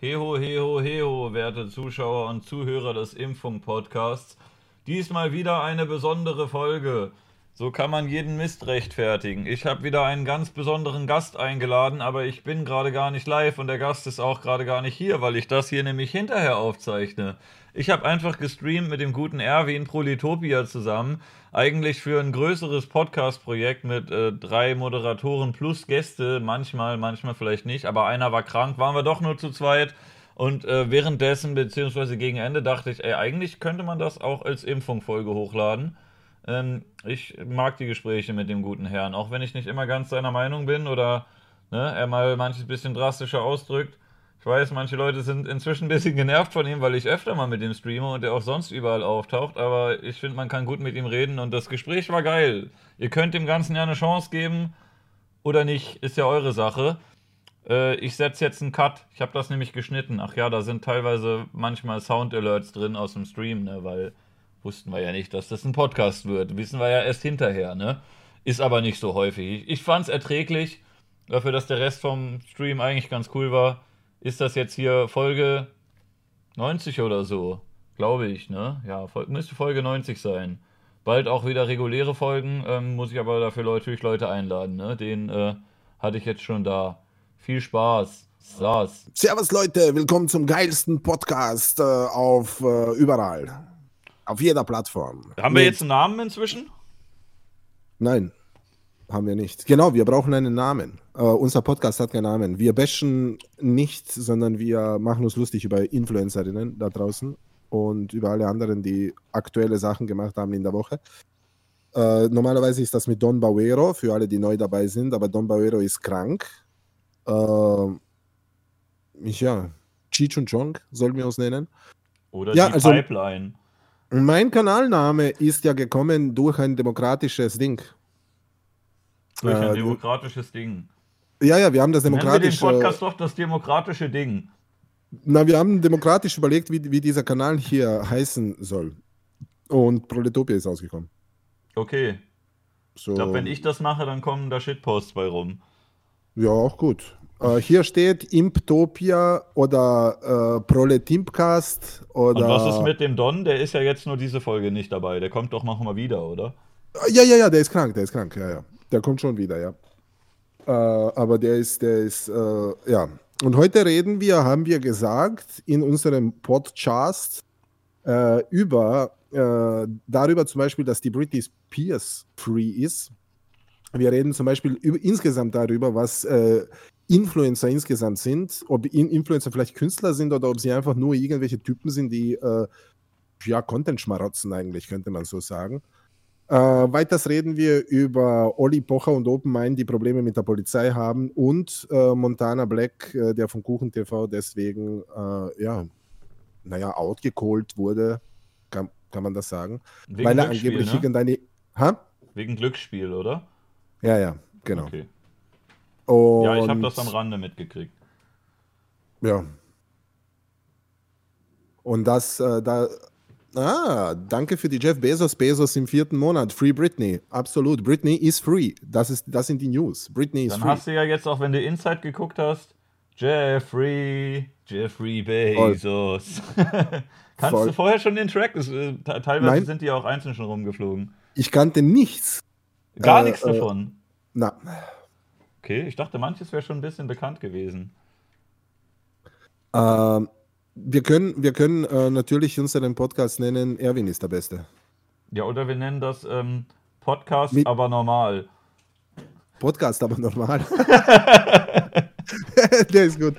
Heho, heho, heho, werte Zuschauer und Zuhörer des Impfung-Podcasts. Diesmal wieder eine besondere Folge. So kann man jeden Mist rechtfertigen. Ich habe wieder einen ganz besonderen Gast eingeladen, aber ich bin gerade gar nicht live und der Gast ist auch gerade gar nicht hier, weil ich das hier nämlich hinterher aufzeichne. Ich habe einfach gestreamt mit dem guten Erwin Prolitopia zusammen. Eigentlich für ein größeres Podcast-Projekt mit äh, drei Moderatoren plus Gäste. Manchmal, manchmal vielleicht nicht. Aber einer war krank, waren wir doch nur zu zweit. Und äh, währenddessen, beziehungsweise gegen Ende, dachte ich, ey, eigentlich könnte man das auch als Impfung-Folge hochladen. Ähm, ich mag die Gespräche mit dem guten Herrn, auch wenn ich nicht immer ganz seiner Meinung bin oder ne, er mal manches bisschen drastischer ausdrückt. Ich weiß, manche Leute sind inzwischen ein bisschen genervt von ihm, weil ich öfter mal mit ihm streame und er auch sonst überall auftaucht. Aber ich finde, man kann gut mit ihm reden und das Gespräch war geil. Ihr könnt dem Ganzen ja eine Chance geben oder nicht, ist ja eure Sache. Äh, ich setze jetzt einen Cut. Ich habe das nämlich geschnitten. Ach ja, da sind teilweise manchmal Sound-Alerts drin aus dem Stream, ne, weil Wussten wir ja nicht, dass das ein Podcast wird. Wissen wir ja erst hinterher, ne? Ist aber nicht so häufig. Ich fand es erträglich. Dafür, dass der Rest vom Stream eigentlich ganz cool war, ist das jetzt hier Folge 90 oder so. Glaube ich, ne? Ja, müsste Folge 90 sein. Bald auch wieder reguläre Folgen. Ähm, muss ich aber dafür natürlich Leute einladen, ne? Den äh, hatte ich jetzt schon da. Viel Spaß. Saß. Servus Leute, willkommen zum geilsten Podcast äh, auf äh, überall. Auf jeder Plattform. Haben wir jetzt einen Namen inzwischen? Nein, haben wir nicht. Genau, wir brauchen einen Namen. Uh, unser Podcast hat keinen Namen. Wir bashen nicht, sondern wir machen uns lustig über Influencerinnen da draußen und über alle anderen, die aktuelle Sachen gemacht haben in der Woche. Uh, normalerweise ist das mit Don Bauero, für alle, die neu dabei sind, aber Don Bauero ist krank. Uh, ja, Cheech und Chong sollen wir uns nennen. Oder ja, die also, Pipeline. Mein Kanalname ist ja gekommen durch ein demokratisches Ding. Durch ein äh, demokratisches Ding. Ja, ja, wir haben das demokratische. Nennen wir den Podcast doch das demokratische Ding. Na, wir haben demokratisch überlegt, wie, wie dieser Kanal hier heißen soll. Und Proletopia ist ausgekommen. Okay. So. Ich glaube, wenn ich das mache, dann kommen da Shitposts bei rum. Ja, auch gut. Uh, hier steht Imptopia oder uh, Proletimpcast oder. Und was ist mit dem Don? Der ist ja jetzt nur diese Folge nicht dabei. Der kommt doch noch mal wieder, oder? Ja, ja, ja, der ist krank, der ist krank, ja, ja. Der kommt schon wieder, ja. Uh, aber der ist, der ist, ja. Und heute reden wir, haben wir gesagt, in unserem Podcast über, darüber zum Beispiel, dass die Britney Spears free ist. Wir reden zum Beispiel über, insgesamt darüber, was Influencer insgesamt sind, ob Influencer vielleicht Künstler sind oder ob sie einfach nur irgendwelche Typen sind, die äh, ja Content schmarotzen eigentlich, könnte man so sagen. Äh, weiters reden wir über Olli Pocher und Open Mind, die Probleme mit der Polizei haben und äh, Montana Black, äh, der von Kuchen TV deswegen, äh, ja, naja, outgecallt wurde, kann, kann man das sagen. Wegen Weil er angeblich ne? irgendeine. Ha? Wegen Glücksspiel, oder? Ja, ja, genau. Okay. Und ja, ich habe das am Rande mitgekriegt. Ja. Und das, äh, da, ah, danke für die Jeff Bezos. Bezos im vierten Monat. Free Britney. Absolut. Britney is free. Das, ist, das sind die News. Britney is Dann free. hast du ja jetzt auch, wenn du Inside geguckt hast, Jeffrey, Jeffrey Bezos. Kannst Voll. du vorher schon den Track? Das, äh, teilweise Nein. sind die auch einzeln schon rumgeflogen. Ich kannte nichts. Gar äh, nichts äh, davon. Na. Okay, ich dachte, manches wäre schon ein bisschen bekannt gewesen. Ähm, wir können, wir können äh, natürlich unseren Podcast nennen, Erwin ist der Beste. Ja, oder wir nennen das ähm, Podcast, Mit aber normal. Podcast, aber normal. der ist gut.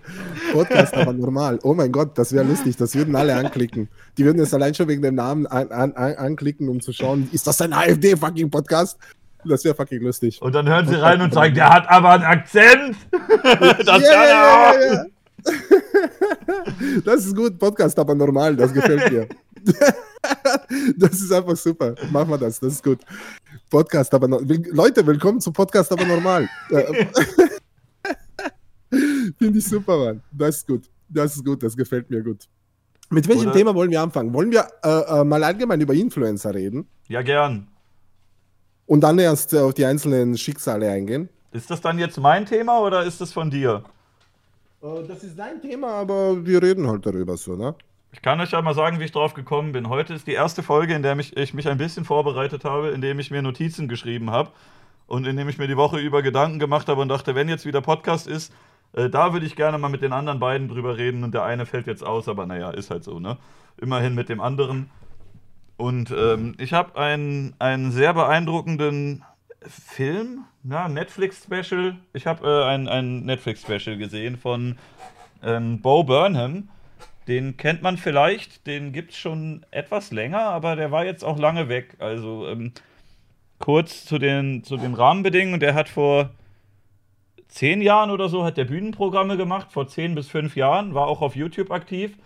Podcast, aber normal. Oh mein Gott, das wäre lustig. Das würden alle anklicken. Die würden es allein schon wegen dem Namen an, an, an, anklicken, um zu schauen, ist das ein AfD-Fucking-Podcast? Das wäre fucking lustig. Und dann hören sie rein und sagen, der hat aber einen Akzent. das ja, ja, ja, ja, Das ist gut, Podcast, aber normal, das gefällt mir. das ist einfach super. Machen wir das, das ist gut. Podcast, aber no Leute, willkommen zum Podcast, aber normal. Finde ich super, Mann. Das ist gut. Das ist gut, das gefällt mir gut. Mit welchem Oder? Thema wollen wir anfangen? Wollen wir äh, äh, mal allgemein über Influencer reden? Ja, gern und dann erst äh, auf die einzelnen Schicksale eingehen. Ist das dann jetzt mein Thema oder ist das von dir? Äh, das ist dein Thema, aber wir reden halt darüber so, ne? Ich kann euch ja mal sagen, wie ich drauf gekommen bin. Heute ist die erste Folge, in der mich, ich mich ein bisschen vorbereitet habe, in dem ich mir Notizen geschrieben habe und in dem ich mir die Woche über Gedanken gemacht habe und dachte, wenn jetzt wieder Podcast ist, äh, da würde ich gerne mal mit den anderen beiden drüber reden und der eine fällt jetzt aus, aber naja, ist halt so, ne? Immerhin mit dem anderen. Und ähm, ich habe einen, einen sehr beeindruckenden Film, ja, Netflix-Special. Ich habe äh, ein, ein Netflix-Special gesehen von ähm, Bo Burnham. Den kennt man vielleicht, den gibt es schon etwas länger, aber der war jetzt auch lange weg. Also ähm, kurz zu den, zu den Rahmenbedingungen. Der hat vor zehn Jahren oder so hat der Bühnenprogramme gemacht, vor zehn bis fünf Jahren, war auch auf YouTube aktiv.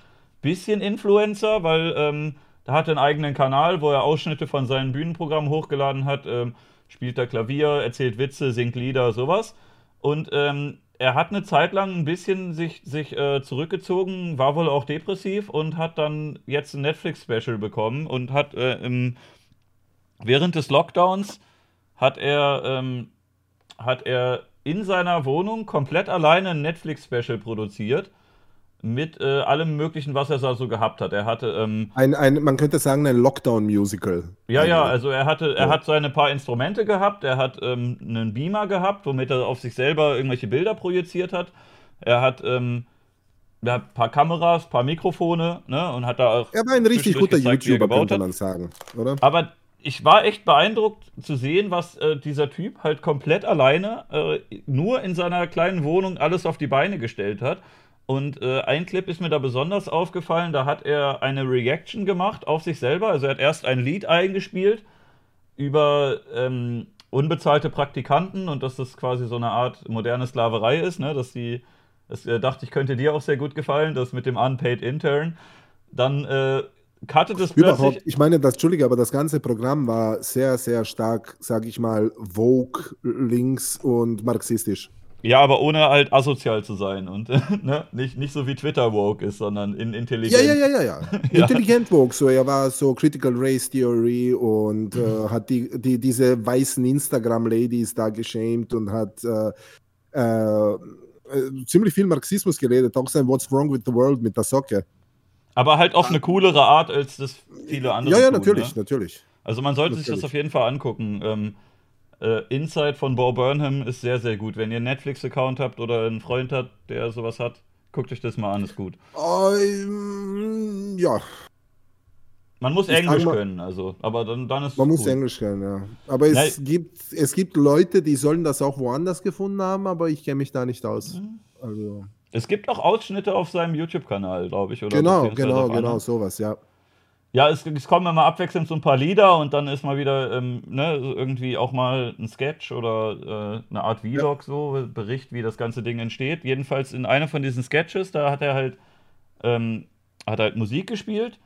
Bisschen Influencer, weil ähm, da hat einen eigenen Kanal, wo er Ausschnitte von seinen Bühnenprogrammen hochgeladen hat. Ähm, spielt da Klavier, erzählt Witze, singt Lieder, sowas. Und ähm, er hat eine Zeit lang ein bisschen sich, sich äh, zurückgezogen, war wohl auch depressiv und hat dann jetzt ein Netflix-Special bekommen und hat äh, im, während des Lockdowns hat er, ähm, hat er in seiner Wohnung komplett alleine ein Netflix-Special produziert mit äh, allem Möglichen, was er so gehabt hat. Er hatte. Ähm, ein, ein, man könnte sagen, ein Lockdown-Musical. Ja, ja, also er hatte, er ja. hat seine paar Instrumente gehabt, er hat ähm, einen Beamer gehabt, womit er auf sich selber irgendwelche Bilder projiziert hat. Er hat. Ähm, er hat ein paar Kameras, ein paar Mikrofone, ne, und hat da auch. Er war ein richtig guter gezeigt, YouTuber, könnte man sagen, oder? Aber ich war echt beeindruckt zu sehen, was äh, dieser Typ halt komplett alleine äh, nur in seiner kleinen Wohnung alles auf die Beine gestellt hat. Und äh, ein Clip ist mir da besonders aufgefallen, da hat er eine Reaction gemacht auf sich selber. Also er hat erst ein Lied eingespielt über ähm, unbezahlte Praktikanten und dass das quasi so eine Art moderne Sklaverei ist, ne? Dass die, das äh, dachte ich, könnte dir auch sehr gut gefallen, das mit dem Unpaid Intern. Dann äh, cuttet es plötzlich. Ich meine, das, Entschuldige, aber das ganze Programm war sehr, sehr stark, sag ich mal, Vogue, links und marxistisch. Ja, aber ohne halt asozial zu sein und ne? nicht, nicht so wie Twitter woke ist, sondern in intelligent. Ja, ja, ja, ja, ja. Intelligent woke, so er war so Critical Race Theory und äh, hat die, die, diese weißen Instagram-Ladies da geschämt und hat äh, äh, ziemlich viel Marxismus geredet, auch sein What's Wrong with the World mit der Socke. Aber halt auf eine coolere Art, als das viele andere. Ja, ja, tun, natürlich, ne? natürlich. Also man sollte natürlich. sich das auf jeden Fall angucken. Ähm, äh, Inside von Bo Burnham ist sehr, sehr gut. Wenn ihr einen Netflix-Account habt oder einen Freund habt, der sowas hat, guckt euch das mal an, ist gut. Um, ja. Man muss ich Englisch können, also, aber dann, dann ist Man muss gut. Englisch können, ja. Aber es, gibt, es gibt Leute, die sollen das auch woanders gefunden haben, aber ich kenne mich da nicht aus. Mhm. Also. Es gibt auch Ausschnitte auf seinem YouTube-Kanal, glaube ich, oder? Genau, genau, genau, sowas, ja. Ja, es, es kommen immer abwechselnd so ein paar Lieder und dann ist mal wieder ähm, ne, irgendwie auch mal ein Sketch oder äh, eine Art Vlog, ja. so, Bericht, wie das ganze Ding entsteht. Jedenfalls in einem von diesen Sketches, da hat er halt, ähm, hat halt Musik gespielt.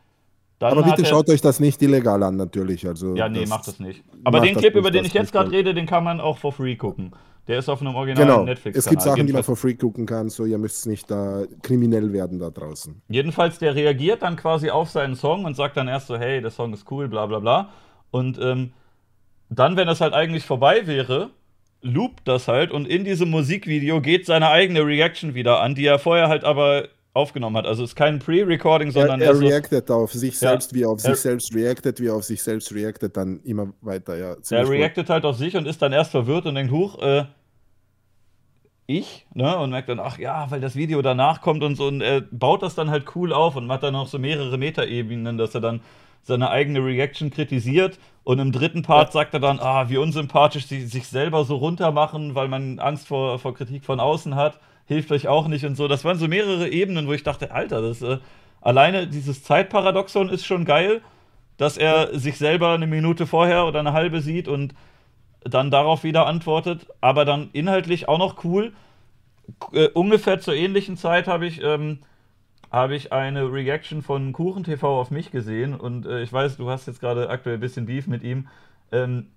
Dann Aber bitte er, schaut euch das nicht illegal an, natürlich. Also ja, nee, macht das nicht. Aber den Clip, über den ich jetzt gerade rede, den kann man auch for free gucken. Der ist auf einem originalen genau. Netflix. Es gibt Sachen, die man for free gucken kann, so ihr müsst nicht da kriminell werden da draußen. Jedenfalls, der reagiert dann quasi auf seinen Song und sagt dann erst so, hey, der Song ist cool, bla bla bla. Und ähm, dann, wenn das halt eigentlich vorbei wäre, loopt das halt und in diesem Musikvideo geht seine eigene Reaction wieder an, die er vorher halt aber aufgenommen hat. Also es ist kein Pre-Recording, sondern er, er reactet auf sich selbst, ja, wie er auf sich selbst reactet, wie er auf sich selbst reactet, dann immer weiter, ja. Er reactet halt auf sich und ist dann erst verwirrt und denkt, huch, äh, ich, ne? Und merkt dann, ach ja, weil das Video danach kommt und so. Und er baut das dann halt cool auf und macht dann noch so mehrere Metaebenen, dass er dann seine eigene Reaction kritisiert. Und im dritten Part sagt er dann, ah, wie unsympathisch sie sich selber so runtermachen, weil man Angst vor, vor Kritik von außen hat. Hilft euch auch nicht und so. Das waren so mehrere Ebenen, wo ich dachte, Alter, das äh, alleine dieses Zeitparadoxon ist schon geil, dass er sich selber eine Minute vorher oder eine halbe sieht und dann darauf wieder antwortet, aber dann inhaltlich auch noch cool. Äh, ungefähr zur ähnlichen Zeit habe ich, ähm, hab ich eine Reaction von KuchenTV auf mich gesehen. Und äh, ich weiß, du hast jetzt gerade aktuell ein bisschen Beef mit ihm. Ähm,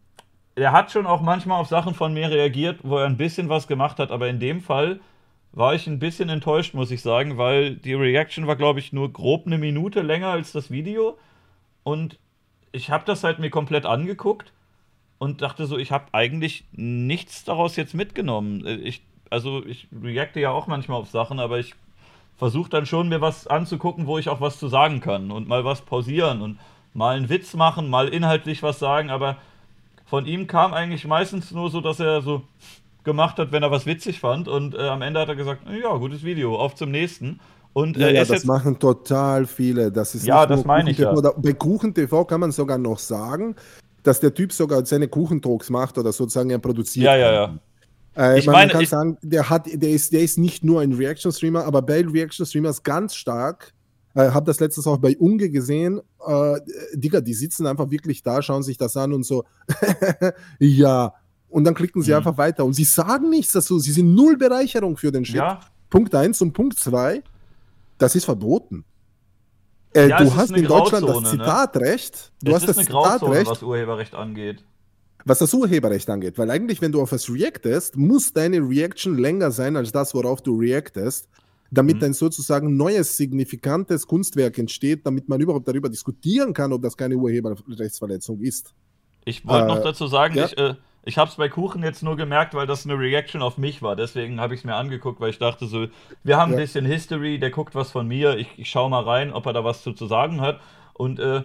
er hat schon auch manchmal auf Sachen von mir reagiert, wo er ein bisschen was gemacht hat, aber in dem Fall war ich ein bisschen enttäuscht, muss ich sagen, weil die Reaction war, glaube ich, nur grob eine Minute länger als das Video. Und ich habe das halt mir komplett angeguckt und dachte so, ich habe eigentlich nichts daraus jetzt mitgenommen. Ich also ich reacte ja auch manchmal auf Sachen, aber ich versuche dann schon mir was anzugucken, wo ich auch was zu sagen kann und mal was pausieren und mal einen Witz machen, mal inhaltlich was sagen, aber von ihm kam eigentlich meistens nur so, dass er so gemacht hat, wenn er was witzig fand und äh, am Ende hat er gesagt, ja, gutes Video, auf zum nächsten. Und ja, äh, ja ist das jetzt, machen total viele. Das ist Ja, nicht das meine ich ja. Bei Kuchen TV kann man sogar noch sagen, dass der Typ sogar seine Kuchentalks macht oder sozusagen er produziert. Ja, ja, ja. Äh, Ich man meine, kann ich- sagen, der, hat, der, ist, der ist nicht nur ein Reaction-Streamer, aber bei Reaction-Streamers ganz stark. Äh, habe das letztes auch bei Unge gesehen. Äh, Digga, die sitzen einfach wirklich da, schauen sich das an und so, ja. Und dann klicken sie Mhm. einfach weiter. Und sie sagen nichts dazu. Sie sind null Bereicherung für den Shit. ja, Punkt 1 und Punkt 2, das ist verboten. Äh, Ja, du hast in Deutschland Grauzone, das ne? Zitatrecht. Du es hast ist das eine Grauzone, Zitatrecht, was Urheberrecht angeht. was das Urheberrecht angeht. Weil eigentlich, wenn du auf was reactest, muss deine Reaction länger sein als das, worauf du reactest, damit Mhm. ein sozusagen neues, signifikantes Kunstwerk entsteht, damit man überhaupt darüber diskutieren kann, ob das keine Urheberrechtsverletzung ist. Ich wollte Äh, noch dazu sagen, ja. ich, äh, ich habe es bei Kuchen jetzt nur gemerkt, weil das eine Reaction auf mich war. Deswegen habe ich es mir angeguckt, weil ich dachte so, wir haben Ja. ein bisschen History, der guckt was von mir, ich, ich schaue mal rein, ob er da was zu, zu sagen hat. Und äh,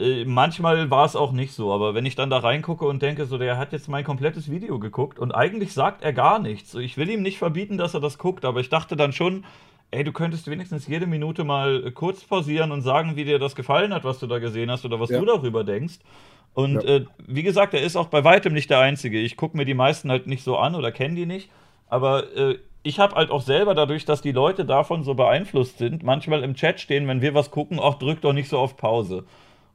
äh, manchmal war es auch nicht so, aber wenn ich dann da reingucke und denke, so, der hat jetzt mein komplettes Video geguckt und eigentlich sagt er gar nichts. Ich will ihm nicht verbieten, dass er das guckt, aber ich dachte dann schon, ey, du könntest wenigstens jede Minute mal äh, kurz pausieren und sagen, wie dir das gefallen hat, was du da gesehen hast oder was Ja. du darüber denkst. Und Ja. äh, wie gesagt, er ist auch bei weitem nicht der Einzige. Ich gucke mir die meisten halt nicht so an oder kenne die nicht. Aber äh, ich habe halt auch selber dadurch, dass die Leute davon so beeinflusst sind, manchmal im Chat stehen, wenn wir was gucken, auch drück doch nicht so auf Pause.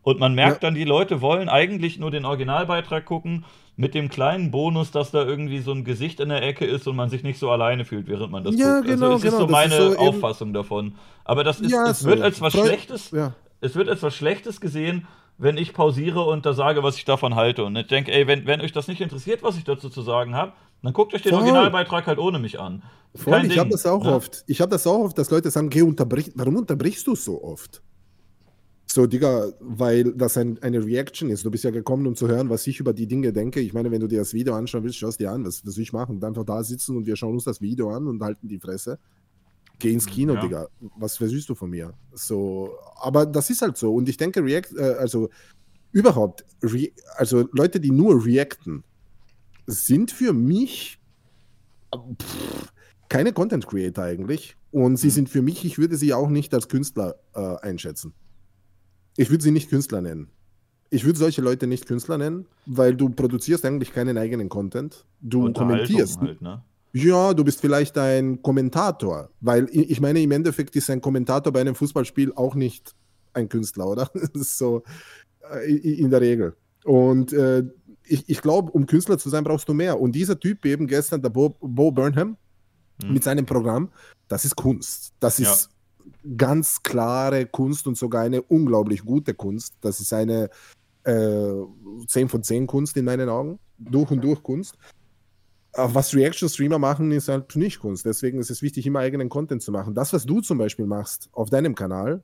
Und man merkt dann, die Leute wollen eigentlich nur den Originalbeitrag gucken, mit dem kleinen Bonus, dass da irgendwie so ein Gesicht in der Ecke ist und man sich nicht so alleine fühlt, während man das Ja, guckt. genau, also es genau, ist so das meine ist so Auffassung davon. Aber das ist, Ja, es so. wird als was Schlechtes Ja. es wird als was Schlechtes gesehen, wenn ich pausiere und da sage, was ich davon halte. Und ich denke, ey, wenn, wenn euch das nicht interessiert, was ich dazu zu sagen habe, dann guckt euch den Voll. Originalbeitrag halt ohne mich an. Voll, Kein ich habe das auch ne? oft. Ich habe das auch oft, dass Leute sagen, geh unterbrich, warum unterbrichst du so oft? So, Digga, weil das ein, eine Reaction ist. Du bist ja gekommen, um zu hören, was ich über die Dinge denke. Ich meine, wenn du dir das Video anschauen willst, schau es dir an. Was, was will ich machen? Einfach da sitzen und wir schauen uns das Video an und halten die Fresse. Geh ins Kino, Ja. Digga. Was versüßt du von mir? So, aber das ist halt so. Und ich denke, React, äh, also überhaupt, re, also Leute, die nur reacten, sind für mich pff, keine Content Creator eigentlich. Und sie Mhm. sind für mich, ich würde sie auch nicht als Künstler äh, einschätzen. Ich würde sie nicht Künstler nennen. Ich würde solche Leute nicht Künstler nennen, weil du produzierst eigentlich keinen eigenen Content. Du kommentierst. Halt, ne? Ja, du bist vielleicht ein Kommentator, weil ich meine, im Endeffekt ist ein Kommentator bei einem Fußballspiel auch nicht ein Künstler, oder? Das ist so äh, in der Regel. Und äh, ich, ich glaube, um Künstler zu sein, brauchst du mehr. Und dieser Typ eben gestern, der Bo, Bo Burnham, Mhm. mit seinem Programm, das ist Kunst. Das Ja. ist ganz klare Kunst und sogar eine unglaublich gute Kunst. Das ist eine äh, 10 von 10 Kunst in meinen Augen. Durch und durch Kunst. Was Reaction-Streamer machen, ist halt nicht Kunst. Deswegen ist es wichtig, immer eigenen Content zu machen. Das, was du zum Beispiel machst auf deinem Kanal,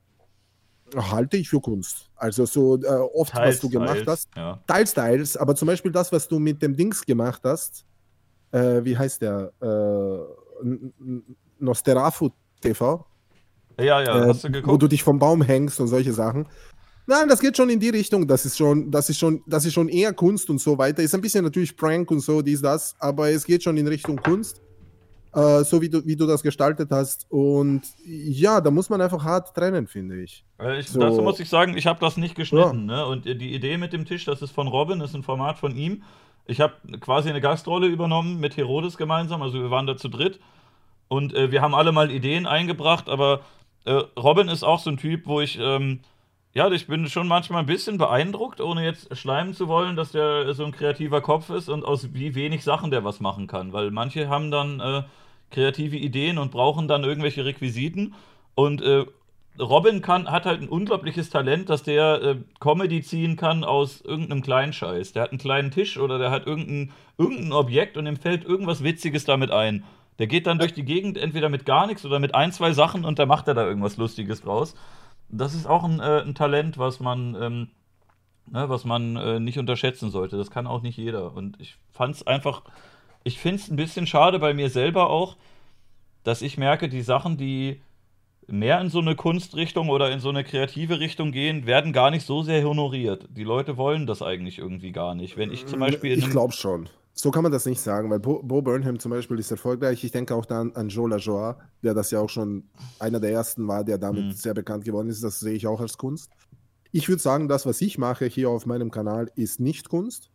halte ich für Kunst. Also so äh, oft, was du gemacht teils, hast, Ja. teils, teils, aber zum Beispiel das, was du mit dem Dings gemacht hast, äh, wie heißt der? Äh, N- N- Nosferatu TV, ja, ja, äh, hast du wo geguckt? du dich vom Baum hängst und solche Sachen. Nein, das geht schon in die Richtung. Das ist schon, das ist schon, das ist schon eher Kunst und so weiter. Ist ein bisschen natürlich Prank und so, dies, das, aber es geht schon in Richtung Kunst. Äh, so wie du, wie du das gestaltet hast. Und ja, da muss man einfach hart trennen, finde ich. Äh, Ich, So. Dazu muss ich sagen, ich habe das nicht geschnitten. Ne? Und äh, die Idee mit dem Tisch, das ist von Robin, ist ein Format von ihm. Ich habe quasi eine Gastrolle übernommen mit Herodes gemeinsam, also wir waren da zu dritt. Und äh, wir haben alle mal Ideen eingebracht, aber äh, Robin ist auch so ein Typ, wo ich, ähm, ja, ich bin schon manchmal ein bisschen beeindruckt, ohne jetzt schleimen zu wollen, dass der so ein kreativer Kopf ist und aus wie wenig Sachen der was machen kann. Weil manche haben dann äh, kreative Ideen und brauchen dann irgendwelche Requisiten. Und äh, Robin kann, hat halt ein unglaubliches Talent, dass der äh, Comedy ziehen kann aus irgendeinem kleinen Scheiß. Der hat einen kleinen Tisch oder der hat irgendein, irgendein Objekt und ihm fällt irgendwas Witziges damit ein. Der geht dann durch die Gegend entweder mit gar nichts oder mit ein, zwei Sachen und da macht er da irgendwas Lustiges draus. Das ist auch ein, äh, ein Talent, was man, ähm, ne, was man äh, nicht unterschätzen sollte. Das kann auch nicht jeder. Und ich fand es einfach ich finde es ein bisschen schade bei mir selber auch, dass ich merke, die Sachen, die mehr in so eine Kunstrichtung oder in so eine kreative Richtung gehen, werden gar nicht so sehr honoriert. Die Leute wollen das eigentlich irgendwie gar nicht. Wenn ich zum Beispiel. ich glaube schon. So kann man das nicht sagen, weil Bo, Bo, Burnham zum Beispiel ist erfolgreich. Ich denke auch dann an Joe LaJoie, der das ja auch schon einer der ersten war, der damit mhm. sehr bekannt geworden ist. Das sehe ich auch als Kunst. Ich würde sagen, das, was ich mache hier auf meinem Kanal, ist nicht Kunst.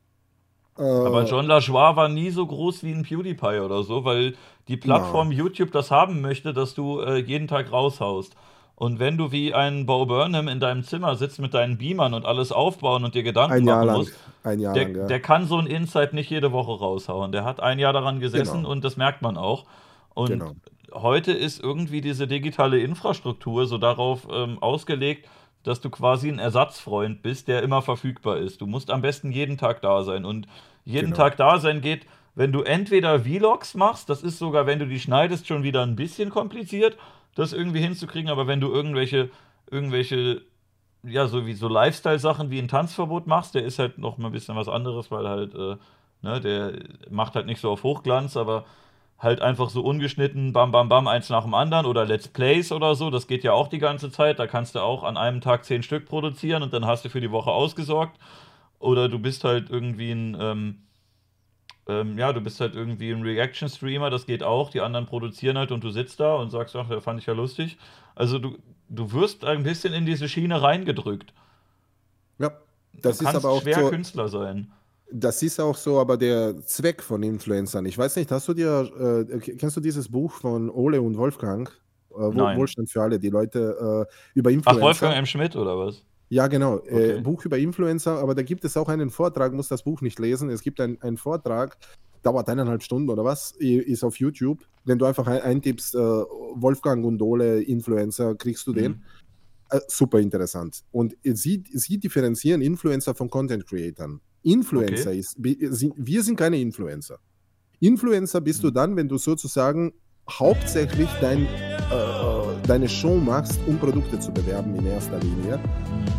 Aber John LaJoie war nie so groß wie ein PewDiePie oder so, weil die Plattform ja. YouTube das haben möchte, dass du äh, jeden Tag raushaust. Und wenn du wie ein Bo Burnham in deinem Zimmer sitzt mit deinen Beamern und alles aufbauen und dir Gedanken ein Jahr machen musst, ein Jahr der, lang, ja. der kann so ein Insight nicht jede Woche raushauen. Der hat ein Jahr daran gesessen genau. und das merkt man auch. Und genau. heute ist irgendwie diese digitale Infrastruktur so darauf ähm, ausgelegt, dass du quasi ein Ersatzfreund bist, der immer verfügbar ist. Du musst am besten jeden Tag da sein. Und jeden genau. Tag da sein geht, wenn du entweder Vlogs machst, das ist sogar, wenn du die schneidest, schon wieder ein bisschen kompliziert, das irgendwie hinzukriegen, aber wenn du irgendwelche, irgendwelche, ja, so wie so Lifestyle-Sachen wie ein Tanzverbot machst, der ist halt noch mal ein bisschen was anderes, weil halt, äh, ne, der macht halt nicht so auf Hochglanz, aber halt einfach so ungeschnitten, bam, bam, bam, eins nach dem anderen oder Let's Plays oder so, das geht ja auch die ganze Zeit. Da kannst du auch an einem Tag zehn Stück produzieren und dann hast du für die Woche ausgesorgt. Oder du bist halt irgendwie ein, ähm, ähm, ja, du bist halt irgendwie ein Reaction-Streamer, das geht auch. Die anderen produzieren halt und du sitzt da und sagst, ach, der fand ich ja lustig. Also du, du wirst ein bisschen in diese Schiene reingedrückt. Ja, das du ist aber auch schwer so, Künstler sein. Das ist auch so, aber der Zweck von Influencern. Ich weiß nicht, hast du dir, äh, kennst du dieses Buch von Ole und Wolfgang? Äh, Wohlstand für alle, die Leute äh, über Influencer. Ach, Wolfgang M. Schmidt oder was? Ja, genau. Äh, okay. Äh, Buch über Influencer, aber da gibt es auch einen Vortrag, muss das Buch nicht lesen. Es gibt ein, einen Vortrag, dauert eineinhalb Stunden oder was, ist auf YouTube. Wenn du einfach eintippst, äh, Wolfgang Ole Influencer, kriegst du den. Mhm. Äh, super interessant. Und sie, sie differenzieren Influencer von Content Creatern. Influencer okay. ist, wir sind keine Influencer. Influencer bist mhm. du dann, wenn du sozusagen hauptsächlich dein äh, deine Show machst, um Produkte zu bewerben in erster Linie.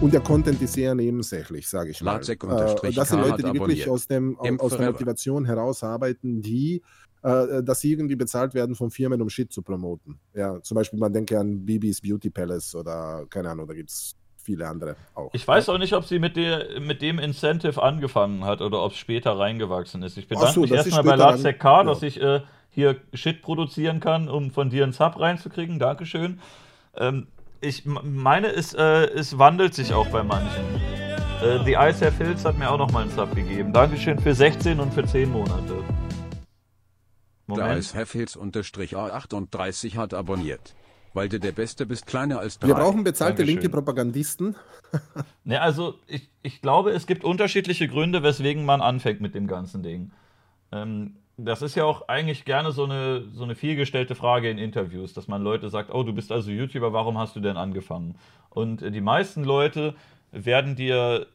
Und der Content ist sehr nebensächlich, sage ich mal. Äh, das sind Leute, die wirklich aus, dem, aus der Motivation heraus arbeiten, die äh, dass sie irgendwie bezahlt werden von Firmen, um Shit zu promoten. Ja, zum Beispiel, man denke an Bibis Beauty Palace oder keine Ahnung, da gibt es viele andere auch. Ich weiß auch nicht, ob sie mit, der, mit dem Incentive angefangen hat oder ob es später reingewachsen ist. Ich bedanke so, mich erstmal bei Lazek K, dass ich äh, hier Shit produzieren kann, um von dir einen Sub reinzukriegen. Dankeschön. Ähm, ich meine, es, äh, es wandelt sich auch bei manchen. Äh, The Ice Have Hills hat mir auch noch mal einen Sub gegeben. Dankeschön für 16 und für 10 Monate. Moment. The Ice Have Hills unterstrich A38 hat abonniert. Weil du der Beste bist, kleiner als drei. Wir brauchen bezahlte Dankeschön. linke Propagandisten. ne, also ich, ich glaube, es gibt unterschiedliche Gründe, weswegen man anfängt mit dem ganzen Ding. Ähm, das ist ja auch eigentlich gerne so eine, so eine vielgestellte Frage in Interviews, dass man Leute sagt, oh, du bist also YouTuber, warum hast du denn angefangen? Und die meisten Leute werden dir,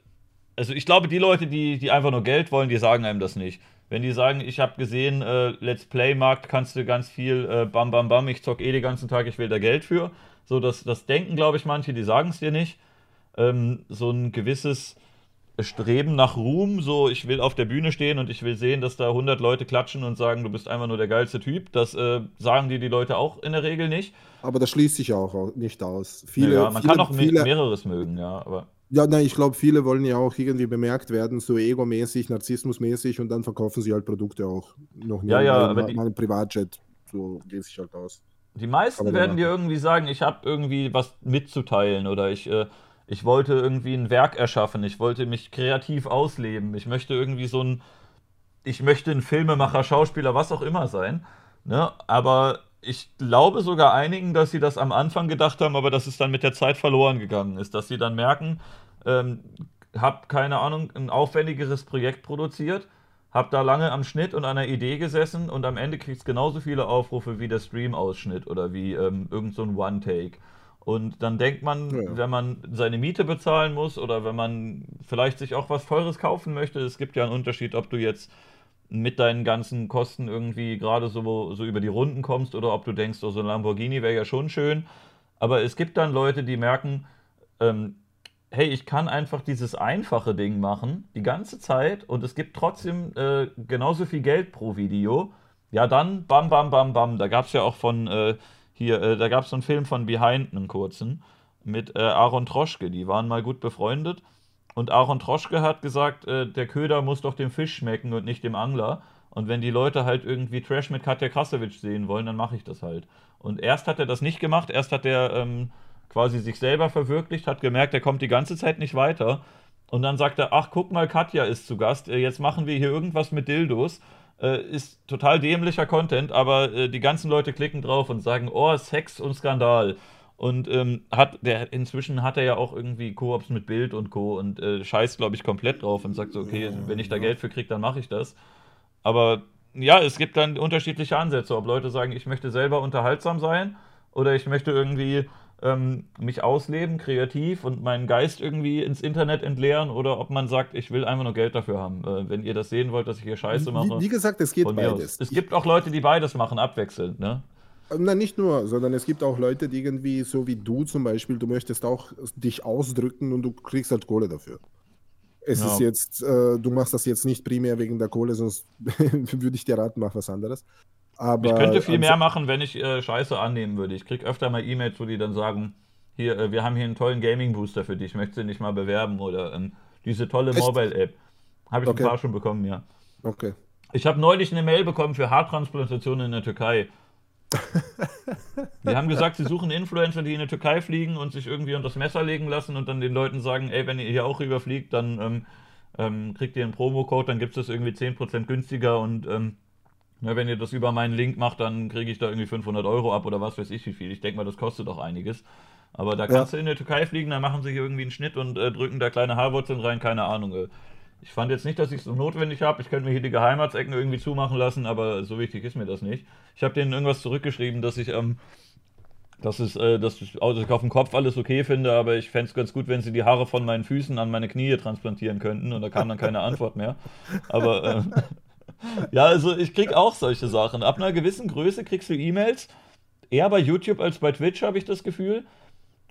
also ich glaube, die Leute, die, die einfach nur Geld wollen, die sagen einem das nicht. Wenn die sagen, ich habe gesehen, äh, Let's Play-Markt kannst du ganz viel, äh, bam, bam, bam, ich zock eh den ganzen Tag, ich will da Geld für. So, das, das denken, glaube ich, manche, die sagen es dir nicht. Ähm, so ein gewisses Streben nach Ruhm, so ich will auf der Bühne stehen und ich will sehen, dass da 100 Leute klatschen und sagen, du bist einfach nur der geilste Typ. Das äh, sagen die die Leute auch in der Regel nicht. Aber das schließt sich auch nicht aus. Viele, ja, man viele, kann auch viele, mehreres mögen, ja, aber. Ja, nein, ich glaube, viele wollen ja auch irgendwie bemerkt werden, so egomäßig, narzissmusmäßig und dann verkaufen sie halt Produkte auch noch nicht. Ja, ja, aber die, mal Privatjet, so geht sich halt aus. Die meisten werden dir irgendwie sagen, ich habe irgendwie was mitzuteilen oder ich äh, ich wollte irgendwie ein Werk erschaffen, ich wollte mich kreativ ausleben, ich möchte irgendwie so ein, ich möchte ein Filmemacher, Schauspieler, was auch immer sein. Ne? Aber ich glaube sogar einigen, dass sie das am Anfang gedacht haben, aber dass es dann mit der Zeit verloren gegangen ist, dass sie dann merken, ähm, hab keine Ahnung, ein aufwendigeres Projekt produziert, hab da lange am Schnitt und an der Idee gesessen und am Ende kriegst genauso viele Aufrufe wie der Stream-Ausschnitt oder wie ähm, irgend so ein One-Take. Und dann denkt man, ja. wenn man seine Miete bezahlen muss oder wenn man vielleicht sich auch was Teures kaufen möchte, es gibt ja einen Unterschied, ob du jetzt mit deinen ganzen Kosten irgendwie gerade so, so über die Runden kommst oder ob du denkst, oh, so ein Lamborghini wäre ja schon schön. Aber es gibt dann Leute, die merken, ähm, hey, ich kann einfach dieses einfache Ding machen, die ganze Zeit, und es gibt trotzdem äh, genauso viel Geld pro Video, ja dann, bam, bam, bam, bam. Da gab es ja auch von, äh, hier, äh, da gab es so einen Film von Behind, einen kurzen, mit äh, Aaron Troschke, die waren mal gut befreundet. Und Aaron Troschke hat gesagt, äh, der Köder muss doch dem Fisch schmecken und nicht dem Angler. Und wenn die Leute halt irgendwie Trash mit Katja Krasowitsch sehen wollen, dann mache ich das halt. Und erst hat er das nicht gemacht, erst hat er ähm, quasi sich selber verwirklicht, hat gemerkt, er kommt die ganze Zeit nicht weiter. Und dann sagt er, ach, guck mal, Katja ist zu Gast, äh, jetzt machen wir hier irgendwas mit Dildos. Äh, ist total dämlicher Content, aber äh, die ganzen Leute klicken drauf und sagen, oh, Sex und Skandal. Und ähm, hat der inzwischen hat er ja auch irgendwie Koops mit Bild und Co. und äh, scheißt, glaube ich, komplett drauf und sagt so, okay, wenn ich da Geld für kriege, dann mache ich das. Aber ja, es gibt dann unterschiedliche Ansätze, ob Leute sagen, ich möchte selber unterhaltsam sein oder ich möchte irgendwie ähm, mich ausleben, kreativ und meinen Geist irgendwie ins Internet entleeren oder ob man sagt, ich will einfach nur Geld dafür haben. Äh, wenn ihr das sehen wollt, dass ich hier Scheiße mache. Wie, wie gesagt, es geht beides. Es gibt auch Leute, die beides machen, abwechselnd, ne? Na, nicht nur, sondern es gibt auch Leute, die irgendwie, so wie du zum Beispiel, du möchtest auch dich ausdrücken und du kriegst halt Kohle dafür. Es ja. ist jetzt, äh, du machst das jetzt nicht primär wegen der Kohle, sonst würde ich dir raten, mach was anderes. Aber ich könnte viel mehr machen, wenn ich äh, Scheiße annehmen würde. Ich kriege öfter mal E-Mails, wo die dann sagen, hier, äh, wir haben hier einen tollen Gaming-Booster für dich, möchtest du nicht mal bewerben oder ähm, diese tolle Mobile-App. Habe ich okay. ein paar schon bekommen, ja. Okay. Ich habe neulich eine Mail bekommen für Haartransplantationen in der Türkei. die haben gesagt, sie suchen Influencer, die in die Türkei fliegen und sich irgendwie unter das Messer legen lassen und dann den Leuten sagen, ey, wenn ihr hier auch rüberfliegt, dann ähm, ähm, kriegt ihr einen Promocode, dann gibt es das irgendwie 10% günstiger und ähm, ja, wenn ihr das über meinen Link macht, dann kriege ich da irgendwie 500 Euro ab oder was weiß ich wie viel. Ich denke mal, das kostet auch einiges. Aber da kannst ja. du in der Türkei fliegen, dann machen sie hier irgendwie einen Schnitt und äh, drücken da kleine Haarwurzeln rein, keine Ahnung. Äh. Ich fand jetzt nicht, dass ich es so notwendig habe. Ich könnte mir hier die Geheimatsecken irgendwie zumachen lassen, aber so wichtig ist mir das nicht. Ich habe denen irgendwas zurückgeschrieben, dass ich, ähm, dass, es, äh, dass ich, also ich auf dem Kopf alles okay finde, aber ich fände es ganz gut, wenn sie die Haare von meinen Füßen an meine Knie transplantieren könnten und da kam dann keine Antwort mehr. Aber äh, ja, also ich krieg auch solche Sachen. Ab einer gewissen Größe kriegst du E-Mails. Eher bei YouTube als bei Twitch, habe ich das Gefühl.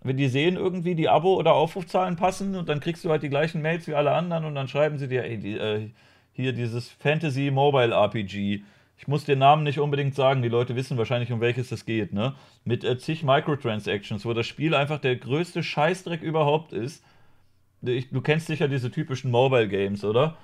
Wenn die sehen irgendwie die Abo- oder Aufrufzahlen passen und dann kriegst du halt die gleichen Mails wie alle anderen und dann schreiben sie dir, ey, die, äh, hier dieses Fantasy Mobile RPG. Ich muss den Namen nicht unbedingt sagen, die Leute wissen wahrscheinlich, um welches es geht, ne? Mit äh, zig Microtransactions, wo das Spiel einfach der größte Scheißdreck überhaupt ist. Ich, du kennst sicher diese typischen Mobile Games, oder?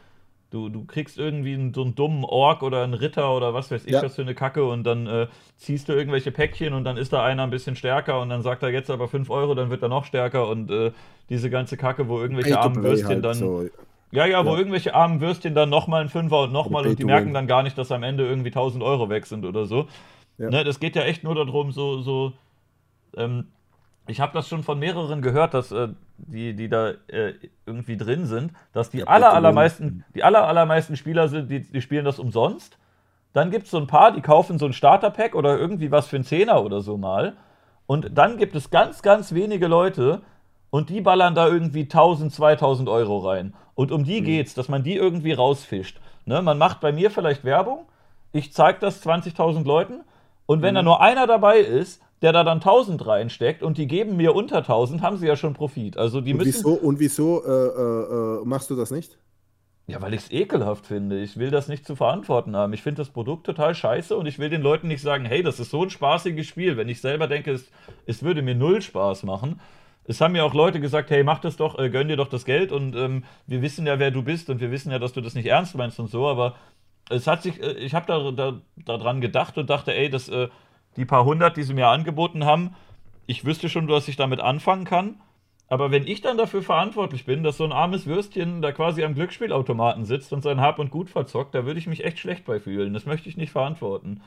Du, du kriegst irgendwie einen, so einen dummen Ork oder einen Ritter oder was weiß ich ja. was für eine Kacke und dann äh, ziehst du irgendwelche Päckchen und dann ist da einer ein bisschen stärker und dann sagt er jetzt aber 5 Euro, dann wird er noch stärker und äh, diese ganze Kacke, wo irgendwelche armen Würstchen halt dann. So. Ja, ja, wo ja. irgendwelche armen Würstchen dann nochmal ein Fünfer und nochmal und die merken dann gar nicht, dass am Ende irgendwie 1000 Euro weg sind oder so. Ja. Ne, das geht ja echt nur darum, so, so ähm, ich habe das schon von mehreren gehört, dass äh, die, die da äh, irgendwie drin sind, dass die aller, allermeisten, die aller, allermeisten Spieler sind, die, die spielen das umsonst. Dann gibt es so ein paar, die kaufen so ein Starterpack oder irgendwie was für einen Zehner oder so mal. Und dann gibt es ganz, ganz wenige Leute und die ballern da irgendwie 1000, 2000 Euro rein. Und um die mhm. geht's, dass man die irgendwie rausfischt. Ne? Man macht bei mir vielleicht Werbung, ich zeige das 20.000 Leuten und wenn mhm. da nur einer dabei ist, der da dann 1000 reinsteckt und die geben mir unter 1000, haben sie ja schon Profit. Also die und müssen. Wieso, und wieso äh, äh, machst du das nicht? Ja, weil ich es ekelhaft finde. Ich will das nicht zu verantworten haben. Ich finde das Produkt total scheiße und ich will den Leuten nicht sagen, hey, das ist so ein spaßiges Spiel. Wenn ich selber denke, es, es würde mir null Spaß machen. Es haben mir auch Leute gesagt, hey, mach das doch, äh, gönn dir doch das Geld und ähm, wir wissen ja, wer du bist und wir wissen ja, dass du das nicht ernst meinst und so, aber es hat sich, äh, ich habe da, da, daran gedacht und dachte, ey, das äh, die paar hundert, die sie mir angeboten haben, ich wüsste schon, dass ich damit anfangen kann. Aber wenn ich dann dafür verantwortlich bin, dass so ein armes Würstchen da quasi am Glücksspielautomaten sitzt und sein Hab und Gut verzockt, da würde ich mich echt schlecht bei fühlen. Das möchte ich nicht verantworten.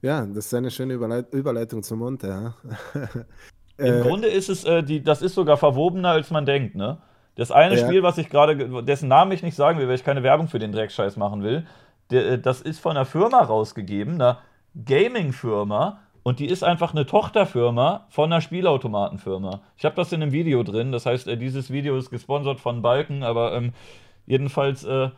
Ja, das ist eine schöne Überleit Überleitung zum Mund, ja. Im Grunde ist es, äh, die, das ist sogar verwobener, als man denkt, ne? Das eine ja. Spiel, was ich gerade, dessen Namen ich nicht sagen will, weil ich keine Werbung für den Dreckscheiß machen will, der, äh, das ist von einer Firma rausgegeben, einer Gaming-Firma und die ist einfach eine Tochterfirma von einer Spielautomatenfirma. Ich habe das in einem Video drin, das heißt, äh, dieses Video ist gesponsert von Balken, aber ähm, jedenfalls, äh,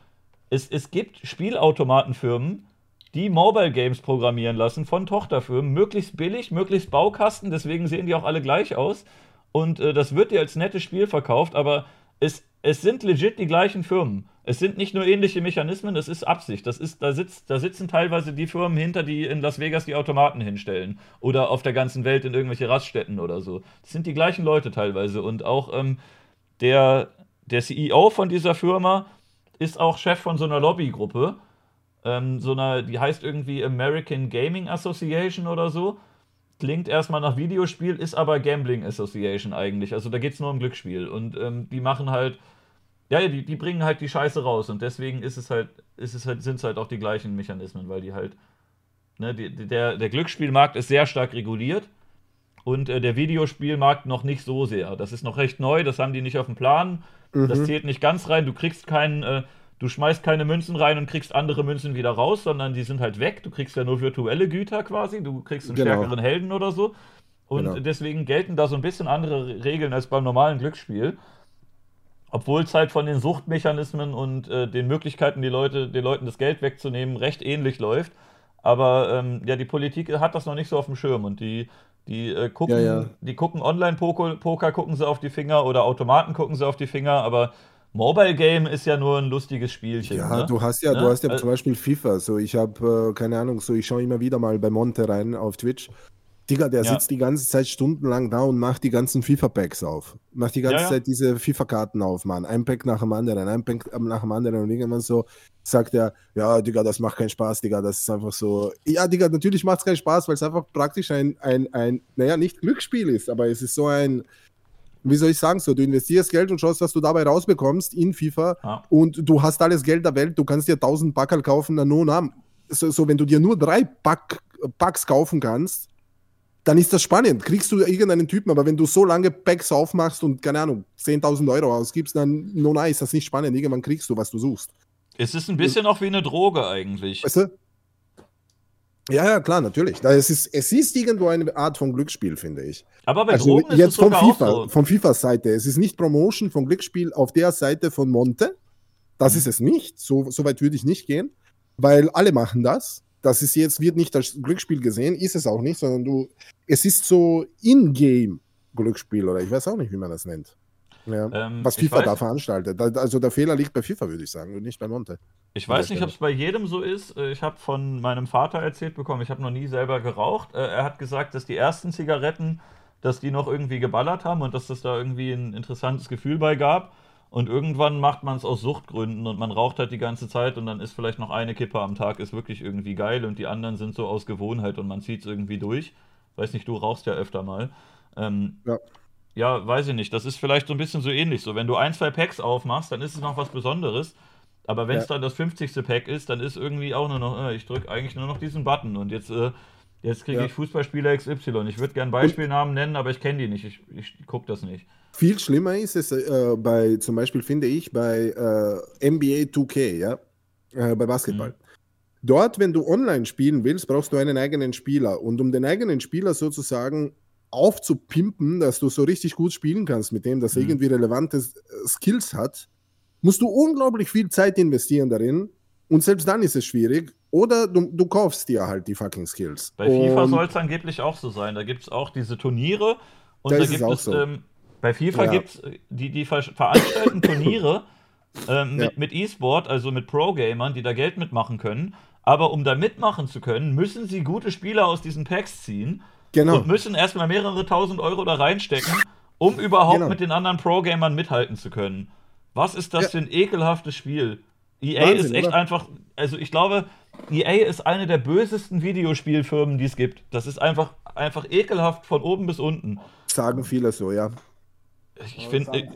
es, es gibt Spielautomatenfirmen, die Mobile Games programmieren lassen von Tochterfirmen, möglichst billig, möglichst Baukasten, deswegen sehen die auch alle gleich aus. und äh, das wird dir als nettes Spiel verkauft, aber es, es sind legit die gleichen Firmen. Es sind nicht nur ähnliche Mechanismen, es ist Absicht. Das ist, da, sitzt, da sitzen teilweise die Firmen hinter, die in Las Vegas die Automaten hinstellen. Oder auf der ganzen Welt in irgendwelche Raststätten oder so. Das sind die gleichen Leute teilweise. Und auch ähm, der, der CEO von dieser Firma ist auch Chef von so einer Lobbygruppe. Ähm, so einer, die heißt irgendwie American Gaming Association oder so. Klingt erstmal nach Videospiel, ist aber Gambling Association eigentlich. Also da geht es nur um Glücksspiel. Und ähm, die machen halt, ja, die, die bringen halt die Scheiße raus. Und deswegen ist es halt, ist es halt, sind es halt auch die gleichen Mechanismen, weil die halt, ne, die, der, der Glücksspielmarkt ist sehr stark reguliert und äh, der Videospielmarkt noch nicht so sehr. Das ist noch recht neu, das haben die nicht auf dem Plan. Mhm. Das zählt nicht ganz rein. Du kriegst keinen, äh, du schmeißt keine Münzen rein und kriegst andere Münzen wieder raus, sondern die sind halt weg. Du kriegst ja nur virtuelle Güter quasi. Du kriegst einen genau. stärkeren Helden oder so. Und genau. deswegen gelten da so ein bisschen andere Regeln als beim normalen Glücksspiel. Obwohl es halt von den Suchtmechanismen und äh, den Möglichkeiten, die Leute, den Leuten das Geld wegzunehmen, recht ähnlich läuft. Aber ähm, ja, die Politik hat das noch nicht so auf dem Schirm und die die äh, gucken, ja, ja. die gucken Online-Poker, gucken sie auf die Finger oder Automaten gucken sie auf die Finger, aber Mobile Game ist ja nur ein lustiges Spielchen. Ja, ne? du hast ja, ne? du hast ja also, zum Beispiel FIFA. So, ich habe äh, keine Ahnung, so ich schaue immer wieder mal bei Monte rein auf Twitch Digga, der ja. sitzt die ganze Zeit stundenlang da und macht die ganzen FIFA-Packs auf. Macht die ganze ja, ja. Zeit diese FIFA-Karten auf, Mann. Ein Pack nach dem anderen, ein Pack nach dem anderen. Und irgendwann so sagt er, ja, Digga, das macht keinen Spaß, Digga. Das ist einfach so. Ja, Digga, natürlich macht es keinen Spaß, weil es einfach praktisch ein, ein, ein, naja, nicht Glücksspiel ist, aber es ist so ein, wie soll ich sagen, so, du investierst Geld und schaust, was du dabei rausbekommst in FIFA ja. und du hast alles Geld der Welt, du kannst dir 1000 Packerl kaufen, dann nur Namen. So, so, wenn du dir nur drei Pack, Packs kaufen kannst, dann ist das spannend. Kriegst du irgendeinen Typen, aber wenn du so lange Packs aufmachst und, keine Ahnung, 10.000 Euro ausgibst, dann, no nice, ist das nicht spannend. Irgendwann kriegst du, was du suchst. Es ist ein bisschen auch wie eine Droge eigentlich. Weißt du? Ja, ja, klar, natürlich. Es ist, es ist irgendwo eine Art von Glücksspiel, finde ich. Aber bei also Drogen ist jetzt es von FIFA, so. von FIFAs Seite. Es ist nicht Promotion von Glücksspiel auf der Seite von Monte. Das mhm. ist es nicht. So, so weit würde ich nicht gehen, weil alle machen das das ist jetzt, wird nicht als Glücksspiel gesehen, ist es auch nicht, sondern du, es ist so in-game Glücksspiel oder ich weiß auch nicht, wie man das nennt. Ja, ähm, was FIFA da veranstaltet. Also der Fehler liegt bei FIFA, würde ich sagen, und nicht bei Monte. Ich weiß nicht, ob es bei jedem so ist. Äh, ich habe von meinem Vater erzählt bekommen, ich habe noch nie selber geraucht. Äh, er hat gesagt, dass die ersten Zigaretten, dass die noch irgendwie geballert haben und dass das da irgendwie ein interessantes Gefühl bei gab. Und irgendwann macht man es aus Suchtgründen und man raucht halt die ganze Zeit und dann ist vielleicht noch eine Kippe am Tag, ist wirklich irgendwie geil und die anderen sind so aus Gewohnheit und man zieht es irgendwie durch. Weiß nicht, du rauchst ja öfter mal. Ähm, ja. Ja, weiß ich nicht. Das ist vielleicht so ein bisschen so ähnlich. So, wenn du ein, zwei Packs aufmachst, dann ist es noch was Besonderes. Aber wenn es ja. dann das 50. Pack ist, dann ist irgendwie auch nur noch, äh, ich drücke eigentlich nur noch diesen Button und jetzt, äh, jetzt kriege ja. ich Fußballspieler XY. Ich würde gerne Beispielnamen nennen, aber ich kenne die nicht. Ich, ich gucke das nicht. Viel schlimmer ist es äh, bei, zum Beispiel finde ich, bei äh, NBA 2K, ja, äh, bei Basketball. Mhm. Dort, wenn du online spielen willst, brauchst du einen eigenen Spieler. Und um den eigenen Spieler sozusagen aufzupimpen, dass du so richtig gut spielen kannst mit dem, dass er mhm. irgendwie relevante äh, Skills hat, musst du unglaublich viel Zeit investieren darin. Und selbst dann ist es schwierig. Oder du, du kaufst dir halt die fucking Skills. Bei FIFA soll es angeblich auch so sein. Da gibt es auch diese Turniere und da, da gibt es, so. ähm, bei FIFA ja. gibt es, die, die veranstalten Turniere äh, mit, ja. mit E-Sport, also mit Pro-Gamern, die da Geld mitmachen können. Aber um da mitmachen zu können, müssen sie gute Spieler aus diesen Packs ziehen genau. und müssen erstmal mehrere tausend Euro da reinstecken, um überhaupt genau. mit den anderen Pro-Gamern mithalten zu können. Was ist das ja. für ein ekelhaftes Spiel? EA Wahnsinn, ist echt oder? einfach, also ich glaube, EA ist eine der bösesten Videospielfirmen, die es gibt. Das ist einfach, einfach ekelhaft von oben bis unten. Sagen viele so, ja ich finde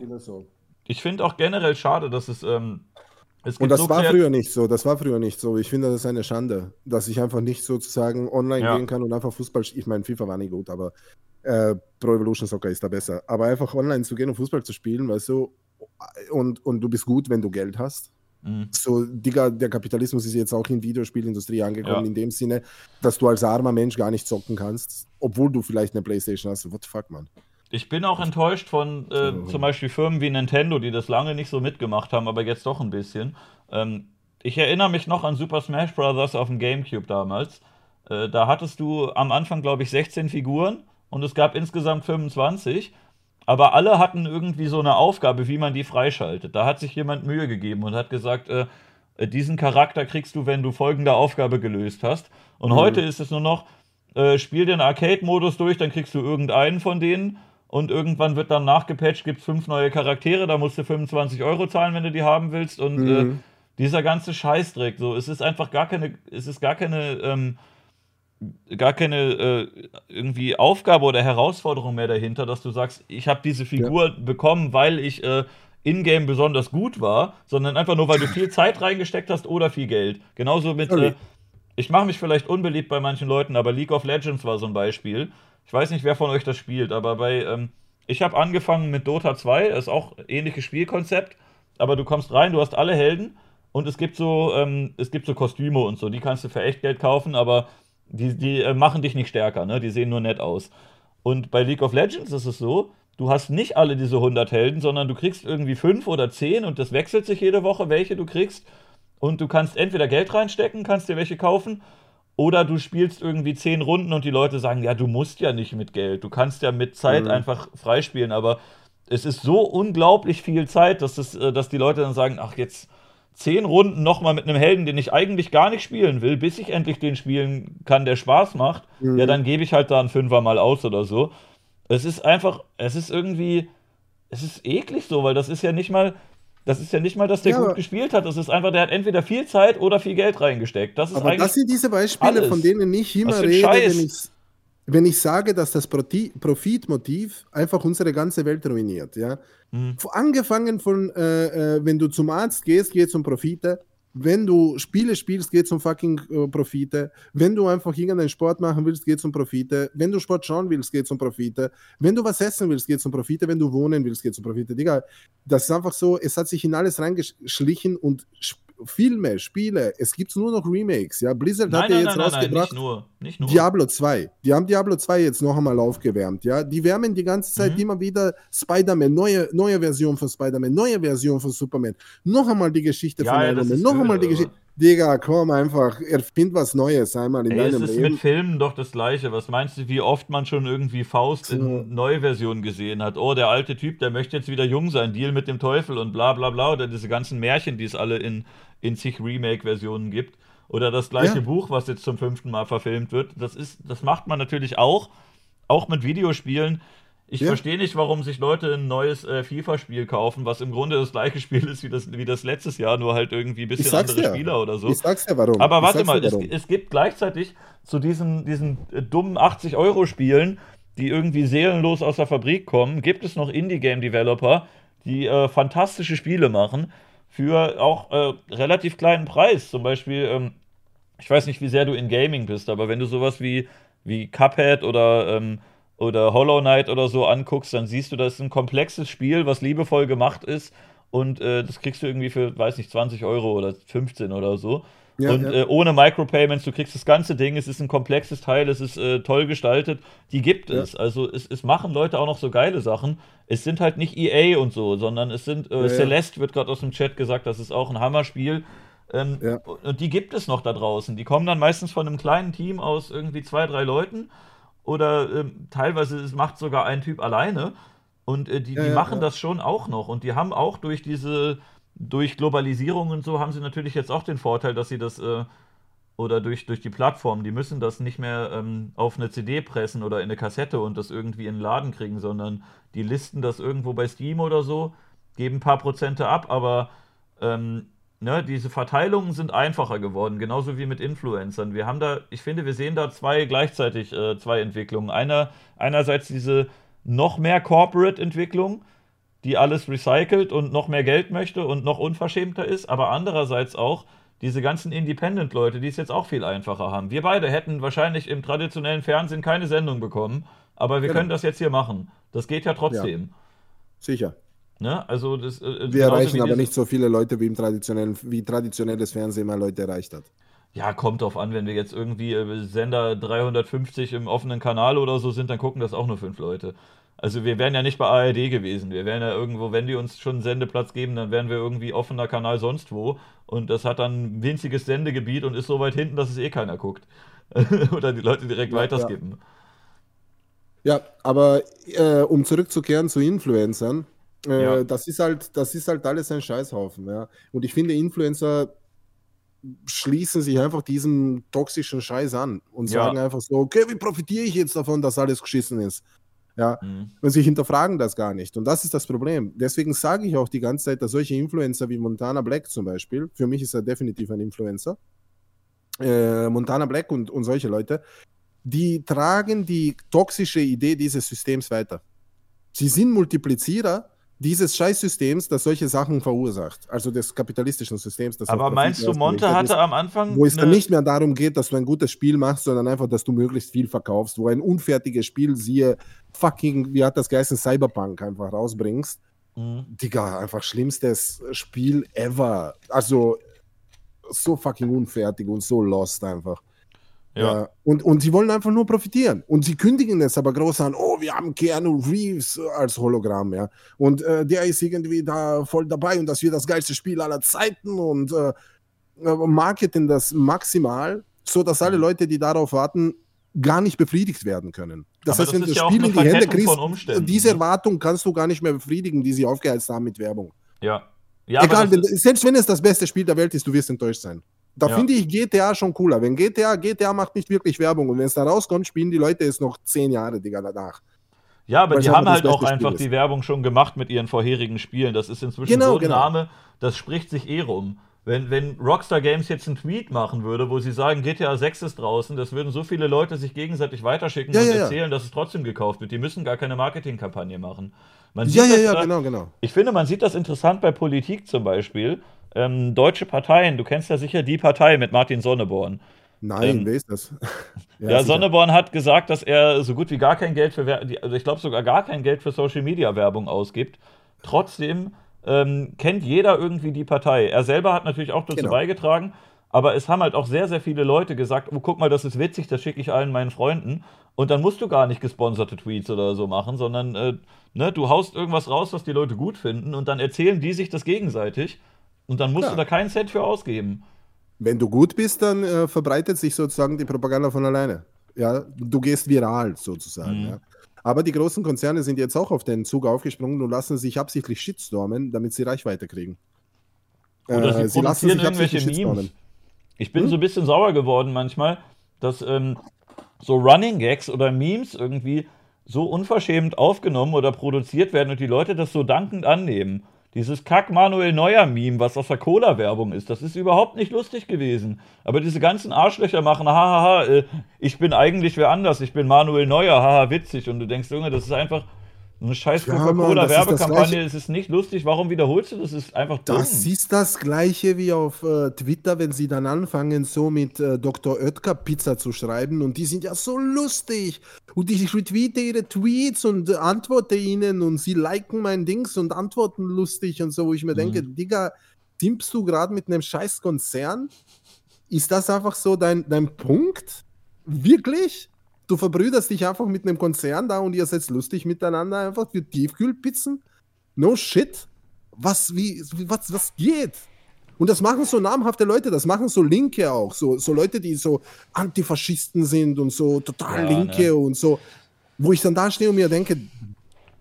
ich finde auch generell schade, dass es. Ähm, es und das war früher nicht so, das war früher nicht so. Ich finde, das ist eine Schande, dass ich einfach nicht sozusagen online ja. gehen kann und einfach Fußball, ich meine, FIFA war nicht gut, aber äh, Pro Evolution Soccer ist da besser. Aber einfach online zu gehen und Fußball zu spielen, weißt du, und, und du bist gut, wenn du Geld hast. Mhm. So, Digga, der Kapitalismus ist jetzt auch in Videospielindustrie angekommen, ja. in dem Sinne, dass du als armer Mensch gar nicht zocken kannst, obwohl du vielleicht eine Playstation hast. What the fuck, man? Ich bin auch enttäuscht von äh, mhm. zum Beispiel Firmen wie Nintendo, die das lange nicht so mitgemacht haben, aber jetzt doch ein bisschen. Ähm, ich erinnere mich noch an Super Smash Bros. auf dem GameCube damals. Äh, da hattest du am Anfang, glaube ich, 16 Figuren und es gab insgesamt 25. aber alle hatten irgendwie so eine Aufgabe, wie man die freischaltet. Da hat sich jemand Mühe gegeben und hat gesagt, äh, äh diesen Charakter kriegst du, wenn du folgende Aufgabe gelöst hast. Und mhm. heute ist es nur noch, äh, spiel den Arcade-Modus durch, dann kriegst du irgendeinen von denen und irgendwann wird dann nachgepatcht, gibt es fünf neue Charaktere, da musst du 25 Euro zahlen, wenn du die haben willst. Und äh, mhm. äh, dieser ganze Scheißdreck, so, es ist einfach gar keine, es ist gar keine, ähm, gar keine äh, irgendwie Aufgabe oder Herausforderung mehr dahinter, dass du sagst, ich habe diese Figur ja. bekommen, weil ich äh, in-game besonders gut war, sondern einfach nur, weil du viel Zeit reingesteckt hast oder viel Geld. Genauso mit, okay. äh, ich mache mich vielleicht unbeliebt bei manchen Leuten, aber League of Legends war so ein Beispiel. Ich weiß nicht, wer von euch das spielt, aber bei, ähm, ich habe angefangen mit Dota 2, das ist auch ähnliches Spielkonzept, aber du kommst rein, du hast alle Helden und es gibt so, ähm, es gibt so Kostüme und so, die kannst du für echt Geld kaufen, aber die, die äh, machen dich nicht stärker, ne? Die sehen nur nett aus. Und bei League of Legends ist es so, du hast nicht alle diese 100 Helden, sondern du kriegst irgendwie 5 oder 10 und das wechselt sich jede Woche, welche du kriegst. Und du kannst entweder Geld reinstecken, kannst dir welche kaufen, oder du spielst irgendwie 10 Runden und die Leute sagen, ja, du musst ja nicht mit Geld, du kannst ja mit Zeit mhm. einfach freispielen, aber es ist so unglaublich viel Zeit, dass, das, äh, dass die Leute dann sagen, ach, jetzt zehn Runden nochmal mit einem Helden, den ich eigentlich gar nicht spielen will, bis ich endlich den spielen kann, der Spaß macht, mhm. ja, dann gebe ich halt da einen Fünfer mal aus oder so. Es ist einfach, es ist irgendwie, es ist eklig so, weil das ist ja nicht mal, das ist ja nicht mal, dass der ja, gut gespielt hat. Das ist einfach, der hat entweder viel Zeit oder viel Geld reingesteckt. Das ist aber das sind diese Beispiele, alles. von denen ich immer rede, wenn ich, wenn ich sage, dass das Profitmotiv einfach unsere ganze Welt ruiniert. Ja? Mhm. Angefangen von, äh, äh, wenn du zum Arzt gehst, geht es um Profite. Wenn du Spiele spielst, geht es um fucking äh, Profite. Wenn du einfach irgendeinen Sport machen willst, geht es um Profite. Wenn du Sport schauen willst, geht es um Profite. Wenn du was essen willst, geht es um Profite. Wenn du wohnen willst, geht es um Profite. Digga, das ist einfach so, es hat sich in alles reingeschlichen und Filme, Spiele, es gibt nur noch Remakes. Ja, Blizzard nein, hat ja jetzt nein, rausgebracht. Nein, nicht nur, nicht nur. Diablo 2. Die haben Diablo 2 jetzt noch einmal aufgewärmt. Ja, die wärmen die ganze Zeit mhm. immer wieder Spider-Man, neue, neue Version von Spider-Man, neue Version von Superman. Noch einmal die Geschichte ja, von Iron Man, noch einmal die Geschichte. Digga, komm einfach, erfind was Neues einmal in Ey, deinem Es ist Leben. mit Filmen doch das Gleiche. Was meinst du, wie oft man schon irgendwie Faust so. in Neuversionen gesehen hat? Oh, der alte Typ, der möchte jetzt wieder jung sein, Deal mit dem Teufel und bla bla bla. Oder diese ganzen Märchen, die es alle in in zig Remake-Versionen gibt. Oder das gleiche ja. Buch, was jetzt zum fünften Mal verfilmt wird. Das, ist, das macht man natürlich auch, auch mit Videospielen. Ich ja. verstehe nicht, warum sich Leute ein neues äh, FIFA-Spiel kaufen, was im Grunde das gleiche Spiel ist wie das, wie das letztes Jahr, nur halt irgendwie ein bisschen andere ja. Spieler oder so. Ich sag's ja warum. Aber warte mal, es, es, gibt gleichzeitig zu diesen, diesen äh, dummen 80-Euro-Spielen, die irgendwie seelenlos aus der Fabrik kommen, gibt es noch Indie-Game-Developer, die äh, fantastische Spiele machen für auch äh, relativ kleinen Preis. Zum Beispiel, ähm, ich weiß nicht, wie sehr du in Gaming bist, aber wenn du sowas wie, wie Cuphead oder, ähm, oder Hollow Knight oder so anguckst, dann siehst du, das ist ein komplexes Spiel, was liebevoll gemacht ist. Und äh, das kriegst du irgendwie für, weiß nicht, 20 Euro oder 15 oder so. Ja, und ja. Äh, ohne Micropayments, du kriegst das ganze Ding, es ist ein komplexes Teil, es ist äh, toll gestaltet. Die gibt ja. es. Also es, es machen Leute auch noch so geile Sachen. Es sind halt nicht EA und so, sondern es sind äh, Celeste, wird gerade aus dem Chat gesagt, das ist auch ein Hammerspiel. Ähm, und die gibt es noch da draußen. Die kommen dann meistens von einem kleinen Team aus irgendwie zwei, drei Leuten. Oder ähm, teilweise macht sogar ein Typ alleine. Und äh, die, die machen das schon auch noch. Und die haben auch durch diese durch Globalisierung und so haben sie natürlich jetzt auch den Vorteil, dass sie das äh, oder durch, durch die Plattform, die müssen das nicht mehr ähm, auf eine CD pressen oder in eine Kassette und das irgendwie in den Laden kriegen, sondern die listen das irgendwo bei Steam oder so, geben ein paar Prozente ab, aber ähm, ne, diese Verteilungen sind einfacher geworden, genauso wie mit Influencern. Wir haben da, ich finde, wir sehen da zwei gleichzeitig äh, zwei Entwicklungen. Einer, einerseits diese noch mehr Corporate-Entwicklung, die alles recycelt und noch mehr Geld möchte und noch unverschämter ist, aber andererseits auch diese ganzen Independent-Leute, die es jetzt auch viel einfacher haben. Wir beide hätten wahrscheinlich im traditionellen Fernsehen keine Sendung bekommen, aber wir genau. können das jetzt hier machen. Das geht ja trotzdem. Ja. Sicher. Ne? Also das, äh, wir erreichen aber nicht so viele Leute, wie, im traditionellen, wie traditionelles Fernsehen mal Leute erreicht hat. Ja, kommt drauf an, wenn wir jetzt irgendwie äh, Sender 350 im offenen Kanal oder so sind, dann gucken das auch nur fünf Leute. Also wir wären ja nicht bei ARD gewesen. Wir wären ja irgendwo, wenn die uns schon einen Sendeplatz geben, dann wären wir irgendwie offener Kanal sonst wo. Und das hat dann ein winziges Sendegebiet und ist so weit hinten, dass es eh keiner guckt. Oder die Leute direkt ja, weiterskippen. Ja, aber äh, um zurückzukehren zu Influencern, äh, ja. das ist halt, das ist halt alles ein Scheißhaufen, ja. Und ich finde, Influencer schließen sich einfach diesem toxischen Scheiß an und ja. sagen einfach so, okay, wie profitiere ich jetzt davon, dass alles geschissen ist? Ja, mhm. und sie hinterfragen das gar nicht. Und das ist das Problem. Deswegen sage ich auch die ganze Zeit, dass solche Influencer wie Montana Black zum Beispiel, für mich ist er definitiv ein Influencer, äh, Montana Black und, und solche Leute, die tragen die toxische Idee dieses Systems weiter. Sie sind Multiplizierer dieses Scheißsystems, das solche Sachen verursacht, also des kapitalistischen Systems. Das Aber meinst du, Monte hatte am Anfang. Wo es dann nicht mehr darum geht, dass du ein gutes Spiel machst, sondern einfach, dass du möglichst viel verkaufst, wo ein unfertiges Spiel, siehe fucking, wie hat das geheißen, Cyberpunk einfach rausbringst. Mhm. Digga, einfach schlimmstes Spiel ever. Also so fucking unfertig und so lost einfach. Ja. und, und sie wollen einfach nur profitieren. Und sie kündigen es aber groß an, oh, wir haben Keanu Reeves als Hologramm, ja. Und äh, der ist irgendwie da voll dabei und das wird das geilste Spiel aller Zeiten und äh, äh marketen das maximal, so dass alle mhm. Leute, die darauf warten, gar nicht befriedigt werden können. Das aber heißt, das wenn du das ja Spiel in die Hände kriegst, diese ne? Erwartung kannst du gar nicht mehr befriedigen, die sie aufgeheizt haben mit Werbung. Ja. ja Egal, wenn, selbst wenn es das beste Spiel der Welt ist, du wirst enttäuscht sein. Da ja. finde ich GTA schon cooler. Wenn GTA, GTA macht nicht wirklich Werbung und wenn es da rauskommt, spielen die Leute es noch zehn Jahre, Digga, danach. Ja, aber Weil die haben halt auch einfach die Werbung schon gemacht mit ihren vorherigen Spielen. Das ist inzwischen genau, so ein genau. Name, das spricht sich eh rum. Wenn, wenn Rockstar Games jetzt einen Tweet machen würde, wo sie sagen, GTA 6 ist draußen, das würden so viele Leute sich gegenseitig weiterschicken ja, und ja, erzählen, ja. dass es trotzdem gekauft wird. Die müssen gar keine Marketingkampagne machen. Man ja, ja, ja, da, genau, genau. Ich finde, man sieht das interessant bei Politik zum Beispiel ähm, deutsche Parteien. Du kennst ja sicher die Partei mit Martin Sonneborn. Nein, ähm, wer ist das? ja, ja Sonneborn hat gesagt, dass er so gut wie gar kein Geld für, also ich glaube sogar gar kein Geld für Social Media Werbung ausgibt. Trotzdem ähm, kennt jeder irgendwie die Partei. Er selber hat natürlich auch dazu genau. beigetragen, aber es haben halt auch sehr, sehr viele Leute gesagt: Oh, guck mal, das ist witzig, das schicke ich allen meinen Freunden. Und dann musst du gar nicht gesponserte Tweets oder so machen, sondern äh, ne, du haust irgendwas raus, was die Leute gut finden, und dann erzählen die sich das gegenseitig. Und dann musst ja. du da keinen Cent für ausgeben. Wenn du gut bist, dann äh, verbreitet sich sozusagen die Propaganda von alleine. Ja, du gehst viral sozusagen. Mhm. Ja. Aber die großen Konzerne sind jetzt auch auf den Zug aufgesprungen und lassen sich absichtlich shitstormen, damit sie Reichweite kriegen. Oder sie, äh, sie lassen sich irgendwelche Memes. Ich bin hm? so ein bisschen sauer geworden manchmal, dass ähm, so Running Gags oder Memes irgendwie so unverschämt aufgenommen oder produziert werden und die Leute das so dankend annehmen. Dieses Kack-Manuel Neuer-Meme, was aus der Cola-Werbung ist, das ist überhaupt nicht lustig gewesen. Aber diese ganzen Arschlöcher machen, hahaha, äh, ich bin eigentlich wer anders, ich bin Manuel Neuer, haha, witzig. Und du denkst, Junge, das ist einfach eine scheiß Coca-Cola-Werbekampagne, es ist nicht lustig, warum wiederholst du das? Das ist einfach dumm. Das ist das gleiche wie auf äh, Twitter, wenn sie dann anfangen, so mit äh, Dr. Oetker Pizza zu schreiben und die sind ja so lustig und ich retweete ihre Tweets und äh, antworte ihnen und sie liken mein Dings und antworten lustig und so, wo ich mir mhm. denke, Digga, timpst du gerade mit einem scheiß Konzern? Ist das einfach so dein, dein Punkt? Wirklich? Du verbrüderst dich einfach mit einem Konzern da und ihr seid lustig miteinander einfach für Tiefkühlpizzen? No shit. Was, wie, was, was geht? Und das machen so namhafte Leute, das machen so Linke auch, so, so Leute, die so Antifaschisten sind und so total ja, Linke ne? und so, wo ich dann da stehe und mir denke,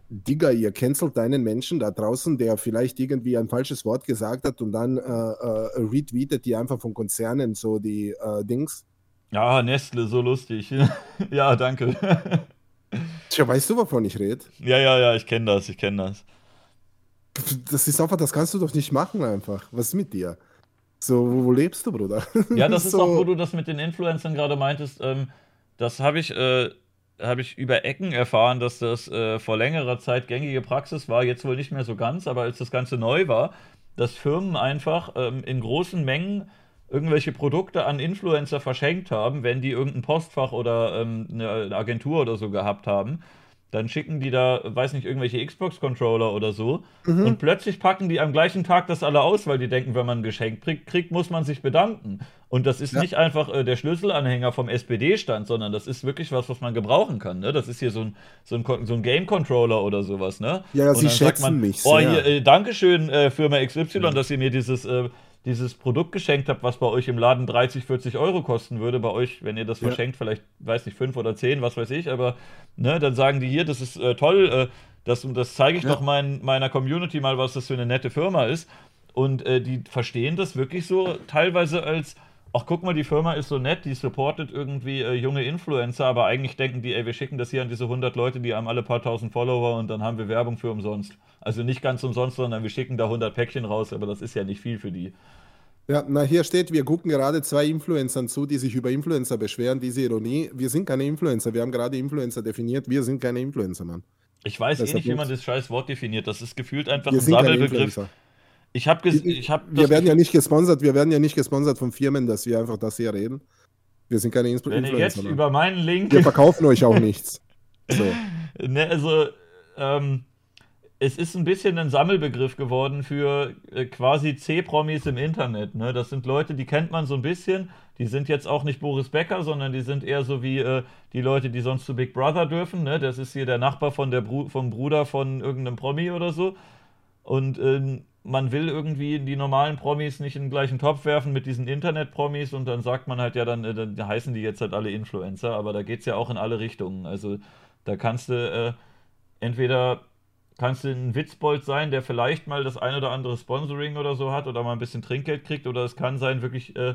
Digga, ihr cancelt deinen Menschen da draußen, der vielleicht irgendwie ein falsches Wort gesagt hat und dann äh, äh, retweetet die einfach von Konzernen so die äh, Dings. Ja, Nestle, so lustig. ja, danke. Tja, weißt du, wovon ich rede? Ja, ja, ja, ich kenne das, ich kenne das. Das ist einfach, das kannst du doch nicht machen einfach. Was ist mit dir? So, wo, wo lebst du, Bruder? Ja, das ist so. auch, wo du das mit den Influencern gerade meintest. Ähm, das habe ich, äh, hab ich über Ecken erfahren, dass das äh, vor längerer Zeit gängige Praxis war. Jetzt wohl nicht mehr so ganz, aber als das Ganze neu war, dass Firmen einfach ähm, in großen Mengen irgendwelche Produkte an Influencer verschenkt haben, wenn die irgendein Postfach oder ähm, eine Agentur oder so gehabt haben. Dann schicken die da, weiß nicht, irgendwelche Xbox-Controller oder so. Mhm. Und plötzlich packen die am gleichen Tag das alle aus, weil die denken, wenn man ein Geschenk kriegt, muss man sich bedanken. Und das ist ja. nicht einfach äh, der Schlüsselanhänger vom SPD-Stand, sondern das ist wirklich was, was man gebrauchen kann. Ne? Das ist hier so ein, so ein, so ein Game-Controller oder sowas. Ne? Ja, ja sie schätzen man, mich. Oh, hier, äh, Dankeschön, äh, Firma XY, mhm. dass ihr mir dieses äh, dieses Produkt geschenkt habt, was bei euch im Laden 30, 40 Euro kosten würde, bei euch, wenn ihr das Ja. verschenkt, vielleicht, weiß nicht, 5 oder 10, was weiß ich, aber ne, dann sagen die hier, das ist äh, toll, äh, das, das zeige ich Ja. doch mein, meiner Community mal, was das für eine nette Firma ist. Und äh, die verstehen das wirklich so teilweise als, ach guck mal, die Firma ist so nett, die supportet irgendwie äh, junge Influencer, aber eigentlich denken die, ey, wir schicken das hier an diese 100 Leute, die haben alle paar tausend Follower und dann haben wir Werbung für umsonst. Also nicht ganz umsonst, sondern wir schicken da 100 Päckchen raus, aber das ist ja nicht viel für die. Ja, na hier steht, wir gucken gerade zwei Influencern zu, die sich über Influencer beschweren. Diese Ironie, wir sind keine Influencer, wir haben gerade Influencer definiert, wir sind keine Influencer, Mann. Ich weiß Das eh nicht, wie man das scheiß Wort definiert. Das ist gefühlt einfach Wir ein Sammelbegriff. Influencer. Ich habe ich hab Wir werden ja nicht gesponsert, wir werden ja nicht gesponsert von Firmen, dass wir einfach das hier reden. Wir sind keine Influ wenn ihr jetzt Influencer. Mann. über meinen Link Wir verkaufen euch auch nichts. So. Ne, also, ähm, es ist ein bisschen ein Sammelbegriff geworden für äh, quasi C-Promis im Internet. Ne? Das sind Leute, die kennt man so ein bisschen. Die sind jetzt auch nicht Boris Becker, sondern die sind eher so wie äh, die Leute, die sonst zu Big Brother dürfen. Ne? Das ist hier der Nachbar von der Bru vom Bruder von irgendeinem Promi oder so. Und ähm, man will irgendwie die normalen Promis nicht in den gleichen Topf werfen mit diesen Internet-Promis und dann sagt man halt, ja, dann, äh, dann heißen die jetzt halt alle Influencer, aber da geht es ja auch in alle Richtungen. Also da kannst du äh, entweder kannst du ein Witzbold sein, der vielleicht mal das ein oder andere Sponsoring oder so hat oder mal ein bisschen Trinkgeld kriegt, oder es kann sein, wirklich äh,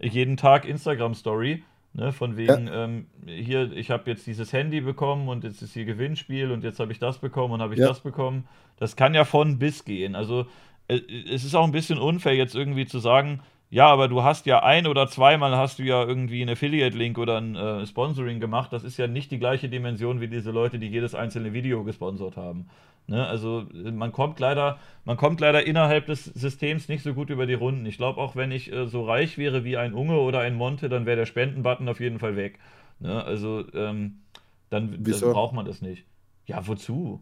jeden Tag Instagram-Story. Ne, von wegen, ähm, hier, ich habe jetzt dieses Handy bekommen und jetzt ist hier Gewinnspiel und jetzt habe ich das bekommen und habe ich Ja. das bekommen. Das kann ja von bis gehen. Also äh, es ist auch ein bisschen unfair, jetzt irgendwie zu sagen, ja, aber du hast ja ein oder zweimal hast du ja irgendwie einen Affiliate-Link oder ein äh, Sponsoring gemacht. Das ist ja nicht die gleiche Dimension wie diese Leute, die jedes einzelne Video gesponsert haben. Ne? Also äh, man kommt leider, man kommt leider innerhalb des Systems nicht so gut über die Runden. Ich glaube auch, wenn ich äh, so reich wäre wie ein Unge oder ein Monte, dann wäre der Spendenbutton auf jeden Fall weg. Ne? Also ähm, dann, dann braucht man das nicht. Ja, wozu?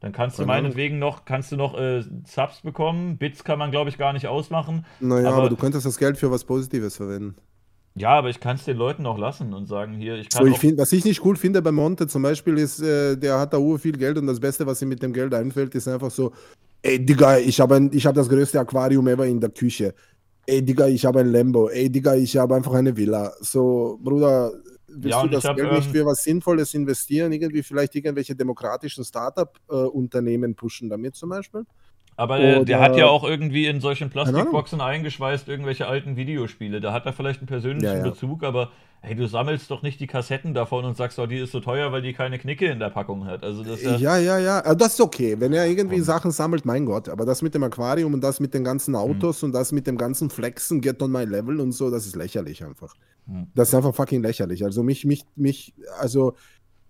Dann kannst du meinetwegen noch, kannst du noch äh, Subs bekommen. Bits kann man, glaube ich, gar nicht ausmachen. Naja, Aber- aber, du könntest das Geld für was Positives verwenden. Ja, aber ich kann es den Leuten auch lassen und sagen, hier, ich kann So, ich find, was ich nicht cool finde bei Monte zum Beispiel ist, äh, der hat da ur viel Geld und das Beste, was ihm mit dem Geld einfällt, ist einfach so, ey Digga, ich habe ein- ich hab das größte Aquarium ever in der Küche. Ey Digga, ich habe ein Lambo. Ey Digga, ich habe einfach eine Villa. So, Bruder, willst Ja, du das hab, Geld nicht ähm, für was Sinnvolles investieren? Irgendwie vielleicht irgendwelche demokratischen Startup-Unternehmen pushen damit zum Beispiel? Aber der, der hat ja auch irgendwie in solchen. Plastikboxen eingeschweißt irgendwelche alten Videospiele. Da hat er vielleicht einen persönlichen Ja, ja. Bezug, aber hey, du sammelst doch nicht die Kassetten davon und sagst, oh, die ist so teuer, weil die keine Knicke in der Packung hat. Also das ja, Ja, ja, ja. äh, Das ist okay. Wenn er irgendwie Komm. Sachen sammelt, mein Gott. Aber das mit dem Aquarium und das mit den ganzen Autos und das mit dem ganzen Flexen, get on my level und so, das ist lächerlich einfach. Hm. Das ist einfach fucking lächerlich. Also mich, mich, mich, also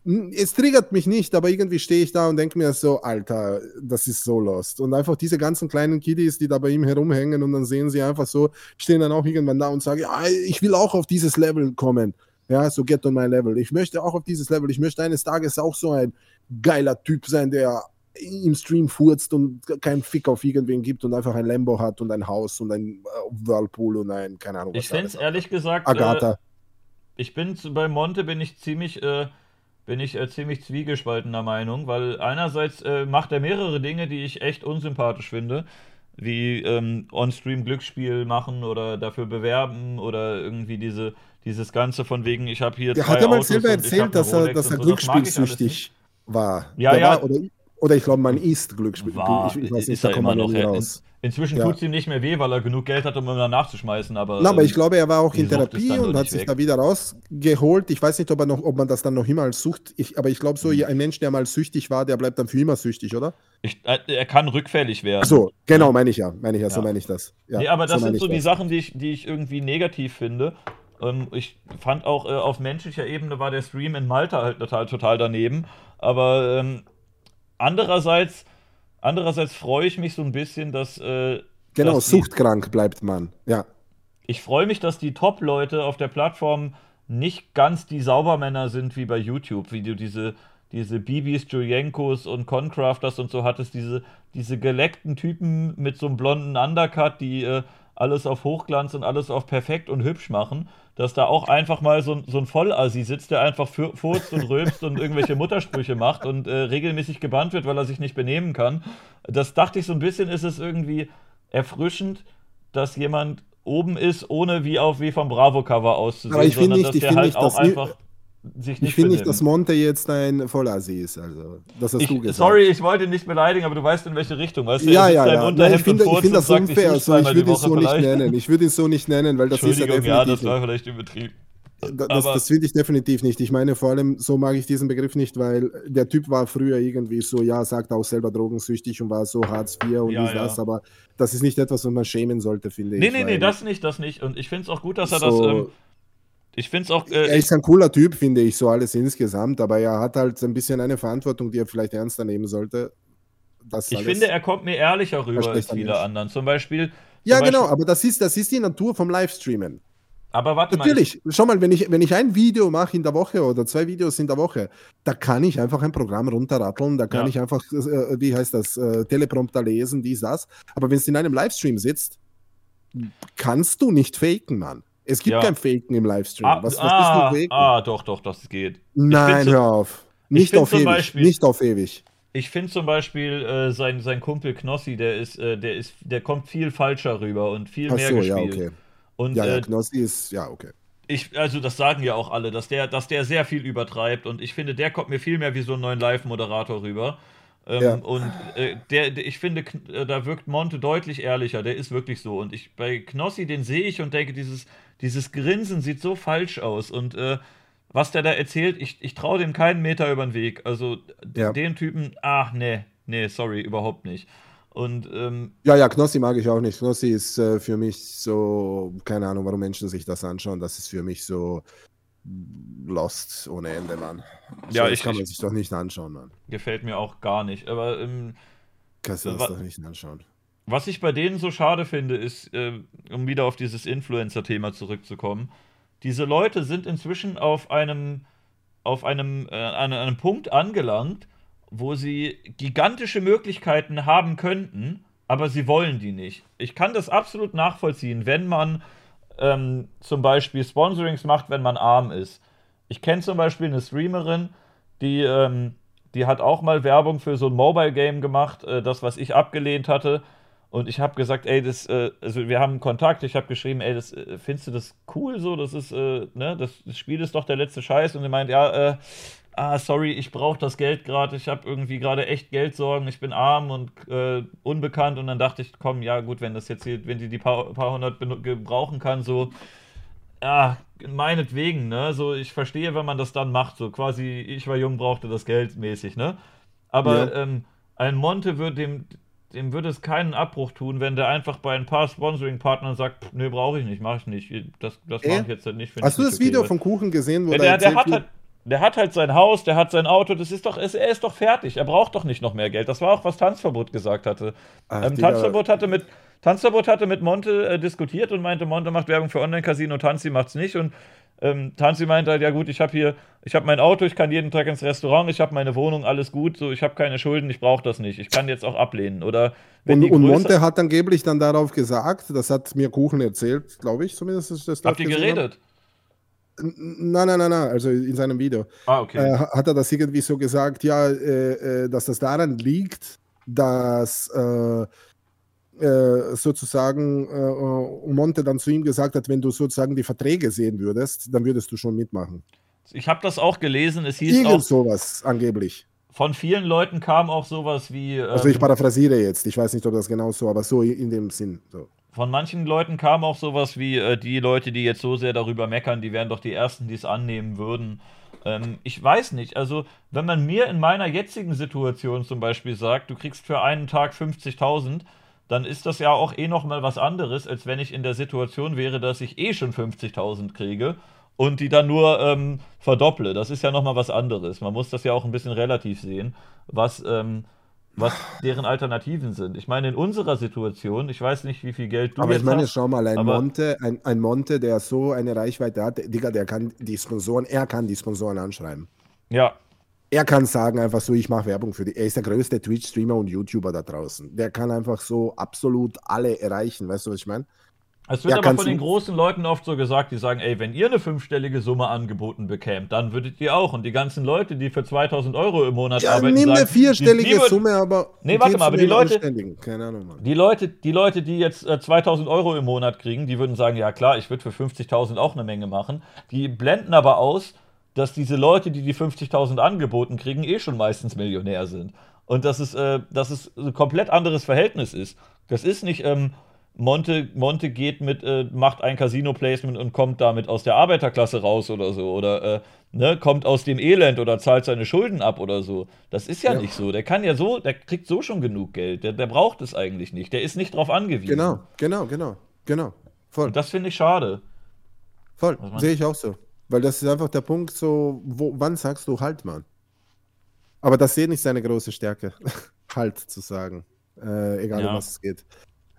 es triggert mich nicht, aber irgendwie stehe ich da und denke mir so, Alter, das ist so lost. Und einfach diese ganzen kleinen Kiddies, die da bei ihm herumhängen und dann sehen sie einfach so, stehen dann auch irgendwann da und sagen, ja, ich will auch auf dieses Level kommen. Ja, so get on my level. Ich möchte auch auf dieses Level. Ich möchte eines Tages auch so ein geiler Typ sein, der im Stream furzt und keinen Fick auf irgendwen gibt und einfach ein Lambo hat und ein Haus und ein äh, Whirlpool und ein, keine Ahnung, ich finde es ehrlich gesagt, äh, Agatha. ich bin bei Monte bin ich ziemlich, äh, bin ich äh, ziemlich zwiegespaltener Meinung, weil einerseits äh, macht er mehrere Dinge, die ich echt unsympathisch finde, wie ähm, On-Stream Glücksspiel machen oder dafür bewerben oder irgendwie diese, dieses Ganze von wegen, ich habe hier Der zwei hat ja mal selber erzählt, dass er, dass er glücksspielsüchtig war. Ja, Der ja. War, oder, oder ich glaube, man ist Glücksspiel. War, ich, ich weiß ist nicht, da kommt immer man noch. In, raus. inzwischen Ja. tut es ihm nicht mehr weh, weil er genug Geld hat, um immer nachzuschmeißen. Aber, Na, aber ähm, ich glaube, er war auch die in Therapie und hat sich weg. da wieder rausgeholt. Ich weiß nicht, ob, er noch, ob man das dann noch immer als Sucht. Ich, aber ich glaube, so Mhm. ein Mensch, der mal süchtig war, der bleibt dann für immer süchtig, oder? ich, äh, er kann rückfällig werden. Ach so, genau, meine ich ja. Meine ich ja, so Ja. meine ich das. Ja, nee, aber das meine sind so die das. Sachen, die ich, die ich irgendwie negativ finde. Ähm, ich fand auch äh, auf menschlicher Ebene war der Stream in Malta halt total, total daneben. Aber ähm, andererseits, andererseits freue ich mich so ein bisschen, dass. Äh, Genau, dass die- suchtkrank bleibt man. Ja. ich freue mich, dass die Top-Leute auf der Plattform nicht ganz die Saubermänner sind wie bei YouTube, wie du diese, diese Bibis, Julienkos und Concrafters und so hattest, diese, diese geleckten Typen mit so einem blonden Undercut, die äh, alles auf Hochglanz und alles auf perfekt und hübsch machen, dass da auch einfach mal so, ein- so ein Vollassi sitzt, der einfach furzt und rülpst und irgendwelche Muttersprüche macht und äh, regelmäßig gebannt wird, weil er sich nicht benehmen kann. Das dachte ich so ein bisschen, ist es irgendwie erfrischend, dass jemand oben ist, ohne wie auf wie vom Bravo-Cover auszusehen, Aber ich sondern nicht, dass ich der halt nicht, auch einfach sich nicht Ich finde nicht, dass Monte jetzt ein Vollassi ist. Also, das hast Ich, du gesagt. sorry, ich wollte ihn nicht beleidigen, aber du weißt in welche Richtung. Weißt du, Ja, ja, ja. Nein, ich finde ich und das sagt, unfair. dusche Also, ich würde Woche so nicht nennen. Ich würde es so nicht nennen, weil das ist ja Entschuldigung, ja, definitiv das war vielleicht übertrieben. Da- Das, das finde ich definitiv nicht. Ich meine, vor allem so mag ich diesen Begriff nicht, weil der Typ war früher irgendwie so, ja, sagt auch selber drogensüchtig und war so Hartz IV und Ja, dies, ja. das, aber das ist nicht etwas, was man schämen sollte, finde Nee, ich. nee, nee, weil das nicht, das nicht. Und ich finde es auch gut, dass er das. so- Ähm, ich finde es auch. er Äh, ist ein cooler Typ, finde ich, so alles insgesamt, aber er hat halt ein bisschen eine Verantwortung, die er vielleicht ernster nehmen sollte. Das ich finde, er kommt mir ehrlicher rüber als viele Mensch. anderen. Zum Beispiel. Ja, zum genau, Beispiel, aber das ist, das ist die Natur vom Livestreamen. Aber warte mal. Natürlich, schau mal, wenn ich, wenn ich ein Video mache in der Woche oder zwei Videos in der Woche, da kann ich einfach ein Programm runterratteln, da kann Ja. ich einfach, äh, wie heißt das, äh, Teleprompter lesen, dies, das. Aber wenn es in einem Livestream sitzt, kannst du nicht faken, Mann. Es gibt Ja. kein Faken im Livestream. Ah, was was ah, ist ah, doch, doch, das geht. Nein, hör auf. ich Nicht auf ewig. Beispiel- Nicht auf ewig. Ich finde zum Beispiel äh, sein, sein Kumpel Knossi, der ist, äh, der ist, der kommt viel falscher rüber und viel Ach mehr so, ja, gespielt. okay. Und Ja, ja, äh, Knossi ist, ja, okay. ich, also das sagen ja auch alle, dass der, dass der sehr viel übertreibt und ich finde, der kommt mir viel mehr wie so ein neuen Live-Moderator rüber. Ähm, Ja. Und äh, der, der, ich finde, äh, da wirkt Monte deutlich ehrlicher. Der ist wirklich so. Und ich bei Knossi, den sehe ich und denke, dieses, dieses Grinsen sieht so falsch aus. Und äh, was der da erzählt, ich, ich traue dem keinen Meter über den Weg. Also Ja. den Typen, ach nee, nee, sorry, überhaupt nicht. Und ähm, Ja, ja, Knossi mag ich auch nicht. Knossi ist äh, für mich so, keine Ahnung, warum Menschen sich das anschauen. Das ist für mich so lost ohne Ende, Mann. So, Ja, das ich- kann man ich- sich doch nicht anschauen, Mann. gefällt mir auch gar nicht. Aber ähm, Kannst du das doch nicht anschauen. Was ich bei denen so schade finde, ist, äh, um wieder auf dieses Influencer-Thema zurückzukommen, diese Leute sind inzwischen auf einem, auf einem, äh, an einem Punkt angelangt, wo sie gigantische Möglichkeiten haben könnten, aber sie wollen die nicht. Ich kann das absolut nachvollziehen, wenn man ähm, zum Beispiel Sponsorings macht, wenn man arm ist. Ich kenne zum Beispiel eine Streamerin, die, ähm, die hat auch mal Werbung für so ein Mobile-Game gemacht, äh, das, was ich abgelehnt hatte. Und ich habe gesagt, ey, das, äh, also wir haben Kontakt. Ich habe geschrieben, ey, das, äh, findest du das cool so? Das ist, äh, ne, das, das Spiel ist doch der letzte Scheiß. Und sie meint, ja, äh, ah, sorry, ich brauche das Geld gerade. Ich habe irgendwie gerade echt Geldsorgen. Ich bin arm und äh, unbekannt. Und dann dachte ich, komm, ja, gut, wenn das jetzt hier, wenn die die paar, paar hundert gebrauchen kann, so, ja, meinetwegen, ne? So, ich verstehe, wenn man das dann macht, so quasi, ich war jung, brauchte das Geld mäßig, ne? Aber Ja. ähm, ein Monte würde dem, dem würde es keinen Abbruch tun, wenn der einfach bei ein paar Sponsoring-Partnern sagt, pff, nee, brauche ich nicht, mache ich nicht. Das, das Äh? mache ich jetzt halt nicht. Hast du das okay, Video von Kuchen gesehen, wo ja, er der, der, hat halt, der hat halt sein Haus, der hat sein Auto, das ist doch, ist, er ist doch fertig. Er braucht doch nicht noch mehr Geld. Das war auch, was Tanzverbot gesagt hatte. Ach, ähm. Tanzverbot hatte mit Tanzverbot hatte mit Monte äh, diskutiert und meinte, Monte macht Werbung für Online-Casino, Tanzi macht's nicht. Und ähm, Tanzi meinte halt, ja gut, ich habe hier, ich habe mein Auto, ich kann jeden Tag ins Restaurant, ich habe meine Wohnung, alles gut, so ich habe keine Schulden, ich brauche das nicht. Ich kann jetzt auch ablehnen. Oder Und, und Monte hat angeblich dann darauf gesagt, das hat mir Kuchen erzählt, glaube ich, zumindest. ich Das Habt ihr geredet? habe. Nein, nein, nein, nein, also in seinem Video. Ah, okay. äh, hat er das irgendwie so gesagt, ja, äh, äh, dass das daran liegt, dass äh, äh, sozusagen äh, Monte dann zu ihm gesagt hat, wenn du sozusagen die Verträge sehen würdest, dann würdest du schon mitmachen. ich habe das auch gelesen. Es hieß Irgend auch, sowas angeblich. von vielen Leuten kam auch sowas wie. Also ich ähm, paraphrasiere jetzt, ich weiß nicht, ob das genau so, aber so in dem Sinn. So. Von manchen Leuten kam auch sowas wie, äh, die Leute, die jetzt so sehr darüber meckern, die wären doch die Ersten, die es annehmen würden. Ähm, ich weiß nicht, also wenn man mir in meiner jetzigen Situation zum Beispiel sagt, du kriegst für einen Tag 50.000, dann ist das ja auch eh noch mal was anderes, als wenn ich in der Situation wäre, dass ich eh schon 50.000 kriege und die dann nur ähm, verdopple. Das ist ja noch mal was anderes. Man muss das ja auch ein bisschen relativ sehen, was... Ähm, was deren Alternativen sind. Ich meine, in unserer Situation, ich weiß nicht, wie viel Geld du Aber ich meine, hast. schau mal, ein Monte, ein, ein Monte, der so eine Reichweite hat, Digga, der kann die Sponsoren, er kann die Sponsoren anschreiben. Ja, Er kann sagen einfach so, ich mache Werbung für die. Er ist der größte Twitch-Streamer und YouTuber da draußen. Der kann einfach so absolut alle erreichen, weißt du, was ich meine? Es wird ja, aber von den großen Leuten oft so gesagt, die sagen, ey, wenn ihr eine fünfstellige Summe angeboten bekämt, dann würdet ihr auch. Und die ganzen Leute, die für 2000 Euro im Monat ja, arbeiten, nimm sagen, eine vierstellige die, Summe, aber nee, warte mal, aber die Leute, Keine Ahnung, Mann. die Leute, die Leute, die jetzt äh, 2000 Euro im Monat kriegen, die würden sagen, ja klar, ich würde für 50.000 auch eine Menge machen. Die blenden aber aus, dass diese Leute, die die 50.000 angeboten kriegen, eh schon meistens Millionär sind. Und dass es, äh, dass es ein komplett anderes Verhältnis ist. Das ist nicht, ähm, Monte, Monte geht mit, äh, macht ein Casino-Placement und kommt damit aus der Arbeiterklasse raus oder so. Oder äh, ne, kommt aus dem Elend oder zahlt seine Schulden ab oder so. Das ist ja, ja, nicht so. Der kann ja so, der kriegt so schon genug Geld. Der, der braucht es eigentlich nicht. Der ist nicht drauf angewiesen. Genau, genau, genau, genau. Voll. Und das finde ich schade. Voll, sehe ich auch so. Weil das ist einfach der Punkt, so, wo, wann sagst du halt, Mann? Aber das sehe nicht seine große Stärke, halt zu sagen. Äh, egal ja. um was es geht.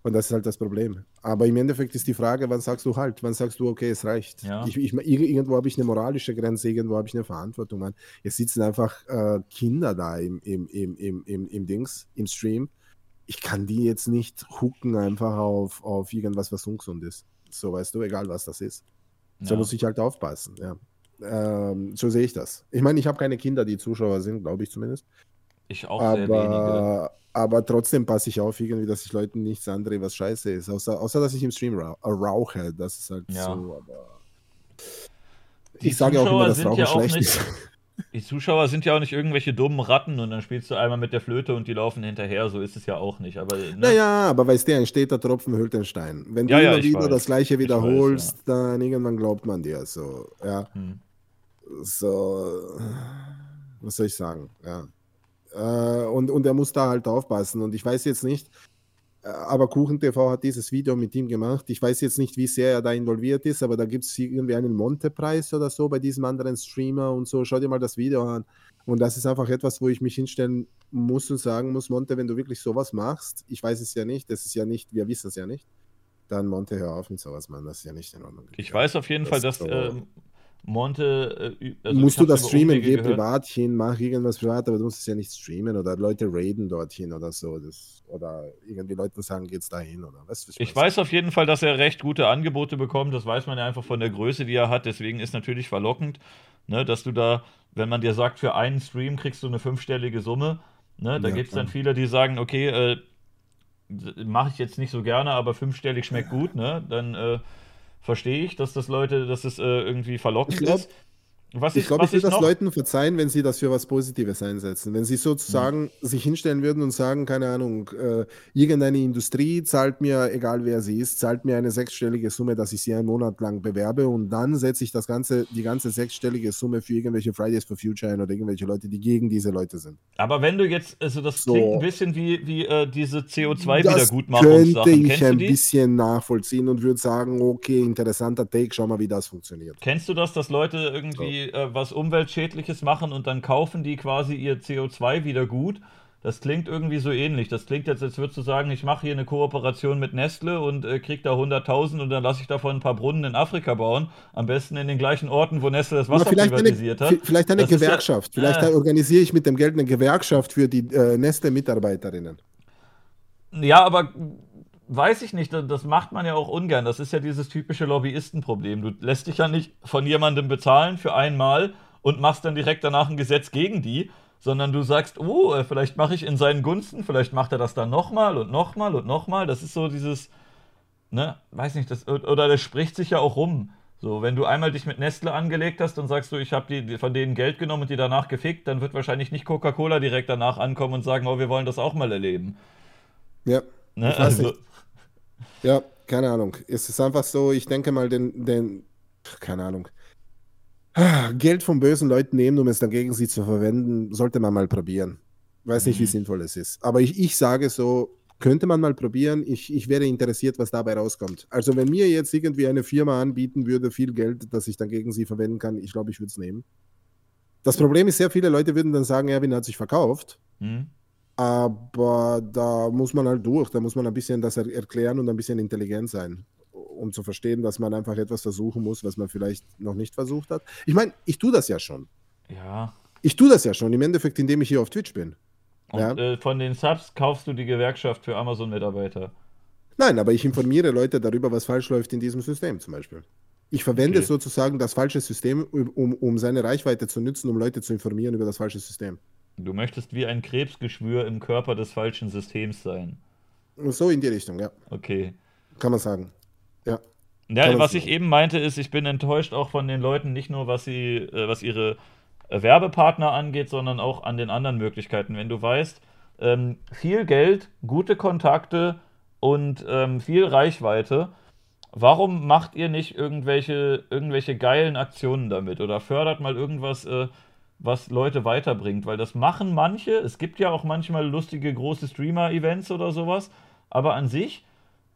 Und das ist halt das Problem. Aber im Endeffekt ist die Frage, wann sagst du halt? Wann sagst du, okay, es reicht? Ja. Ich, ich, irgendwo habe ich eine moralische Grenze, irgendwo habe ich eine Verantwortung. Man. Es sitzen einfach äh, Kinder da im, im, im, im, im, im Dings, im Stream. Ich kann die jetzt nicht hooken einfach auf, auf irgendwas, was ungesund ist. So weißt du, egal was das ist. Ja. So muss ich halt aufpassen. Ja. Ähm, so sehe ich das. Ich meine, ich habe keine Kinder, die Zuschauer sind, glaube ich zumindest. Ich auch aber, sehr wenige. Aber trotzdem passe ich auf, irgendwie, dass ich Leuten nichts andere, was scheiße ist. Außer, außer dass ich im Stream ra rauche. Das ist halt ja. so, aber. Die ich sage auch immer, dass Rauchen ja schlecht nicht, ist. Die Zuschauer sind ja auch nicht irgendwelche dummen Ratten und dann spielst du einmal mit der Flöte und die laufen hinterher. So ist es ja auch nicht. Aber, ne? Naja, aber weißt du, ein steter Tropfen hüllt den Stein. Wenn du ja, immer ja, wieder weiß. das Gleiche wiederholst, weiß, ja. dann irgendwann glaubt man dir. So, ja. Hm. So, was soll ich sagen? Ja. Äh, und, und er muss da halt aufpassen. Und ich weiß jetzt nicht, äh, aber KuchenTV hat dieses Video mit ihm gemacht. Ich weiß jetzt nicht, wie sehr er da involviert ist, aber da gibt es irgendwie einen Monte-Preis oder so bei diesem anderen Streamer und so. Schau dir mal das Video an. Und das ist einfach etwas, wo ich mich hinstellen muss und sagen muss, Monte, wenn du wirklich sowas machst, ich weiß es ja nicht, das ist ja nicht, wir wissen es ja nicht, dann Monte, hör auf mit sowas, Mann, das ist ja nicht in Ordnung. Ich weiß auf jeden das Fall, dass so, äh, Monte. Äh, also musst du das streamen, geh privat hin, mach irgendwas privat, aber du musst es ja nicht streamen oder Leute raiden dorthin oder so. Das, oder irgendwie Leute sagen, geht's da hin oder was. Ich, ich weiß auf jeden Fall, dass er recht gute Angebote bekommt. Das weiß man ja einfach von der Größe, die er hat. Deswegen ist natürlich verlockend, ne, dass du da, wenn man dir sagt, für einen Stream kriegst du eine fünfstellige Summe. Ne, da ja, gibt es dann viele, die sagen, okay, äh, mache ich jetzt nicht so gerne, aber fünfstellig schmeckt gut. Ne? Dann äh, verstehe ich, dass das Leute, dass es äh, irgendwie verlockend glaub, ist. Was ich glaube, ich würde das Leuten verzeihen, wenn sie das für was Positives einsetzen. Wenn sie sozusagen mhm. sich hinstellen würden und sagen, keine Ahnung, äh, irgendeine Industrie zahlt mir, egal wer sie ist, zahlt mir eine sechsstellige Summe, dass ich sie einen Monat lang bewerbe und dann setze ich das ganze, die ganze sechsstellige Summe für irgendwelche Fridays for Future ein oder irgendwelche Leute, die gegen diese Leute sind. Aber wenn du jetzt, also das so, klingt ein bisschen wie, wie äh, diese CO2-Wiedergutmachungssachen. Könnte ich ein bisschen nachvollziehen und würde sagen, okay, interessanter Take, schau mal, wie das funktioniert. Kennst du das, dass Leute irgendwie so äh, was Umweltschädliches machen und dann kaufen die quasi ihr CO2 wieder gut. Das klingt irgendwie so ähnlich. Das klingt jetzt, als würdest du sagen, ich mache hier eine Kooperation mit Nestle und äh, krieg da 100.000 und dann lasse ich davon ein paar Brunnen in Afrika bauen. Am besten in den gleichen Orten, wo Nestle das Wasser privatisiert eine, hat. Vielleicht eine das Gewerkschaft. Ja, vielleicht äh, organisiere ich mit dem Geld eine Gewerkschaft für die äh, Nestle-Mitarbeiterinnen. Ja, aber weiß ich nicht, das macht man ja auch ungern. Das ist ja dieses typische Lobbyistenproblem. Du lässt dich ja nicht von jemandem bezahlen für einmal und machst dann direkt danach ein Gesetz gegen die, sondern du sagst, oh, äh, vielleicht mache ich in seinen Gunsten, vielleicht macht er das dann nochmal und nochmal und nochmal. Das ist so dieses, ne, weiß nicht, das, oder das spricht sich ja auch rum. So, wenn du einmal dich mit Nestle angelegt hast und sagst du, ich habe die, von denen Geld genommen und die danach gefickt, dann wird wahrscheinlich nicht Coca-Cola direkt danach ankommen und sagen, oh, wir wollen das auch mal erleben. Ja. Ne? Also, ja, keine Ahnung. Es ist einfach so, ich denke mal, den, den keine Ahnung. Geld von bösen Leuten nehmen, um es dann gegen sie zu verwenden, sollte man mal probieren. Weiß nicht, wie mhm. sinnvoll es ist. Aber ich, ich sage so, könnte man mal probieren. Ich, ich wäre interessiert, was dabei rauskommt. Also, wenn mir jetzt irgendwie eine Firma anbieten würde, viel Geld, das ich dann gegen sie verwenden kann, ich glaube, ich würde es nehmen. Das Problem ist, sehr viele Leute würden dann sagen, Erwin hat sich verkauft. Mhm. Aber da muss man halt durch, da muss man ein bisschen das erklären und ein bisschen intelligent sein, um zu verstehen, dass man einfach etwas versuchen muss, was man vielleicht noch nicht versucht hat. Ich meine, ich tue das ja schon. Ja. Ich tue das ja schon, im Endeffekt, indem ich hier auf Twitch bin. Und ja? äh, von den Subs kaufst du die Gewerkschaft für Amazon-Mitarbeiter. Nein, aber ich informiere Leute darüber, was falsch läuft in diesem System zum Beispiel. Ich verwende okay. sozusagen das falsche System, um, um seine Reichweite zu nutzen, um Leute zu informieren über das falsche System. Du möchtest wie ein Krebsgeschwür im Körper des falschen Systems sein. So in die Richtung, ja. Okay. Kann man sagen. Ja. Ja, was ich eben meinte, ist, ich bin enttäuscht auch von den Leuten, nicht nur was sie, äh, was ihre äh, Werbepartner angeht, sondern auch an den anderen Möglichkeiten. Wenn du weißt, ähm, viel Geld, gute Kontakte und ähm, viel Reichweite, warum macht ihr nicht irgendwelche, irgendwelche geilen Aktionen damit oder fördert mal irgendwas, äh, was Leute weiterbringt? Weil das machen manche. Es gibt ja auch manchmal lustige große Streamer-Events oder sowas, aber an sich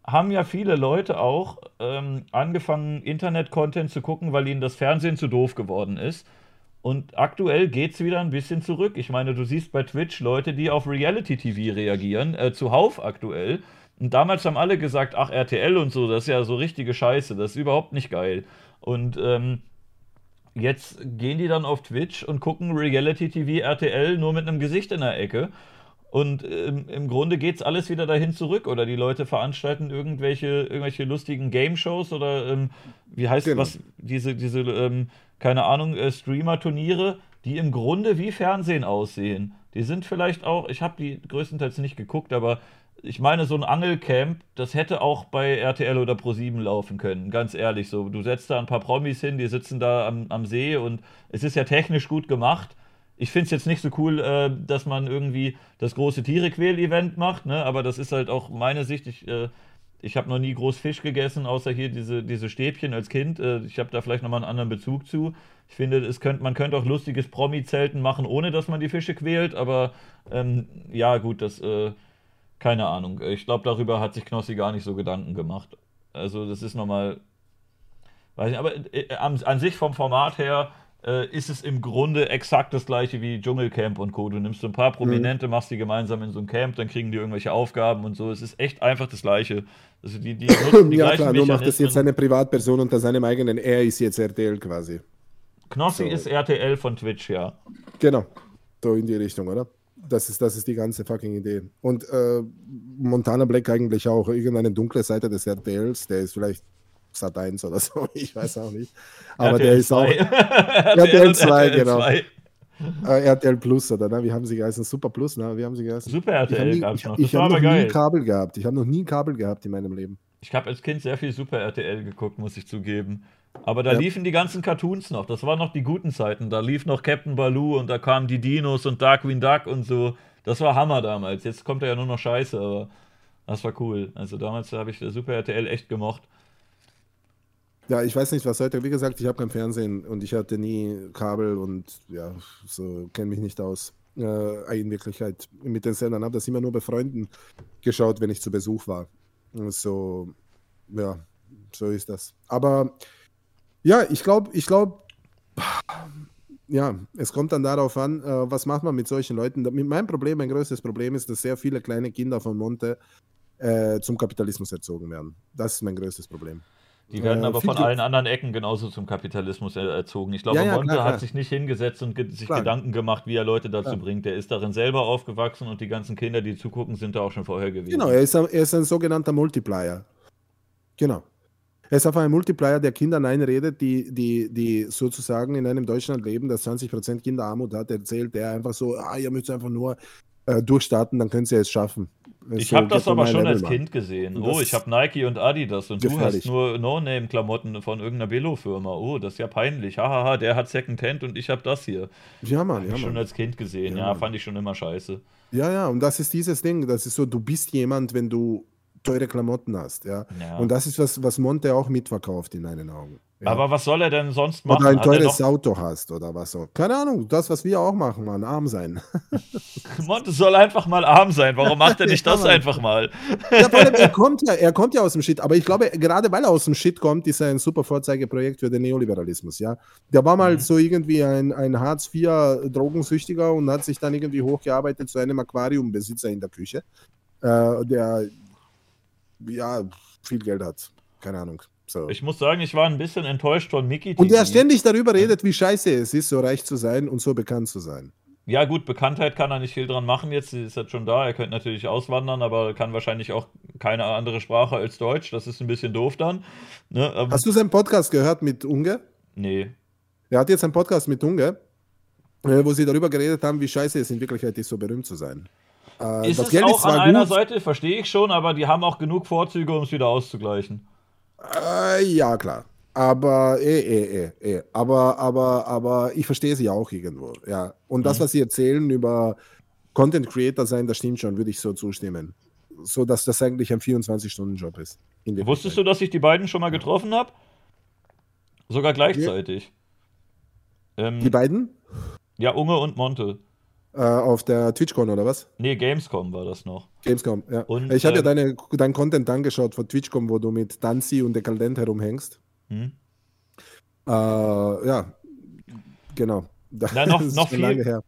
haben ja viele Leute auch ähm, angefangen, Internet-Content zu gucken, weil ihnen das Fernsehen zu doof geworden ist. Und aktuell geht es wieder ein bisschen zurück. Ich meine, du siehst bei Twitch Leute, die auf Reality-TV reagieren, äh, zuhauf aktuell. Und damals haben alle gesagt, ach, RTL und so, das ist ja so richtige Scheiße, das ist überhaupt nicht geil. Und ähm, jetzt gehen die dann auf Twitch und gucken Reality-TV RTL nur mit einem Gesicht in der Ecke. Und ähm, im Grunde geht es alles wieder dahin zurück. Oder die Leute veranstalten irgendwelche, irgendwelche lustigen Game-Shows oder ähm, wie heißt genau. was, diese, diese ähm, keine Ahnung, äh, Streamer-Turniere, die im Grunde wie Fernsehen aussehen. Die sind vielleicht auch, ich habe die größtenteils nicht geguckt, aber ich meine, so ein Angelcamp, das hätte auch bei RTL oder Pro7 laufen können, ganz ehrlich. So, du setzt da ein paar Promis hin, die sitzen da am, am See und es ist ja technisch gut gemacht ich finde es jetzt nicht so cool, äh, dass man irgendwie das große Tiere-Quäl-Event macht, ne? aber das ist halt auch meine Sicht. Ich, äh, ich habe noch nie groß Fisch gegessen, außer hier diese, diese Stäbchen als Kind. Äh, ich habe da vielleicht nochmal einen anderen Bezug zu. Ich finde, es könnt, man könnte auch lustiges Promi-Zelten machen, ohne dass man die Fische quält, aber ähm, ja, gut, das, äh, keine Ahnung. Ich glaube, darüber hat sich Knossi gar nicht so Gedanken gemacht. Also, das ist nochmal, weiß nicht, aber äh, an, an sich vom Format her äh, ist es im Grunde exakt das gleiche wie Dschungelcamp und Co. Du nimmst so ein paar Prominente, mhm. machst die gemeinsam in so ein Camp, dann kriegen die irgendwelche Aufgaben und so. Es ist echt einfach das Gleiche. Also die, die nutzen die ja, klar, nur macht das jetzt eine Privatperson unter seinem eigenen. Er ist jetzt RTL quasi. Knossi so. ist RTL von Twitch, ja. Genau. So in die Richtung, oder? Das ist, das ist die ganze fucking Idee. Und äh, Montana Black eigentlich auch. Irgendeine dunkle Seite des RTLs, der ist vielleicht Sat 1 oder so, ich weiß auch nicht. Aber RTL der ist auch. RTL 2, genau. Äh, RTL Plus oder ne? Wie haben sie geheißen? Super Plus, ne? Wie haben sie geheißen? Super RTL gab es noch. Ich, ich habe noch geil. nie Kabel gehabt. Ich habe noch nie Kabel gehabt in meinem Leben. Ich habe als Kind sehr viel Super RTL geguckt, muss ich zugeben. Aber da ja. liefen die ganzen Cartoons noch. Das waren noch die guten Zeiten. Da lief noch Captain Baloo und da kamen die Dinos und Darkwing Duck und so. Das war Hammer damals. Jetzt kommt er ja nur noch Scheiße, aber das war cool. Also damals habe ich Super RTL echt gemocht. Ja, ich weiß nicht, was heute, wie gesagt, ich habe kein Fernsehen und ich hatte nie Kabel und ja, so kenne mich nicht aus. Äh, in Wirklichkeit mit den Sendern habe das immer nur bei Freunden geschaut, wenn ich zu Besuch war. So, ja, so ist das. Aber ja, ich glaube, ich glaube, ja, es kommt dann darauf an, äh, was macht man mit solchen Leuten. Mein Problem, mein größtes Problem ist, dass sehr viele kleine Kinder von Monte äh, zum Kapitalismus erzogen werden. Das ist mein größtes Problem. Die werden äh, aber von allen anderen Ecken genauso zum Kapitalismus erzogen. Ich glaube, ja, ja, Monte klar, hat klar. sich nicht hingesetzt und ge sich klar. Gedanken gemacht, wie er Leute dazu bringt. Der ist darin selber aufgewachsen und die ganzen Kinder, die zugucken, sind da auch schon vorher gewesen. Genau, er ist, er ist ein sogenannter Multiplier. Genau. Er ist einfach ein Multiplier, der Kindern einredet, die, die, die sozusagen in einem Deutschland leben, das 20% Kinderarmut hat, erzählt der einfach so, ah, ihr müsst einfach nur äh, durchstarten, dann können sie es schaffen. Ich so habe das aber schon als Kind gesehen. Oh, ich habe Nike und Adidas und gefährlich. du hast nur No-Name-Klamotten von irgendeiner Billo-Firma. Oh, das ist ja peinlich. Hahaha, der hat Second-Hand und ich habe das hier. Ja, Mann. Hab ja, ich schon als Kind gesehen. Ja, ja fand ich schon immer scheiße. Ja, ja, und das ist dieses Ding. Das ist so, du bist jemand, wenn du teure Klamotten hast. Ja? ja. Und das ist was, was Monte auch mitverkauft in meinen Augen. Ja. Aber was soll er denn sonst machen? Oder ein teures Auto hast oder was so. Keine Ahnung, das, was wir auch machen, man, arm sein. Monte soll einfach mal arm sein. Warum macht er nicht das einfach mal? ja, allem, er kommt ja, er kommt ja aus dem Shit, aber ich glaube, gerade weil er aus dem Shit kommt, ist er ein super Vorzeigeprojekt für den Neoliberalismus, ja. Der war mal mhm. so irgendwie ein, ein Hartz-IV-Drogensüchtiger und hat sich dann irgendwie hochgearbeitet zu einem Aquariumbesitzer in der Küche. Äh, der ja, viel Geld hat. Keine Ahnung. So. Ich muss sagen, ich war ein bisschen enttäuscht von Mickey. Und der ständig darüber redet, wie scheiße es ist, so reich zu sein und so bekannt zu sein. Ja, gut, Bekanntheit kann er nicht viel dran machen jetzt. Ist jetzt schon da. Er könnte natürlich auswandern, aber kann wahrscheinlich auch keine andere Sprache als Deutsch. Das ist ein bisschen doof dann. Ne? Hast du seinen Podcast gehört mit Unge? Nee. Er hat jetzt einen Podcast mit Unge, äh, wo sie darüber geredet haben, wie scheiße es in Wirklichkeit ist, so berühmt zu sein. Äh, ist es Geld auch ist an einer Seite, verstehe ich schon, aber die haben auch genug Vorzüge, um es wieder auszugleichen. Äh, ja, klar. Aber eh, eh, eh, eh. Aber, aber, aber ich verstehe sie auch irgendwo. Ja. Und das, mhm. was sie erzählen über Content Creator sein, das stimmt schon, würde ich so zustimmen. So dass das eigentlich ein 24-Stunden-Job ist. Wusstest du, dass ich die beiden schon mal getroffen habe? Sogar gleichzeitig. Ja. Ähm, die beiden? Ja, Unge und Monte. Äh, auf der TwitchCon oder was? Nee, Gamescom war das noch. Gamescom, ja. Und, ich habe ähm, ja deine, deinen Content angeschaut von TwitchCom, wo du mit Danzi und Dekadent herumhängst. Hm. Äh, ja, genau. Na, noch, noch viel, lange her.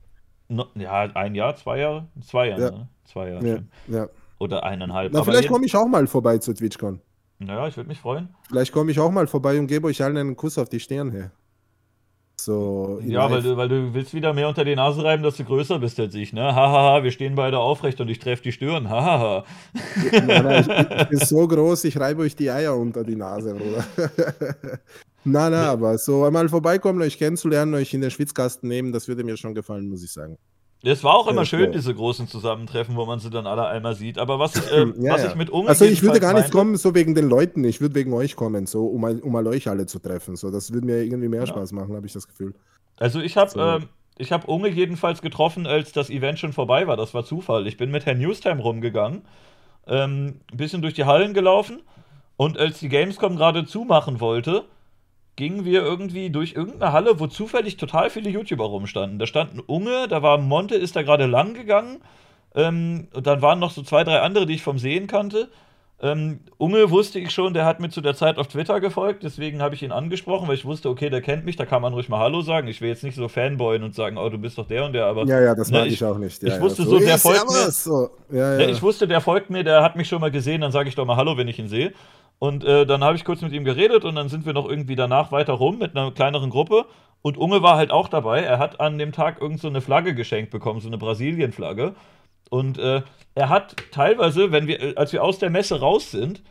No, ja, ein Jahr, zwei Jahre? Zwei Jahre, ja. ne? Zwei Jahre. Ja, ja. Oder eineinhalb. Na, vielleicht komme ich auch mal vorbei zu TwitchCon. Naja, ich würde mich freuen. Vielleicht komme ich auch mal vorbei und gebe euch allen einen Kuss auf die Stirn her. So ja, weil du, weil du willst wieder mehr unter die Nase reiben, dass du größer bist als ich, ne? Hahaha, wir stehen beide aufrecht und ich treffe die Stirn. Hahaha. nein, nein, ich, ich, bin so groß, ich reibe euch die Eier unter die Nase, Bruder. nein, nein, aber so einmal vorbeikommen, euch kennenzulernen, euch in den Schwitzkasten nehmen, das würde mir schon gefallen, muss ich sagen. Es war auch immer schön, diese großen Zusammentreffen, wo man sie dann alle einmal sieht. Aber was ich, äh, ja, was ja. ich mit Unge Also ich würde gar nicht kommen, so wegen den Leuten. Ich würde wegen euch kommen, so um, um mal euch alle zu treffen. So, das würde mir irgendwie mehr ja. Spaß machen, habe ich das Gefühl. Also ich habe so. äh, ich habe Unge jedenfalls getroffen, als das Event schon vorbei war. Das war Zufall. Ich bin mit Herrn Newstime rumgegangen, ähm, ein bisschen durch die Hallen gelaufen und als die Gamescom gerade zumachen wollte, gingen wir irgendwie durch irgendeine Halle, wo zufällig total viele YouTuber rumstanden. Da stand ein Unge, da war Monte, ist da gerade lang gegangen. Ähm, und dann waren noch so zwei, drei andere, die ich vom Sehen kannte. Ähm, Unge wusste ich schon, der hat mir zu der Zeit auf Twitter gefolgt, deswegen habe ich ihn angesprochen, weil ich wusste, okay, der kennt mich, da kann man ruhig mal Hallo sagen. Ich will jetzt nicht so Fanboyen und sagen, oh, du bist doch der und der, aber. Ja, ja, das ne, mag ich, ich, auch nicht. Ja, ich wusste ja, so, so, der folgt mir. So. Ja, ne, ich wusste, der folgt mir, der hat mich schon mal gesehen, dann sage ich doch mal Hallo, wenn ich ihn sehe. Und äh, dann habe ich kurz mit ihm geredet und dann sind wir noch irgendwie danach weiter rum mit einer kleineren Gruppe. Und Unge war halt auch dabei. Er hat an dem Tag irgend so eine Flagge geschenkt bekommen, so eine Brasilien-Flagge. Und äh, er hat teilweise, wenn wir, äh, als wir aus der Messe raus sind,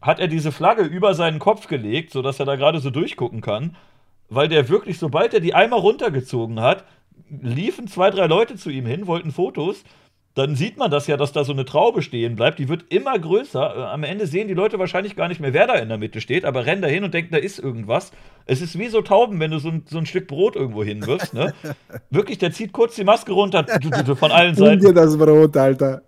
hat er diese Flagge über seinen Kopf gelegt, sodass er da gerade so durchgucken kann. Weil der wirklich, sobald er die einmal runtergezogen hat, liefen zwei, drei Leute zu ihm hin, wollten Fotos dann sieht man das ja, dass da so eine Traube stehen bleibt. Die wird immer größer. Äh, am Ende sehen die Leute wahrscheinlich gar nicht mehr, wer da in der Mitte steht, aber rennen da hin und denken, da ist irgendwas. Es ist wie so Tauben, wenn du so ein, so ein Stück Brot irgendwo hinwirfst. Ne? Wirklich, der zieht kurz die Maske runter von allen Seiten. dir das Brot, Alter.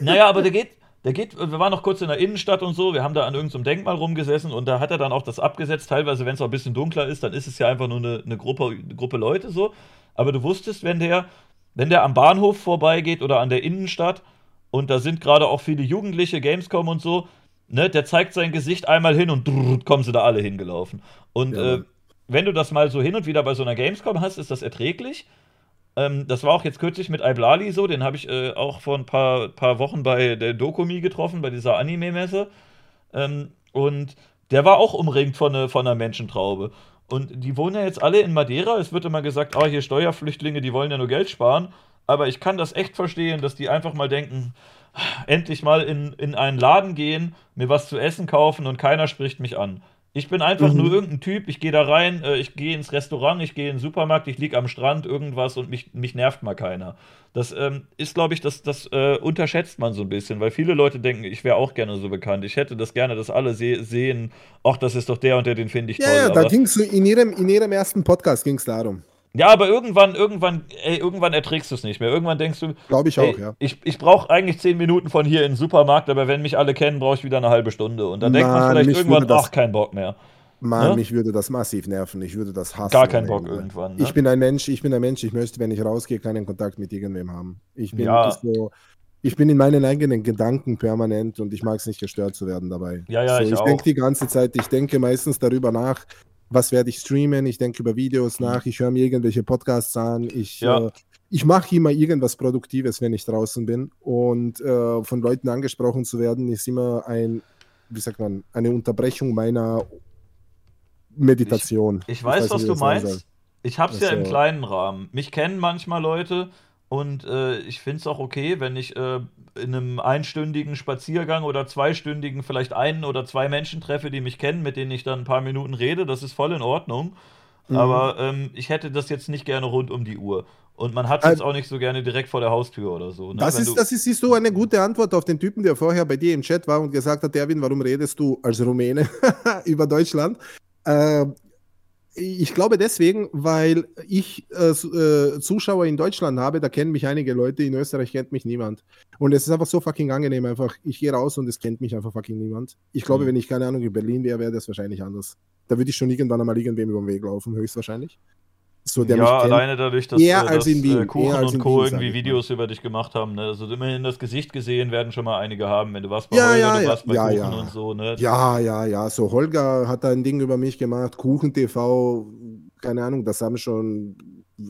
Naja, aber der geht, der geht, wir waren noch kurz in der Innenstadt und so, wir haben da an irgendeinem Denkmal rumgesessen und da hat er dann auch das abgesetzt. Teilweise, wenn es auch ein bisschen dunkler ist, dann ist es ja einfach nur eine, eine, Gruppe, eine Gruppe Leute so. Aber du wusstest, wenn der wenn der am Bahnhof vorbeigeht oder an der Innenstadt und da sind gerade auch viele Jugendliche, Gamescom und so, ne, der zeigt sein Gesicht einmal hin und drrr, kommen sie da alle hingelaufen. Und ja. äh, wenn du das mal so hin und wieder bei so einer Gamescom hast, ist das erträglich. Ähm, das war auch jetzt kürzlich mit Iblali so, den habe ich äh, auch vor ein paar, paar Wochen bei der Dokumi getroffen, bei dieser Anime-Messe. Ähm, und der war auch umringt von, ne, von einer Menschentraube. Und die wohnen ja jetzt alle in Madeira. Es wird immer gesagt, oh, hier Steuerflüchtlinge, die wollen ja nur Geld sparen. Aber ich kann das echt verstehen, dass die einfach mal denken, endlich mal in, in einen Laden gehen, mir was zu essen kaufen und keiner spricht mich an. Ich bin einfach mhm. nur irgendein Typ, ich gehe da rein, äh, ich gehe ins Restaurant, ich gehe in den Supermarkt, ich liege am Strand, irgendwas und mich, mich nervt mal keiner. Das ähm, ist, glaube ich, das, das äh, unterschätzt man so ein bisschen, weil viele Leute denken, ich wäre auch gerne so bekannt. Ich hätte das gerne, dass alle se sehen, ach, das ist doch der und der, den finde ich ja, toll. Ja, da ging es in ihrem, in ihrem ersten Podcast ging es darum. Ja, aber irgendwann, irgendwann, ey, irgendwann erträgst du es nicht mehr. Irgendwann denkst du, glaube ich auch, ja. Ich, ich brauche eigentlich zehn Minuten von hier in den Supermarkt, aber wenn mich alle kennen, brauche ich wieder eine halbe Stunde. Und dann denkt man vielleicht irgendwann, ach, kein Bock mehr. Mann, ne? mich würde das massiv nerven. Ich würde das hassen. Gar keinen Bock irgendwann. Ne? Ich bin ein Mensch, ich bin ein Mensch, ich möchte, wenn ich rausgehe, keinen Kontakt mit irgendwem haben. Ich bin ja. so, ich bin in meinen eigenen Gedanken permanent und ich mag es nicht gestört zu werden dabei. Ja, ja, so, ich, ich denke die ganze Zeit, ich denke meistens darüber nach, was werde ich streamen, ich denke über Videos nach, ich höre mir irgendwelche Podcasts an, ich, ja. äh, ich mache immer irgendwas Produktives, wenn ich draußen bin. Und äh, von Leuten angesprochen zu werden, ist immer ein, wie sagt man, eine Unterbrechung meiner Meditation. Ich, ich weiß, ich weiß was du meinst. Ich habe es ja im kleinen Rahmen. Mich kennen manchmal Leute Und äh, ich finde es auch okay, wenn ich äh, in einem einstündigen Spaziergang oder zweistündigen vielleicht einen oder zwei Menschen treffe, die mich kennen, mit denen ich dann ein paar Minuten rede. Das ist voll in Ordnung. Mhm. Aber ähm, ich hätte das jetzt nicht gerne rund um die Uhr. Und man hat es jetzt auch nicht so gerne direkt vor der Haustür oder so. Ne? Das, ist, das ist, ist so eine gute Antwort auf den Typen, der vorher bei dir im Chat war und gesagt hat, Erwin, warum redest du als Rumäne über Deutschland? Äh, ich glaube deswegen, weil ich äh, äh, Zuschauer in Deutschland habe, da kennen mich einige Leute, in Österreich kennt mich niemand. Und es ist einfach so fucking angenehm, einfach, ich gehe raus und es kennt mich einfach fucking niemand. Ich glaube, mhm. wenn ich, keine Ahnung, in Berlin wäre, wäre das wahrscheinlich anders. Da würde ich schon irgendwann einmal irgendwem über den Weg laufen, höchstwahrscheinlich. So, ja, alleine dadurch, dass, eher äh, dass äh, Kuchen und Co. Wien, irgendwie Videos über dich gemacht haben. Ne? Also immerhin das Gesicht gesehen werden schon mal einige haben, wenn du was bei ja, Holger, ja, du warst bei ja, Kuchen ja. und so. Ne? Ja, ja, ja. So Holger hat da ein Ding über mich gemacht, Kuchen TV, keine Ahnung, das haben schon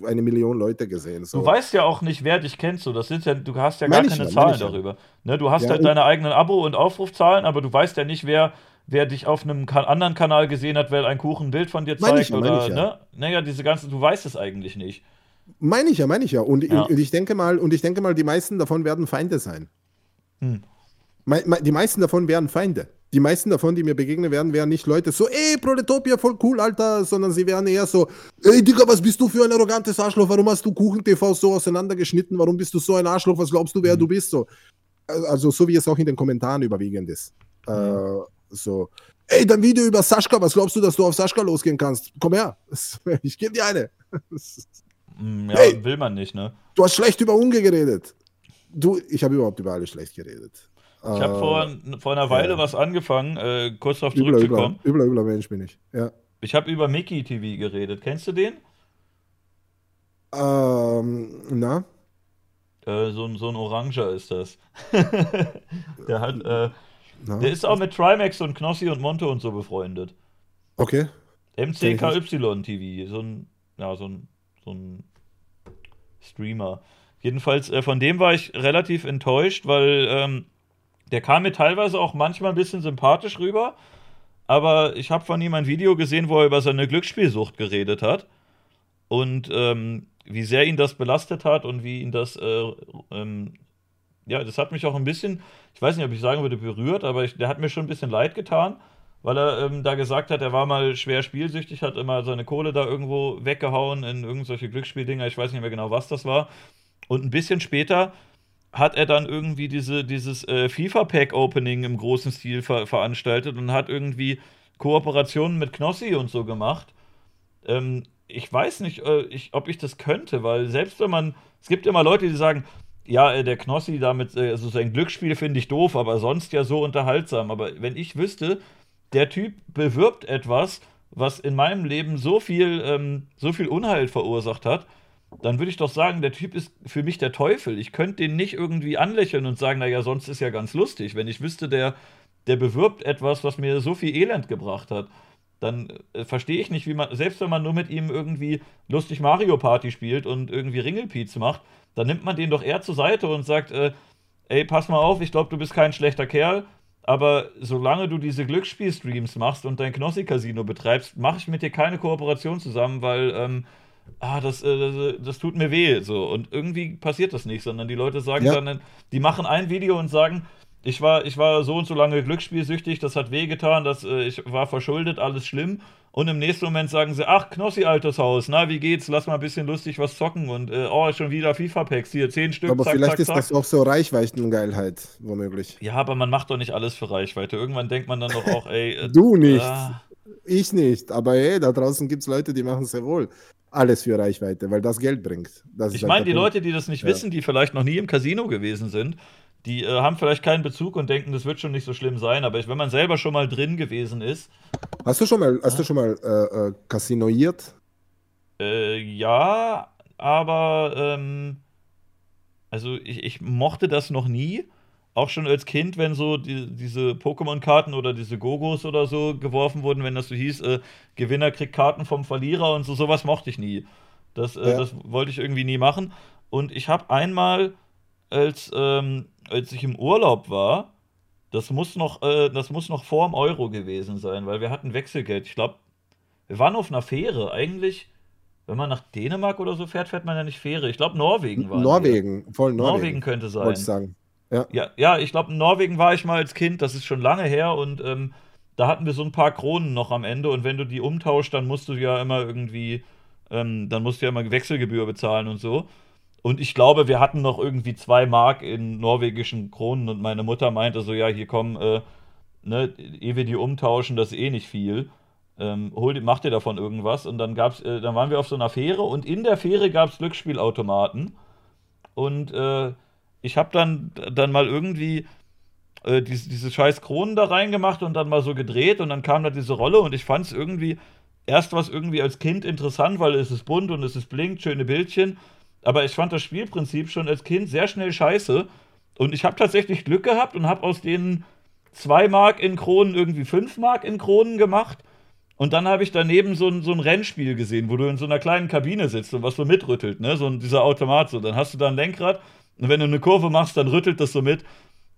eine Million Leute gesehen. So. Du weißt ja auch nicht, wer dich kennt. So. Das sind ja, du hast ja gar keine Zahlen darüber. Ne? Du hast ja, halt deine eigenen Abo- und Aufrufzahlen, aber du weißt ja nicht, wer wer dich auf einem anderen Kanal gesehen hat, weil ein Kuchen ein Bild von dir zeigt ich, oder ich, ja. ne? Naja, diese ganze, du weißt es eigentlich nicht. Meine ich ja, meine ich ja. Und, ja. und, ich denke mal, und ich denke mal, die meisten davon werden Feinde sein. Hm. Die meisten davon werden Feinde. Die meisten davon, die mir begegnen werden, werden nicht Leute so, ey, Proletopia, voll cool, Alter, sondern sie werden eher so, ey, Digga, was bist du für ein arrogantes Arschloch? Warum hast du Kuchen-TV so auseinandergeschnitten? Warum bist du so ein Arschloch? Was glaubst du, wer hm. du bist? So. Also, so wie es auch in den Kommentaren überwiegend ist. Hm. Äh, so, ey, dein Video über Sascha, was glaubst du, dass du auf Sascha losgehen kannst? Komm her, ich gebe dir eine. Mm, ja, hey, will man nicht, ne? Du hast schlecht über Unge geredet. Du, ich habe überhaupt über alle schlecht geredet. Ich habe vor, äh, vor einer Weile ja. was angefangen, äh, kurz darauf zurückzukommen. Übler, übler, Mensch bin ich, ja. Ich habe über Mickey TV geredet. Kennst du den? Ähm, na? Äh, so, so ein Oranger ist das. der hat, äh, der ist auch mit Trimax und Knossi und Monte und so befreundet. Okay. MCKY TV, so ein, ja, so ein so ein Streamer. Jedenfalls, äh, von dem war ich relativ enttäuscht, weil ähm, der kam mir teilweise auch manchmal ein bisschen sympathisch rüber. Aber ich habe von ihm ein Video gesehen, wo er über seine Glücksspielsucht geredet hat. Und ähm, wie sehr ihn das belastet hat und wie ihn das, äh, ähm, ja, das hat mich auch ein bisschen, ich weiß nicht, ob ich sagen würde, berührt, aber ich, der hat mir schon ein bisschen leid getan weil er ähm, da gesagt hat, er war mal schwer spielsüchtig, hat immer seine Kohle da irgendwo weggehauen in irgendwelche Glücksspieldinger, ich weiß nicht mehr genau, was das war. Und ein bisschen später hat er dann irgendwie diese, dieses äh, FIFA-Pack-Opening im großen Stil ver veranstaltet und hat irgendwie Kooperationen mit Knossi und so gemacht. Ähm, ich weiß nicht, äh, ich, ob ich das könnte, weil selbst wenn man, es gibt immer Leute, die sagen, ja, äh, der Knossi damit, äh, also sein Glücksspiel finde ich doof, aber sonst ja so unterhaltsam. Aber wenn ich wüsste, der Typ bewirbt etwas, was in meinem Leben so viel, ähm, so viel Unheil verursacht hat, dann würde ich doch sagen, der Typ ist für mich der Teufel. Ich könnte den nicht irgendwie anlächeln und sagen, naja, sonst ist ja ganz lustig. Wenn ich wüsste, der, der bewirbt etwas, was mir so viel Elend gebracht hat, dann äh, verstehe ich nicht, wie man, selbst wenn man nur mit ihm irgendwie lustig Mario Party spielt und irgendwie Ringelpiez macht, dann nimmt man den doch eher zur Seite und sagt, äh, ey, pass mal auf, ich glaube, du bist kein schlechter Kerl, aber solange du diese Glücksspielstreams machst und dein Knossi-Casino betreibst, mache ich mit dir keine Kooperation zusammen, weil ähm, ah, das, äh, das, tut mir weh. So. Und irgendwie passiert das nicht, sondern die Leute sagen ja. dann, die machen ein Video und sagen, ich war, ich war so und so lange glücksspielsüchtig, das hat wehgetan, das, äh, ich war verschuldet, alles schlimm. Und im nächsten Moment sagen sie, ach, Knossi altes Haus, na, wie geht's? Lass mal ein bisschen lustig was zocken und äh, oh, schon wieder FIFA-Packs, hier, zehn Stück, Aber zack, vielleicht zack, ist zack. das auch so Reichweitengeilheit, womöglich. Ja, aber man macht doch nicht alles für Reichweite. Irgendwann denkt man dann doch auch, ey. Äh, du nicht. Ich nicht. Aber ey, da draußen gibt es Leute, die machen sehr wohl alles für Reichweite, weil das Geld bringt. Das ich meine, die Punkt. Leute, die das nicht ja. wissen, die vielleicht noch nie im Casino gewesen sind, die äh, haben vielleicht keinen Bezug und denken, das wird schon nicht so schlimm sein, aber wenn man selber schon mal drin gewesen ist. Hast du schon mal, hast du schon mal äh, äh, Casinoiert? Äh, ja, aber ähm, also ich, ich, mochte das noch nie. Auch schon als Kind, wenn so die, diese Pokémon-Karten oder diese Gogos oder so geworfen wurden, wenn das so hieß, äh, Gewinner kriegt Karten vom Verlierer und so, sowas mochte ich nie. Das, äh, ja. das wollte ich irgendwie nie machen. Und ich habe einmal als ähm, als ich im Urlaub war, das muss noch, äh, das muss noch vor dem Euro gewesen sein, weil wir hatten Wechselgeld. Ich glaube, wir waren auf einer Fähre. Eigentlich, wenn man nach Dänemark oder so fährt, fährt man ja nicht Fähre. Ich glaube, Norwegen war Norwegen, voll Norwegen. Norwegen könnte sein. Wollte ich sagen. Ja, ja, ja ich glaube, in Norwegen war ich mal als Kind, das ist schon lange her und ähm, da hatten wir so ein paar Kronen noch am Ende und wenn du die umtauscht, dann musst du ja immer irgendwie, ähm, dann musst du ja immer Wechselgebühr bezahlen und so. Und ich glaube, wir hatten noch irgendwie zwei Mark in norwegischen Kronen und meine Mutter meinte so, ja, hier komm, äh, ne, ehe wir die umtauschen, das ist eh nicht viel. Ähm, hol, mach dir davon irgendwas. Und dann gab's, äh, dann waren wir auf so einer Fähre und in der Fähre gab es Glücksspielautomaten. Und äh, ich habe dann, dann mal irgendwie äh, diese, diese scheiß Kronen da reingemacht und dann mal so gedreht und dann kam da diese Rolle und ich fand es irgendwie, erst was irgendwie als Kind interessant, weil es ist bunt und es ist blinkt, schöne Bildchen. Aber ich fand das Spielprinzip schon als Kind sehr schnell scheiße. Und ich habe tatsächlich Glück gehabt und habe aus denen 2 Mark in Kronen irgendwie 5 Mark in Kronen gemacht. Und dann habe ich daneben so ein, so ein Rennspiel gesehen, wo du in so einer kleinen Kabine sitzt und was so mitrüttelt, ne? So ein, dieser Automat so. Dann hast du da ein Lenkrad und wenn du eine Kurve machst, dann rüttelt das so mit.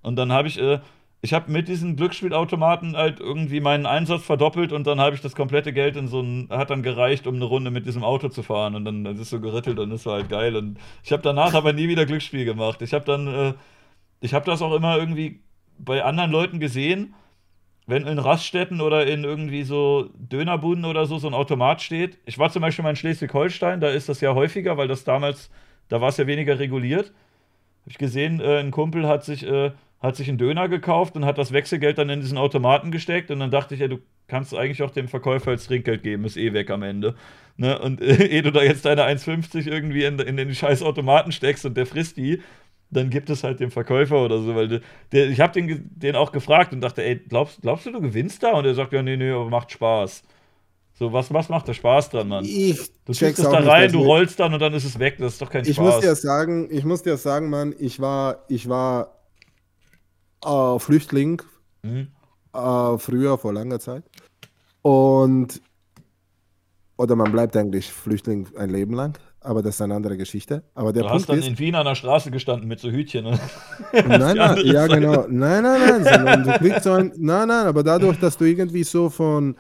Und dann habe ich, äh, ich habe mit diesen Glücksspielautomaten halt irgendwie meinen Einsatz verdoppelt und dann habe ich das komplette Geld in so ein, hat dann gereicht, um eine Runde mit diesem Auto zu fahren. Und dann, dann ist so gerüttelt und das war halt geil. Und ich habe danach aber nie wieder Glücksspiel gemacht. Ich habe dann, äh, ich habe das auch immer irgendwie bei anderen Leuten gesehen, wenn in Raststätten oder in irgendwie so Dönerbuden oder so so ein Automat steht. Ich war zum Beispiel mal in Schleswig-Holstein, da ist das ja häufiger, weil das damals, da war es ja weniger reguliert. Habe ich gesehen, äh, ein Kumpel hat sich, äh, hat sich einen Döner gekauft und hat das Wechselgeld dann in diesen Automaten gesteckt und dann dachte ich, ja, du kannst eigentlich auch dem Verkäufer als Trinkgeld geben, ist eh weg am Ende. Ne? Und äh, ehe du da jetzt deine 1,50 irgendwie in, in den scheiß Automaten steckst und der frisst die, dann gibt es halt den Verkäufer oder so, weil der, ich habe den, den auch gefragt und dachte, ey, glaubst, glaubst du, du gewinnst da? Und er sagt, ja, nee, nee, aber macht Spaß. So, was, was macht da Spaß dran, Mann? Ich du checkst es da rein, du rollst dann und dann ist es weg. Das ist doch kein ich Spaß. Muss dir sagen, ich muss dir sagen, Mann, ich war, ich war äh, Flüchtling mhm. äh, früher, vor langer Zeit. Und oder man bleibt eigentlich Flüchtling ein Leben lang aber das ist eine andere Geschichte. Aber der du Punkt hast dann ist, in Wien an der Straße gestanden mit so Hütchen. Ne? nein, nein, ja Seite. genau. Nein, nein, nein. Du kriegst so ein, nein, nein, aber dadurch, dass du irgendwie so von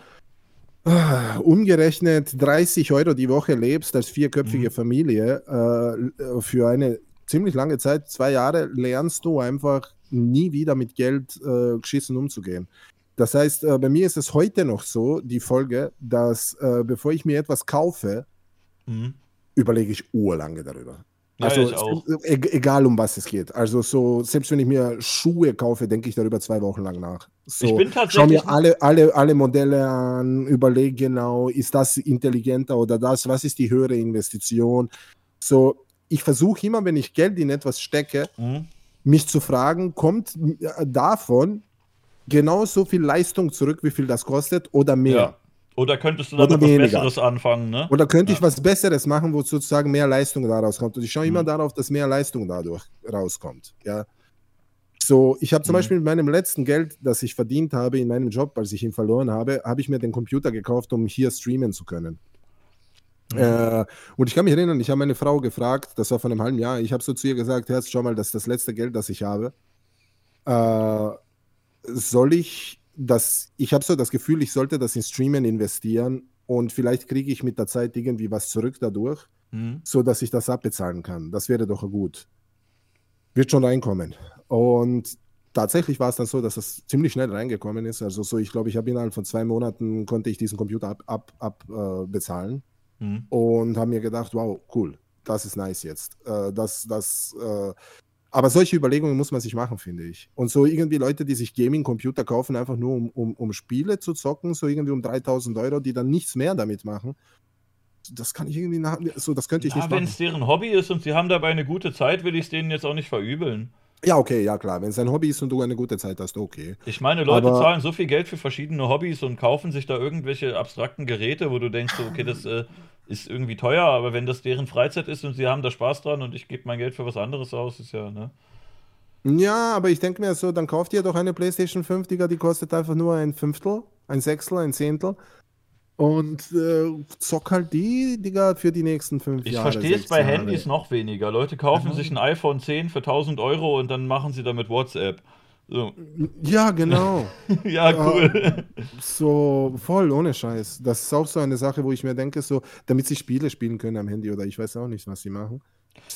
uh, umgerechnet 30 Euro die Woche lebst als vierköpfige mhm. Familie äh, für eine ziemlich lange Zeit, zwei Jahre, lernst du einfach nie wieder mit Geld äh, geschissen umzugehen. Das heißt, äh, bei mir ist es heute noch so, die Folge, dass äh, bevor ich mir etwas kaufe, mhm überlege ich urlange darüber. Ja, also e egal um was es geht. Also so, selbst wenn ich mir Schuhe kaufe, denke ich darüber zwei Wochen lang nach. So, ich bin tatsächlich. Schau mir alle, alle, alle Modelle an, überlege genau, ist das intelligenter oder das, was ist die höhere Investition? So, ich versuche immer, wenn ich Geld in etwas stecke, mhm. Mich zu fragen, kommt davon genauso viel Leistung zurück, wie viel das kostet oder mehr? Ja. Oder könntest du damit was Besseres anfangen, ne? Oder könnte ja. ich was Besseres machen, wo sozusagen mehr Leistung daraus kommt? Und ich schaue mhm. immer darauf, dass mehr Leistung dadurch rauskommt. Ja. So, ich habe zum mhm. Beispiel mit meinem letzten Geld, das ich verdient habe in meinem Job, als ich ihn verloren habe, habe ich mir den Computer gekauft, um hier streamen zu können. Mhm. Äh, und ich kann mich erinnern, ich habe meine Frau gefragt, das war vor einem halben Jahr, ich habe so zu ihr gesagt, Herz, schau mal, das ist das letzte Geld, das ich habe. Äh, soll ich das, ich habe so das Gefühl, ich sollte das in Streamen investieren und vielleicht kriege ich mit der Zeit irgendwie was zurück dadurch, mhm. so dass ich das abbezahlen kann. Das wäre doch gut. Wird schon reinkommen. Und tatsächlich war es dann so, dass es ziemlich schnell reingekommen ist. Also so, ich glaube, ich habe innerhalb von zwei Monaten konnte ich diesen Computer ab, ab, ab äh, bezahlen mhm. und habe mir gedacht, wow, cool, das ist nice jetzt. Äh, das, das äh, aber solche Überlegungen muss man sich machen, finde ich. Und so irgendwie Leute, die sich Gaming-Computer kaufen, einfach nur um, um, um Spiele zu zocken, so irgendwie um 3000 Euro, die dann nichts mehr damit machen. Das kann ich irgendwie nach, so, das könnte ich ja, nicht machen. Wenn es deren Hobby ist und sie haben dabei eine gute Zeit, will ich es denen jetzt auch nicht verübeln. Ja, okay, ja klar. Wenn es ein Hobby ist und du eine gute Zeit hast, okay. Ich meine, Leute Aber zahlen so viel Geld für verschiedene Hobbys und kaufen sich da irgendwelche abstrakten Geräte, wo du denkst, okay, das äh, ist irgendwie teuer, aber wenn das deren Freizeit ist und sie haben da Spaß dran und ich gebe mein Geld für was anderes aus, ist ja, ne? Ja, aber ich denke mir so, dann kauft ihr doch eine PlayStation 5, Digga, die kostet einfach nur ein Fünftel, ein Sechstel, ein Zehntel. Und äh, zock halt die, Digga, für die nächsten fünf ich Jahre. Ich verstehe es bei Jahre. Handys noch weniger. Leute kaufen mhm. sich ein iPhone 10 für 1000 Euro und dann machen sie damit WhatsApp. So. Ja, genau. ja, cool. so voll, ohne Scheiß. Das ist auch so eine Sache, wo ich mir denke, so, damit sie Spiele spielen können am Handy oder ich weiß auch nicht, was sie machen.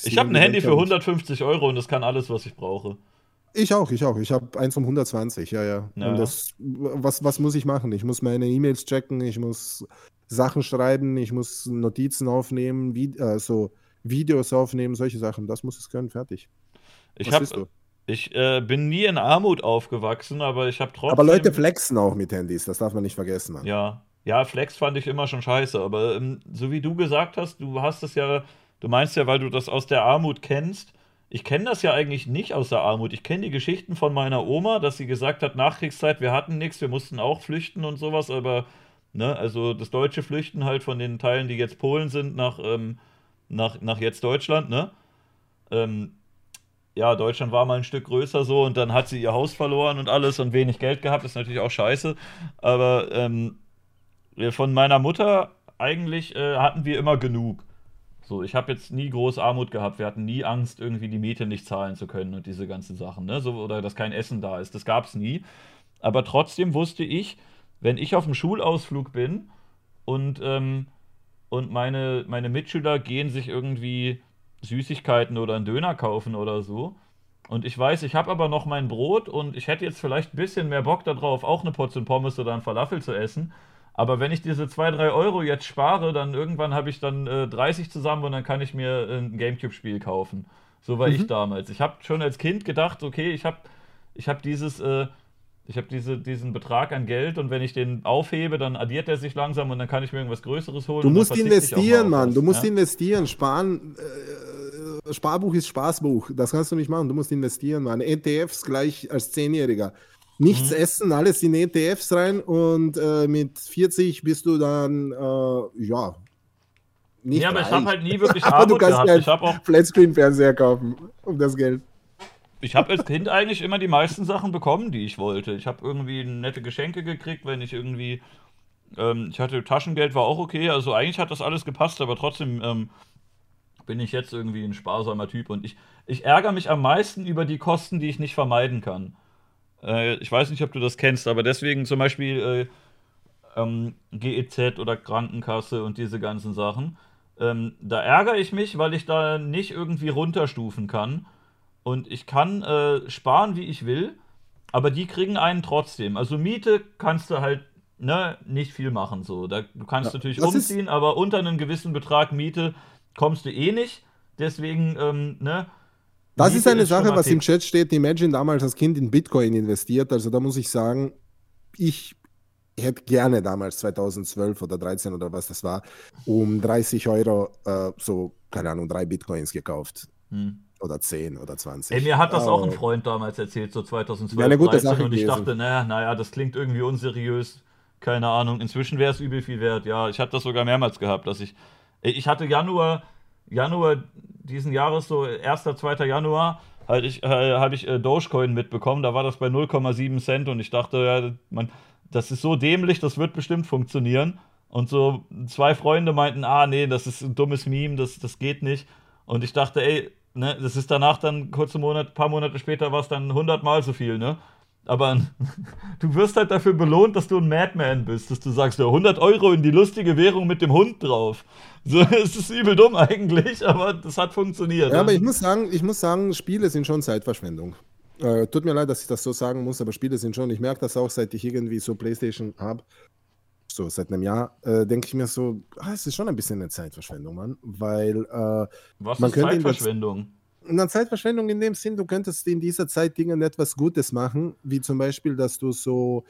Ich habe ein Handy für 150 Euro und das kann alles, was ich brauche. Ich auch, ich auch. Ich habe eins um 120, ja, ja. ja. Und das, was, was muss ich machen? Ich muss meine E-Mails checken, ich muss Sachen schreiben, ich muss Notizen aufnehmen, wie, also Videos aufnehmen, solche Sachen. Das muss es können, fertig. Ich habe ich äh, bin nie in Armut aufgewachsen, aber ich habe trotzdem. Aber Leute flexen auch mit Handys, das darf man nicht vergessen. Mann. Ja, ja, Flex fand ich immer schon scheiße, aber ähm, so wie du gesagt hast, du hast es ja, du meinst ja, weil du das aus der Armut kennst. Ich kenne das ja eigentlich nicht aus der Armut. Ich kenne die Geschichten von meiner Oma, dass sie gesagt hat, Nachkriegszeit, wir hatten nichts, wir mussten auch flüchten und sowas, aber, ne, also das deutsche Flüchten halt von den Teilen, die jetzt Polen sind, nach, ähm, nach, nach jetzt Deutschland, ne? Ähm, ja, Deutschland war mal ein Stück größer so und dann hat sie ihr Haus verloren und alles und wenig Geld gehabt, ist natürlich auch scheiße. Aber ähm, von meiner Mutter eigentlich äh, hatten wir immer genug. So, ich habe jetzt nie groß Armut gehabt. Wir hatten nie Angst, irgendwie die Miete nicht zahlen zu können und diese ganzen Sachen, ne? So, oder dass kein Essen da ist. Das gab es nie. Aber trotzdem wusste ich, wenn ich auf dem Schulausflug bin und, ähm, und meine, meine Mitschüler gehen sich irgendwie Süßigkeiten oder einen Döner kaufen oder so. Und ich weiß, ich habe aber noch mein Brot und ich hätte jetzt vielleicht ein bisschen mehr Bock darauf, auch eine Portion Pommes oder einen Falafel zu essen. Aber wenn ich diese 2, 3 Euro jetzt spare, dann irgendwann habe ich dann äh, 30 zusammen und dann kann ich mir ein Gamecube-Spiel kaufen. So war mhm. ich damals. Ich habe schon als Kind gedacht, okay, ich habe ich hab dieses, äh, ich habe diese, diesen Betrag an Geld und wenn ich den aufhebe, dann addiert er sich langsam und dann kann ich mir irgendwas Größeres holen. Du musst investieren, Mann. Du musst ja? investieren. Sparen. Äh, Sparbuch ist Spaßbuch. Das kannst du nicht machen. Du musst investieren, Mann. ETFs gleich als Zehnjähriger. Nichts mhm. essen, alles in ETFs rein und äh, mit 40 bist du dann, äh, ja, nicht Ja, aber reich. ich habe halt nie wirklich Armut du kannst gehabt. Ich habe auch Flatscreen-Fernseher kaufen um das Geld ich habe als Kind eigentlich immer die meisten Sachen bekommen, die ich wollte. Ich habe irgendwie nette Geschenke gekriegt, wenn ich irgendwie. Ähm, ich hatte Taschengeld, war auch okay. Also eigentlich hat das alles gepasst, aber trotzdem ähm, bin ich jetzt irgendwie ein sparsamer Typ. Und ich, ich ärgere mich am meisten über die Kosten, die ich nicht vermeiden kann. Äh, ich weiß nicht, ob du das kennst, aber deswegen zum Beispiel äh, ähm, GEZ oder Krankenkasse und diese ganzen Sachen. Ähm, da ärgere ich mich, weil ich da nicht irgendwie runterstufen kann und ich kann äh, sparen, wie ich will, aber die kriegen einen trotzdem. Also Miete kannst du halt ne, nicht viel machen. So. Da, du kannst ja, natürlich umziehen, aber unter einem gewissen Betrag Miete kommst du eh nicht. Deswegen, ähm, ne? Das ist eine ist Sache, was im Chat steht. Imagine damals als Kind in Bitcoin investiert. Also da muss ich sagen, ich hätte gerne damals 2012 oder 13 oder was das war, um 30 Euro äh, so, keine Ahnung, drei Bitcoins gekauft. Hm oder 10 oder 20. Ey, mir hat das oh. auch ein Freund damals erzählt, so 2012, ja, eine gute 13, Sache und ich dachte, naja, naja, das klingt irgendwie unseriös, keine Ahnung. Inzwischen wäre es übel viel wert. Ja, ich hatte das sogar mehrmals gehabt, dass ich, ich hatte Januar, Januar diesen Jahres, so 1., 2. Januar, halt ich, äh, habe ich äh, Dogecoin mitbekommen, da war das bei 0,7 Cent und ich dachte, ja, man, das ist so dämlich, das wird bestimmt funktionieren. Und so zwei Freunde meinten, ah, nee, das ist ein dummes Meme, das, das geht nicht. Und ich dachte, ey, ne, das ist danach dann, kurze Monate, paar Monate später war es dann 100 Mal so viel, ne? Aber du wirst halt dafür belohnt, dass du ein Madman bist, dass du sagst, ja, 100 Euro in die lustige Währung mit dem Hund drauf. So, es ist übel dumm eigentlich, aber das hat funktioniert. Ja, aber ich muss sagen, ich muss sagen, Spiele sind schon Zeitverschwendung. Äh, tut mir leid, dass ich das so sagen muss, aber Spiele sind schon, ich merke das auch, seit ich irgendwie so Playstation habe, so seit einem Jahr, äh, denke ich mir so, ah, es ist schon ein bisschen eine Zeitverschwendung, Mann. Weil äh, Was man ist könnte Zeitverschwendung? Eine Zeitverschwendung in dem Sinn, du könntest in dieser Zeit Dinge etwas Gutes machen, wie zum Beispiel, dass du so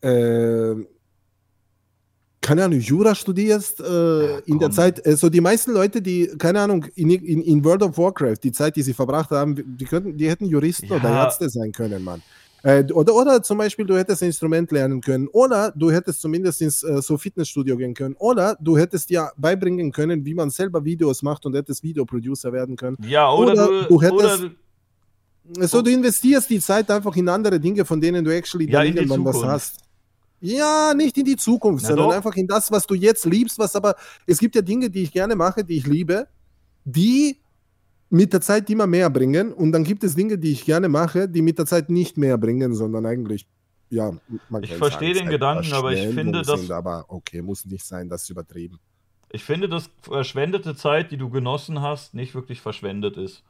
äh, keine Ahnung, Jura studierst äh, ja, in der Zeit, also die meisten Leute, die, keine Ahnung, in, in, in, World of Warcraft, die Zeit, die sie verbracht haben, die, könnten, die hätten Juristen ja. oder Ärzte sein können, Mann. Äh, oder, oder zum Beispiel, du hättest ein Instrument lernen können. Oder du hättest zumindest ins äh, so Fitnessstudio gehen können. Oder du hättest dir beibringen können, wie man selber Videos macht und hättest Videoproducer werden können. Ja, oder, oder du, du, hättest. Oder so, du investierst die Zeit einfach in andere Dinge, von denen du actually ja, irgendwann was hast. Ja, nicht in die Zukunft, Na sondern doch. einfach in das, was du jetzt liebst, was aber, es gibt ja Dinge, die ich gerne mache, die ich liebe, die mit der Zeit immer mehr bringen und dann gibt es Dinge, die ich gerne mache, die mit der Zeit nicht mehr bringen, sondern eigentlich, ja, man Ich verstehe den Gedanken, aber ich finde, das. Aber okay, muss nicht sein, das ist übertrieben. Ich finde, dass verschwendete Zeit, die du genossen hast, nicht wirklich verschwendet ist.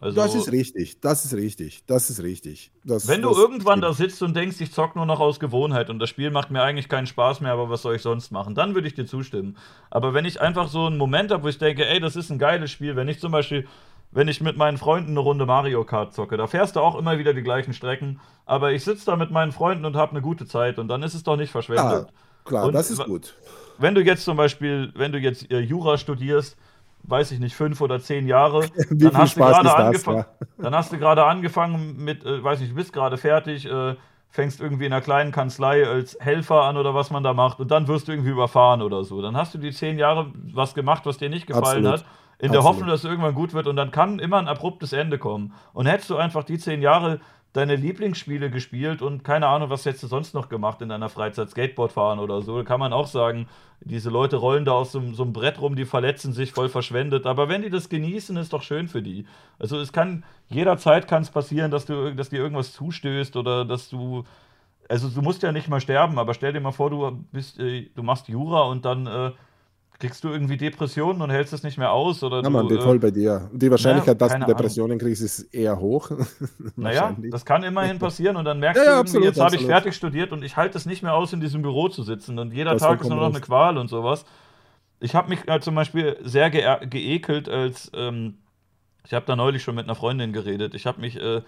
Also, das ist richtig, das ist richtig, das ist richtig. Das, wenn du das irgendwann stimmt. da sitzt und denkst, ich zock nur noch aus Gewohnheit und das Spiel macht mir eigentlich keinen Spaß mehr, aber was soll ich sonst machen? Dann würde ich dir zustimmen. Aber wenn ich einfach so einen Moment habe, wo ich denke, ey, das ist ein geiles Spiel, wenn ich zum Beispiel, wenn ich mit meinen Freunden eine Runde Mario Kart zocke, da fährst du auch immer wieder die gleichen Strecken, aber ich sitze da mit meinen Freunden und habe eine gute Zeit und dann ist es doch nicht verschwendet. Ja, klar, und das ist gut. Wenn du jetzt zum Beispiel, wenn du jetzt äh, Jura studierst, weiß ich nicht, fünf oder zehn Jahre. Wie dann, hast Spaß du das, angefangen, ja. dann hast du gerade angefangen mit, äh, weiß nicht, du bist gerade fertig, äh, fängst irgendwie in einer kleinen Kanzlei als Helfer an oder was man da macht und dann wirst du irgendwie überfahren oder so. Dann hast du die zehn Jahre was gemacht, was dir nicht gefallen Absolut. hat, in Absolut. der Hoffnung, dass es irgendwann gut wird und dann kann immer ein abruptes Ende kommen. Und hättest du einfach die zehn Jahre deine Lieblingsspiele gespielt und keine Ahnung, was hättest du sonst noch gemacht in deiner Freizeit? Skateboard fahren oder so. Da kann man auch sagen, diese Leute rollen da aus so, so, einem Brett rum, die verletzen sich, voll verschwendet. Aber wenn die das genießen, ist doch schön für die. Also es kann, jederzeit kann es passieren, dass du, dass dir irgendwas zustößt oder dass du, also du musst ja nicht mal sterben, aber stell dir mal vor, du bist, äh, du machst Jura und dann äh, Kriegst du irgendwie Depressionen und hältst es nicht mehr aus? Oder ja, man, bin äh, voll bei dir. Die Wahrscheinlichkeit, naja, dass du Depressionen Ahnung. kriegst, ist eher hoch. naja, das kann immerhin passieren und dann merkst ja, ja, du irgendwie, absolut, jetzt habe ich fertig studiert und ich halte es nicht mehr aus, in diesem Büro zu sitzen und jeder Tag ist nur noch eine Qual und sowas. Ich habe mich äh, zum Beispiel sehr ge geekelt, als ähm, ich habe da neulich schon mit einer Freundin geredet. Ich habe mich äh,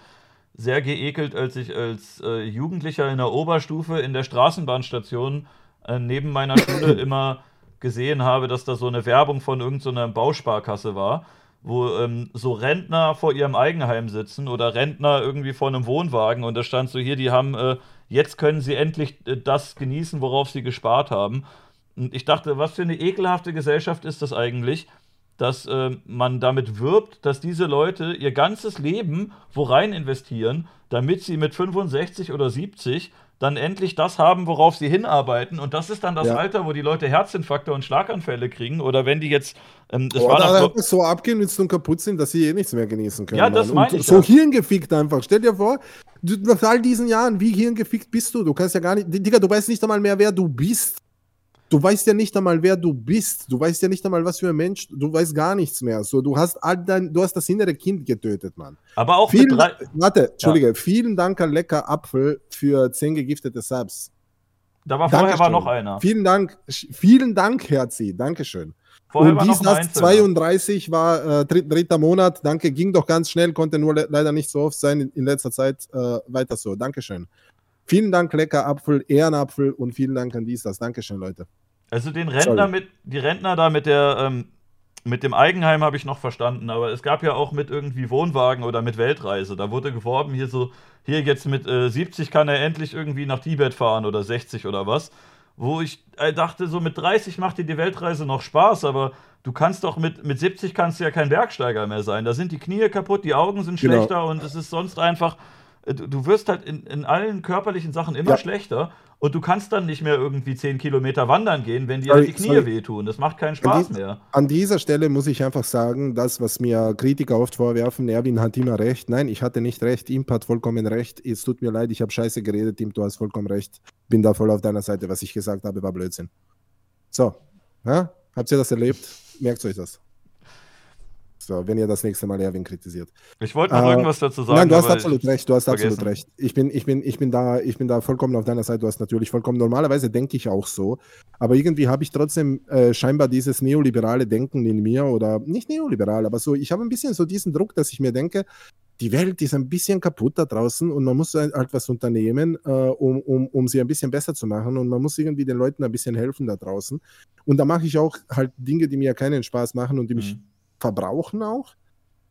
sehr geekelt, als ich als äh, Jugendlicher in der Oberstufe in der Straßenbahnstation äh, neben meiner Schule immer gesehen habe, dass da so eine Werbung von irgendeiner so Bausparkasse war, wo ähm, so Rentner vor ihrem Eigenheim sitzen oder Rentner irgendwie vor einem Wohnwagen und da stand so hier, die haben, äh, jetzt können sie endlich äh, das genießen, worauf sie gespart haben. Und ich dachte, was für eine ekelhafte Gesellschaft ist das eigentlich, dass äh, man damit wirbt, dass diese Leute ihr ganzes Leben worein investieren, damit sie mit 65 oder 70 dann endlich das haben, worauf sie hinarbeiten. Und das ist dann das ja. Alter, wo die Leute Herzinfarkte und Schlaganfälle kriegen. Oder wenn die jetzt. Ähm, das Oder war einfach so sie nun kaputt sind, dass sie eh nichts mehr genießen können. Ja, das meine ich. So, so hirngefickt einfach. Stell dir vor, du, nach all diesen Jahren, wie hirngefickt bist du? Du kannst ja gar nicht. Digga, du weißt nicht einmal mehr, wer du bist. Du weißt ja nicht einmal, wer du bist. Du weißt ja nicht einmal, was für ein Mensch. Du weißt gar nichts mehr. So, du hast all dein, du hast das innere Kind getötet, Mann. Aber auch vielen, drei... Warte, Entschuldige. Ja. Vielen Dank an Lecker Apfel für 10 gegiftete Subs. Da war vorher war noch einer. Vielen Dank, vielen Dank, Herzi. Dankeschön. Vorher Und dies, das 32 war äh, dritter Monat. Danke, ging doch ganz schnell, konnte nur le leider nicht so oft sein in, in letzter Zeit. Äh, weiter so. Dankeschön. Vielen Dank, lecker Apfel, Ehrenapfel und vielen Dank an dies, das. Dankeschön, Leute. Also den Rentner Sorry. mit, die Rentner da mit der, ähm, mit dem Eigenheim habe ich noch verstanden, aber es gab ja auch mit irgendwie Wohnwagen oder mit Weltreise. Da wurde geworben, hier so, hier jetzt mit äh, 70 kann er endlich irgendwie nach Tibet fahren oder 60 oder was. Wo ich äh, dachte, so mit 30 macht dir die Weltreise noch Spaß, aber du kannst doch mit, mit 70 kannst du ja kein Bergsteiger mehr sein. Da sind die Knie kaputt, die Augen sind genau. schlechter und es ist sonst einfach du wirst halt in, in allen körperlichen Sachen immer ja. schlechter und du kannst dann nicht mehr irgendwie 10 Kilometer wandern gehen, wenn dir sorry, die Knie sorry. wehtun. Das macht keinen Spaß an die, mehr. An dieser Stelle muss ich einfach sagen, das, was mir Kritiker oft vorwerfen, Erwin hat immer recht. Nein, ich hatte nicht recht. Imp hat vollkommen recht. Es tut mir leid, ich habe scheiße geredet. Imp, du hast vollkommen recht. Bin da voll auf deiner Seite. Was ich gesagt habe, war Blödsinn. So, ja? habt ihr das erlebt? Merkt euch das. So, wenn ihr das nächste Mal Erwin kritisiert. Ich wollte noch äh, irgendwas dazu sagen. Nein, du hast absolut recht. Du hast vergessen. absolut recht. Ich bin, ich, bin, ich, bin da, ich bin da vollkommen auf deiner Seite. Du hast natürlich vollkommen. Normalerweise denke ich auch so. Aber irgendwie habe ich trotzdem äh, scheinbar dieses neoliberale Denken in mir oder nicht neoliberal, aber so. Ich habe ein bisschen so diesen Druck, dass ich mir denke, die Welt ist ein bisschen kaputt da draußen und man muss halt was unternehmen, äh, um, um, um sie ein bisschen besser zu machen und man muss irgendwie den Leuten ein bisschen helfen da draußen. Und da mache ich auch halt Dinge, die mir keinen Spaß machen und die mich mhm verbrauchen auch.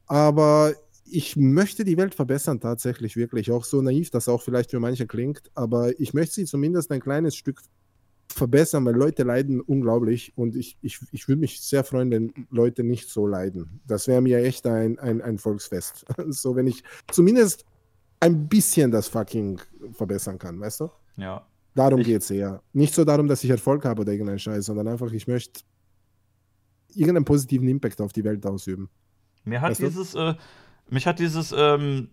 Aber ich möchte die Welt verbessern, tatsächlich, wirklich. Auch so naiv, das auch vielleicht für manche klingt. Aber ich möchte sie zumindest ein kleines Stück verbessern, weil Leute leiden unglaublich. Und ich, ich, ich würde mich sehr freuen, wenn Leute nicht so leiden. Das wäre mir echt ein, ein, ein Volksfest. so, wenn ich zumindest ein bisschen das fucking verbessern kann, weißt du? Ja. Darum geht es eher. Nicht so darum, dass ich Erfolg habe oder irgendeinen Scheiß, sondern einfach, ich möchte irgendeinen positiven Impact auf die Welt ausüben. Mir hat weißt dieses, äh, mich hat dieses, ähm,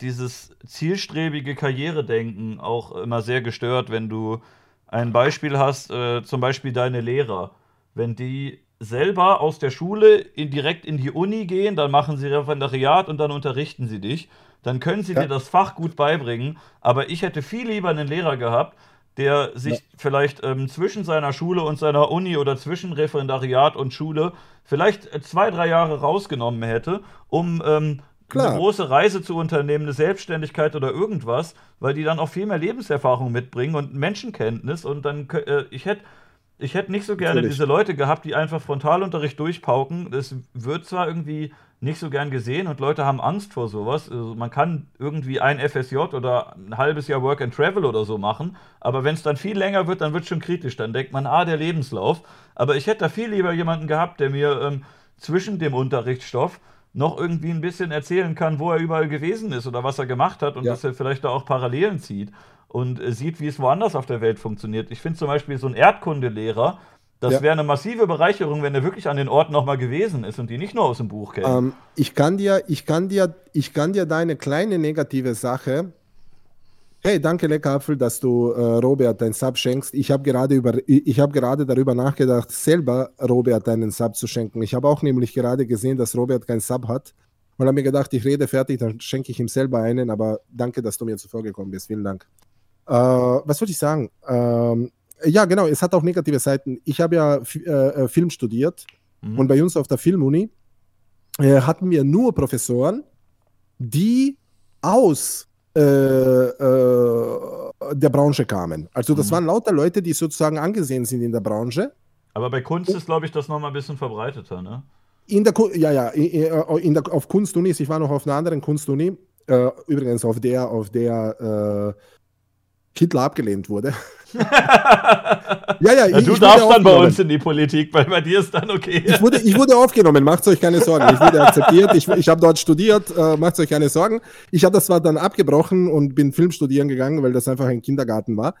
dieses zielstrebige Karrieredenken auch immer sehr gestört, wenn du ein Beispiel hast, äh, zum Beispiel deine Lehrer. Wenn die selber aus der Schule in, direkt in die Uni gehen, dann machen sie Referendariat und dann unterrichten sie dich. Dann können sie ja. dir das Fach gut beibringen. Aber ich hätte viel lieber einen Lehrer gehabt, der sich ja. vielleicht ähm, zwischen seiner Schule und seiner Uni oder zwischen Referendariat und Schule vielleicht zwei, drei Jahre rausgenommen hätte, um ähm, eine große Reise zu unternehmen, eine Selbstständigkeit oder irgendwas, weil die dann auch viel mehr Lebenserfahrung mitbringen und Menschenkenntnis und dann, äh, ich hätte ich hätte nicht so gerne Natürlich. diese Leute gehabt, die einfach Frontalunterricht durchpauken. Das wird zwar irgendwie nicht so gern gesehen und Leute haben Angst vor sowas. Also man kann irgendwie ein FSJ oder ein halbes Jahr Work and Travel oder so machen, aber wenn es dann viel länger wird, dann wird es schon kritisch. Dann denkt man, ah, der Lebenslauf. Aber ich hätte da viel lieber jemanden gehabt, der mir ähm, zwischen dem Unterrichtsstoff noch irgendwie ein bisschen erzählen kann, wo er überall gewesen ist oder was er gemacht hat und ja. dass er vielleicht da auch Parallelen zieht und äh, sieht, wie es woanders auf der Welt funktioniert. Ich finde zum Beispiel so ein Erdkundelehrer, das ja. wäre eine massive Bereicherung, wenn er wirklich an den Ort nochmal gewesen ist und die nicht nur aus dem Buch kennt. Ähm, ich, kann dir, ich, kann dir, ich kann dir deine kleine negative Sache. Hey, danke, Leckerapfel, dass du äh, Robert deinen Sub schenkst. Ich habe gerade, hab gerade darüber nachgedacht, selber Robert deinen Sub zu schenken. Ich habe auch nämlich gerade gesehen, dass Robert keinen Sub hat. Und habe mir gedacht, ich rede fertig, dann schenke ich ihm selber einen. Aber danke, dass du mir zuvor gekommen bist. Vielen Dank. Äh, was wollte ich sagen? Ähm, ja, genau, es hat auch negative Seiten. Ich habe ja äh, äh, Film studiert mhm. und bei uns auf der Filmuni äh, hatten wir nur Professoren, die aus äh, äh, der Branche kamen. Also das mhm. waren lauter Leute, die sozusagen angesehen sind in der Branche. Aber bei Kunst ist, glaube ich, das nochmal ein bisschen verbreiteter, ne? In der, ja, ja, in der, auf Kunstunis, ich war noch auf einer anderen Kunstuni, äh, übrigens auf der, auf der Hitler abgelehnt wurde. ja, ja, ich, du ich darfst dann bei uns in die Politik, weil bei dir ist dann okay. ich, wurde, ich wurde aufgenommen, macht euch keine Sorgen. Ich wurde akzeptiert, ich, ich habe dort studiert, äh, macht euch keine Sorgen. Ich habe das zwar dann abgebrochen und bin Film studieren gegangen, weil das einfach ein Kindergarten war.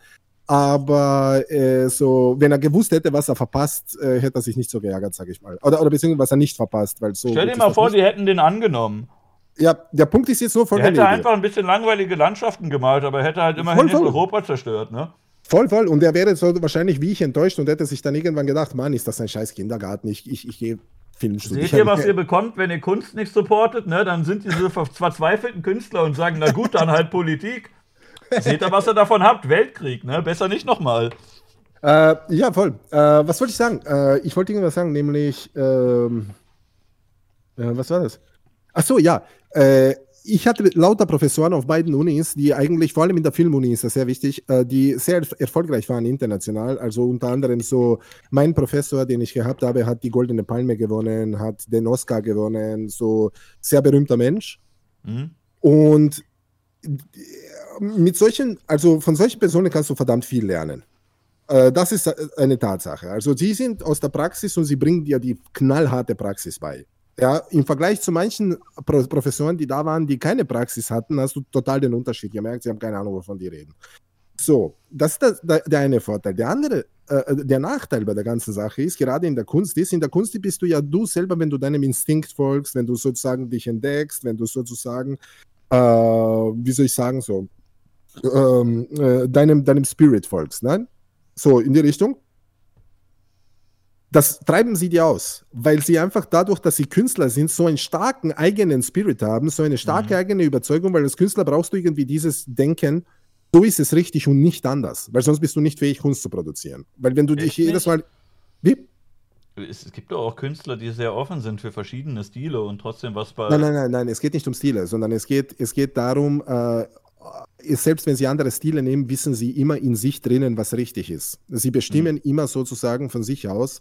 Aber äh, so, wenn er gewusst hätte, was er verpasst, äh, hätte er sich nicht so geärgert, sage ich mal. Oder, oder beziehungsweise was er nicht verpasst. Weil so Stell dir mal vor, die hätten den angenommen. Ja, der Punkt ist jetzt nur folgender. Er hätte einfach ein bisschen langweilige Landschaften gemalt, aber er hätte halt immerhin voll, voll. Europa zerstört, ne? Voll, voll. Und er wäre so wahrscheinlich wie ich enttäuscht und hätte sich dann irgendwann gedacht, Mann, ist das ein scheiß Kindergarten. Ich, ich, ich gehe Film studieren. Seht ihr, was ihr bekommt, wenn ihr Kunst nicht supportet? Ne? Dann sind diese verzweifelten Künstler und sagen, na gut, dann halt Politik. Seht ihr, was ihr davon habt? Weltkrieg, ne? Besser nicht nochmal. Äh, ja, voll. Äh, was wollte ich sagen? Äh, ich wollte irgendwas sagen, nämlich, ähm, äh, was war das? Ach so, ja. Äh, ich hatte lauter Professoren auf beiden Unis, die eigentlich, vor allem in der Filmuni ist das sehr wichtig, äh, die sehr erfolgreich waren international. Also unter anderem so, mein Professor, den ich gehabt habe, hat die Goldene Palme gewonnen, hat den Oscar gewonnen, so sehr berühmter Mensch. Mhm. Und äh, mit solchen, also von solchen Personen kannst du verdammt viel lernen. Äh, das ist eine Tatsache. Also sie sind aus der Praxis und sie bringen dir die knallharte Praxis bei. Ja, im Vergleich zu manchen Pro Professoren, die da waren, die keine Praxis hatten, hast du total den Unterschied gemerkt. Sie haben keine Ahnung, wovon die reden. So, das ist der, der, der eine Vorteil. Der andere, äh, der Nachteil bei der ganzen Sache ist, gerade in der Kunst, ist, in der Kunst bist du ja du selber, wenn du deinem Instinkt folgst, wenn du sozusagen dich entdeckst, wenn du sozusagen, äh, wie soll ich sagen, so, ähm, äh, deinem, deinem Spirit folgst. Nein? So, in die Richtung das treiben sie dir aus, weil sie einfach dadurch, dass sie Künstler sind, so einen starken eigenen Spirit haben, so eine starke mhm. eigene Überzeugung, weil als Künstler brauchst du irgendwie dieses Denken, so ist es richtig und nicht anders, weil sonst bist du nicht fähig, Kunst zu produzieren. Weil wenn du Echt dich jedes Mal. Wie? Es gibt doch auch Künstler, die sehr offen sind für verschiedene Stile und trotzdem was bei. Nein, nein, nein, nein, es geht nicht um Stile, sondern es geht, es geht darum, äh, selbst wenn sie andere Stile nehmen, wissen sie immer in sich drinnen, was richtig ist. Sie bestimmen mhm. immer sozusagen von sich aus,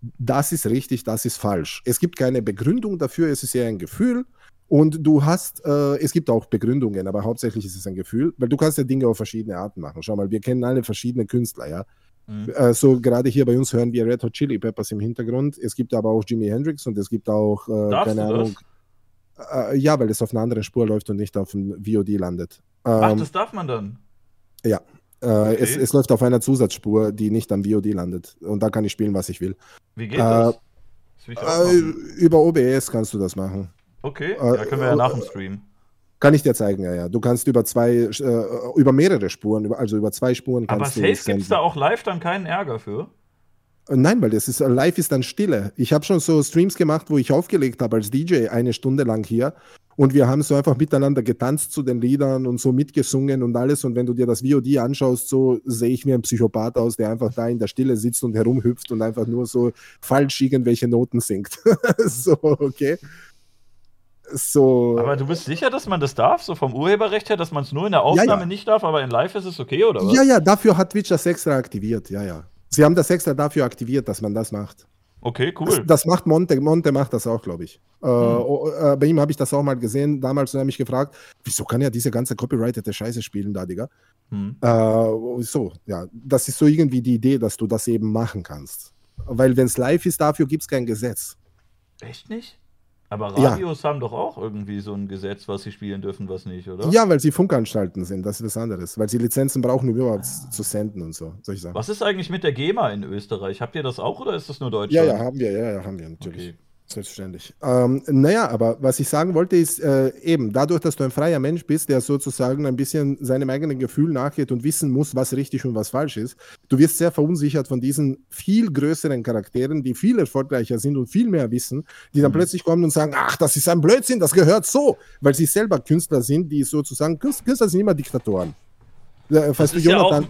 das ist richtig, das ist falsch. Es gibt keine Begründung dafür, es ist eher ein Gefühl. Und du hast, äh, es gibt auch Begründungen, aber hauptsächlich ist es ein Gefühl, weil du kannst ja Dinge auf verschiedene Arten machen. Schau mal, wir kennen alle verschiedene Künstler, ja. Mhm. Äh, so gerade hier bei uns hören wir Red Hot Chili Peppers im Hintergrund. Es gibt aber auch Jimi Hendrix und es gibt auch, äh, keine Ahnung. Äh, ja, weil es auf einer anderen Spur läuft und nicht auf dem VOD landet. Ähm, Ach, das darf man dann? Ja, okay. es, es, läuft auf einer Zusatzspur, die nicht am VOD landet. Und da kann ich spielen, was ich will. Wie geht das? Äh, über OBS kannst du das machen. Okay, äh, ja, können wir ja nach dem Stream. Kann ich dir zeigen, ja, ja. Du kannst über zwei, äh, über mehrere Spuren, also über zwei Spuren kannst Aber safe gibt es da auch live dann keinen Ärger für? Äh, nein, weil das ist live ist dann Stille. Ich habe schon so Streams gemacht, wo ich aufgelegt habe als DJ eine Stunde lang hier und wir haben so einfach miteinander getanzt zu den Liedern und so mitgesungen und alles. Und wenn du dir das VOD anschaust, so sehe ich wie ein Psychopath aus, der einfach da in der Stille sitzt und herumhüpft und einfach nur so falsch irgendwelche Noten singt. so, okay. So. Aber du bist sicher, dass man das darf, so vom Urheberrecht her, dass man es nur in der Aufnahme ja, ja. nicht darf, aber in Live ist es okay, oder was? Ja, ja, dafür hat Twitch das extra aktiviert, ja, ja. Sie haben das extra dafür aktiviert, dass man das macht. Okay, cool. Das, das, macht Monte. Monte macht das auch, glaube ich. Äh, hm. Äh, bei ihm habe ich das auch mal gesehen. Damals habe ich mich gefragt, wieso kann er diese ganze copyrightete Scheiße spielen da, Digga? Hm. Äh, so, ja. Das ist so irgendwie die Idee, dass du das eben machen kannst. Weil wenn es live ist, dafür gibt es kein Gesetz. Echt nicht? Aber Radios ja. haben doch auch irgendwie so ein Gesetz, was sie spielen dürfen, was nicht, oder? Ja, weil sie Funkanstalten sind, das ist was anderes. Weil sie Lizenzen brauchen, um überhaupt ah. zu senden und so, soll ich sagen. Was ist eigentlich mit der GEMA in Österreich? Habt ihr das auch oder ist das nur Deutschland? Ja, ja, haben wir, ja, ja, haben wir natürlich. Okay. Selbstverständlich. Ähm, naja, aber was ich sagen wollte, ist äh, eben, dadurch, dass du ein freier Mensch bist, der sozusagen ein bisschen seinem eigenen Gefühl nachgeht und wissen muss, was richtig und was falsch ist, du wirst sehr verunsichert von diesen viel größeren Charakteren, die viel erfolgreicher sind und viel mehr wissen, die dann mhm. plötzlich kommen und sagen, ach, das ist ein Blödsinn, das gehört so, weil sie selber Künstler sind, die sozusagen, Künstler sind immer Diktatoren. Äh, falls du Jonathan, ja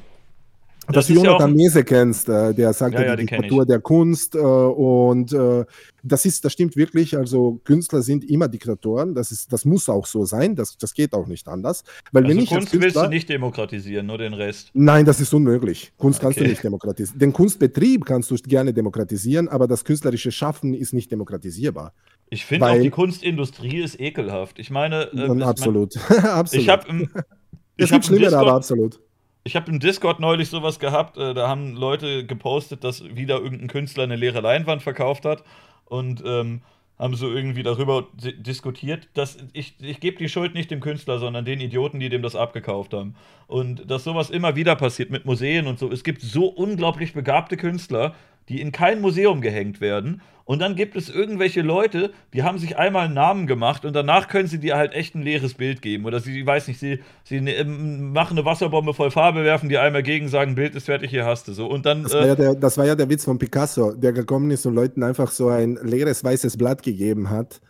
dass du Jonathan ja Mese kennst, äh, der sagt ja, ja, die Diktatur der Kunst äh, und äh, das ist, das stimmt wirklich. Also Künstler sind immer Diktatoren. Das ist, das muss auch so sein. Das, das geht auch nicht anders. Weil also wenn ich Kunst Künstler, willst du nicht demokratisieren, nur den Rest. Nein, das ist unmöglich. Kunst okay. kannst du nicht demokratisieren. Den Kunstbetrieb kannst du gerne demokratisieren, aber das künstlerische Schaffen ist nicht demokratisierbar. Ich finde auch die Kunstindustrie ist ekelhaft. Ich meine, äh, absolut. Mein, absolut. Ich habe es gibt schlimmere, aber absolut. Ich habe im Discord neulich sowas gehabt, äh, da haben Leute gepostet, dass wieder irgendein Künstler eine leere Leinwand verkauft hat und ähm, haben so irgendwie darüber diskutiert, dass ich, ich gebe die Schuld nicht dem Künstler, sondern den Idioten, die dem das abgekauft haben. Und dass sowas immer wieder passiert mit Museen und so. Es gibt so unglaublich begabte Künstler, die in kein Museum gehängt werden. Und dann gibt es irgendwelche Leute, die haben sich einmal einen Namen gemacht und danach können sie dir halt echt ein leeres Bild geben. Oder sie, weiß nicht, sie, sie ähm, machen eine Wasserbombe voll Farbe, werfen die einmal gegen, sagen, Bild ist fertig, hier hast du so. Und dann. Das war, äh, ja der, das war ja der Witz von Picasso, der gekommen ist und Leuten einfach so ein leeres weißes Blatt gegeben hat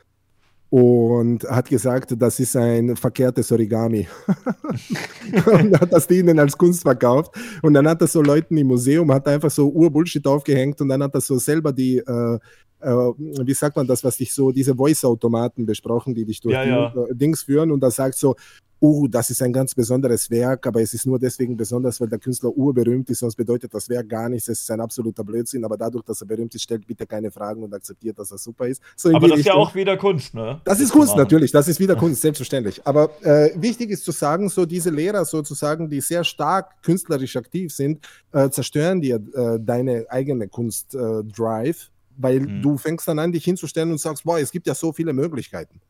und hat gesagt, das ist ein verkehrtes Origami. und hat das denen als Kunst verkauft. Und dann hat er so Leuten im Museum, hat einfach so Urbullshit aufgehängt und dann hat er so selber die, äh, äh, wie sagt man das, was dich so, diese Voice-Automaten besprochen, die dich durch ja, die ja. Dings führen und da sagt so, oh, das ist ein ganz besonderes Werk, aber es ist nur deswegen besonders, weil der Künstler urberühmt ist, sonst bedeutet das Werk gar nichts, es ist ein absoluter Blödsinn, aber dadurch, dass er berühmt ist, stellt bitte keine Fragen und akzeptiert, dass er super ist. So aber das ist ja auch wieder Kunst, ne? Das, das ist Kunst, natürlich, das ist wieder Kunst, selbstverständlich. Aber äh, wichtig ist zu sagen, so diese Lehrer sozusagen, die sehr stark künstlerisch aktiv sind, äh, zerstören dir äh, deine eigene Kunst-Drive, äh, weil mhm. du fängst dann an, dich hinzustellen und sagst, boah, es gibt ja so viele Möglichkeiten.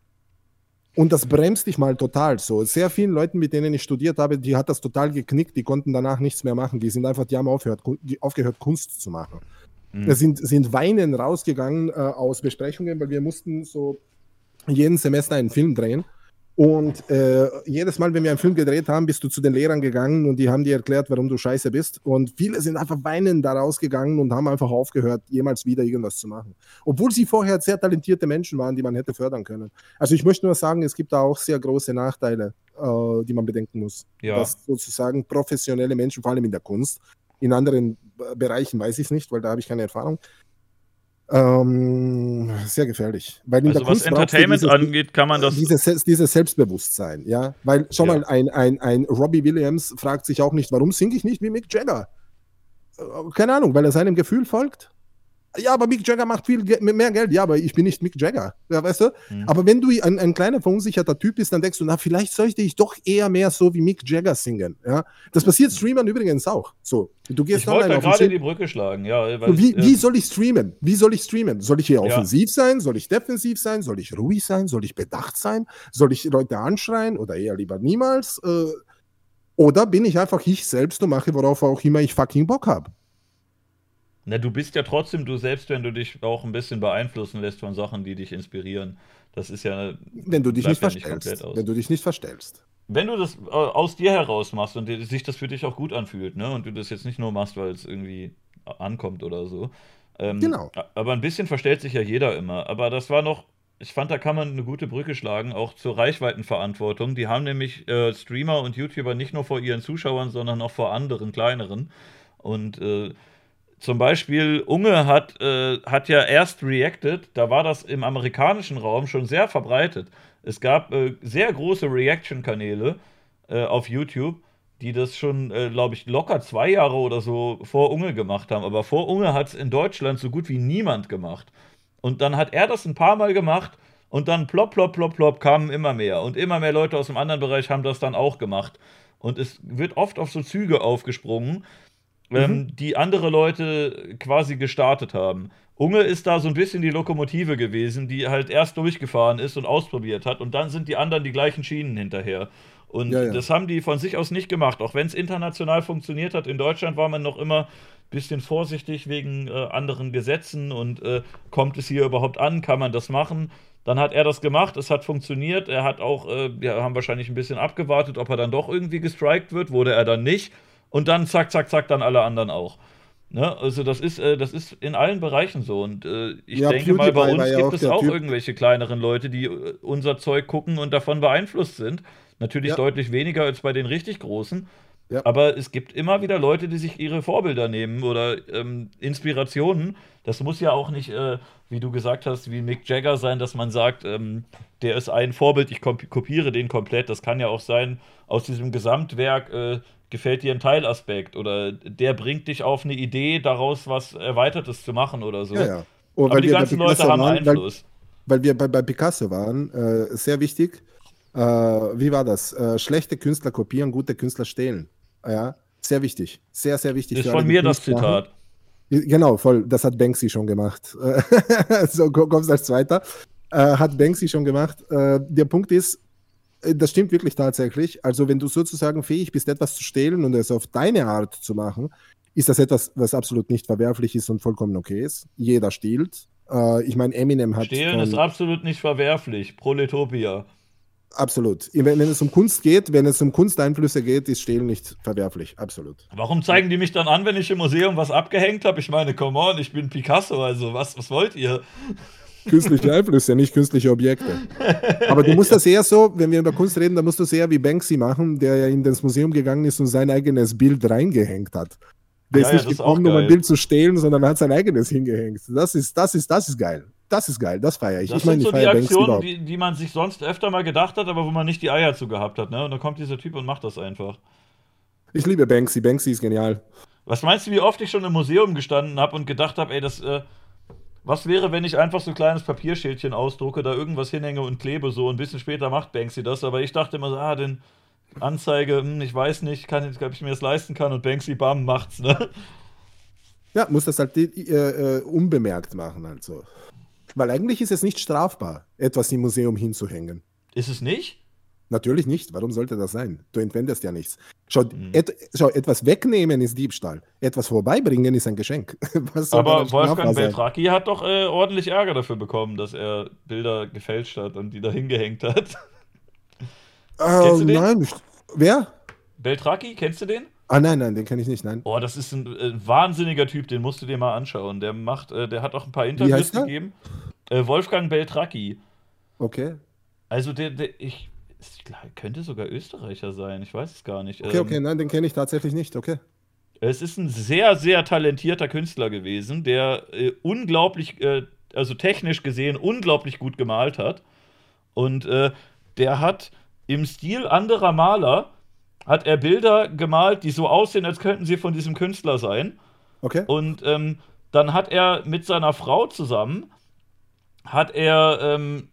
Und das bremst dich mal total so. Sehr vielen Leuten, mit denen ich studiert habe, die hat das total geknickt, die konnten danach nichts mehr machen. Die sind einfach, die haben aufgehört, die aufgehört Kunst zu machen. Mhm. sind, sind weinen rausgegangen äh, aus Besprechungen, weil wir mussten so jeden Semester einen Film drehen. Und äh, jedes Mal, wenn wir einen Film gedreht haben, bist du zu den Lehrern gegangen und die haben dir erklärt, warum du scheiße bist. Und viele sind einfach weinend da rausgegangen und haben einfach aufgehört, jemals wieder irgendwas zu machen. Obwohl sie vorher sehr talentierte Menschen waren, die man hätte fördern können. Also ich möchte nur sagen, es gibt da auch sehr große Nachteile, äh, die man bedenken muss. Ja. Dass sozusagen professionelle Menschen, vor allem in der Kunst, in anderen Bereichen weiß ich es nicht, weil da habe ich keine Erfahrung, ähm, sehr gefährlich. Weil also was Entertainment dieses, angeht, kann man das. Dieses, dieses Selbstbewusstsein, ja. Weil, schau ja. mal, ein, ein, ein Robbie Williams fragt sich auch nicht, warum singe ich nicht wie Mick Jagger? Äh, keine Ahnung, weil er seinem Gefühl folgt ja, aber Mick Jagger macht viel mehr Geld. Ja, aber ich bin nicht Mick Jagger. Ja, weißt du? Mhm. Aber wenn du ein, ein kleiner, verunsicherter Typ bist, dann denkst du, na, vielleicht sollte ich doch eher mehr so wie Mick Jagger singen. Ja? Das passiert Streamern übrigens auch. So, du gehst ich wollte da gerade die Brücke schlagen, ja. Weil, wie, äh, wie soll ich streamen? Wie soll ich streamen? Soll ich hier ja. offensiv sein? Soll ich defensiv sein? Soll ich ruhig sein? Soll ich bedacht sein? Soll ich Leute anschreien oder eher lieber niemals? Äh, oder bin ich einfach ich selbst und mache, worauf auch immer ich fucking Bock habe? Na, du bist ja trotzdem du selbst, wenn du dich auch ein bisschen beeinflussen lässt von Sachen, die dich inspirieren. Das ist ja. Wenn du dich nicht ja verstellst. Nicht wenn du dich nicht verstellst. Wenn du das äh, aus dir heraus machst und sich das für dich auch gut anfühlt, ne? Und du das jetzt nicht nur machst, weil es irgendwie ankommt oder so. Ähm, genau. Aber ein bisschen verstellt sich ja jeder immer. Aber das war noch ich fand, da kann man eine gute Brücke schlagen, auch zur Reichweitenverantwortung. Die haben nämlich äh, Streamer und YouTuber nicht nur vor ihren Zuschauern, sondern auch vor anderen, kleineren. Und äh, zum Beispiel Unge hat, äh, hat ja erst reacted, da war das im amerikanischen Raum schon sehr verbreitet. Es gab äh, sehr große Reaction-Kanäle äh, auf YouTube, die das schon, äh, glaube ich, locker zwei Jahre oder so vor Unge gemacht haben. Aber vor Unge hat es in Deutschland so gut wie niemand gemacht. Und dann hat er das ein paar Mal gemacht und dann plopp, plopp, plopp, plopp kamen immer mehr. Und immer mehr Leute aus dem anderen Bereich haben das dann auch gemacht. Und es wird oft auf so Züge aufgesprungen, ähm, mhm. die andere Leute quasi gestartet haben. Unge ist da so ein bisschen die Lokomotive gewesen, die halt erst durchgefahren ist und ausprobiert hat. Und dann sind die anderen die gleichen Schienen hinterher. Und ja, ja. das haben die von sich aus nicht gemacht. Auch wenn es international funktioniert hat, in Deutschland war man noch immer bisschen vorsichtig wegen äh, anderen Gesetzen und äh, kommt es hier überhaupt an, kann man das machen? Dann hat er das gemacht, es hat funktioniert. Er hat auch, äh, wir haben wahrscheinlich ein bisschen abgewartet, ob er dann doch irgendwie gestrikt wird, wurde er dann nicht. Und dann zack, zack, zack, dann alle anderen auch. Ne? Also das ist, äh, das ist in allen Bereichen so. Und äh, ich ja, denke mal, bei uns gibt ja es auch typ. irgendwelche kleineren Leute, die äh, unser Zeug gucken und davon beeinflusst sind. Natürlich ja. deutlich weniger als bei den richtig Großen. Aber es gibt immer wieder Leute, die sich ihre Vorbilder nehmen oder ähm, Inspirationen. Das muss ja auch nicht, äh, wie du gesagt hast, wie Mick Jagger sein, dass man sagt, ähm, der ist ein Vorbild, ich kopiere den komplett. Das kann ja auch sein, aus diesem Gesamtwerk äh, gefällt dir ein Teilaspekt oder der bringt dich auf eine Idee, daraus was Erweitertes zu machen oder so. Ja, ja. Oh, Aber die ganzen Leute haben waren, Einfluss. Weil, weil wir bei, bei Picasso waren, äh, sehr wichtig. Äh, wie war das? Äh, schlechte Künstler kopieren, gute Künstler stehlen. Ja, sehr wichtig. Sehr, sehr wichtig. Ist von mir das Zitat. Genau, voll. Das hat Banksy schon gemacht. so kommst als Zweiter. Äh, hat Banksy schon gemacht. Äh, der Punkt ist, äh, das stimmt wirklich tatsächlich. Also, wenn du sozusagen fähig bist, etwas zu stehlen und es auf deine Art zu machen, ist das etwas, was absolut nicht verwerflich ist und vollkommen okay ist. Jeder stiehlt. Äh, ich meine, Eminem hat. Stehlen ist absolut nicht verwerflich. Proletopia. Absolut. Wenn, es um Kunst geht, wenn es um Kunsteinflüsse geht, ist Stehlen nicht verwerflich. Absolut. Warum zeigen die mich dann an, wenn ich im Museum was abgehängt habe? Ich meine, come on, ich bin Picasso, also was, was wollt ihr? Künstliche Einflüsse, nicht künstliche Objekte. Aber du musst das eher so, wenn wir über Kunst reden, dann musst du es eher wie Banksy machen, der ja in das Museum gegangen ist und sein eigenes Bild reingehängt hat. Der ja, ist nicht ja, gekommen, um ein Bild zu stehlen, sondern hat sein eigenes hingehängt. Das ist, das ist, das ist geil. Das ist geil, das feiere ich. Das ich meine, so die Aktionen, die, die man sich sonst öfter mal gedacht hat, aber wo man nicht die Eier zu gehabt hat. Ne? Und dann kommt dieser Typ und macht das einfach. Ich liebe Banksy. Banksy ist genial. Was meinst du, wie oft ich schon im Museum gestanden habe und gedacht habe, ey, das, äh, was wäre, wenn ich einfach so ein kleines Papierschildchen ausdrucke, da irgendwas hinhänge und klebe so, ein bisschen später macht Banksy das, aber ich dachte immer so, ah, den Anzeige, hm, ich weiß nicht, kann, ob ich mir das leisten kann und Banksy, bam, macht's, ne? Ja, muss das halt äh, äh, unbemerkt machen, also. Weil eigentlich ist es nicht strafbar, etwas im Museum hinzuhängen. Ist es nicht? Natürlich nicht. Warum sollte das sein? Du entwendest ja nichts. Schau, hm. et, schau etwas wegnehmen ist Diebstahl. Etwas vorbeibringen ist ein Geschenk. Aber Wolfgang Beltraki hat doch äh, ordentlich Ärger dafür bekommen, dass er Bilder gefälscht hat und die da hingehängt hat. Äh, nein, wer? Beltraki, kennst du den? Ah, nein, nein, den kenne ich nicht, nein. Boah, das ist ein äh, wahnsinniger Typ, den musst du dir mal anschauen. Der macht, äh, der hat auch ein paar Interviews gegeben. Äh, Wolfgang Beltracchi. Okay. Also der, der ich, ich könnte sogar Österreicher sein, ich weiß es gar nicht. Okay, ähm, okay, nein, den kenne ich tatsächlich nicht, okay. Es ist ein sehr, sehr talentierter Künstler gewesen, der äh, unglaublich, äh, also technisch gesehen, unglaublich gut gemalt hat. Und äh, der hat im Stil anderer Maler hat er Bilder gemalt, die so aussehen, als könnten sie von diesem Künstler sein. Okay. Und ähm, dann hat er mit seiner Frau zusammen, hat er, ähm,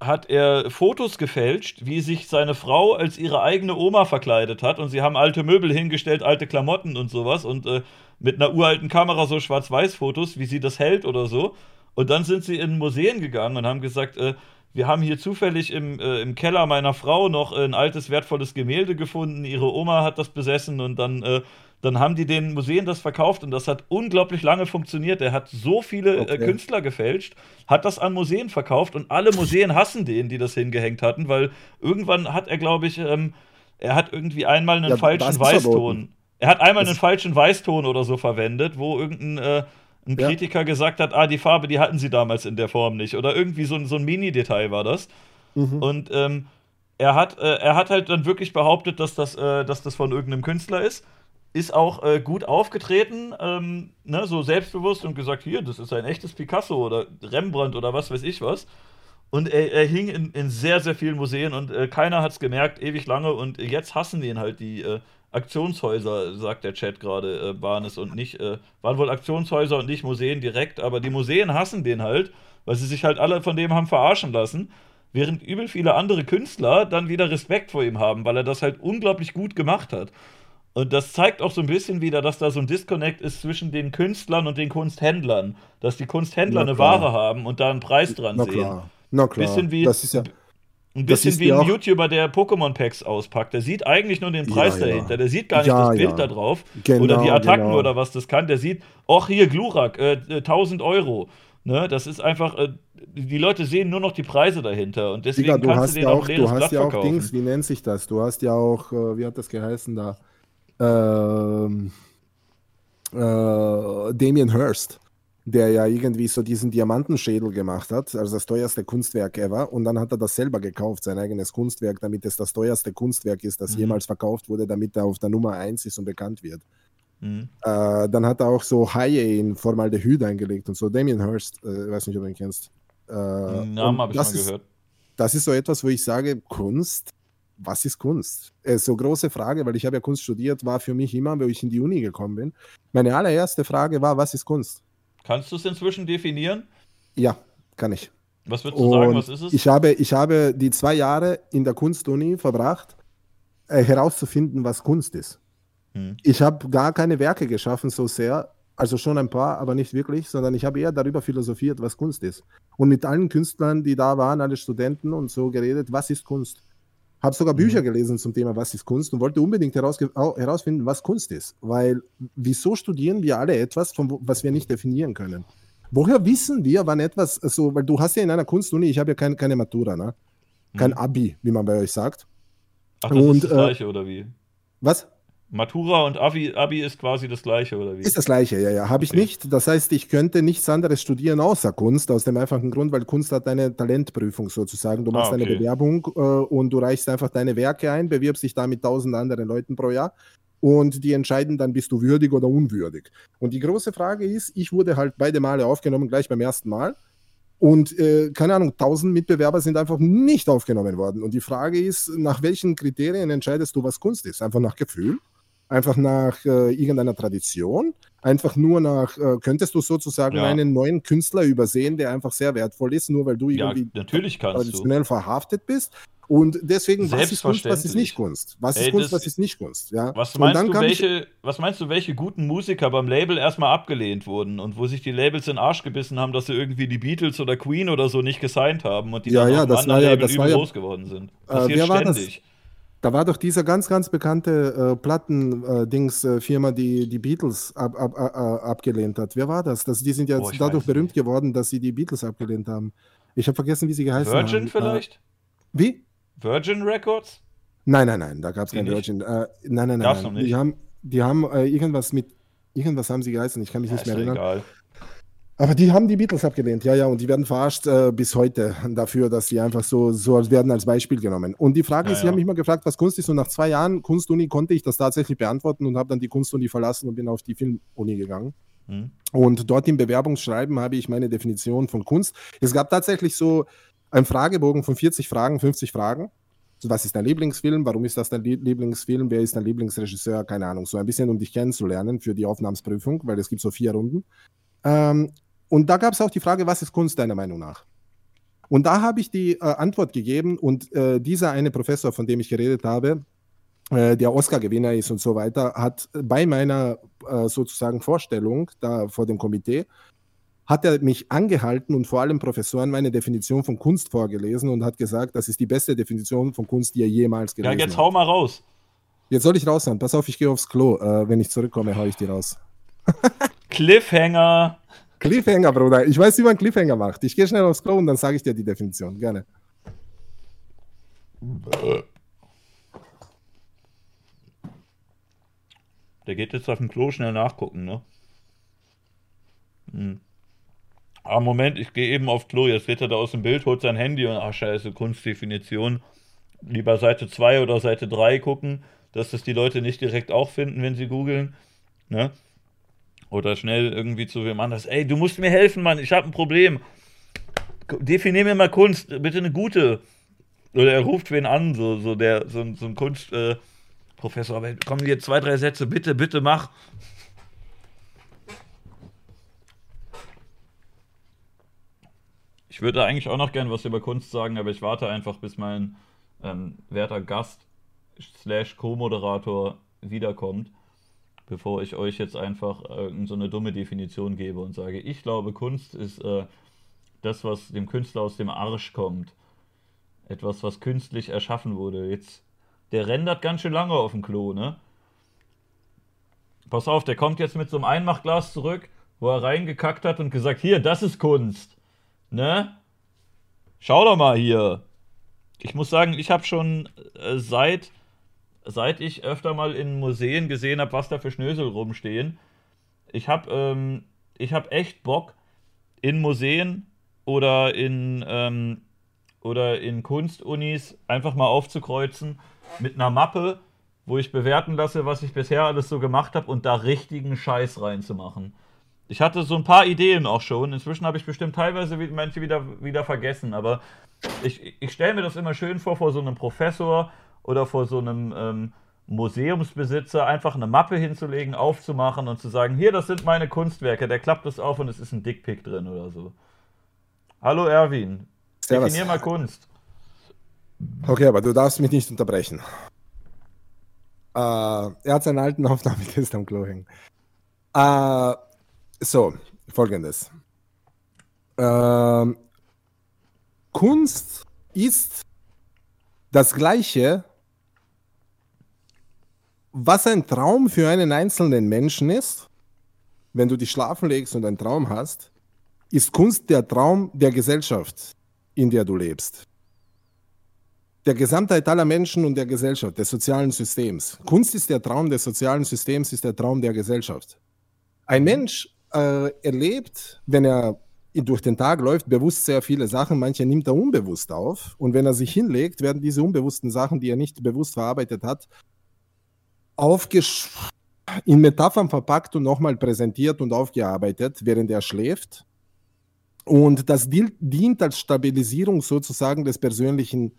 hat er Fotos gefälscht, wie sich seine Frau als ihre eigene Oma verkleidet hat. Und sie haben alte Möbel hingestellt, alte Klamotten und sowas. Und äh, mit einer uralten Kamera so Schwarz-Weiß-Fotos, wie sie das hält oder so. Und dann sind sie in Museen gegangen und haben gesagt, äh, wir haben hier zufällig im, äh, im Keller meiner Frau noch ein altes, wertvolles Gemälde gefunden. Ihre Oma hat das besessen und dann, äh, dann haben die den Museen das verkauft und das hat unglaublich lange funktioniert. Er hat so viele äh, okay. äh, Künstler gefälscht, hat das an Museen verkauft und alle Museen hassen den, die das hingehängt hatten, weil irgendwann hat er, glaube ich, ähm, er hat irgendwie einmal einen ja, falschen Weißton. Er hat einmal das einen falschen Weißton oder so verwendet, wo irgendein äh, ein ja. Kritiker gesagt hat, ah, die Farbe, die hatten sie damals in der Form nicht. Oder irgendwie so, so ein Mini-Detail war das. Mhm. Und ähm, er, hat, äh, er hat halt dann wirklich behauptet, dass das, äh, dass das von irgendeinem Künstler ist. Ist auch äh, gut aufgetreten, ähm, ne, so selbstbewusst und gesagt, hier, das ist ein echtes Picasso oder Rembrandt oder was weiß ich was. Und er, er hing in, in, sehr, sehr vielen Museen und äh, keiner hat es gemerkt, ewig lange. Und jetzt hassen ihn halt die, äh, Aktionshäuser, sagt der Chat gerade, äh, waren es und nicht, äh, waren wohl Aktionshäuser und nicht Museen direkt, aber die Museen hassen den halt, weil sie sich halt alle von dem haben verarschen lassen, während übel viele andere Künstler dann wieder Respekt vor ihm haben, weil er das halt unglaublich gut gemacht hat. Und das zeigt auch so ein bisschen wieder, dass da so ein Disconnect ist zwischen den Künstlern und den Kunsthändlern. Dass die Kunsthändler eine Ware haben und da einen Preis dran Na sehen. Klar. Na klar. Bisschen wie, das ist ja ein bisschen wie ein YouTuber, der Pokémon-Packs auspackt. Der sieht eigentlich nur den Preis ja, dahinter. Der sieht gar nicht ja, das Bild da drauf genau, oder die Attacken genau. oder was das kann. Der sieht, ach hier, Glurak, äh, 1000 Euro. Ne, das ist einfach, äh, die Leute sehen nur noch die Preise dahinter und deswegen Digga, du kannst hast du den ja auch, Du hast Blatt ja auch verkaufen. Dings, wie nennt sich das? Du hast ja auch, äh, wie hat das geheißen da? Ähm, äh, Damien Hirst der ja irgendwie so diesen Diamantenschädel gemacht hat, also das teuerste Kunstwerk ever. Und dann hat er das selber gekauft, sein eigenes Kunstwerk, damit es das teuerste Kunstwerk ist, das mhm. jemals verkauft wurde, damit er auf der Nummer 1 ist und bekannt wird. Mhm. Äh, dann hat er auch so Haie in Formaldehyd eingelegt und so. Damien Hirst, äh, weiß nicht, ob du ihn kennst. Äh, Namen habe ich mal gehört. Das ist so etwas, wo ich sage, Kunst, was ist Kunst? Äh, so große Frage, weil ich habe ja Kunst studiert, war für mich immer, wo ich in die Uni gekommen bin. Meine allererste Frage war, was ist Kunst? Kannst du es inzwischen definieren? Ja, kann ich. Was würdest du sagen, was ist es? Ich habe, ich habe die zwei Jahre in der Kunstuni verbracht, äh, herauszufinden, was Kunst ist. Hm. Ich habe gar keine Werke geschaffen so sehr, also schon ein paar, aber nicht wirklich, sondern ich habe eher darüber philosophiert, was Kunst ist. Und mit allen Künstlern, die da waren, alle Studenten und so geredet, was ist Kunst? Habe sogar mhm. Bücher gelesen zum Thema, was ist Kunst und wollte unbedingt herausfinden, was Kunst ist. Weil wieso studieren wir alle etwas, von, was wir nicht definieren können? Woher wissen wir, wann etwas so, weil du hast ja in einer Kunstuni, ich habe ja kein, keine Matura, ne? kein mhm. Abi, wie man bei euch sagt. Ach, das und, ist das Gleiche, äh, oder wie? Was? Matura und Abi, Abi ist quasi das gleiche, oder wie? Ist das gleiche, ja, ja. Habe ich okay. nicht. Das heißt, ich könnte nichts anderes studieren außer Kunst, aus dem einfachen Grund, weil Kunst hat eine Talentprüfung sozusagen. Du machst ah, okay. eine Bewerbung äh, und du reichst einfach deine Werke ein, bewirbst dich da mit tausend anderen Leuten pro Jahr und die entscheiden dann, bist du würdig oder unwürdig. Und die große Frage ist, ich wurde halt beide Male aufgenommen, gleich beim ersten Mal. Und äh, keine Ahnung, tausend Mitbewerber sind einfach nicht aufgenommen worden. Und die Frage ist, nach welchen Kriterien entscheidest du, was Kunst ist? Einfach nach Gefühl? Einfach nach äh, irgendeiner Tradition, einfach nur nach, äh, könntest du sozusagen ja. einen neuen Künstler übersehen, der einfach sehr wertvoll ist, nur weil du irgendwie ja, traditionell du. verhaftet bist. Und deswegen, was ist Kunst, was ist nicht Kunst? Was ist Ey, Kunst, was ist nicht Kunst? Ja? Was, meinst du, welche, was meinst du, welche guten Musiker beim Label erstmal abgelehnt wurden und wo sich die Labels in den Arsch gebissen haben, dass sie irgendwie die Beatles oder Queen oder so nicht gesigned haben und die ja, dann ja, auf einem anderen Label ja, groß geworden sind? Passiert äh, wer ständig. Da war doch dieser ganz, ganz bekannte äh, Platten-Dings-Firma, äh, die die Beatles ab, ab, ab, abgelehnt hat. Wer war das? das die sind ja oh, dadurch berühmt nicht. geworden, dass sie die Beatles abgelehnt haben. Ich habe vergessen, wie sie geheißen Virgin haben. Virgin vielleicht? Äh, wie? Virgin Records? Nein, nein, nein, da gab es kein Virgin. Äh, nein, nein, nein. nein. Die haben, die haben äh, irgendwas mit, irgendwas haben sie geheißen, ich kann mich ja, nicht mehr erinnern. Egal. Aber die haben die Beatles abgelehnt, ja, ja, und die werden verarscht äh, bis heute dafür, dass sie einfach so, so werden als Beispiel genommen. Und die Frage ja, ist, ja. sie haben mich mal gefragt, was Kunst ist, und nach zwei Jahren Kunstuni konnte ich das tatsächlich beantworten und habe dann die Kunstuni verlassen und bin auf die Filmuni gegangen. Mhm. Und dort im Bewerbungsschreiben habe ich meine Definition von Kunst. Es gab tatsächlich so einen Fragebogen von 40 Fragen, 50 Fragen. So, was ist dein Lieblingsfilm? Warum ist das dein Lieblingsfilm? Wer ist dein Lieblingsregisseur? Keine Ahnung. So ein bisschen, um dich kennenzulernen für die Aufnahmsprüfung, weil es gibt so vier Runden. Ähm, und da gab es auch die Frage, was ist Kunst deiner Meinung nach? Und da habe ich die äh, Antwort gegeben und äh, dieser eine Professor, von dem ich geredet habe, äh, der Oscar-Gewinner ist und so weiter, hat bei meiner äh, sozusagen Vorstellung da vor dem Komitee hat er mich angehalten und vor allem Professoren meine Definition von Kunst vorgelesen und hat gesagt, das ist die beste Definition von Kunst, die er jemals gelesen hat. Ja, jetzt hau mal raus. Jetzt soll ich raus sein. Pass auf, ich gehe aufs Klo. Äh, wenn ich zurückkomme, hau ich die raus. Cliffhanger. Cliffhanger, Bruder. Ich weiß, wie man Cliffhanger macht. Ich gehe schnell aufs Klo und dann sage ich dir die Definition. Gerne. Der geht jetzt auf dem Klo schnell nachgucken, ne? Hm. Ah, Moment, ich gehe eben aufs Klo. Jetzt geht er da aus dem Bild, holt sein Handy und ach, scheiße, Kunstdefinition. Lieber Seite 2 oder Seite 3 gucken, dass das die Leute nicht direkt auch finden, wenn sie googeln. Ne? Oder schnell irgendwie zu wem anders. Ey, du musst mir helfen, Mann, ich habe ein Problem. Definier mir mal Kunst, bitte eine gute. Oder er ruft wen an, so, so, der, so, so ein Kunstprofessor. Äh, kommen hier zwei, drei Sätze, bitte, bitte mach. Ich würde eigentlich auch noch gern was über Kunst sagen, aber ich warte einfach, bis mein ähm, werter Gast slash Co-Moderator wiederkommt, bevor ich euch jetzt einfach äh, so eine dumme Definition gebe und sage, ich glaube, Kunst ist äh, das, was dem Künstler aus dem Arsch kommt. Etwas, was künstlich erschaffen wurde. Jetzt, der rendert ganz schön lange auf dem Klo, ne? Pass auf, der kommt jetzt mit so einem Einmachglas zurück, wo er reingekackt hat und gesagt, hier, das ist Kunst. Ne? Schau doch mal hier. Ich muss sagen, ich habe schon äh, seit, seit ich öfter mal in Museen gesehen habe, was da für Schnösel rumstehen, ich habe ähm, hab echt Bock, in Museen oder in, ähm, oder in Kunstunis einfach mal aufzukreuzen mit einer Mappe, wo ich bewerten lasse, was ich bisher alles so gemacht habe und da richtigen Scheiß reinzumachen. Ich hatte so ein paar Ideen auch schon. Inzwischen habe ich bestimmt teilweise manche wieder, wieder vergessen, aber ich, ich stelle mir das immer schön vor, vor so einem Professor oder vor so einem ähm, Museumsbesitzer einfach eine Mappe hinzulegen, aufzumachen und zu sagen, hier, das sind meine Kunstwerke. Der klappt das auf und es ist ein Dickpick drin oder so. Hallo Erwin, Servus. definier mal Kunst. Okay, aber du darfst mich nicht unterbrechen. Äh, er hat seinen alten Aufnahmetest am Klo hängen. Äh, so, folgendes. Ähm, Kunst ist das Gleiche, was ein Traum für einen einzelnen Menschen ist. Wenn du dich schlafen legst und einen Traum hast, ist Kunst der Traum der Gesellschaft, in der du lebst. Der Gesamtheit aller Menschen und der Gesellschaft, des sozialen Systems. Kunst ist der Traum des sozialen Systems, ist der Traum der Gesellschaft. Ein Mensch äh, erlebt, wenn er durch den Tag läuft, bewusst sehr viele Sachen, manche nimmt er unbewusst auf. Und wenn er sich hinlegt, werden diese unbewussten Sachen, die er nicht bewusst verarbeitet hat, in Metaphern verpackt und nochmal präsentiert und aufgearbeitet, während er schläft. Und das dient als Stabilisierung sozusagen des persönlichen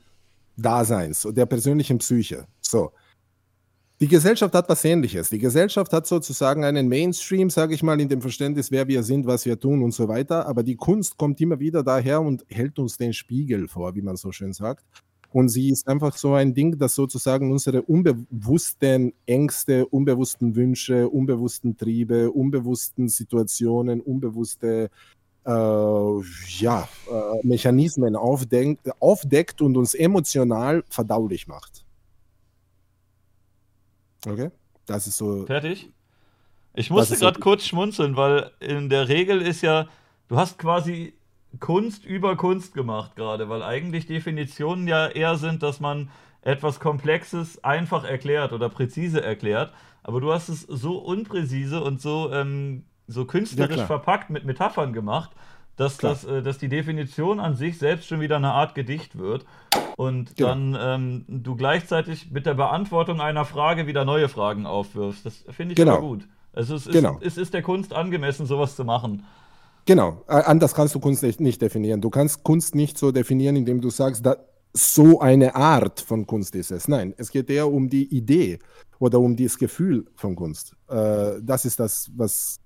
Daseins, der persönlichen Psyche. So. Die Gesellschaft hat was Ähnliches. Die Gesellschaft hat sozusagen einen Mainstream, sage ich mal, in dem Verständnis, wer wir sind, was wir tun und so weiter. Aber die Kunst kommt immer wieder daher und hält uns den Spiegel vor, wie man so schön sagt. Und sie ist einfach so ein Ding, das sozusagen unsere unbewussten Ängste, unbewussten Wünsche, unbewussten Triebe, unbewussten Situationen, unbewusste äh, ja, äh, Mechanismen aufdeckt, aufdeckt und uns emotional verdaulich macht. Okay. Das ist so. Fertig? Ich musste gerade so kurz schmunzeln, weil in der Regel ist ja, du hast quasi Kunst über Kunst gemacht gerade, weil eigentlich Definitionen ja eher sind, dass man etwas Komplexes einfach erklärt oder präzise erklärt. Aber du hast es so unpräzise und so, ähm, so künstlerisch ja, verpackt mit Metaphern gemacht, dass, das, äh, dass die Definition an sich selbst schon wieder eine Art Gedicht wird und genau. dann ähm, du gleichzeitig mit der Beantwortung einer Frage wieder neue Fragen aufwirfst. Das finde ich genau. gut. Also es ist, genau. es ist der Kunst angemessen, sowas zu machen. Genau, anders kannst du Kunst nicht, nicht definieren. Du kannst Kunst nicht so definieren, indem du sagst, da, so eine Art von Kunst ist es. Nein, es geht eher um die Idee oder um das Gefühl von Kunst. Äh, das ist das, was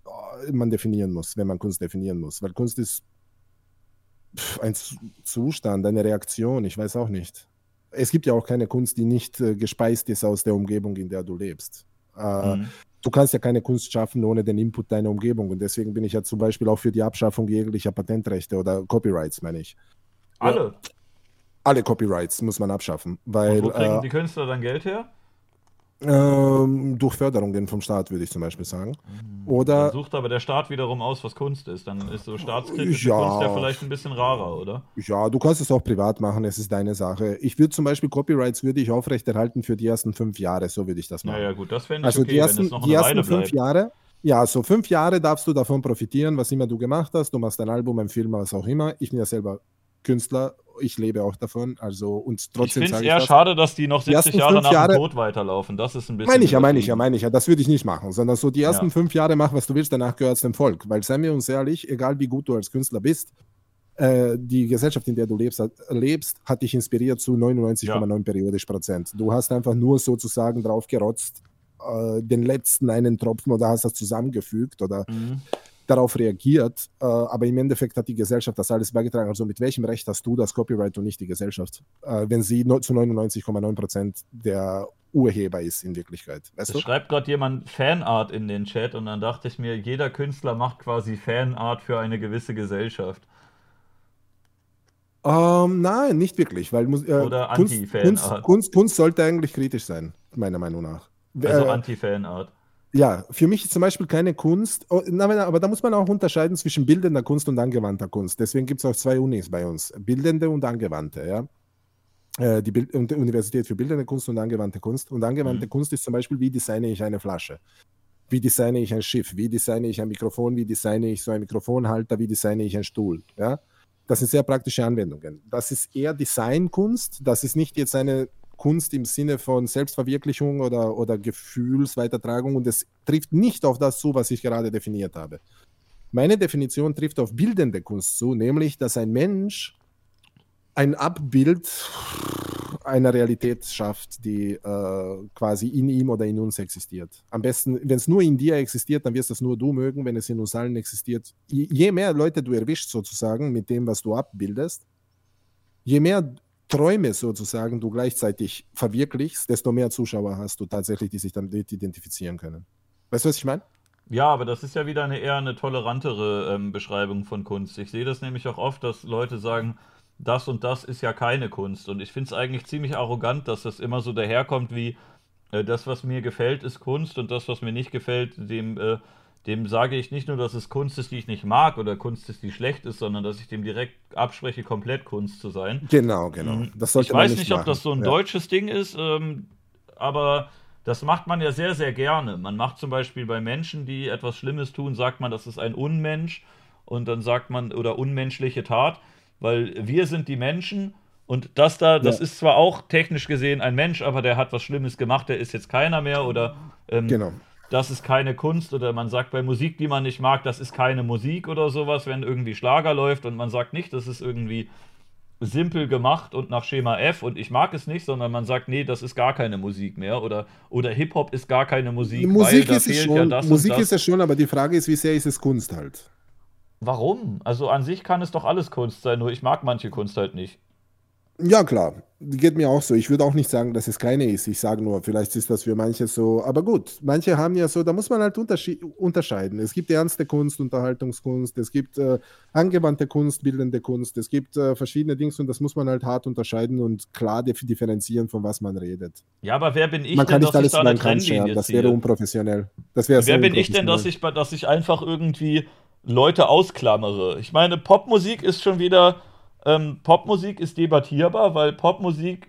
äh, man definieren muss, wenn man Kunst definieren muss. Weil Kunst ist ein Zustand, eine Reaktion, ich weiß auch nicht. Es gibt ja auch keine Kunst, die nicht äh, gespeist ist aus der Umgebung, in der du lebst. Äh, mhm. Du kannst ja keine Kunst schaffen ohne den Input deiner Umgebung. Und deswegen bin ich ja zum Beispiel auch für die Abschaffung jeglicher Patentrechte oder Copyrights, meine ich. Alle? Ja, alle Copyrights muss man abschaffen. Weil, Und wo kriegen äh, die Künstler dann Geld her? Ähm, durch Förderungen vom Staat, würde ich zum Beispiel sagen. Dann Oder sucht aber der Staat wiederum aus, was Kunst ist. Dann ist so staatskritische Ja. Kunst ja vielleicht ein bisschen rarer, oder? ja, du kannst es auch privat machen, es ist deine Sache. Ich würde zum Beispiel Copyrights würde ich aufrechterhalten für die ersten fünf Jahre, so würde ich das machen. Naja, gut, das fände ich Also okay, die ersten, wenn es noch die ersten fünf. Jahre, ja, so fünf Jahre darfst du davon profitieren, was immer du gemacht hast. Du machst ein Album, ein Film, was auch immer. Ich bin ja selber Künstler, ich lebe auch davon. Also und Ich trotzdem finde es eher das. schade, dass die noch Die 70 ersten Jahre nach dem Jahre- Tod weiterlaufen. Das ist ein bisschen. Meine ich ja, meine ich ja, meine ich ja. Das würde ich nicht machen, sondern so die ersten Ja. fünf Jahre mach, was du willst, danach gehört es dem Volk. Weil, seien wir uns ehrlich, egal wie gut du als Künstler bist, äh, die Gesellschaft, in der du lebst, hat, lebst, hat dich inspiriert zu 99,9 periodisch Prozent. Du hast einfach nur sozusagen drauf gerotzt, äh, den letzten einen Tropfen oder hast das zusammengefügt oder Mhm. Darauf reagiert, äh, aber im Endeffekt hat die Gesellschaft das alles beigetragen. Also mit welchem Recht hast du das Copyright und nicht die Gesellschaft, äh, wenn sie no zu 99,9 Prozent der Urheber ist in Wirklichkeit? Weißt Es du? schreibt gerade jemand Fanart in den Chat und dann dachte ich mir, jeder Künstler macht quasi Fanart für eine gewisse Gesellschaft. Ähm, nein, nicht wirklich, weil äh, Oder Kunst, Anti-Fanart. Kunst, Kunst, Kunst sollte eigentlich kritisch sein, meiner Meinung nach. Also Äh, Anti-Fanart. Ja, für mich ist zum Beispiel keine Kunst, oh, aber da muss man auch unterscheiden zwischen bildender Kunst und angewandter Kunst. Deswegen gibt es auch zwei Unis bei uns, bildende und angewandte, ja. Äh, Die Bild Universität für bildende Kunst und angewandte Kunst. Und angewandte Mhm. Kunst ist zum Beispiel, wie designe ich eine Flasche? Wie designe ich ein Schiff? Wie designe ich ein Mikrofon? Wie designe ich so einen Mikrofonhalter? Wie designe ich einen Stuhl? Ja? Das sind sehr praktische Anwendungen. Das ist eher Designkunst. Das ist nicht jetzt eine Kunst im Sinne von Selbstverwirklichung oder, oder Gefühlsweitertragung und es trifft nicht auf das zu, was ich gerade definiert habe. Meine Definition trifft auf bildende Kunst zu, nämlich, dass ein Mensch ein Abbild einer Realität schafft, die äh, quasi in ihm oder in uns existiert. Am besten, wenn es nur in dir existiert, dann wirst das nur du mögen, wenn es in uns allen existiert. Je, mehr Leute du erwischst sozusagen mit dem, was du abbildest, je mehr Träume sozusagen du gleichzeitig verwirklichst, desto mehr Zuschauer hast du tatsächlich, die sich damit identifizieren können. Weißt du, was ich meine? Ja, aber das ist ja wieder eine eher eine tolerantere ähm, Beschreibung von Kunst. Ich sehe das nämlich auch oft, dass Leute sagen, das und das ist ja keine Kunst. Und ich finde es eigentlich ziemlich arrogant, dass das immer so daherkommt wie, äh, das, was mir gefällt, ist Kunst und das, was mir nicht gefällt, dem, äh, dem sage ich nicht nur, dass es Kunst ist, die ich nicht mag oder Kunst ist, die schlecht ist, sondern dass ich dem direkt abspreche, komplett Kunst zu sein. Genau, genau. Mhm. Das sollte ich weiß nicht, ob machen. das so ein Ja. deutsches Ding ist, ähm, aber das macht man ja sehr, sehr gerne. Man macht zum Beispiel bei Menschen, die etwas Schlimmes tun, sagt man, das ist ein Unmensch und dann sagt man, oder unmenschliche Tat, weil wir sind die Menschen und das da, das Ja. ist zwar auch technisch gesehen ein Mensch, aber der hat was Schlimmes gemacht, der ist jetzt keiner mehr oder ähm, Genau. Das ist keine Kunst oder man sagt bei Musik, die man nicht mag, das ist keine Musik oder sowas, wenn irgendwie Schlager läuft und man sagt nicht, das ist irgendwie simpel gemacht und nach Schema F und ich mag es nicht, sondern man sagt, nee, das ist gar keine Musik mehr oder, oder Hip-Hop ist gar keine Musik, Musik ist es schon, ja Musik ist es schon, aber die Frage ist, wie sehr ist es Kunst halt? Warum? Also an sich kann es doch alles Kunst sein, nur ich mag manche Kunst halt nicht. Ja, klar. Geht mir auch so. Ich würde auch nicht sagen, dass es keine ist. Ich sage nur, vielleicht ist das für manche so. Aber gut, manche haben ja so, da muss man halt unterscheiden. Es gibt ernste Kunst, Unterhaltungskunst, es gibt äh, angewandte Kunst, bildende Kunst, es gibt äh, verschiedene Dinge und das muss man halt hart unterscheiden und klar dif- differenzieren, von was man redet. Ja, aber wer bin ich man denn, nicht dass ich alles da eine. Trennlinie Das wäre unprofessionell. Das wäre Wer bin ich denn, dass ich, dass ich einfach irgendwie Leute ausklammere? Ich meine, Popmusik ist schon wieder, ähm, Popmusik ist debattierbar, weil Popmusik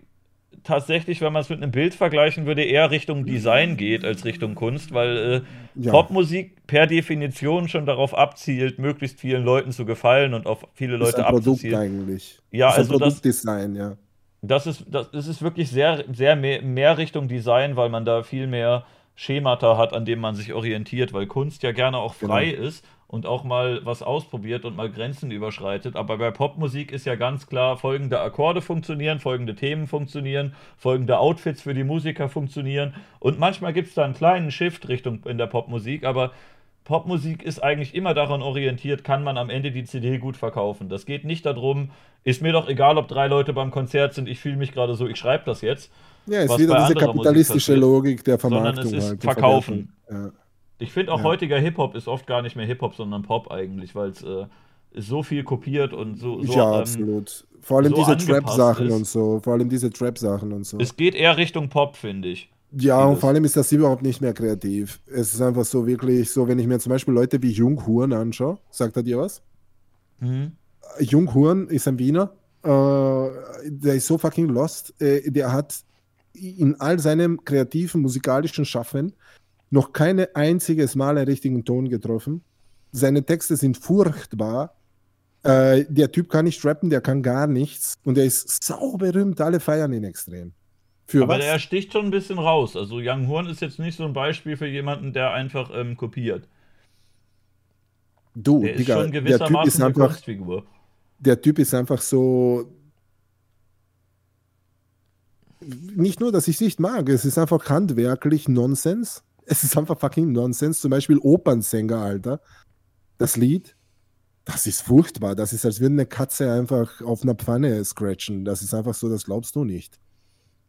tatsächlich, wenn man es mit einem Bild vergleichen würde, eher Richtung Design geht als Richtung Kunst, weil äh, Ja. Popmusik per Definition schon darauf abzielt, möglichst vielen Leuten zu gefallen und auf viele ist Leute ein Produkt abzuzielen. eigentlich. Ja, ist ein also das- Produktdesign, ja. Das ist, das, das ist wirklich sehr, sehr mehr, mehr Richtung Design, weil man da viel mehr Schemata hat, an dem man sich orientiert, weil Kunst ja gerne auch frei ist und auch mal was ausprobiert und mal Grenzen überschreitet. Aber bei Popmusik ist ja ganz klar, folgende Akkorde funktionieren, folgende Themen funktionieren, folgende Outfits für die Musiker funktionieren. Und manchmal gibt es da einen kleinen Shift Richtung in der Popmusik, aber Popmusik ist eigentlich immer daran orientiert, kann man am Ende die CD gut verkaufen. Das geht nicht darum, ist mir doch egal, ob drei Leute beim Konzert sind, ich fühle mich gerade so, ich schreibe das jetzt. Ja, ist was wieder bei diese kapitalistische Logik der sondern Vermarktung. es ist halt, Verkaufen. Ja. Ich finde auch ja. heutiger Hip-Hop ist oft gar nicht mehr Hip-Hop, sondern Pop eigentlich, weil es äh, so viel kopiert und so. so ja, ähm, absolut. Vor allem so diese Trap-Sachen und so. Vor allem diese Trap-Sachen und so. Es geht eher Richtung Pop, finde ich. Ja, und vor allem ist das überhaupt nicht mehr kreativ. Es ist einfach so wirklich so, wenn ich mir zum Beispiel Leute wie Jung Huren anschaue, sagt er dir was? Mhm. Jung Huren ist ein Wiener, äh, der ist so fucking lost. Äh, der hat in all seinem kreativen musikalischen Schaffen noch keine einziges Mal einen richtigen Ton getroffen. Seine Texte sind furchtbar. Äh, der Typ kann nicht rappen, der kann gar nichts. Und er ist sauberühmt, alle feiern ihn extrem. Für Aber was? der sticht schon ein bisschen raus. Also Young Horn ist jetzt nicht so ein Beispiel für jemanden, der einfach ähm, kopiert. Du, der Digga, ist schon gewissermaßen der typ ist eine einfach. Der Typ ist einfach so. Nicht nur, dass ich es nicht mag, es ist einfach handwerklich Nonsens. Es ist einfach fucking Nonsens. Zum Beispiel Opernsänger, Alter. Das Lied, das ist furchtbar. Das ist, als würde eine Katze einfach auf einer Pfanne scratchen. Das ist einfach so, das glaubst du nicht.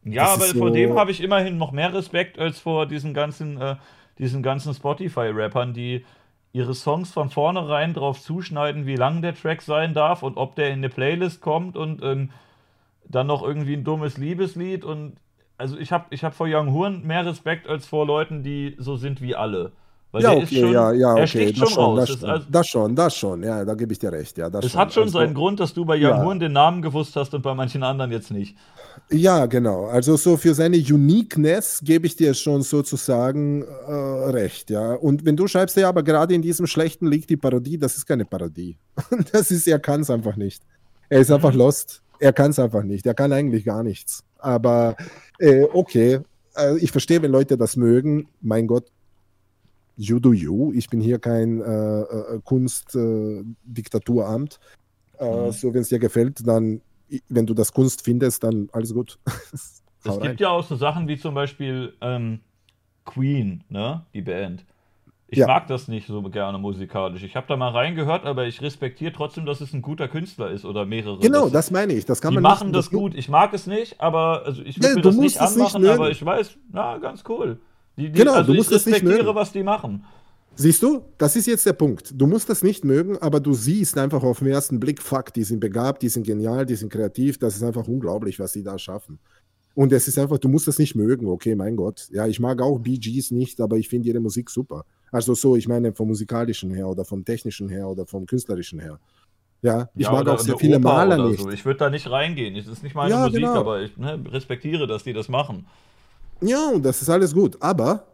Ja, das aber so vor dem habe ich immerhin noch mehr Respekt als vor diesen ganzen, äh, diesen ganzen Spotify-Rappern, die ihre Songs von vornherein drauf zuschneiden, wie lang der Track sein darf und ob der in eine Playlist kommt und ähm, dann noch irgendwie ein dummes Liebeslied und also ich habe ich hab vor Young Horn mehr Respekt als vor Leuten, die so sind wie alle. Weil ja, okay, schon, ja, ja, okay. Er das schon, raus. Das, schon, also, das schon, das schon, ja, da gebe ich dir recht. Ja, das es schon. hat schon also, seinen Grund, dass du bei Young ja. Den Namen gewusst hast und bei manchen anderen jetzt nicht. Ja, genau. Also so für seine Uniqueness gebe ich dir schon sozusagen äh, recht, ja. Und wenn du schreibst, ja, aber gerade in diesem schlechten liegt die Parodie, das ist keine Parodie. das ist, er kann es einfach nicht. Er ist einfach mhm. lost. Er kann es einfach nicht. Er kann eigentlich gar nichts. Aber äh, okay, äh, ich verstehe, wenn Leute das mögen. Mein Gott, you do you. Ich bin hier kein äh, äh Kunstdiktaturamt. Äh, mhm. So, wenn es dir gefällt, dann, wenn du das Kunst findest, dann alles gut. es gibt ja auch so Sachen wie zum Beispiel ähm, Queen, ne? Die Band. Ich ja. mag das nicht so gerne musikalisch. Ich habe da mal reingehört, aber ich respektiere trotzdem, dass es ein guter Künstler ist oder mehrere. Genau, das, das meine ich. Das kann die man machen nicht, das gut. Ich mag es nicht, aber also ich will ja, mir das nicht anmachen, nicht aber ich weiß, na, ganz cool. Die, die, genau, also du musst ich respektiere, was die machen. Siehst du, das ist jetzt der Punkt. Du musst das nicht mögen, aber du siehst einfach auf den ersten Blick, fuck, die sind begabt, die sind genial, die sind kreativ, das ist einfach unglaublich, was die da schaffen. Und es ist einfach, du musst das nicht mögen, okay, mein Gott. Ja, ich mag auch Bee Gees nicht, aber ich finde ihre Musik super. Also so, ich meine vom musikalischen her oder vom technischen her oder vom künstlerischen her. Ja, ich ja, mag auch sehr viele Oper Maler nicht. So. Ich würde da nicht reingehen. Es ist nicht meine ja, Musik, genau. aber ich ne, respektiere, dass die das machen. Ja, und das ist alles gut. Aber,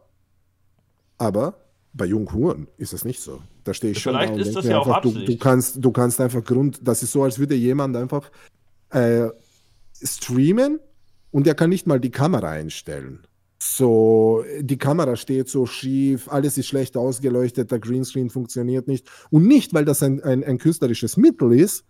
aber bei Junghuren ist das nicht so. Da stehe ich schon Vielleicht ist das ja einfach, auch du, du, kannst, du kannst einfach Grund, das ist so, als würde jemand einfach äh, streamen und er kann nicht mal die Kamera einstellen. So, die Kamera steht so schief, alles ist schlecht ausgeleuchtet, der Greenscreen funktioniert nicht. Und nicht, weil das ein, ein, ein künstlerisches Mittel ist,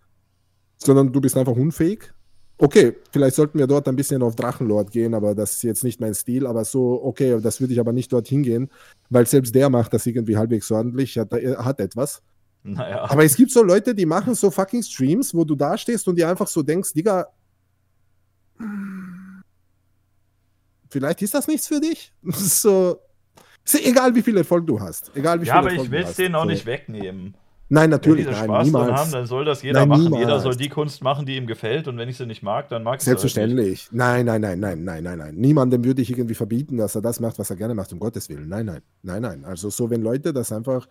sondern du bist einfach unfähig Okay, vielleicht sollten wir dort ein bisschen auf Drachenlord gehen, aber das ist jetzt nicht mein Stil. Aber so, okay, das würde ich aber nicht dorthin gehen, weil selbst der macht das irgendwie halbwegs ordentlich, hat, hat etwas. Naja. Aber es gibt so Leute, die machen so fucking Streams, wo du da stehst und dir einfach so denkst, Digga, vielleicht ist das nichts für dich. so, egal wie viel Erfolg du hast. Egal wie ja, aber Erfolg ich will es denen auch so. nicht wegnehmen. Nein, natürlich. Wenn die Spaß niemals. dran haben, dann soll das jeder nein, machen. Niemals. Jeder soll die Kunst machen, die ihm gefällt. Und wenn ich sie nicht mag, dann mag ich sie Selbstverständlich. Halt nein, nein, nein, nein, nein, nein, nein. Niemandem würde ich irgendwie verbieten, dass er das macht, was er gerne macht, um Gottes Willen. Nein, nein, nein, nein. Also so, wenn Leute das einfach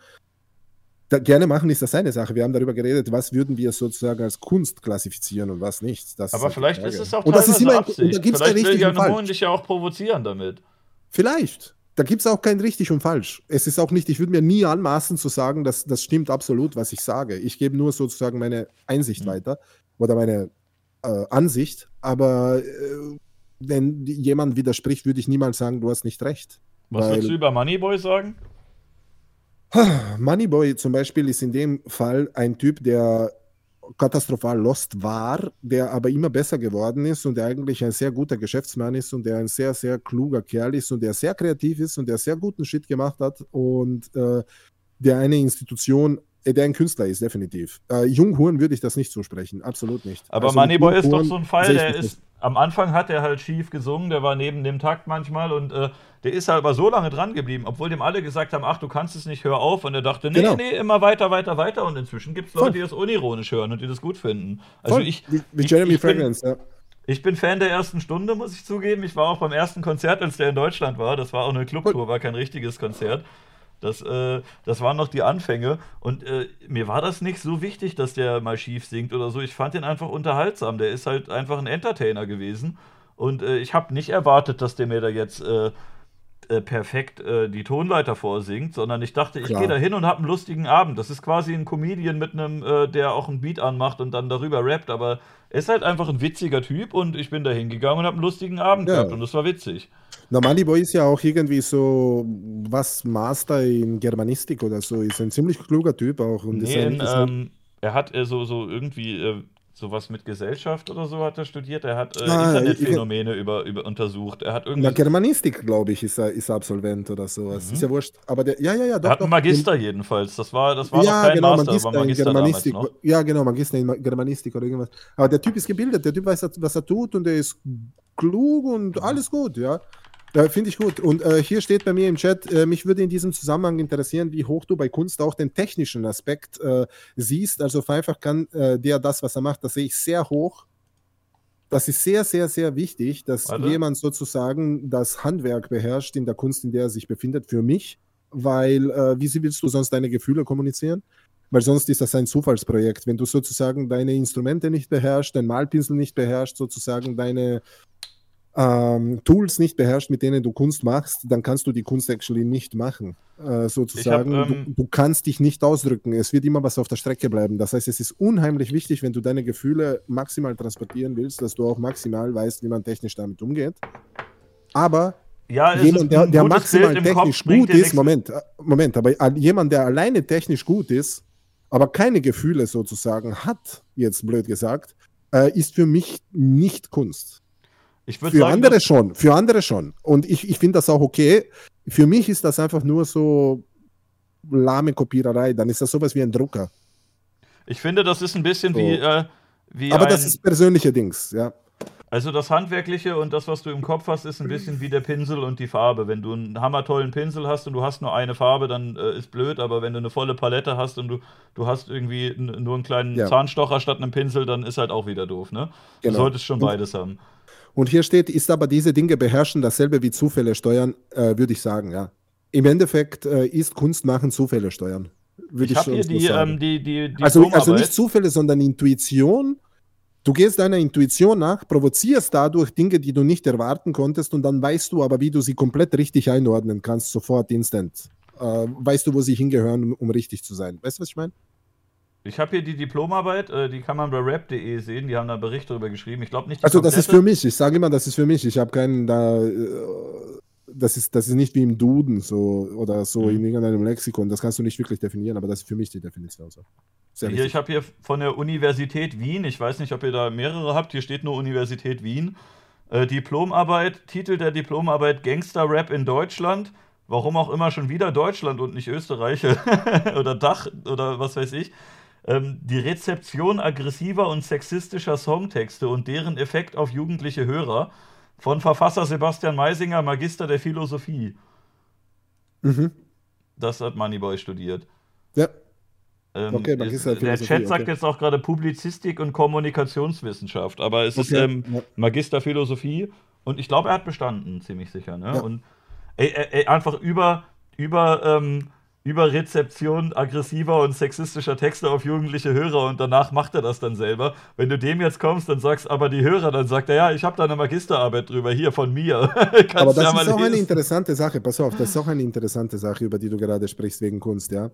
da gerne machen, ist das seine Sache. Wir haben darüber geredet, was würden wir sozusagen als Kunst klassifizieren und was nicht. Das Aber ist vielleicht ist es auch und das ist immer, Absicht. Und da gibt's vielleicht will Jan Hohen dich ja auch provozieren damit. Vielleicht da gibt es auch kein richtig und falsch. Es ist auch nicht, ich würde mir nie anmaßen zu sagen, dass das stimmt absolut, was ich sage. Ich gebe nur sozusagen meine Einsicht mhm. weiter oder meine äh, Ansicht. Aber äh, wenn jemand widerspricht, würde ich niemals sagen, du hast nicht recht. Was Weil, würdest du über Moneyboy sagen? Moneyboy zum Beispiel ist in dem Fall ein Typ, der katastrophal lost war, der aber immer besser geworden ist und der eigentlich ein sehr guter Geschäftsmann ist und der ein sehr, sehr kluger Kerl ist und der sehr kreativ ist und der sehr guten Shit gemacht hat und äh, der eine Institution, äh, der ein Künstler ist, definitiv. Äh, Junghuren würde ich das nicht so sprechen, absolut nicht. Aber also Moneyboy ist doch so ein Fall, der ist, am Anfang hat er halt schief gesungen, der war neben dem Takt manchmal und äh, der ist halt aber so lange dran geblieben, obwohl dem alle gesagt haben, ach, du kannst es nicht, hör auf. Und er dachte, nee, genau. nee, immer weiter, weiter, weiter. Und inzwischen gibt es Leute, die das unironisch hören und die das gut finden. Also Voll. ich. Wie, wie Jeremy Fragrance, ja. Ich bin Fan der ersten Stunde, muss ich zugeben. Ich war auch beim ersten Konzert, als der in Deutschland war. Das war auch eine Clubtour, war kein richtiges Konzert. Das, äh, das waren noch die Anfänge. Und äh, mir war das nicht so wichtig, dass der mal schief singt oder so. Ich fand ihn einfach unterhaltsam. Der ist halt einfach ein Entertainer gewesen. Und äh, ich habe nicht erwartet, dass der mir da jetzt äh, perfekt äh, die Tonleiter vorsingt, sondern ich dachte, ich gehe da hin und habe einen lustigen Abend. Das ist quasi ein Comedian mit einem, äh, der auch einen Beat anmacht und dann darüber rappt, aber er ist halt einfach ein witziger Typ und ich bin da hingegangen und habe einen lustigen Abend ja. gehabt und das war witzig. Na, Moneyboy ist ja auch irgendwie so was Master in Germanistik oder so, ist ein ziemlich kluger Typ auch. Und nee, in, ähm, er hat äh, so, so irgendwie äh, sowas mit Gesellschaft oder so hat er studiert. Er hat äh, ah, Internetphänomene über, über untersucht. Er hat irgendwie. Na, Germanistik, glaube ich, ist er, ist Absolvent oder sowas. Mhm. Ist ja wurscht. Aber der, ja, ja, ja, doch. Er hat einen Magister in, jedenfalls. Das war, das war ja, noch kein genau, Master, Magister, aber Magister Germanistik. Ja, genau, Magister in Germanistik oder irgendwas. Aber der Typ ist gebildet, der Typ weiß, was er tut und er ist klug und mhm. alles gut, ja. Ja, Finde ich gut. Und äh, hier steht bei mir im Chat, äh, mich würde in diesem Zusammenhang interessieren, wie hoch du bei Kunst auch den technischen Aspekt äh, siehst. Also einfach kann äh, der das, was er macht, das sehe ich sehr hoch. Das ist sehr, sehr, sehr wichtig, dass Warte. jemand sozusagen das Handwerk beherrscht in der Kunst, in der er sich befindet, für mich. Weil, äh, wie willst du sonst deine Gefühle kommunizieren? Weil sonst ist das ein Zufallsprojekt. Wenn du sozusagen deine Instrumente nicht beherrschst, dein Malpinsel nicht beherrschst, sozusagen deine ähm, Tools nicht beherrscht, mit denen du Kunst machst, dann kannst du die Kunst actually nicht machen. Äh, sozusagen, hab, ähm, du, du, kannst dich nicht ausdrücken. Es wird immer was auf der Strecke bleiben. Das heißt, es ist unheimlich wichtig, wenn du deine Gefühle maximal transportieren willst, dass du auch maximal weißt, wie man technisch damit umgeht. Aber ja, jemand, der, der maximal technisch gut ist, Moment, äh, Moment, aber jemand, der alleine technisch gut ist, aber keine Gefühle sozusagen hat, jetzt blöd gesagt, äh, ist für mich nicht Kunst für sagen, andere schon, für andere schon. Und ich, ich finde das auch okay. Für mich ist das einfach nur so lahme Kopiererei. Dann ist das sowas wie ein Drucker. Ich finde, das ist ein bisschen so. wie, äh, wie. Aber ein, das ist persönliche Dings, ja. Also das Handwerkliche und das, was du im Kopf hast, ist ein bisschen wie der Pinsel und die Farbe. Wenn du einen hammertollen Pinsel hast und du hast nur eine Farbe, dann äh, ist blöd, aber wenn du eine volle Palette hast und du, du hast irgendwie nur einen kleinen ja. Zahnstocher statt einem Pinsel, dann ist halt auch wieder doof, ne? Genau. Du solltest schon beides haben. Und hier steht, ist aber diese Dinge beherrschen dasselbe wie Zufälle steuern, äh, würde ich sagen, ja. Im Endeffekt äh, ist Kunst machen Zufälle steuern. Würde ich, ich hier die, ähm, die, die, die also, also nicht Zufälle, sondern Intuition. Du gehst deiner Intuition nach, provozierst dadurch Dinge, die du nicht erwarten konntest, und dann weißt du aber, wie du sie komplett richtig einordnen kannst, sofort instant. Äh, weißt du, wo sie hingehören, um, um richtig zu sein. Weißt du, was ich meine? Ich habe hier die Diplomarbeit, äh, die kann man bei rap.de sehen, die haben da einen Bericht darüber geschrieben. Ich glaube nicht. Also das ist für mich, ich sage immer, das ist für mich. Ich habe keinen da. Äh, das ist, das ist nicht wie im Duden so oder so mhm. in irgendeinem Lexikon. Das kannst du nicht wirklich definieren, aber das ist für mich die Definition. So. Hier, ich habe hier von der Universität Wien, ich weiß nicht, ob ihr da mehrere habt, hier steht nur Universität Wien. Äh, Diplomarbeit, Titel der Diplomarbeit Gangster-Rap in Deutschland. Warum auch immer schon wieder Deutschland und nicht Österreich oder Dach oder was weiß ich ähm, die Rezeption aggressiver und sexistischer Songtexte und deren Effekt auf jugendliche Hörer von Verfasser Sebastian Meisinger, Magister der Philosophie. Mhm. Das hat Moneyboy studiert. Ja. Ähm, okay, Magister der Chat sagt okay. jetzt auch gerade Publizistik und Kommunikationswissenschaft, aber es okay. ist ähm, ja. Magister Philosophie und ich glaube, er hat bestanden, ziemlich sicher. Ne? Ja. Und ey, ey, einfach über, über ähm, über Rezeption aggressiver und sexistischer Texte auf jugendliche Hörer und danach macht er das dann selber. Wenn du dem jetzt kommst, dann sagst aber die Hörer, dann sagt er, ja, ich habe da eine Magisterarbeit drüber, hier von mir. aber das ja ist auch lesen. eine interessante Sache, pass auf, das ist auch eine interessante Sache, über die du gerade sprichst, wegen Kunst, ja.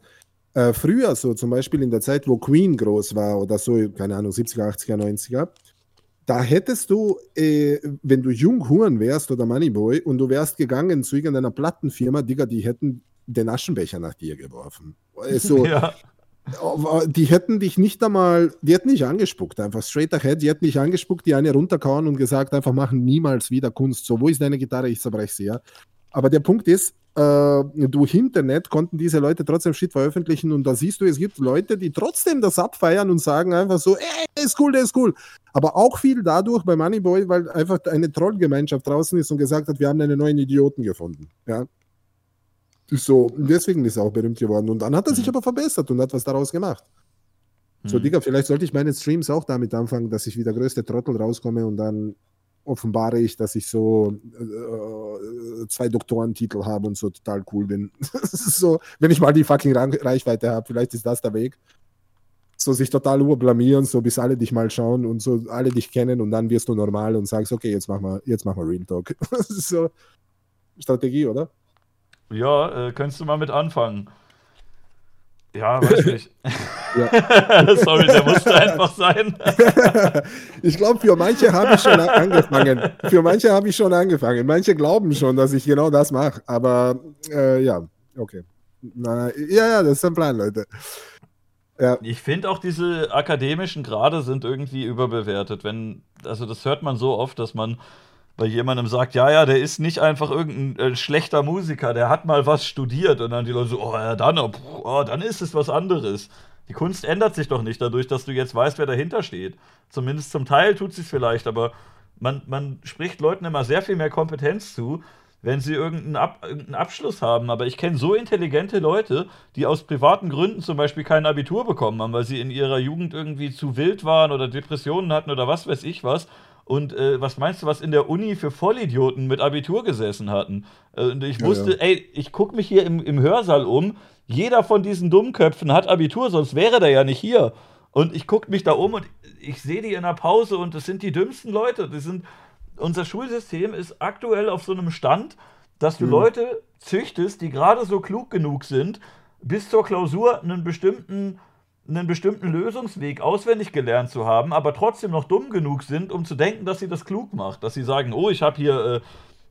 Äh, früher, so zum Beispiel in der Zeit, wo Queen groß war oder so, keine Ahnung, 70er, 80er, 90er, da hättest du, äh, wenn du jung Huren wärst oder Moneyboy und du wärst gegangen zu irgendeiner Plattenfirma, Digga, die hätten den Aschenbecher nach dir geworfen. Also, ja. Die hätten dich nicht einmal, die hätten nicht angespuckt, einfach straight ahead, die hätten dich angespuckt, die eine runterkauen und gesagt, einfach machen niemals wieder Kunst. So, wo ist deine Gitarre? Ich zerbreche sie, ja. Aber der Punkt ist, äh, durch Internet konnten diese Leute trotzdem Shit veröffentlichen und da siehst du, es gibt Leute, die trotzdem das abfeiern und sagen einfach so, ey, der ist cool, der ist cool. Aber auch viel dadurch bei Moneyboy, weil einfach eine Trollgemeinschaft draußen ist und gesagt hat, wir haben einen neuen Idioten gefunden. Ja. So, deswegen ist er auch berühmt geworden. Und dann hat er sich mhm. aber verbessert und hat was daraus gemacht. So, mhm. Digga, vielleicht sollte ich meine Streams auch damit anfangen, dass ich wie der größte Trottel rauskomme und dann offenbare ich, dass ich so äh, zwei Doktorentitel habe und so total cool bin. so, wenn ich mal die fucking Reichweite habe, vielleicht ist das der Weg. So sich total urblamieren, so bis alle dich mal schauen und so alle dich kennen und dann wirst du normal und sagst, okay, jetzt machen wir, jetzt machen wir Real Talk. so Strategie, oder? Ja, äh, könntest du mal mit anfangen. Ja, weiß nicht. Ja. Sorry, der musste einfach sein. ich glaube, für manche habe ich schon angefangen. Für manche habe ich schon angefangen. Manche glauben schon, dass ich genau das mache. Aber äh, ja, okay. Na, ja, ja, das ist ein Plan, Leute. Ja. Ich finde auch diese akademischen Grade sind irgendwie überbewertet. Wenn, also das hört man so oft, dass man bei jemandem sagt, ja, ja, der ist nicht einfach irgendein äh, schlechter Musiker, der hat mal was studiert und dann die Leute so, oh ja, dann, oh, oh, dann ist es was anderes. Die Kunst ändert sich doch nicht dadurch, dass du jetzt weißt, wer dahinter steht. Zumindest zum Teil tut sie es vielleicht, aber man, man spricht Leuten immer sehr viel mehr Kompetenz zu, wenn sie irgendeinen, Ab irgendeinen Abschluss haben. Aber ich kenne so intelligente Leute, die aus privaten Gründen zum Beispiel kein Abitur bekommen haben, weil sie in ihrer Jugend irgendwie zu wild waren oder Depressionen hatten oder was weiß ich was. Und äh, was meinst du, was in der Uni für Vollidioten mit Abitur gesessen hatten? Äh, und ich wusste, ja, ja. ey, ich gucke mich hier im, im Hörsaal um. Jeder von diesen Dummköpfen hat Abitur, sonst wäre der ja nicht hier. Und ich gucke mich da um und ich sehe die in der Pause und das sind die dümmsten Leute. Das sind, unser Schulsystem ist aktuell auf so einem Stand, dass du mhm. Leute züchtest, die gerade so klug genug sind, bis zur Klausur einen bestimmten einen bestimmten Lösungsweg auswendig gelernt zu haben, aber trotzdem noch dumm genug sind, um zu denken, dass sie das klug macht. Dass sie sagen, oh, ich habe hier, äh,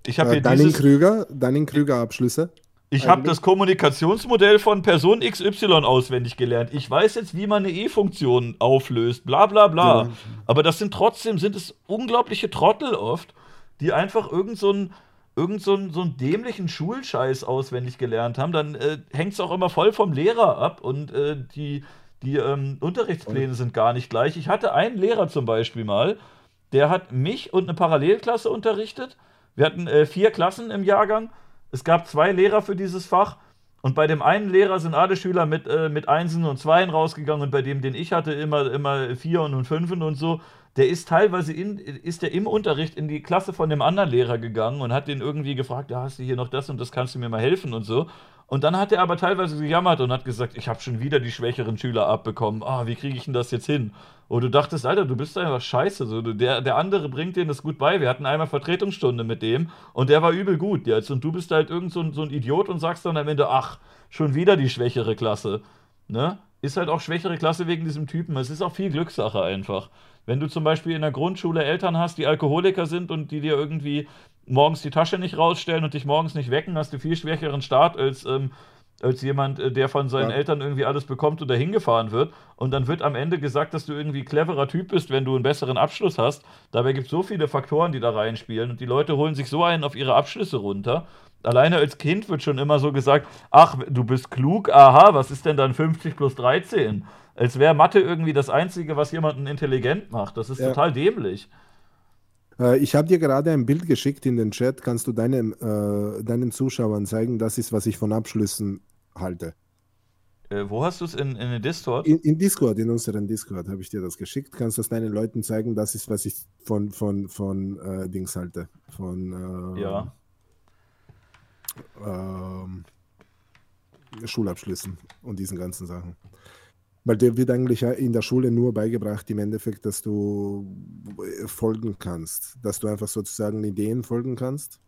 ich habe äh, hier Dunning-Krüger, Dunning-Krüger-Abschlüsse. Ich habe das Kommunikationsmodell von Person XY auswendig gelernt. Ich weiß jetzt, wie man eine E-Funktion auflöst, bla bla bla. Ja. Aber das sind trotzdem, sind es unglaubliche Trottel oft, die einfach irgend so einen irgend so einen, so einen dämlichen Schulscheiß auswendig gelernt haben. Dann äh, hängt es auch immer voll vom Lehrer ab und äh, die die ähm, Unterrichtspläne sind gar nicht gleich. Ich hatte einen Lehrer zum Beispiel mal, der hat mich und eine Parallelklasse unterrichtet. Wir hatten äh, vier Klassen im Jahrgang. Es gab zwei Lehrer für dieses Fach. Und bei dem einen Lehrer sind alle Schüler mit, äh, mit Einsen und Zweien rausgegangen und bei dem, den ich hatte, immer, immer Vieren und Fünfen und so. Der ist teilweise in, ist der im Unterricht in die Klasse von dem anderen Lehrer gegangen und hat den irgendwie gefragt, ja, hast du hier noch das und das, kannst du mir mal helfen und so. Und dann hat er aber teilweise gejammert und hat gesagt, ich habe schon wieder die schwächeren Schüler abbekommen. Ah, wie kriege ich denn das jetzt hin? Und du dachtest, Alter, du bist einfach scheiße. So, der, der andere bringt denen das gut bei. Wir hatten einmal Vertretungsstunde mit dem und der war übel gut jetzt. Und du bist halt irgend so ein, so ein Idiot und sagst dann am Ende, ach, schon wieder die schwächere Klasse. Ne? Ist halt auch schwächere Klasse wegen diesem Typen. Es ist auch viel Glückssache einfach. Wenn du zum Beispiel in der Grundschule Eltern hast, die Alkoholiker sind und die dir irgendwie morgens die Tasche nicht rausstellen und dich morgens nicht wecken, hast du viel schwächeren Start als, ähm, als jemand, äh, der von seinen ja. Eltern irgendwie alles bekommt oder hingefahren wird. Und dann wird am Ende gesagt, dass du irgendwie cleverer Typ bist, wenn du einen besseren Abschluss hast. Dabei gibt es so viele Faktoren, die da reinspielen und die Leute holen sich so einen auf ihre Abschlüsse runter. Alleine als Kind wird schon immer so gesagt, ach, du bist klug, aha, was ist denn dann 50 plus 13? Als wäre Mathe irgendwie das Einzige, was jemanden intelligent macht. Das ist ja. total dämlich. Äh, ich habe dir gerade ein Bild geschickt in den Chat. Kannst du deinem, äh, deinen Zuschauern zeigen, das ist, was ich von Abschlüssen halte. Äh, wo hast du es? In, in Discord? In, in, Discord, in unseren Discord habe ich dir das geschickt. Kannst du das deinen Leuten zeigen, das ist, was ich von, von, von äh, Dings halte. Von äh, ja. Ähm, Schulabschlüssen und diesen ganzen Sachen. Weil dir wird eigentlich in der Schule nur beigebracht, im Endeffekt, dass du äh, folgen kannst. Dass du einfach sozusagen Ideen folgen kannst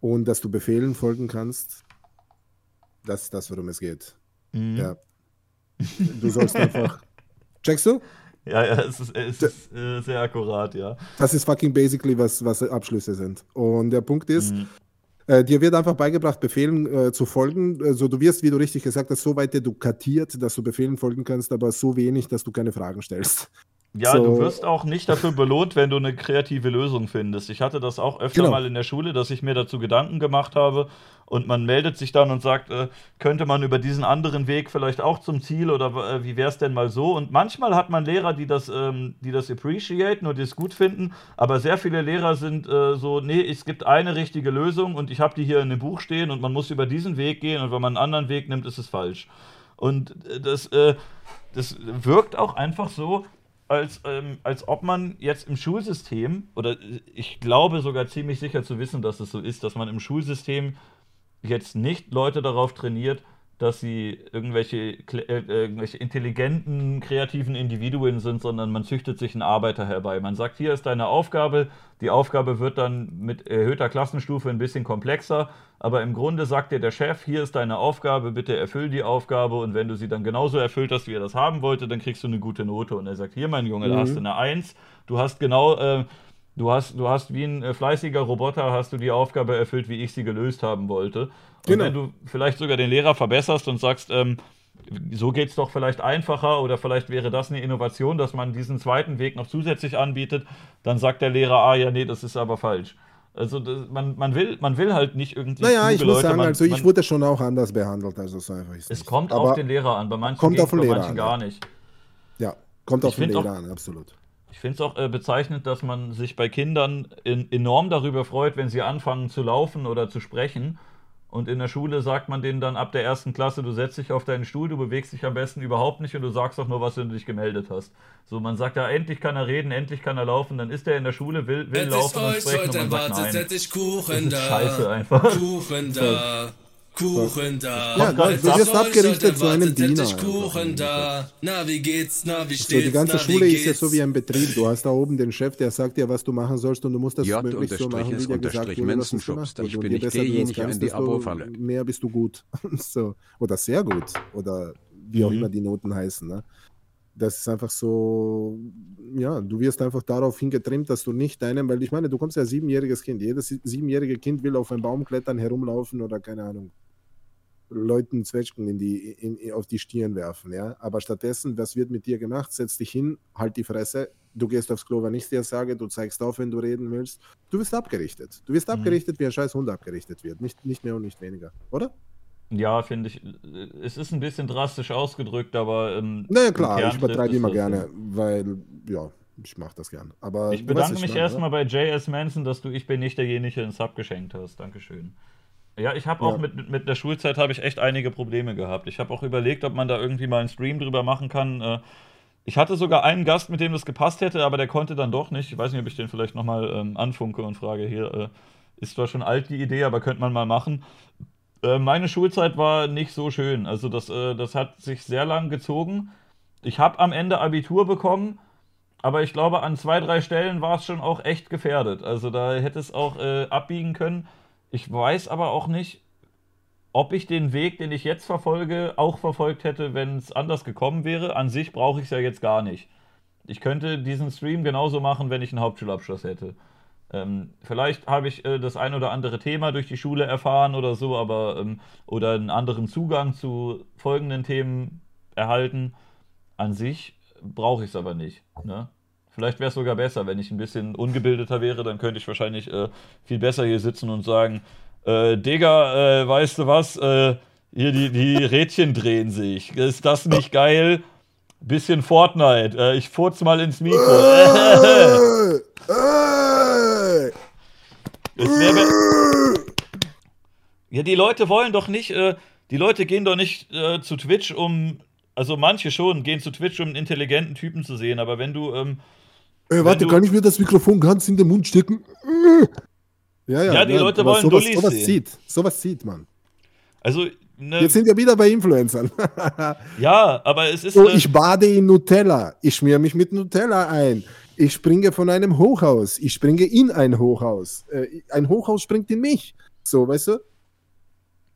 und dass du Befehlen folgen kannst. Das ist das, worum es geht. Mhm. Ja. Du sollst einfach. Checkst du? Ja, ja, es ist, es ist äh, sehr akkurat, ja. Das ist fucking basically, was, was Abschlüsse sind. Und der Punkt ist, mhm. Äh, dir wird einfach beigebracht, Befehlen äh, zu folgen. Also du wirst, wie du richtig gesagt hast, so weit edukativ, dass du Befehlen folgen kannst, aber so wenig, dass du keine Fragen stellst. Ja, so. du wirst auch nicht dafür belohnt, wenn du eine kreative Lösung findest. Ich hatte das auch öfter genau. mal in der Schule, dass ich mir dazu Gedanken gemacht habe und man meldet sich dann und sagt, äh, könnte man über diesen anderen Weg vielleicht auch zum Ziel oder äh, wie wäre es denn mal so? Und manchmal hat man Lehrer, die das, ähm, die das appreciaten und die es gut finden, aber sehr viele Lehrer sind äh, so, nee, es gibt eine richtige Lösung und ich habe die hier in dem Buch stehen und man muss über diesen Weg gehen und wenn man einen anderen Weg nimmt, ist es falsch. Und äh, das, äh, das wirkt auch einfach so, als, ähm, als ob man jetzt im Schulsystem, oder ich glaube sogar ziemlich sicher zu wissen, dass es so ist, dass man im Schulsystem jetzt nicht Leute darauf trainiert, dass sie irgendwelche, äh, irgendwelche intelligenten, kreativen Individuen sind, sondern man züchtet sich einen Arbeiter herbei. Man sagt, hier ist deine Aufgabe, die Aufgabe wird dann mit erhöhter Klassenstufe ein bisschen komplexer, aber im Grunde sagt dir der Chef, hier ist deine Aufgabe, bitte erfüll die Aufgabe und wenn du sie dann genauso erfüllt hast, wie er das haben wollte, dann kriegst du eine gute Note. Und er sagt, hier mein Junge, mhm. da hast du eine Eins, du hast genau... Äh, Du hast, du hast wie ein äh, fleißiger Roboter hast du die Aufgabe erfüllt, wie ich sie gelöst haben wollte. Und genau. wenn du vielleicht sogar den Lehrer verbesserst und sagst, ähm, so geht es doch vielleicht einfacher oder vielleicht wäre das eine Innovation, dass man diesen zweiten Weg noch zusätzlich anbietet, dann sagt der Lehrer, ah ja, nee, das ist aber falsch. Also das, man, man, will, man will halt nicht irgendwie. Naja, ich muss Leute, sagen, man, also ich man, wurde schon auch anders behandelt, also so einfach ist Es kommt aber auf den Lehrer an, bei manchen kommt auf den Lehrer manchen an, gar nicht. Ja, kommt auf den Lehrer auch, an, absolut. Ich finde es auch äh, bezeichnend, dass man sich bei Kindern in, enorm darüber freut, wenn sie anfangen zu laufen oder zu sprechen. Und in der Schule sagt man denen dann ab der ersten Klasse, du setzt dich auf deinen Stuhl, du bewegst dich am besten überhaupt nicht und du sagst auch nur, was du dich gemeldet hast. So, man sagt ja, endlich kann er reden, endlich kann er laufen, dann ist er in der Schule, will, will laufen und sprechen und man sagt, nein. Kuchen das ist scheiße einfach. Kuchen da. Kuchen da. Ja, du wirst abgerichtet zu einem Diener. Kuchen da. Na, wie geht's? Na, wie steht's? So, die ganze na, Schule ist ja so wie ein Betrieb. Du hast da oben den Chef, der sagt dir, was du machen sollst und du musst das J möglichst so machen, wie dir gesagt wurde, dass es gemacht Ich bin nicht derjenige, an die Abo-Falle. Mehr bist du gut. so. Oder sehr gut. Oder wie auch mhm. immer die Noten heißen. Ne? Das ist einfach so, ja, du wirst einfach darauf hingetrimmt, dass du nicht deinem, weil ich meine, du kommst ja siebenjähriges Kind, jedes siebenjährige Kind will auf einen Baum klettern, herumlaufen oder keine Ahnung, Leuten Zwetschgen in die, in, auf die Stirn werfen, ja. Aber stattdessen, was wird mit dir gemacht? Setz dich hin, halt die Fresse, du gehst aufs Klo, wenn ich dir sage, du zeigst auf, wenn du reden willst. Du wirst abgerichtet. Du wirst mhm. abgerichtet, wie ein scheiß Hund abgerichtet wird. Nicht, nicht mehr und nicht weniger, oder? Ja, finde ich. Es ist ein bisschen drastisch ausgedrückt, aber. Ähm, naja, klar, ich übertreibe immer gerne, weil, ja, ich mache das gern. Aber ich bedanke mich erstmal bei JS Manson, dass du Ich bin nicht derjenige ins Sub geschenkt hast. Dankeschön. Ja, ich habe auch ja. mit, mit der Schulzeit habe ich echt einige Probleme gehabt. Ich habe auch überlegt, ob man da irgendwie mal einen Stream drüber machen kann. Äh, ich hatte sogar einen Gast, mit dem das gepasst hätte, aber der konnte dann doch nicht. Ich weiß nicht, ob ich den vielleicht nochmal ähm, anfunke und frage, hier, äh, ist zwar schon alt die Idee, aber könnte man mal machen. Äh, meine Schulzeit war nicht so schön. Also das, äh, das hat sich sehr lang gezogen. Ich habe am Ende Abitur bekommen, aber ich glaube, an zwei, drei Stellen war es schon auch echt gefährdet. Also da hätte es auch äh, abbiegen können. Ich weiß aber auch nicht, ob ich den Weg, den ich jetzt verfolge, auch verfolgt hätte, wenn es anders gekommen wäre. An sich brauche ich es ja jetzt gar nicht. Ich könnte diesen Stream genauso machen, wenn ich einen Hauptschulabschluss hätte. Ähm, vielleicht habe ich äh, das ein oder andere Thema durch die Schule erfahren oder so, aber ähm, oder einen anderen Zugang zu folgenden Themen erhalten. An sich brauche ich es aber nicht. Ne? Vielleicht wäre es sogar besser, wenn ich ein bisschen ungebildeter wäre, dann könnte ich wahrscheinlich äh, viel besser hier sitzen und sagen, äh, Digga, äh, weißt du was, äh, hier die, die Rädchen drehen sich. Ist das nicht geil? Bisschen Fortnite. Äh, ich furz mal ins Mikro. ja, die Leute wollen doch nicht, äh, die Leute gehen doch nicht äh, zu Twitch, um, also manche schon, gehen zu Twitch, um einen intelligenten Typen zu sehen, aber wenn du ähm, äh, warte, kann ich mir das Mikrofon ganz in den Mund stecken? Ja, ja, ja die ja, Leute wollen sowas, Dullis sowas sehen. Sieht, sowas sieht man. Also, ne, Jetzt sind wir wieder bei Influencern. ja, aber es ist. So, äh, ich bade in Nutella. Ich schmier mich mit Nutella ein. Ich springe von einem Hochhaus. Ich springe in ein Hochhaus. Äh, ein Hochhaus springt in mich. So, weißt du?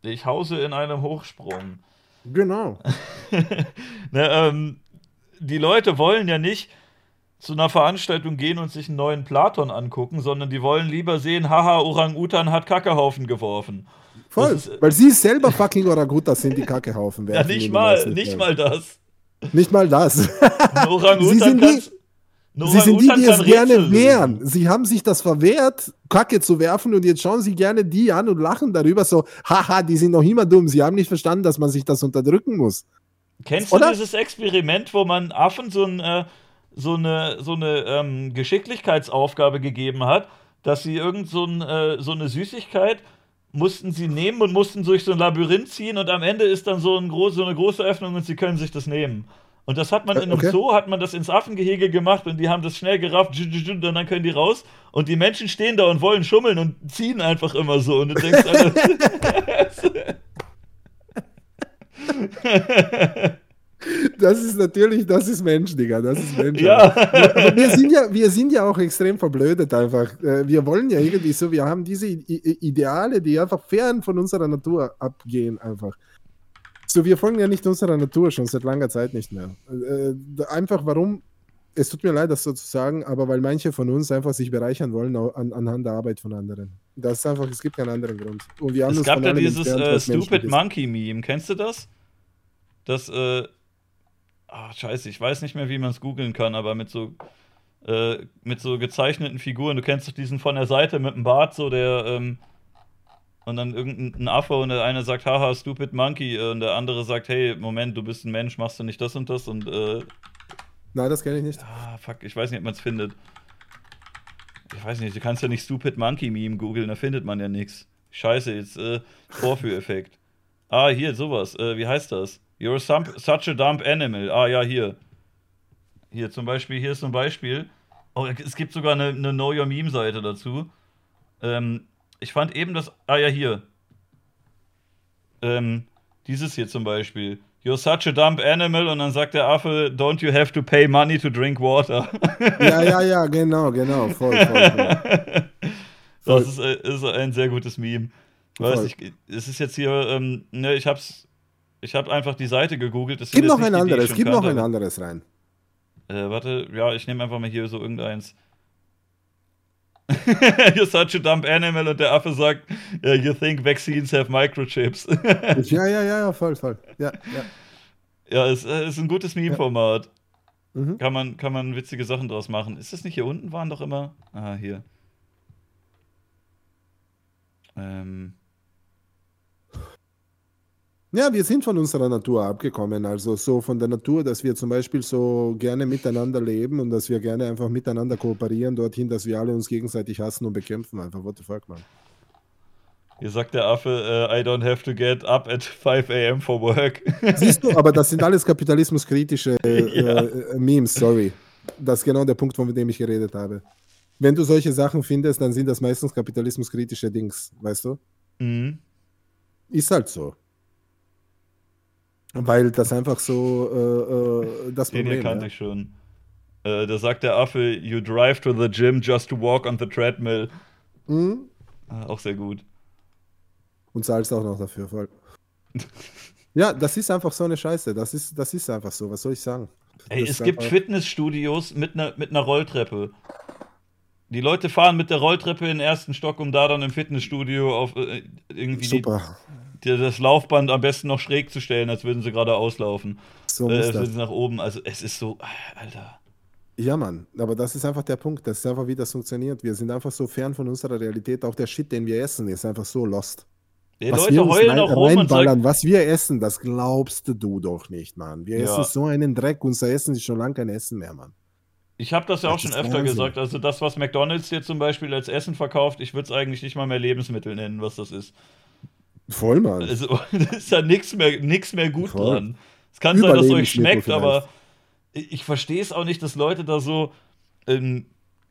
Ich hause in einem Hochsprung. Genau. ne, ähm, die Leute wollen ja nicht zu einer Veranstaltung gehen und sich einen neuen Platon angucken, sondern die wollen lieber sehen, haha, Orang-Utan hat Kackehaufen geworfen. Voll, ist, weil sie selber fucking Orangutas sind, die Kackehaufen werfen. Ja, nicht mal, nicht mal das. Nicht mal das. Orang-Utan kannst, Nur Sie sind die, die es gerne Rätsel wehren. Sie haben sich das verwehrt, Kacke zu werfen und jetzt schauen sie gerne die an und lachen darüber so, haha, die sind noch immer dumm. Sie haben nicht verstanden, dass man sich das unterdrücken muss. Kennst Oder? du dieses Experiment, wo man Affen so, ein, äh, so eine, so eine ähm, Geschicklichkeitsaufgabe gegeben hat, dass sie irgend so, ein, äh, so eine Süßigkeit mussten sie nehmen und mussten durch so ein Labyrinth ziehen und am Ende ist dann so, ein groß, so eine große Öffnung und sie können sich das nehmen. Und das hat man in einem Okay. Zoo, hat man das ins Affengehege gemacht und die haben das schnell gerafft und dann können die raus und die Menschen stehen da und wollen schummeln und ziehen einfach immer so und du denkst, Alter, Das ist natürlich, das ist Mensch, Digga, das ist Mensch. ja. Aber wir sind ja, wir sind ja auch extrem verblödet einfach. Äh, Wir wollen ja irgendwie so, wir haben diese Ideale, die einfach fern von unserer Natur abgehen einfach. So, wir folgen ja nicht unserer Natur schon seit langer Zeit nicht mehr. Äh, Einfach warum, es tut mir leid, das so zu sagen, aber weil manche von uns einfach sich bereichern wollen an, anhand der Arbeit von anderen. Das ist einfach, es gibt keinen anderen Grund. Und wir haben Es gab ja dieses entfernt, äh, menschlich Stupid. Monkey Meme. Kennst du das? Das, äh. Ah, scheiße, ich weiß nicht mehr, wie man es googeln kann, aber mit so. Äh, mit so gezeichneten Figuren. Du kennst doch diesen von der Seite mit dem Bart, so der. Ähm, und dann irgendein Affe und der eine sagt, haha, stupid monkey. äh, Und der andere sagt, hey, Moment, du bist ein Mensch, machst du nicht das und das? Und, äh, Nein, das kenne ich nicht. ah, fuck, ich weiß nicht, ob man es findet. Ich weiß nicht, du kannst ja nicht stupid monkey Meme googeln, da findet man ja nichts. Scheiße, jetzt, äh, Vorführeffekt. Ah, hier, sowas. Äh, wie heißt das? You're some, such a dumb animal. Ah, ja, hier. Hier zum Beispiel, hier ist ein Beispiel. Oh, es gibt sogar eine, eine Know Your Meme-Seite dazu. Ähm, ich fand eben das. Ah, ja, hier. Ähm, dieses hier zum Beispiel. You're such a dumb animal. Und dann sagt der Affe, don't you have to pay money to drink water? Ja, ja, ja, genau, genau. Voll, voll, voll. Das ist, äh, ist ein sehr gutes Meme. Weiß ich, es ist jetzt hier, ähm, ne, ich hab's, ich hab einfach die Seite gegoogelt. Gib noch ein anderes, gib noch ein anderes rein. Äh, warte, ja, ich nehme einfach mal hier so irgendeins. You're such a dumb animal und der Affe sagt, you think vaccines have microchips. Ja, ja, ja, ja, voll, voll. Ja, ja. ja, es äh, ist ein gutes Meme-Format. Mhm. Kann man, kann man witzige Sachen draus machen. Ist das nicht hier unten waren doch immer? Ah, hier. Ähm, Ja, wir sind von unserer Natur abgekommen. Also so von der Natur, dass wir zum Beispiel so gerne miteinander leben und dass wir gerne einfach miteinander kooperieren, dorthin, dass wir alle uns gegenseitig hassen und bekämpfen. Einfach, what the fuck, man. hier sagt der Affe, äh, I don't have to get up at 5 a.m. for work. Siehst du, aber das sind alles kapitalismuskritische äh, Ja. äh, Memes, sorry. Das ist genau der Punkt, von dem ich geredet habe. Wenn du solche Sachen findest, dann sind das meistens kapitalismuskritische Dings, weißt du? mhm. Ist halt so. Weil das einfach so äh, äh, das Den Problem kannte ja. ich schon. Äh, da sagt der Affe, you drive to the gym just to walk on the treadmill. Mhm. Auch sehr gut. Und zahlst auch noch dafür, voll. ja, das ist einfach so eine Scheiße. Das ist, das ist einfach so. Was soll ich sagen? Ey, Das es ist gibt einfach- Fitnessstudios mit einer mit einer Rolltreppe. Die Leute fahren mit der Rolltreppe in den ersten Stock, um da dann im Fitnessstudio auf äh, irgendwie Super. Die, das Laufband am besten noch schräg zu stellen, als würden sie gerade auslaufen. So äh, als würden sie nach oben. Also es ist so, Alter. Ja, Mann. Aber das ist einfach der Punkt. Das ist einfach, wie das funktioniert. Wir sind einfach so fern von unserer Realität. Auch der Shit, den wir essen, ist einfach so lost. Die was Leute wir uns heulen rein, auch reinballern, was wir essen, das glaubst du doch nicht, Mann. Wir Ja. essen so einen Dreck. Unser Essen ist schon lange kein Essen mehr, Mann. Ich habe das ja auch Das schon öfter Wahnsinn. gesagt. Also das, was McDonald's hier zum Beispiel als Essen verkauft, ich würde es eigentlich nicht mal mehr Lebensmittel nennen, was das ist. Voll, Mann. Also da ist ja nichts mehr, nix mehr gut Voll. dran. Es kann sein, dass es euch schmeckt, aber ich ich verstehe es auch nicht, dass Leute da so, ähm,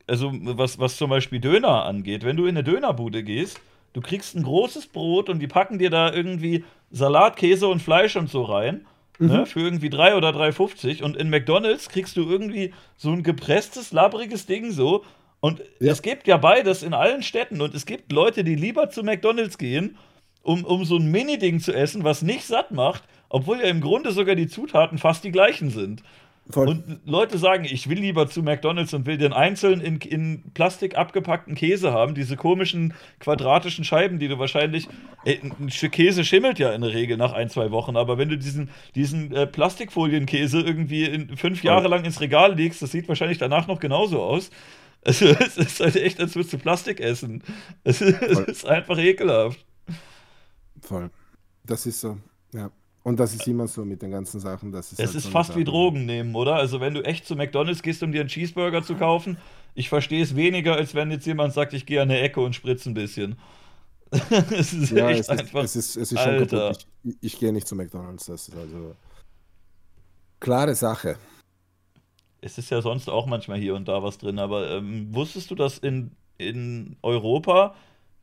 also was, was zum Beispiel Döner angeht, wenn du in eine Dönerbude gehst, du kriegst ein großes Brot und die packen dir da irgendwie Salat, Käse und Fleisch und so rein. Mhm. Ne, für irgendwie 3 oder 3,50 und in McDonalds kriegst du irgendwie so ein gepresstes, labbriges Ding so. Und Ja. es gibt ja beides in allen Städten und es gibt Leute, die lieber zu McDonalds gehen, um, um so ein Mini-Ding zu essen, was nicht satt macht, obwohl ja im Grunde sogar die Zutaten fast die gleichen sind. Voll. Und Leute sagen, ich will lieber zu McDonalds und will den einzeln in, in Plastik abgepackten Käse haben. Diese komischen quadratischen Scheiben, die du wahrscheinlich. Ey, ein Stück Käse schimmelt ja in der Regel nach ein, zwei Wochen, aber wenn du diesen, diesen äh, Plastikfolienkäse irgendwie in, fünf Jahre lang ins Regal legst, das sieht wahrscheinlich danach noch genauso aus. Also, es ist halt echt, als würdest du Plastik essen. Es, es ist einfach ekelhaft. Voll. Das ist so, ja. Und das ist immer so mit den ganzen Sachen. Das ist es halt ist so fast wie Drogen nehmen, oder? Also wenn du echt zu McDonalds gehst, um dir einen Cheeseburger zu kaufen, ich verstehe es weniger, als wenn jetzt jemand sagt, ich gehe an eine Ecke und spritze ein bisschen. es ist ja, echt es ist, einfach. Es ist, es ist schon kaputt. Ich, ich, gehe nicht zu McDonalds. Das ist also klare Sache. Es ist ja sonst auch manchmal hier und da was drin, aber ähm, wusstest du, dass in, in Europa,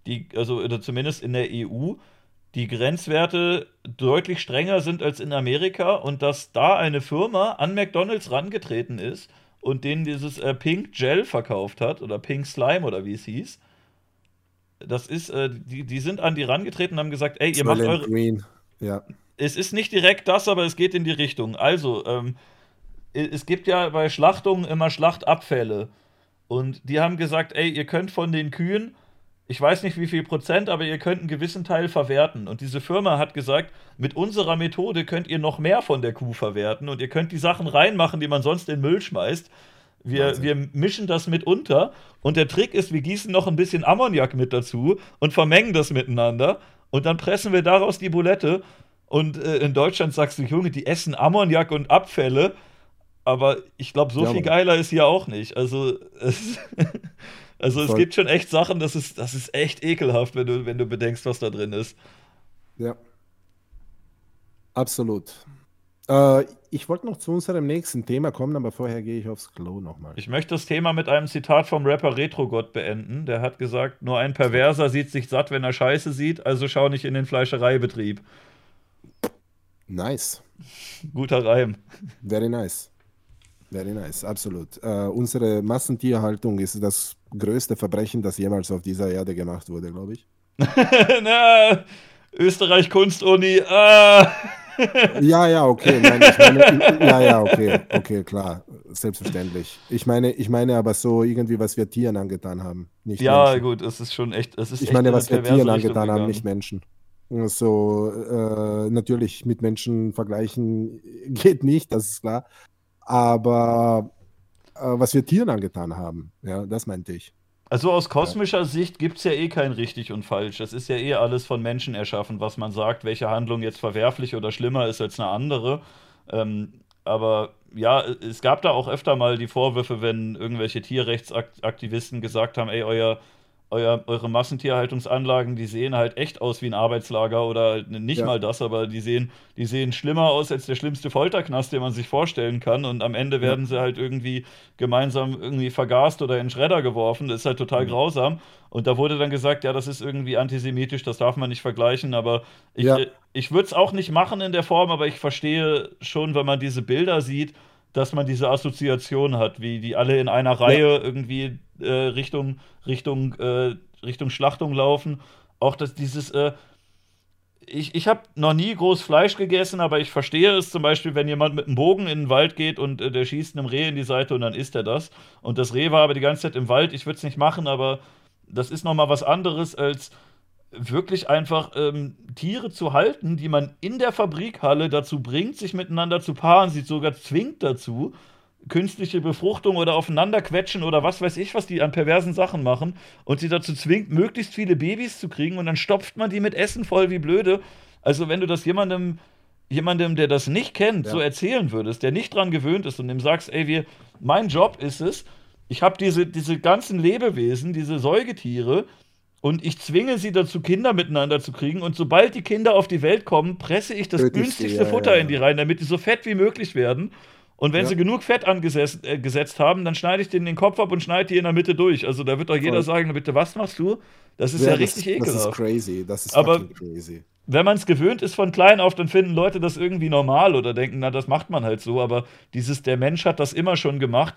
die, also oder zumindest in der EU, die Grenzwerte deutlich strenger sind als in Amerika und dass da eine Firma an McDonald's rangetreten ist und denen dieses äh, Pink Gel verkauft hat oder Pink Slime oder wie es hieß. Das ist, äh, die, die sind an die rangetreten und haben gesagt, ey, ihr macht eure. Green. Ja. Es ist nicht direkt das, aber es geht in die Richtung. Also, ähm, es gibt ja bei Schlachtungen immer Schlachtabfälle. Und die haben gesagt, ey, ihr könnt von den Kühen ich weiß nicht wie viel Prozent, aber ihr könnt einen gewissen Teil verwerten. Und diese Firma hat gesagt, mit unserer Methode könnt ihr noch mehr von der Kuh verwerten und ihr könnt die Sachen reinmachen, die man sonst in Müll schmeißt. Wir, wir mischen das mit unter und der Trick ist, wir gießen noch ein bisschen Ammoniak mit dazu und vermengen das miteinander und dann pressen wir daraus die Bulette. Und äh, in Deutschland sagst du, Junge, die essen Ammoniak und Abfälle, aber ich glaube, so ja, viel geiler ist hier auch nicht. Also es Also Voll. es gibt schon echt Sachen, das ist, das ist echt ekelhaft, wenn du, wenn du bedenkst, was da drin ist. Ja. Absolut. Äh, ich wollte noch zu unserem nächsten Thema kommen, aber vorher gehe ich aufs Klo nochmal. Ich möchte das Thema mit einem Zitat vom Rapper Retrogott beenden. Der hat gesagt, nur ein Perverser sieht sich satt, wenn er Scheiße sieht, also schau nicht in den Fleischereibetrieb. Nice. Guter Reim. Very nice. Very nice, absolut. Äh, unsere Massentierhaltung ist das größte Verbrechen, das jemals auf dieser Erde gemacht wurde, glaube ich. Na, Österreich Kunstuni. Ah. ja, ja, okay. Nein, ich meine, ja, ja, okay, okay, klar, selbstverständlich. Ich meine, ich meine aber so irgendwie, was wir Tieren angetan haben, nicht Ja, Menschen. gut, es ist schon echt, es ist Ich meine, was wir Tieren angetan haben, nicht Menschen. So, äh, natürlich mit Menschen vergleichen geht nicht, das ist klar aber äh, was wir Tieren angetan haben, ja, das meinte ich. Also aus kosmischer ja. Sicht gibt es ja eh kein richtig und falsch. Es ist ja eh alles von Menschen erschaffen, was man sagt, welche Handlung jetzt verwerflich oder schlimmer ist als eine andere. Ähm, aber ja, es gab da auch öfter mal die Vorwürfe, wenn irgendwelche Tierrechtsaktivisten gesagt haben, ey, euer euer, eure Massentierhaltungsanlagen, die sehen halt echt aus wie ein Arbeitslager oder nicht ja. mal das, aber die sehen, die sehen schlimmer aus als der schlimmste Folterknast, den man sich vorstellen kann. Und am Ende werden ja. sie halt irgendwie gemeinsam irgendwie vergast oder in Schredder geworfen. Das ist halt total mhm. grausam. Und da wurde dann gesagt, ja, das ist irgendwie antisemitisch, das darf man nicht vergleichen. Aber ich, ja. ich würde es auch nicht machen in der Form, aber ich verstehe schon, wenn man diese Bilder sieht, dass man diese Assoziation hat, wie die alle in einer Reihe irgendwie äh, Richtung, Richtung, äh, Richtung Schlachtung laufen. Auch dass dieses, äh, ich, ich habe noch nie groß Fleisch gegessen, aber ich verstehe es zum Beispiel, wenn jemand mit einem Bogen in den Wald geht und äh, der schießt einem Reh in die Seite und dann isst er das. Und das Reh war aber die ganze Zeit im Wald. Ich würde es nicht machen, aber das ist noch mal was anderes als wirklich einfach ähm, Tiere zu halten, die man in der Fabrikhalle dazu bringt, sich miteinander zu paaren, sie sogar zwingt dazu, künstliche Befruchtung oder aufeinanderquetschen oder was weiß ich, was die an perversen Sachen machen und sie dazu zwingt, möglichst viele Babys zu kriegen und dann stopft man die mit Essen voll wie blöde. Also wenn du das jemandem, jemandem, der das nicht kennt, ja. so erzählen würdest, der nicht dran gewöhnt ist und dem sagst, ey, wir, mein Job ist es, ich habe diese, diese ganzen Lebewesen, diese Säugetiere, und ich zwinge sie dazu, Kinder miteinander zu kriegen. Und sobald die Kinder auf die Welt kommen, presse ich das günstigste ja, Futter ja, in die rein, damit die so fett wie möglich werden. Und wenn sie genug Fett angesetzt äh, haben, dann schneide ich denen den Kopf ab und schneide die in der Mitte durch. Also da wird doch jeder Voll. sagen, bitte, was machst du? Das ist ja, richtig das, ekelhaft. Das ist crazy. Das ist Aber crazy. Wenn man es gewöhnt ist von klein auf, dann finden Leute das irgendwie normal oder denken, na, das macht man halt so. Aber dieses, der Mensch hat das immer schon gemacht.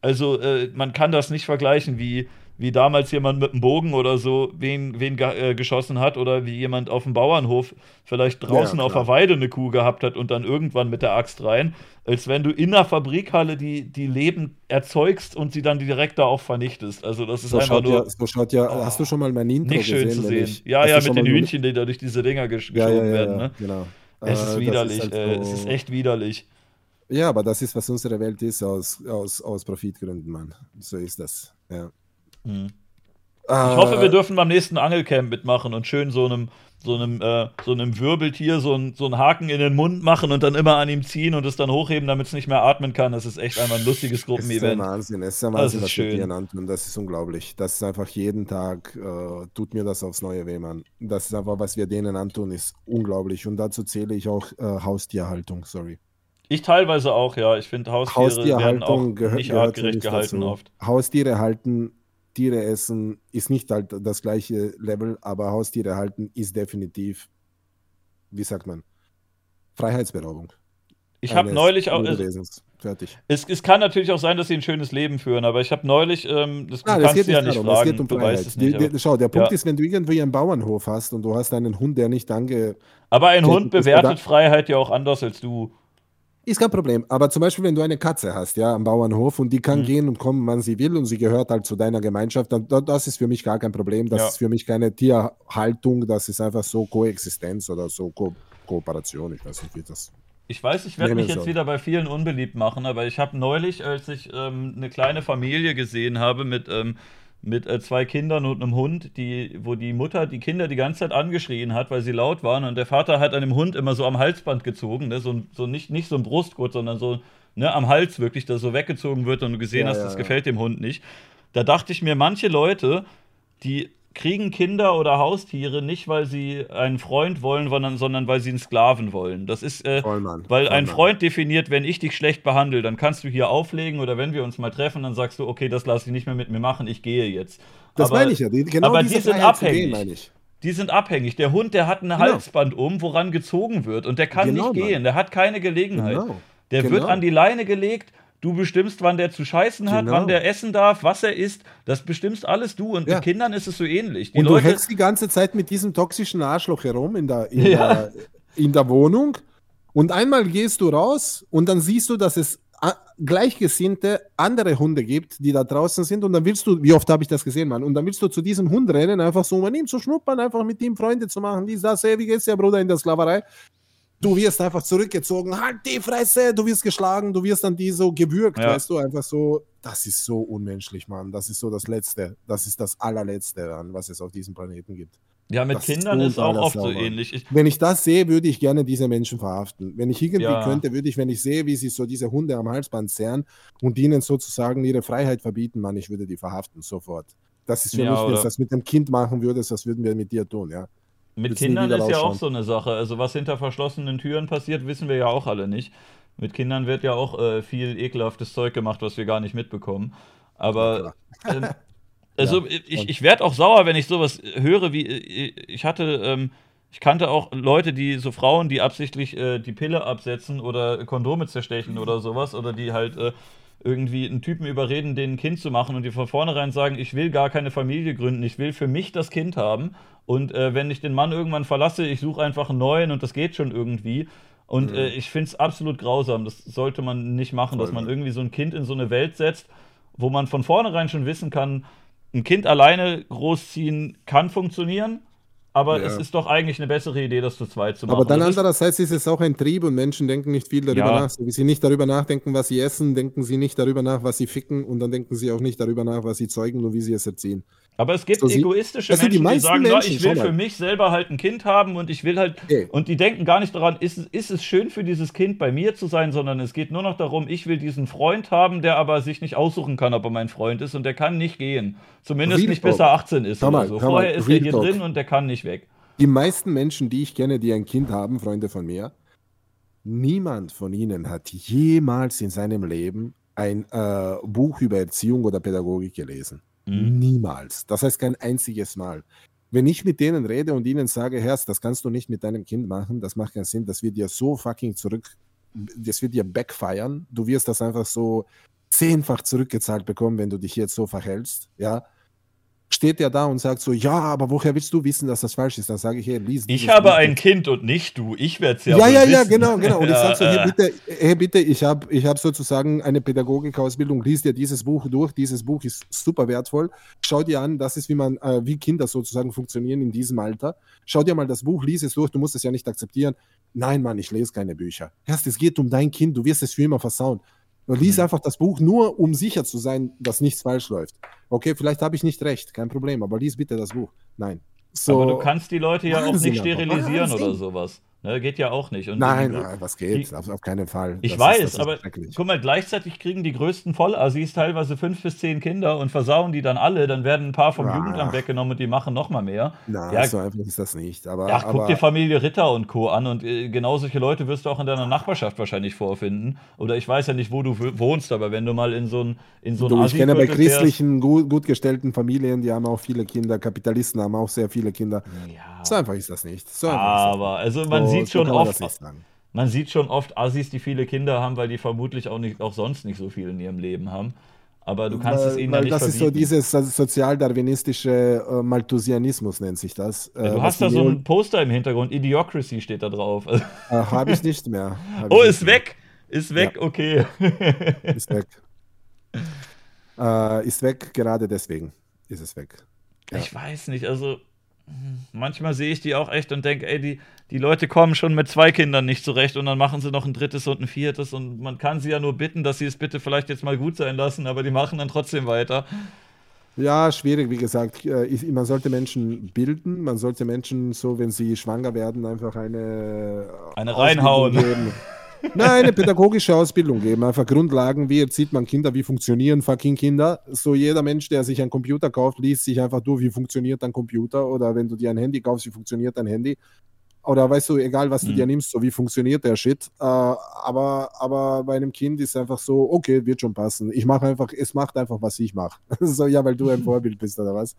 Also äh, man kann das nicht vergleichen, wie wie damals jemand mit einem Bogen oder so wen, wen äh, geschossen hat oder wie jemand auf dem Bauernhof vielleicht draußen ja, auf der Weide eine Kuh gehabt hat und dann irgendwann mit der Axt rein, als wenn du in der Fabrikhalle die, die Leben erzeugst und sie dann direkt da auch vernichtest. Also das ist so einfach nur. Ja, so schaut ja, oh, hast du schon mal mein Intro nicht schön gesehen, zu sehen. Ich, ja, ja, mit den Hühnchen, die da durch diese Dinger gesch ja, geschoben werden. Ne? Genau. Es ist äh, widerlich, ist halt äh, es ist echt widerlich. Ja, aber das ist, was unsere Welt ist, aus, aus, aus Profitgründen, Mann. So ist das. Ja. Hm. Ich hoffe, wir dürfen beim nächsten Angelcamp mitmachen und schön so einem, so einem, äh, so einem Wirbeltier so, ein, so einen Haken in den Mund machen und dann immer an ihm ziehen und es dann hochheben, damit es nicht mehr atmen kann. Das ist echt einmal ein lustiges Gruppenevent. Das ist ein Wahnsinn, es ist ein Wahnsinn, das ist was schön. wir antun. Das ist unglaublich. Das ist einfach jeden Tag, äh, tut mir das aufs Neue weh, Mann. Das ist einfach, was wir denen antun, ist unglaublich. Und dazu zähle ich auch äh, Haustierhaltung, sorry. Ich teilweise auch, ja. Ich finde Haustiere werden auch nicht artgerecht gehalten dazu. oft. Haustiere halten Tiere essen ist nicht halt das gleiche Level, aber Haustiere halten ist definitiv, wie sagt man, Freiheitsberaubung. Ich habe neulich auch. Fertig. Es, es, kann natürlich auch sein, dass sie ein schönes Leben führen, aber ich habe neulich, ähm, das ah, kannst du ja nicht darum. fragen, es geht um du weißt es nicht. Die, die, schau, der Punkt ja. ist, wenn du irgendwie einen Bauernhof hast und du hast einen Hund, der nicht ange... Aber ein Hund bewertet Freiheit ja auch anders als du. Ist kein Problem. Aber zum Beispiel, wenn du eine Katze hast, ja, am Bauernhof und die kann mhm. gehen und kommen, wann sie will und sie gehört halt zu deiner Gemeinschaft, dann das ist für mich gar kein Problem. Das ja. ist für mich keine Tierhaltung, das ist einfach so Koexistenz oder so Ko Kooperation. Ich weiß nicht, wie das. Ich weiß, ich werde mich jetzt wieder bei vielen unbeliebt machen, aber ich habe neulich, als ich ähm, eine kleine Familie gesehen habe mit ähm, mit äh, zwei Kindern und einem Hund, die, wo die Mutter die Kinder die ganze Zeit angeschrien hat, weil sie laut waren. Und der Vater hat einem Hund immer so am Halsband gezogen, ne? so, so nicht, nicht so ein Brustgurt, sondern so ne, am Hals wirklich, dass so weggezogen wird und du gesehen ja, hast, ja, das ja. gefällt dem Hund nicht. Da dachte ich mir, manche Leute, die kriegen Kinder oder Haustiere nicht, weil sie einen Freund wollen, sondern, sondern weil sie einen Sklaven wollen. Das ist, äh, Vollmann, weil Vollmann. ein Freund definiert, wenn ich dich schlecht behandle, dann kannst du hier auflegen oder wenn wir uns mal treffen, dann sagst du, okay, das lasse ich nicht mehr mit mir machen, ich gehe jetzt. Das aber, meine ich ja. Die, genau aber die sind abhängig. Gehen, die sind abhängig. Der Hund, der hat ein genau. Halsband um, woran gezogen wird und der kann genau, nicht gehen. Mann. Der hat keine Gelegenheit. Genau. Der wird genau. an die Leine gelegt Du bestimmst, wann der zu scheißen hat, genau. wann der essen darf, was er isst. Das bestimmst alles du. Und ja. mit Kindern ist es so ähnlich. Die und Leute, du hältst die ganze Zeit mit diesem toxischen Arschloch herum in der, in, ja. der, in der Wohnung. Und einmal gehst du raus und dann siehst du, dass es gleichgesinnte andere Hunde gibt, die da draußen sind. Und dann willst du, wie oft habe ich das gesehen, Mann? Und dann willst du zu diesem Hund rennen, einfach so, um ihn zu schnuppern, einfach mit ihm Freunde zu machen. Ist das, hey, wie geht's dir, Bruder, in der Sklaverei? Du wirst einfach zurückgezogen, halt die Fresse, du wirst geschlagen, du wirst dann die so gewürgt, ja. weißt du, einfach so, das ist so unmenschlich, Mann. Das ist so das Letzte, das ist das allerletzte, was es auf diesem Planeten gibt. Ja, mit das Kindern ist, ist auch oft so ähnlich. Ich wenn ich das sehe, würde ich gerne diese Menschen verhaften. Wenn ich irgendwie ja. könnte, würde ich, wenn ich sehe, wie sie so diese Hunde am Halsband zerren und ihnen sozusagen ihre Freiheit verbieten, Mann, ich würde die verhaften, sofort. Das ist für ja, mich, wenn ich das mit dem Kind machen würde, das würden wir mit dir tun, ja. Mit Kindern ist ja auch so eine Sache. Also was hinter verschlossenen Türen passiert, wissen wir ja auch alle nicht. Mit Kindern wird ja auch äh, viel ekelhaftes Zeug gemacht, was wir gar nicht mitbekommen. Aber ähm, also ja. ich, ich werde auch sauer, wenn ich sowas höre, wie äh, ich hatte, ähm, ich kannte auch Leute, die so Frauen, die absichtlich äh, die Pille absetzen oder Kondome zerstechen oder sowas oder die halt äh, irgendwie einen Typen überreden, den ein Kind zu machen und die von vornherein sagen, ich will gar keine Familie gründen, ich will für mich das Kind haben und äh, wenn ich den Mann irgendwann verlasse, ich suche einfach einen neuen und das geht schon irgendwie. Und mhm. äh, ich finde es absolut grausam, das sollte man nicht machen, Voll, dass man irgendwie so ein Kind in so eine Welt setzt, wo man von vornherein schon wissen kann, ein Kind alleine großziehen kann funktionieren, aber ja. es ist doch eigentlich eine bessere Idee, das zu zweit zu machen. Aber dann andererseits ist es auch ein Trieb und Menschen denken nicht viel darüber ja. nach. So wie sie nicht darüber nachdenken, was sie essen, denken sie nicht darüber nach, was sie ficken und dann denken sie auch nicht darüber nach, was sie zeugen und wie sie es erziehen. Aber es gibt so egoistische Menschen, die, die sagen, Menschen, ich will für mich selber halt ein Kind haben und ich will halt, okay. und die denken gar nicht daran, ist, ist es schön für dieses Kind bei mir zu sein, sondern es geht nur noch darum, ich will diesen Freund haben, der aber sich nicht aussuchen kann, ob er mein Freund ist und der kann nicht gehen. Zumindest Real nicht bis er 18 ist mal, so. Vorher mal, ist er hier talk. drin und der kann nicht weg. Die meisten Menschen, die ich kenne, die ein Kind haben, Freunde von mir, niemand von ihnen hat jemals in seinem Leben ein äh, Buch über Erziehung oder Pädagogik gelesen. Mhm. Niemals. Das heißt kein einziges Mal. Wenn ich mit denen rede und ihnen sage, Herz, das kannst du nicht mit deinem Kind machen, das macht keinen Sinn, das wird dir so fucking zurück, das wird dir backfeiern. Du wirst das einfach so zehnfach zurückgezahlt bekommen, wenn du dich jetzt so verhältst, ja. Steht der da und sagt so, ja, aber woher willst du wissen, dass das falsch ist? Dann sage ich, hey, lies. Ich habe Buch. ein Kind und nicht du. Ich werde es ja Ja, ja, wissen. ja, genau, genau. Und ich sage so, hey, bitte, hey, bitte, ich habe ich hab sozusagen eine Pädagogikausbildung, lies dir dieses Buch durch. Dieses Buch ist super wertvoll. Schau dir an, das ist, wie man, äh, wie Kinder sozusagen funktionieren in diesem Alter. Schau dir mal das Buch, lies es durch, du musst es ja nicht akzeptieren. Nein, Mann, ich lese keine Bücher. Erst, es geht um dein Kind, du wirst es für immer versauen. Und lies mhm. einfach das Buch nur, um sicher zu sein, dass nichts falsch läuft. Okay, vielleicht habe ich nicht recht, kein Problem, aber lies bitte das Buch. Nein. So, aber du kannst die Leute ja auch nicht sterilisieren oder sowas. Ne, geht ja auch nicht. Und nein, die, nein, was geht? Die, auf, auf, keinen Fall. Ich das weiß, ist, aber guck mal, gleichzeitig kriegen die größten Vollassis teilweise fünf bis zehn Kinder und versauen die dann alle. Dann werden ein paar vom ja. Jugendamt weggenommen und die machen noch mal mehr. Na, ja, so einfach ist das nicht. Aber, ja, aber, guck dir Familie Ritter und Co. an und äh, genau solche Leute wirst du auch in deiner Nachbarschaft wahrscheinlich vorfinden. Oder ich weiß ja nicht, wo du wohnst, aber wenn du mal in so ein in so du, Ich kenne bei christlichen, gut, gut gestellten Familien, die haben auch viele Kinder. Kapitalisten haben auch sehr viele Kinder. Ja. So einfach ist das nicht. So aber also man so, sieht schon so oft man sieht schon oft Assis, die viele Kinder haben, weil die vermutlich auch, nicht, auch sonst nicht so viel in ihrem Leben haben. Aber du kannst weil, es ihnen ja nicht Das verbieten. ist so dieses sozialdarwinistische äh, Malthusianismus, nennt sich das. Äh, ja, du hast da so ein Poster im Hintergrund, Idiocracy steht da drauf. Äh, Habe ich nicht mehr. Hab oh, ist weg! Mehr. Ist weg, ja. okay. ist weg. Äh, ist weg, gerade deswegen ist es weg. Ja. Ich weiß nicht, also manchmal sehe ich die auch echt und denke, ey, die, die Leute kommen schon mit zwei Kindern nicht zurecht und dann machen sie noch ein drittes und ein viertes und man kann sie ja nur bitten, dass sie es bitte vielleicht jetzt mal gut sein lassen, aber die machen dann trotzdem weiter. Ja, schwierig, wie gesagt. Äh, man sollte Menschen bilden, man sollte Menschen so, wenn sie schwanger werden, einfach eine eine reinhauen. Nein, eine pädagogische Ausbildung geben. Einfach Grundlagen, wie erzieht man Kinder, wie funktionieren fucking Kinder. So jeder Mensch, der sich einen Computer kauft, liest sich einfach durch, wie funktioniert ein Computer. Oder wenn du dir ein Handy kaufst, wie funktioniert ein Handy. Oder weißt du, egal was du mhm. dir nimmst, so wie funktioniert der Shit. Äh, aber, aber bei einem Kind ist einfach so, okay, wird schon passen. Ich mache einfach, es macht einfach, was ich mache. so, ja, weil du ein Vorbild bist oder was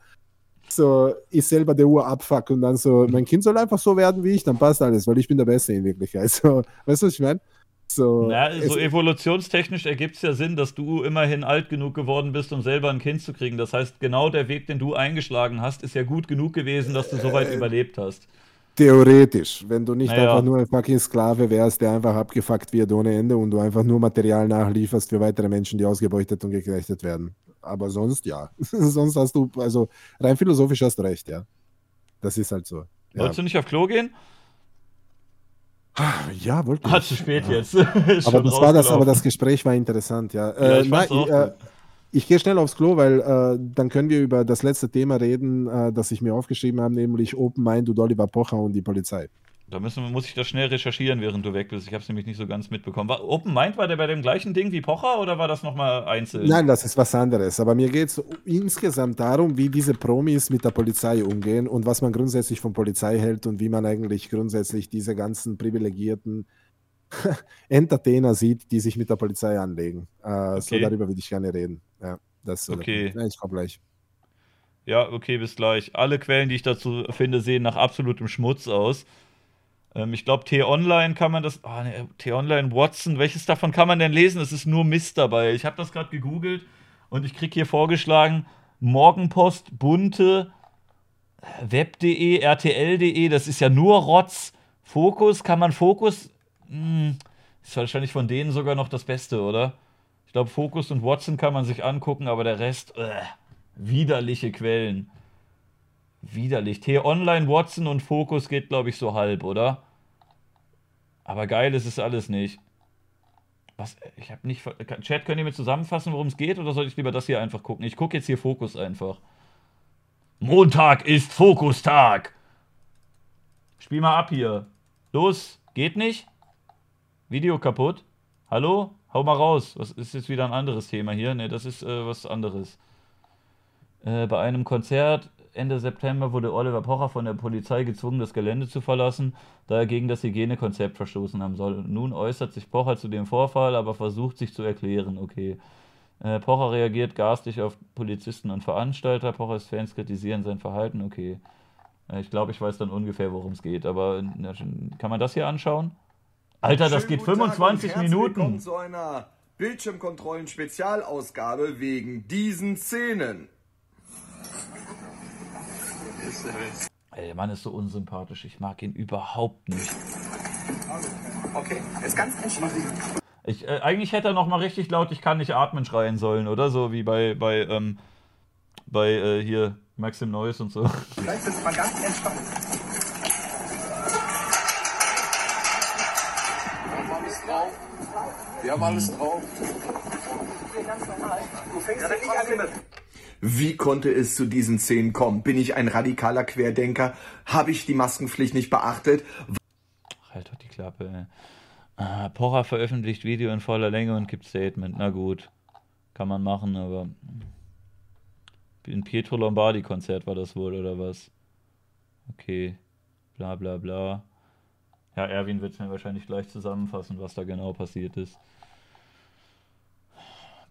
so ich selber der Uhr abfuck und dann so, mein Kind soll einfach so werden wie ich, dann passt alles, weil ich bin der Beste in Wirklichkeit. So, weißt du, was ich meine? So, ja, so evolutionstechnisch ergibt es ja Sinn, dass du immerhin alt genug geworden bist, um selber ein Kind zu kriegen. Das heißt, genau der Weg, den du eingeschlagen hast, ist ja gut genug gewesen, dass du so weit äh, überlebt hast. Theoretisch, wenn du nicht naja. einfach nur ein fucking Sklave wärst, der einfach abgefuckt wird ohne Ende und du einfach nur Material nachlieferst für weitere Menschen, die ausgebeutet und geknechtet werden. Aber sonst ja. sonst hast du, also rein philosophisch hast du recht, ja. Das ist halt so. Ja. Wolltest du nicht auf Klo gehen? Ja, wollte ich. Ah, zu spät jetzt. aber das war das, aber das Gespräch war interessant, ja. ja ich, äh, na, äh, ich gehe schnell aufs Klo, weil äh, dann können wir über das letzte Thema reden, äh, das ich mir aufgeschrieben habe, nämlich Open Mind und Oliver Pocher und die Polizei. Da müssen, muss ich das schnell recherchieren, während du weg bist. Ich habe es nämlich nicht so ganz mitbekommen. War, Open Mind war der bei dem gleichen Ding wie Pocher oder war das nochmal einzeln? Nein, das ist was anderes. Aber mir geht es insgesamt darum, wie diese Promis mit der Polizei umgehen und was man grundsätzlich von Polizei hält und wie man eigentlich grundsätzlich diese ganzen privilegierten Entertainer sieht, die sich mit der Polizei anlegen. Äh, okay. So darüber würde ich gerne reden. Ja, das okay. Ja, ich komme gleich. Ja, okay, bis gleich. Alle Quellen, die ich dazu finde, sehen nach absolutem Schmutz aus. Ähm, ich glaube, T-Online kann man das. Oh, nee, T-Online, Watson, welches davon kann man denn lesen? Es ist nur Mist dabei. Ich habe das gerade gegoogelt und ich kriege hier vorgeschlagen: Morgenpost, Bunte, Web.de, RTL.de, das ist ja nur Rotz. Fokus, kann man Fokus. Hm, ist wahrscheinlich von denen sogar noch das Beste, oder? Ich glaube, Fokus und Watson kann man sich angucken, aber der Rest, äh, widerliche Quellen. Widerlich. T-Online, Watson und Fokus geht, glaube ich, so halb, oder? Aber geil ist es alles nicht. Was? Ich habe nicht. Chat, könnt ihr mir zusammenfassen, worum es geht? Oder soll ich lieber das hier einfach gucken? Ich gucke jetzt hier Fokus einfach. Montag ist Fokustag. Spiel mal ab hier. Los, geht nicht? Video kaputt? Hallo? Hau mal raus. Was ist jetzt wieder ein anderes Thema hier? Ne, das ist äh, was anderes. Äh, bei einem Konzert Ende September wurde Oliver Pocher von der Polizei gezwungen, das Gelände zu verlassen, da er gegen das Hygienekonzept verstoßen haben soll. Nun äußert sich Pocher zu dem Vorfall, aber versucht sich zu erklären. Okay. Äh, Pocher reagiert garstig auf Polizisten und Veranstalter. Pochers Fans kritisieren sein Verhalten. Okay. Äh, ich glaube, ich weiß dann ungefähr, worum es geht. Aber na, kann man das hier anschauen? Alter, das geht 25 Minuten. Willkommen zu einer Bildschirmkontrollen-Spezialausgabe wegen diesen Szenen. Ey, der Mann ist so unsympathisch. Ich mag ihn überhaupt nicht. Okay, jetzt ganz entspannt. Ich, äh, eigentlich hätte er noch mal richtig laut Ich kann nicht atmen schreien sollen, oder? So wie bei, bei, ähm, bei äh, hier Maxim Neuss und so. Vielleicht ist mal ganz entspannt. Wir haben alles drauf. Wir haben alles drauf. Du fängst ja nicht an mit. Wie konnte es zu diesen Szenen kommen? Bin ich ein radikaler Querdenker? Habe ich die Maskenpflicht nicht beachtet? Halt doch die Klappe. Ah, Pocher veröffentlicht Video in voller Länge und gibt Statement. Na gut. Kann man machen, aber. Ein Pietro Lombardi-Konzert war das wohl, oder was? Okay. Bla bla bla. Ja, Erwin wird es mir wahrscheinlich gleich zusammenfassen, was da genau passiert ist.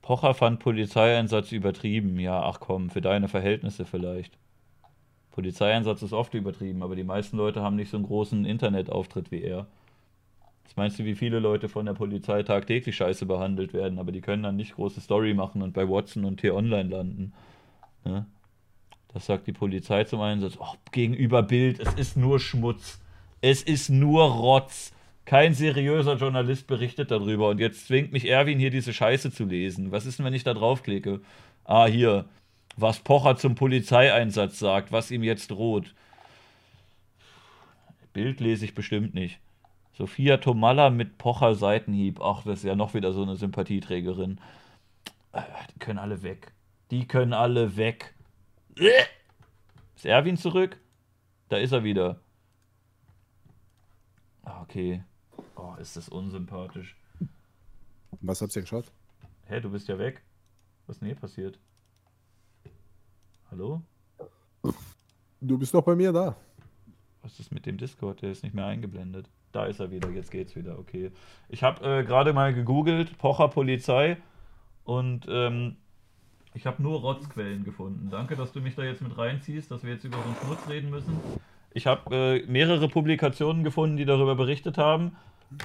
Pocher fand Polizeieinsatz übertrieben. Ja, ach komm, für deine Verhältnisse vielleicht. Polizeieinsatz ist oft übertrieben, aber die meisten Leute haben nicht so einen großen Internetauftritt wie er. Was meinst du, wie viele Leute von der Polizei tagtäglich scheiße behandelt werden, aber die können dann nicht große Story machen und bei Watson und T-Online landen? Ne? Das sagt die Polizei zum Einsatz. Oh, gegenüber Bild, es ist nur Schmutz. Es ist nur Rotz. Kein seriöser Journalist berichtet darüber. Und jetzt zwingt mich Erwin hier diese Scheiße zu lesen. Was ist denn, wenn ich da draufklicke? Ah, hier. Was Pocher zum Polizeieinsatz sagt, was ihm jetzt droht. Bild lese ich bestimmt nicht. Sophia Tomalla mit Pocher Seitenhieb. Ach, das ist ja noch wieder so eine Sympathieträgerin. Äh, Die können alle weg. Die können alle weg. Ist Erwin zurück? Da ist er wieder. Ah, Okay. Oh, ist das unsympathisch. Was habt ihr geschaut? Hä, du bist ja weg. Was ist denn hier passiert? Hallo? Du bist doch bei mir da. Was ist mit dem Discord? Der ist nicht mehr eingeblendet. Da ist er wieder, jetzt geht's wieder, okay. Ich habe äh, gerade mal gegoogelt, Pocher Polizei, und ähm, ich habe nur Rotzquellen gefunden. Danke, dass du mich da jetzt mit reinziehst, dass wir jetzt über so einen Schmutz reden müssen. Ich habe äh, mehrere Publikationen gefunden, die darüber berichtet haben.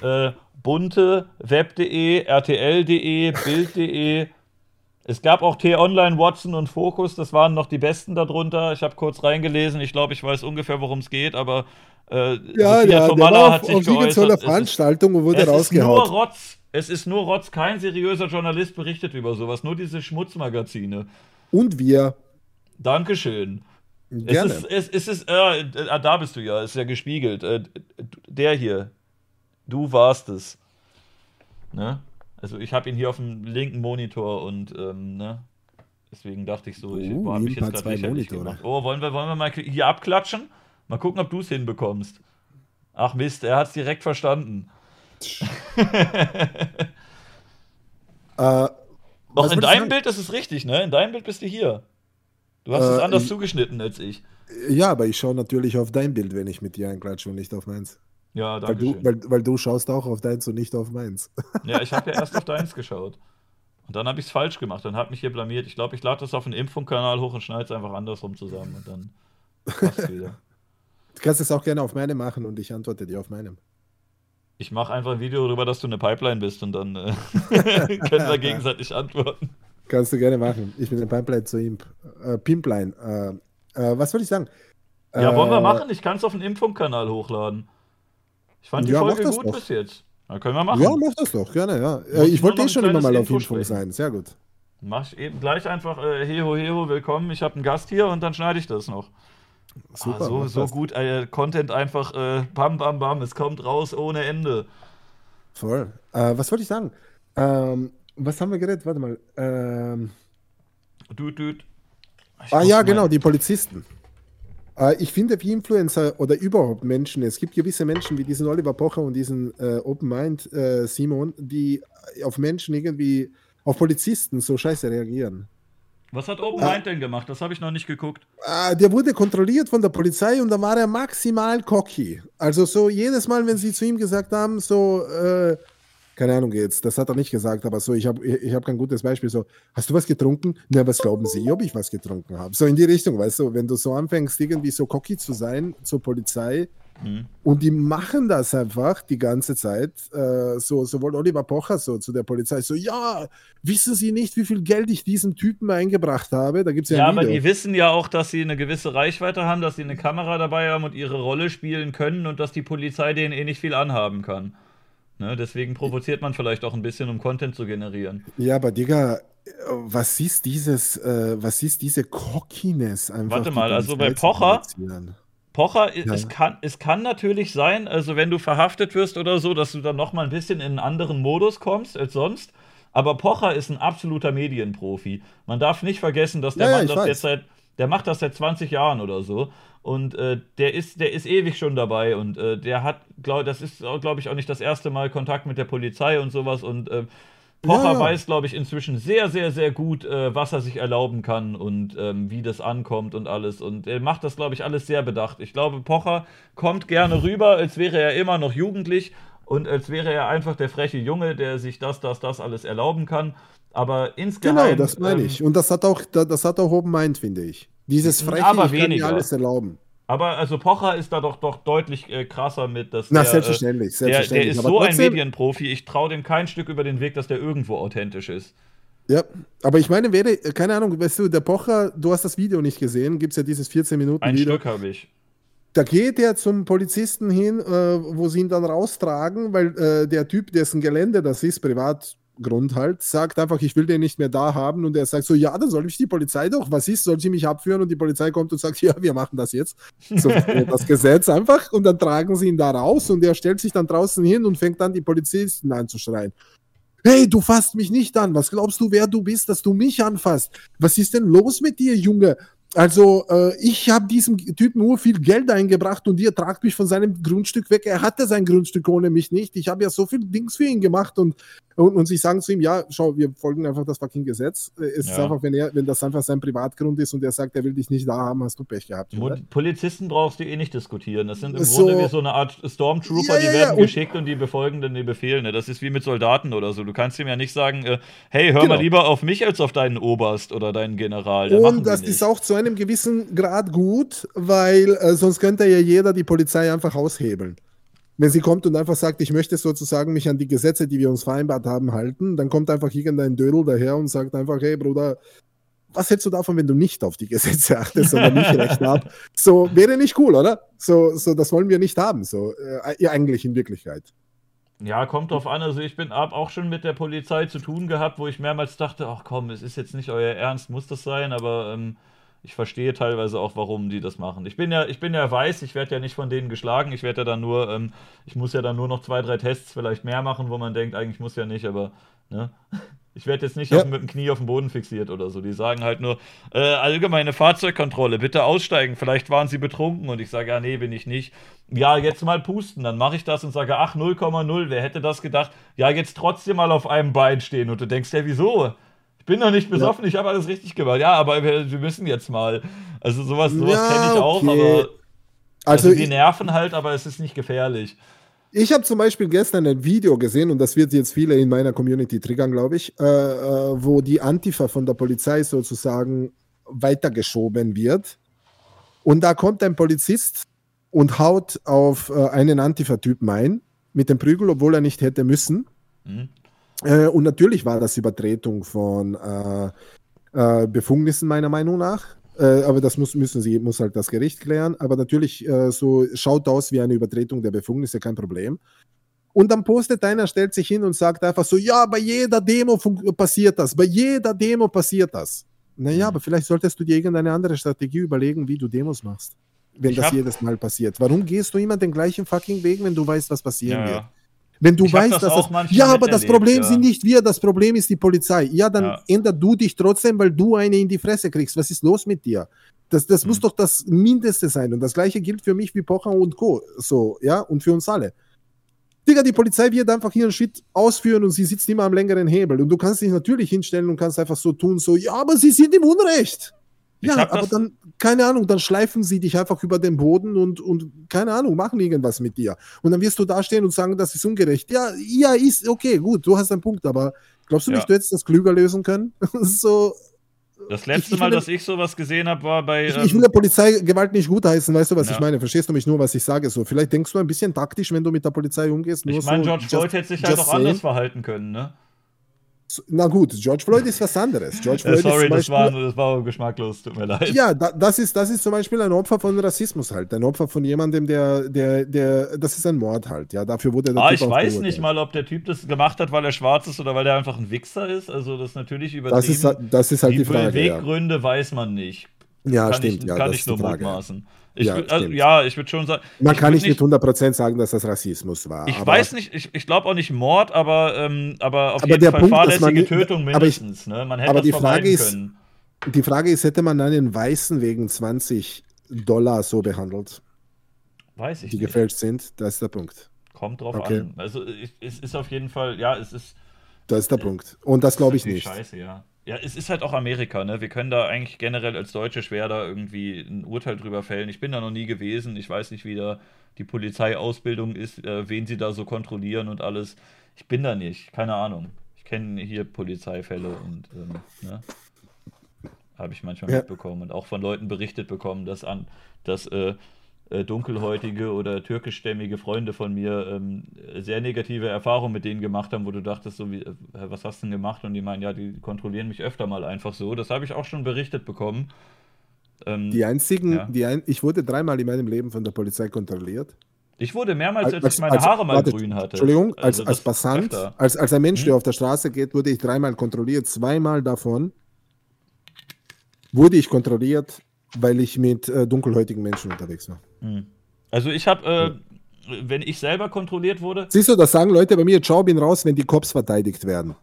Äh, Bunte, Web.de, RTL.de, Bild.de. Es gab auch T-Online, Watson und Focus, das waren noch die besten darunter. Ich habe kurz reingelesen, ich glaube, ich weiß ungefähr, worum es geht, aber äh, Ja, Sophia ja, der Tomalla war hat auf, sich auf geäußert. Es ist- Veranstaltung und wurde es ist nur. Rotz. Es ist nur Rotz. Kein seriöser Journalist berichtet über sowas. Nur diese Schmutzmagazine. Und wir. Dankeschön. Gerne. Es ist, es, es ist, äh, da bist du ja, ist ja gespiegelt. Äh, der hier, du warst es. Ne? Also ich habe ihn hier auf dem linken Monitor und ähm, ne? deswegen dachte ich so, ich Uh, habe mich jetzt gerade lächerlich Monitore. gemacht. Oh, wollen wir, wollen wir mal hier abklatschen? Mal gucken, ob du es hinbekommst. Ach Mist, er hat es direkt verstanden. Äh, Doch, in deinem? Bild ist es richtig, ne? In deinem Bild bist du hier. Du hast Äh, es anders ich- zugeschnitten als ich. Ja, aber ich schaue natürlich auf dein Bild, wenn ich mit dir einklatsche und nicht auf meins. Ja, Weil danke du, schön. weil, weil du schaust auch auf deins und nicht auf meins. Ja, ich habe ja erst auf deins geschaut. Und dann habe ich es falsch gemacht und habe mich hier blamiert. Ich glaube, ich lade das auf den Impfungskanal hoch und schneide es einfach andersrum zusammen und dann passt wieder. Du kannst es auch gerne auf meinem machen und ich antworte dir auf meinem. Ich mache einfach ein Video darüber, dass du eine Pipeline bist und dann äh, können wir gegenseitig antworten. Kannst du gerne machen. Ich bin ein Pipeline zu Imp. Äh, Pimpline. Äh, äh, was wollte ich sagen? Ja, wollen wir Äh, machen? Ich kann es auf den Impfungskanal hochladen. Ich fand die Ja, Folge gut doch. bis jetzt. Dann können wir machen. Ja, mach das doch, gerne, ja. Äh, ich wollte eh schon immer mal auf sprechen. sein. Sehr gut. Mach ich eben gleich einfach äh, Heho Heho, willkommen. Ich habe einen Gast hier und dann schneide ich das noch. Super. ah, so so gut, äh, Content einfach äh, bam bam bam, es kommt raus ohne Ende. Voll. Äh, was wollte ich sagen? Ähm, was haben wir geredet? Warte mal. Ähm, düt. Ich ah ja, genau, die Polizisten. Äh, ich finde, wie Influencer oder überhaupt Menschen, es gibt gewisse Menschen wie diesen Oliver Pocher und diesen äh, Open Mind äh, Simon, die auf Menschen irgendwie, auf Polizisten so scheiße reagieren. Was hat Open Mind denn gemacht? Das habe ich noch nicht geguckt. Ah, der wurde kontrolliert von der Polizei und da war er maximal cocky. Also so jedes Mal, wenn sie zu ihm gesagt haben, so, äh, keine Ahnung jetzt, das hat er nicht gesagt, aber so, ich habe ich, hab kein gutes Beispiel, so, hast du was getrunken? Na, was glauben Sie, ob ich was getrunken habe? So in die Richtung, weißt du, wenn du so anfängst, irgendwie so cocky zu sein zur Polizei, Mhm. Und die machen das einfach die ganze Zeit. Äh, so, sowohl Oliver Pocher so zu der Polizei, so, ja, wissen Sie nicht, wie viel Geld ich diesem Typen eingebracht habe? Da gibt es ja, Ja, aber die wissen ja auch, dass sie eine gewisse Reichweite haben, dass sie eine Kamera dabei haben und ihre Rolle spielen können und dass die Polizei denen eh nicht viel anhaben kann. Ne, deswegen provoziert man vielleicht auch ein bisschen, um Content zu generieren. Ja, aber Digga, was ist dieses, äh, was ist diese Cockiness einfach? Warte mal, also bei Pocher-? Pocher, Ja. es, kann, es kann natürlich sein, also wenn du verhaftet wirst oder so, dass du dann nochmal ein bisschen in einen anderen Modus kommst als sonst. Aber Pocher ist ein absoluter Medienprofi. Man darf nicht vergessen, dass der Ja, ja, Mann ich das weiß. jetzt seit, der macht das seit 20 Jahren oder so. Und äh, der, ist, der ist ewig schon dabei und äh, der hat, glaub, das ist, glaube ich, auch nicht das erste Mal Kontakt mit der Polizei und sowas. Und äh, Pocher Ja, ja. weiß, glaube ich, inzwischen sehr, sehr, sehr gut, äh, was er sich erlauben kann und ähm, wie das ankommt und alles. Und er macht das, glaube ich, alles sehr bedacht. Ich glaube, Pocher kommt gerne rüber, als wäre er immer noch jugendlich und als wäre er einfach der freche Junge, der sich das, das, das alles erlauben kann. Aber insgeheim. Genau, das meine ähm, ich. Und das hat auch, da- das hat auch Open Mind, finde ich. Dieses Freche, Aber weniger. alles erlauben. Aber also Pocher ist da doch, doch deutlich äh, krasser mit, dass Na, der, selbstverständlich, äh, der, der selbstverständlich. ist Aber so ein trotzdem- Medienprofi, ich traue dem kein Stück über den Weg, dass der irgendwo authentisch ist. Ja, aber ich meine, wäre, keine Ahnung, weißt du, der Pocher, du hast das Video nicht gesehen, gibt es ja dieses 14 Minuten Ein Video. Stück habe ich. Da geht er zum Polizisten hin, äh, wo sie ihn dann raustragen, weil äh, der Typ, dessen Gelände das ist, Privatgrund halt, sagt einfach, ich will den nicht mehr da haben. Und er sagt so, ja, dann soll ich die Polizei doch, was ist, soll sie mich abführen? Und die Polizei kommt und sagt, ja, wir machen das jetzt. So äh, das Gesetz einfach. Und dann tragen sie ihn da raus und er stellt sich dann draußen hin und fängt an, die Polizisten anzuschreien. Hey, du fasst mich nicht an. Was glaubst du, wer du bist, dass du mich anfasst? Was ist denn los mit dir, Junge? Also, äh, ich habe diesem Typen nur viel Geld eingebracht und ihr tragt mich von seinem Grundstück weg. Er hatte sein Grundstück ohne mich nicht. Ich habe ja so viel Dings für ihn gemacht und, und, und sie sagen zu ihm, ja, schau, wir folgen einfach das fucking Gesetz. Äh, Es ist Ja. einfach, wenn er, wenn das einfach sein Privatgrund ist und er sagt, er will dich nicht da haben, hast du Pech gehabt. Oder? Polizisten brauchst du eh nicht diskutieren. Das sind im So- Grunde wie so eine Art Stormtrooper, Ja, die ja, ja, werden und- geschickt und die befolgen dann die Befehle. Ne? Das ist wie mit Soldaten oder so. Du kannst ihm ja nicht sagen, äh, hey, hör Genau. mal lieber auf mich als auf deinen Oberst oder deinen General. Machen Und das nicht. ist auch zu einem gewissen Grad gut, weil äh, sonst könnte ja jeder die Polizei einfach aushebeln. Wenn sie kommt und einfach sagt, ich möchte sozusagen mich an die Gesetze, die wir uns vereinbart haben, halten, dann kommt einfach irgendein Dödel daher und sagt einfach, hey Bruder, was hältst du davon, wenn du nicht auf die Gesetze achtest, sondern nicht recht ab? So, wäre nicht cool, oder? So, so, das wollen wir nicht haben, so, äh, ja, eigentlich in Wirklichkeit. Ja, kommt drauf an. Also ich bin hab auch schon mit der Polizei zu tun gehabt, wo ich mehrmals dachte, ach komm, es ist jetzt nicht euer Ernst, muss das sein, aber ähm, ich verstehe teilweise auch, warum die das machen. Ich bin ja, ich bin ja weiß, ich werde ja nicht von denen geschlagen. Ich werde ja dann nur, ähm, ich muss ja dann nur noch zwei, drei Tests vielleicht mehr machen, wo man denkt, eigentlich muss ja nicht, aber ne? Ich werde jetzt nicht Ja. auf, mit dem Knie auf dem Boden fixiert oder so. Die sagen halt nur, äh, allgemeine Fahrzeugkontrolle, bitte aussteigen. Vielleicht waren sie betrunken und ich sage, ja, nee, bin ich nicht. Ja, jetzt mal pusten. Dann mache ich das und sage, ach, 0,0. Wer hätte das gedacht? Ja, jetzt trotzdem mal auf einem Bein stehen. Und du denkst, ja, wieso? Ich bin doch nicht besoffen, ich habe alles richtig gemacht. Ja, aber wir, wir müssen jetzt mal. Also sowas, sowas Ja, kenne ich auch, okay. aber Also, also, die ich- nerven halt, aber es ist nicht gefährlich. Ich habe zum Beispiel gestern ein Video gesehen, und das wird jetzt viele in meiner Community triggern, glaube ich, äh, äh, wo die Antifa von der Polizei sozusagen weitergeschoben wird. Und da kommt ein Polizist und haut auf äh, einen Antifa-Typen ein mit dem Prügel, obwohl er nicht hätte müssen. Mhm. Äh, und natürlich war das Übertretung von äh, äh, Befugnissen meiner Meinung nach. Äh, aber das muss, müssen sie, muss halt das Gericht klären. Aber natürlich, äh, so schaut aus wie eine Übertretung der Befugnisse, kein Problem. Und dann postet einer, stellt sich hin und sagt einfach so, ja, bei jeder Demo passiert das, bei jeder Demo passiert das. Naja, Mhm. aber vielleicht solltest du dir irgendeine andere Strategie überlegen, wie du Demos machst, wenn Ich das jedes Mal passiert. Warum gehst du immer den gleichen fucking Weg, wenn du weißt, was passieren Ja, wird? ja. Wenn du Ich weißt, das dass auch das. manchmal Ja, aber das Problem ja. sind nicht wir, das Problem ist die Polizei. Ja, dann Ja. änder du dich trotzdem, weil du eine in die Fresse kriegst. Was ist los mit dir? Das, das muss Mhm. doch das Mindeste sein. Und das gleiche gilt für mich wie Pocher und Co. So, ja, und für uns alle. Digga, die Polizei wird einfach ihren Shit ausführen und sie sitzt immer am längeren Hebel. Und du kannst dich natürlich hinstellen und kannst einfach so tun, so, ja, aber sie sind im Unrecht. Ich Ja, aber das- dann, keine Ahnung, dann schleifen sie dich einfach über den Boden und, und keine Ahnung, machen irgendwas mit dir. Und dann wirst du da stehen und sagen, das ist ungerecht. Ja, ja, ist okay, gut, du hast einen Punkt, aber glaubst du Ja. nicht, du hättest das klüger lösen können? so, Das letzte ich Mal, will- dass ich sowas gesehen habe, war bei. Ich, ähm, ich will der Polizei Gewalt nicht gutheißen, weißt du, was Ja. ich meine? Verstehst du mich nur, was ich sage? So, vielleicht denkst du ein bisschen taktisch, wenn du mit der Polizei umgehst. Nur ich meine, so, George Floyd hätte sich halt auch anders verhalten können, ne? Na gut, George Floyd ist was anderes. Äh, Floyd sorry, ist zum das war, Beispiel, das war geschmacklos, tut mir leid. Ja, da, das, ist, das ist zum Beispiel ein Opfer von Rassismus halt. Ein Opfer von jemandem, der, der, der, das ist ein Mord halt. Ja, dafür wurde der Ah, Typ ich weiß nicht mal, ob der Typ das gemacht hat, weil er schwarz ist oder weil er einfach ein Wichser ist. Also das ist natürlich übertrieben. Das ist, das ist halt die, Frage. Ja, Beweggründe weiß man nicht. ja kann stimmt. ich, ja, kann das ich ist nur die mutmaßen. Ich, Ja, würd- also, ja, ich würde schon sagen. Man kann nicht mit 100% sagen, dass das Rassismus war. Ich weiß nicht, ich, ich glaube auch nicht Mord, aber, ähm, aber auf Aber jeden Fall Punkt, man fahrlässige nicht- Tötung aber ich- mindestens. ne? Man hätte aber die Frage ist- können. Die Frage ist, hätte man einen Weißen wegen 20 Dollar so behandelt, Weiß ich die nicht. gefälscht sind? Das ist der Punkt. Kommt drauf Okay. an. Also es ist auf jeden Fall, ja, es ist. Das ist der Punkt. Und das glaube ich nicht. Scheiße, ja. Ja, es ist halt auch Amerika, ne? Wir können da eigentlich generell als Deutsche schwer da irgendwie ein Urteil drüber fällen. Ich bin da noch nie gewesen. Ich weiß nicht, wie da die Polizeiausbildung ist, äh, wen sie da so kontrollieren und alles. Ich bin da nicht, keine Ahnung. Ich kenne hier Polizeifälle und ähm, ne? habe ich manchmal Ja. mitbekommen und auch von Leuten berichtet bekommen, dass an, dass äh, äh, dunkelhäutige oder türkischstämmige Freunde von mir ähm, sehr negative Erfahrungen mit denen gemacht haben, wo du dachtest, so wie, äh, was hast du denn gemacht? Und die meinen, ja, die kontrollieren mich öfter mal einfach so. Das habe ich auch schon berichtet bekommen. Ähm, Die einzigen, Ja. die ein, ich wurde dreimal in meinem Leben von der Polizei kontrolliert. ich wurde mehrmals, als, Als- ich meine als- Haare mal warte, grün hatte. Entschuldigung, als, Also als Passant, öfter. als, als ein Mensch, Hm? der auf der Straße geht, wurde ich dreimal kontrolliert. Zweimal davon wurde ich kontrolliert, weil ich mit äh, dunkelhäutigen Menschen unterwegs war. Also ich habe, äh, wenn ich selber kontrolliert wurde, Siehst du, das sagen Leute bei mir, ciao, bin raus, wenn die Cops verteidigt werden.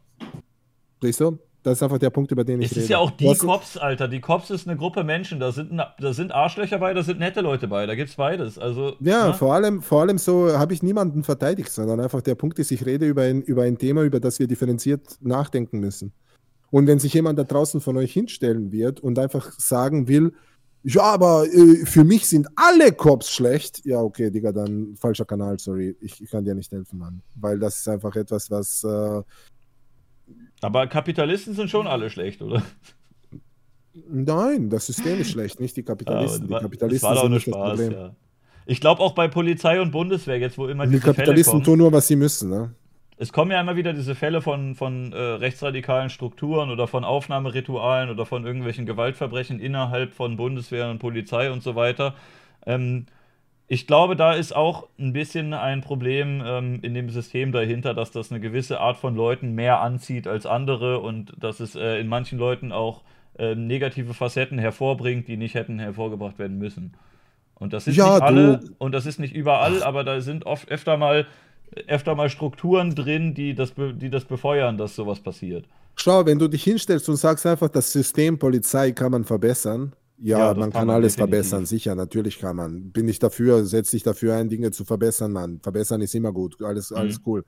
Siehst du? Das ist einfach der Punkt, über den ich Es rede. ist ja auch die hast- Cops, Alter. Die Cops ist eine Gruppe Menschen. Da sind, da sind Arschlöcher bei, da sind nette Leute bei. Da gibt's beides. Also, Ja, ne? vor allem, vor allem so habe ich niemanden verteidigt, sondern einfach der Punkt ist, ich rede über ein, über ein Thema, über das wir differenziert nachdenken müssen. Und wenn sich jemand da draußen von euch hinstellen wird und einfach sagen will, ja, aber äh, für mich sind alle Cops schlecht, ja, okay, Digga, dann falscher Kanal, sorry, ich, ich kann dir nicht helfen, Mann. Weil das ist einfach etwas, was. Äh, Aber Kapitalisten sind schon alle schlecht, oder? nein, das System ist schlecht, nicht die Kapitalisten. Ja, die Kapitalisten das sind nicht das Spaß, Problem. ja. Ich glaube auch bei Polizei und Bundeswehr, jetzt wo immer Die diese Fälle Kapitalisten tun nur, was sie müssen, ne? Es kommen ja immer wieder diese Fälle von, von äh, rechtsradikalen Strukturen oder von Aufnahmeritualen oder von irgendwelchen Gewaltverbrechen innerhalb von Bundeswehr und Polizei und so weiter. Ähm, ich glaube, da ist auch ein bisschen ein Problem ähm, in dem System dahinter, dass das eine gewisse Art von Leuten mehr anzieht als andere und dass es äh, in manchen Leuten auch äh, negative Facetten hervorbringt, die nicht hätten hervorgebracht werden müssen. Und das ist Ja, nicht alle du- und das ist nicht überall, aber da sind oft öfter mal öfter mal Strukturen drin, die das, die das befeuern, dass sowas passiert. Schau, wenn du dich hinstellst und sagst einfach, das System Polizei kann man verbessern. Ja, Ja, man kann kann man alles definitiv. verbessern, sicher, natürlich kann man. Bin ich dafür, setz dich dafür ein, Dinge zu verbessern, Mann. Verbessern ist immer gut, alles, Mhm. alles cool.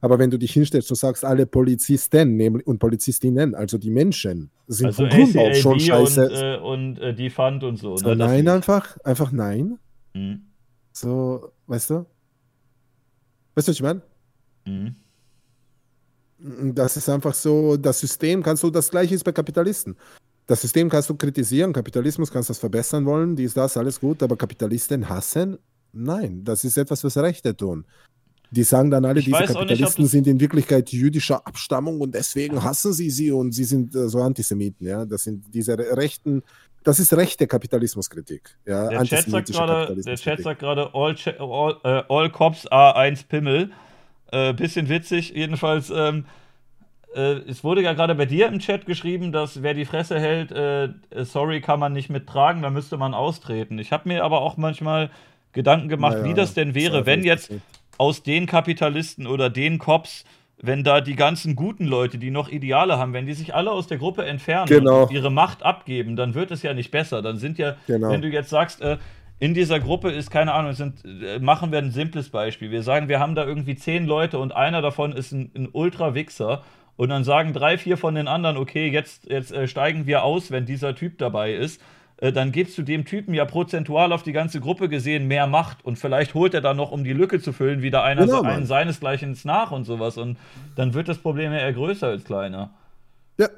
Aber wenn du dich hinstellst und sagst, alle Polizisten nämlich- und Polizistinnen, also die Menschen, sind Also von Grund auf schon scheiße. und, äh, und äh, die Fund und so. so, ne, nein, einfach, einfach nein. Mhm. So, weißt du? Weißt du, was ich meine? Mhm. Das ist einfach so, das System kannst du, das gleiche ist bei Kapitalisten. Das System kannst du kritisieren, Kapitalismus kannst du das verbessern wollen, dies, das, alles gut, aber Kapitalisten hassen? Nein, das ist etwas, was Rechte tun. Die sagen dann alle, Ich diese nicht, Kapitalisten das- sind in Wirklichkeit jüdischer Abstammung und deswegen hassen sie sie und sie sind äh, so Antisemiten, ja. Das sind diese re- rechten, das ist rechte Kapitalismuskritik. Ja, Der Chat sagt gerade, der. Chat sagt gerade all, all, äh, all Cops A1 Pimmel. Äh, bisschen witzig, jedenfalls. Ähm, äh, es wurde ja gerade bei dir im Chat geschrieben, dass wer die Fresse hält, äh, sorry, kann man nicht mittragen, da müsste man austreten. Ich habe mir aber auch manchmal Gedanken gemacht, Naja, wie das denn wäre, Zweifel wenn jetzt das aus den Kapitalisten oder den Cops, wenn da die ganzen guten Leute, die noch Ideale haben, wenn die sich alle aus der Gruppe entfernen Genau. und ihre Macht abgeben, dann wird es ja nicht besser. Dann sind ja, Genau. wenn du jetzt sagst, äh, in dieser Gruppe ist, keine Ahnung, sind, äh, machen wir ein simples Beispiel. Wir sagen, wir haben da irgendwie zehn Leute und einer davon ist ein, ein Ultra-Wichser. Und dann sagen drei, vier von den anderen, okay, jetzt, jetzt äh, steigen wir aus, wenn dieser Typ dabei ist. Äh, dann gibst du dem Typen ja prozentual auf die ganze Gruppe gesehen mehr Macht. Und vielleicht holt er dann noch, um die Lücke zu füllen, wieder einer Genau, einen seinesgleichen nach und sowas. Und dann wird das Problem ja eher größer als kleiner. Ja.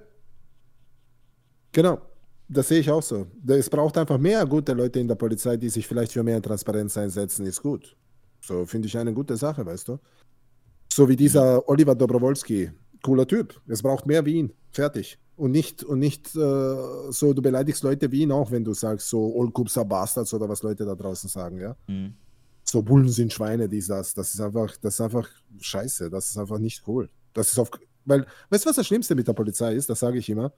Genau. Das sehe ich auch so. Es braucht einfach mehr gute Leute in der Polizei, die sich vielleicht für mehr Transparenz einsetzen, ist gut. So finde ich eine gute Sache, weißt du? So wie dieser Oliver Dobrowolski. Cooler Typ. Es braucht mehr wie ihn. Fertig. Und nicht, und nicht äh, so, du beleidigst Leute wie ihn auch, wenn du sagst, so Olkupsa Bastards oder was Leute da draußen sagen, ja. Mhm. So Bullen sind Schweine, dies, das. Das ist einfach, das ist einfach scheiße. Das ist einfach nicht cool. Das ist auf, weil, weißt du, was das Schlimmste mit der Polizei ist? Das sage ich immer.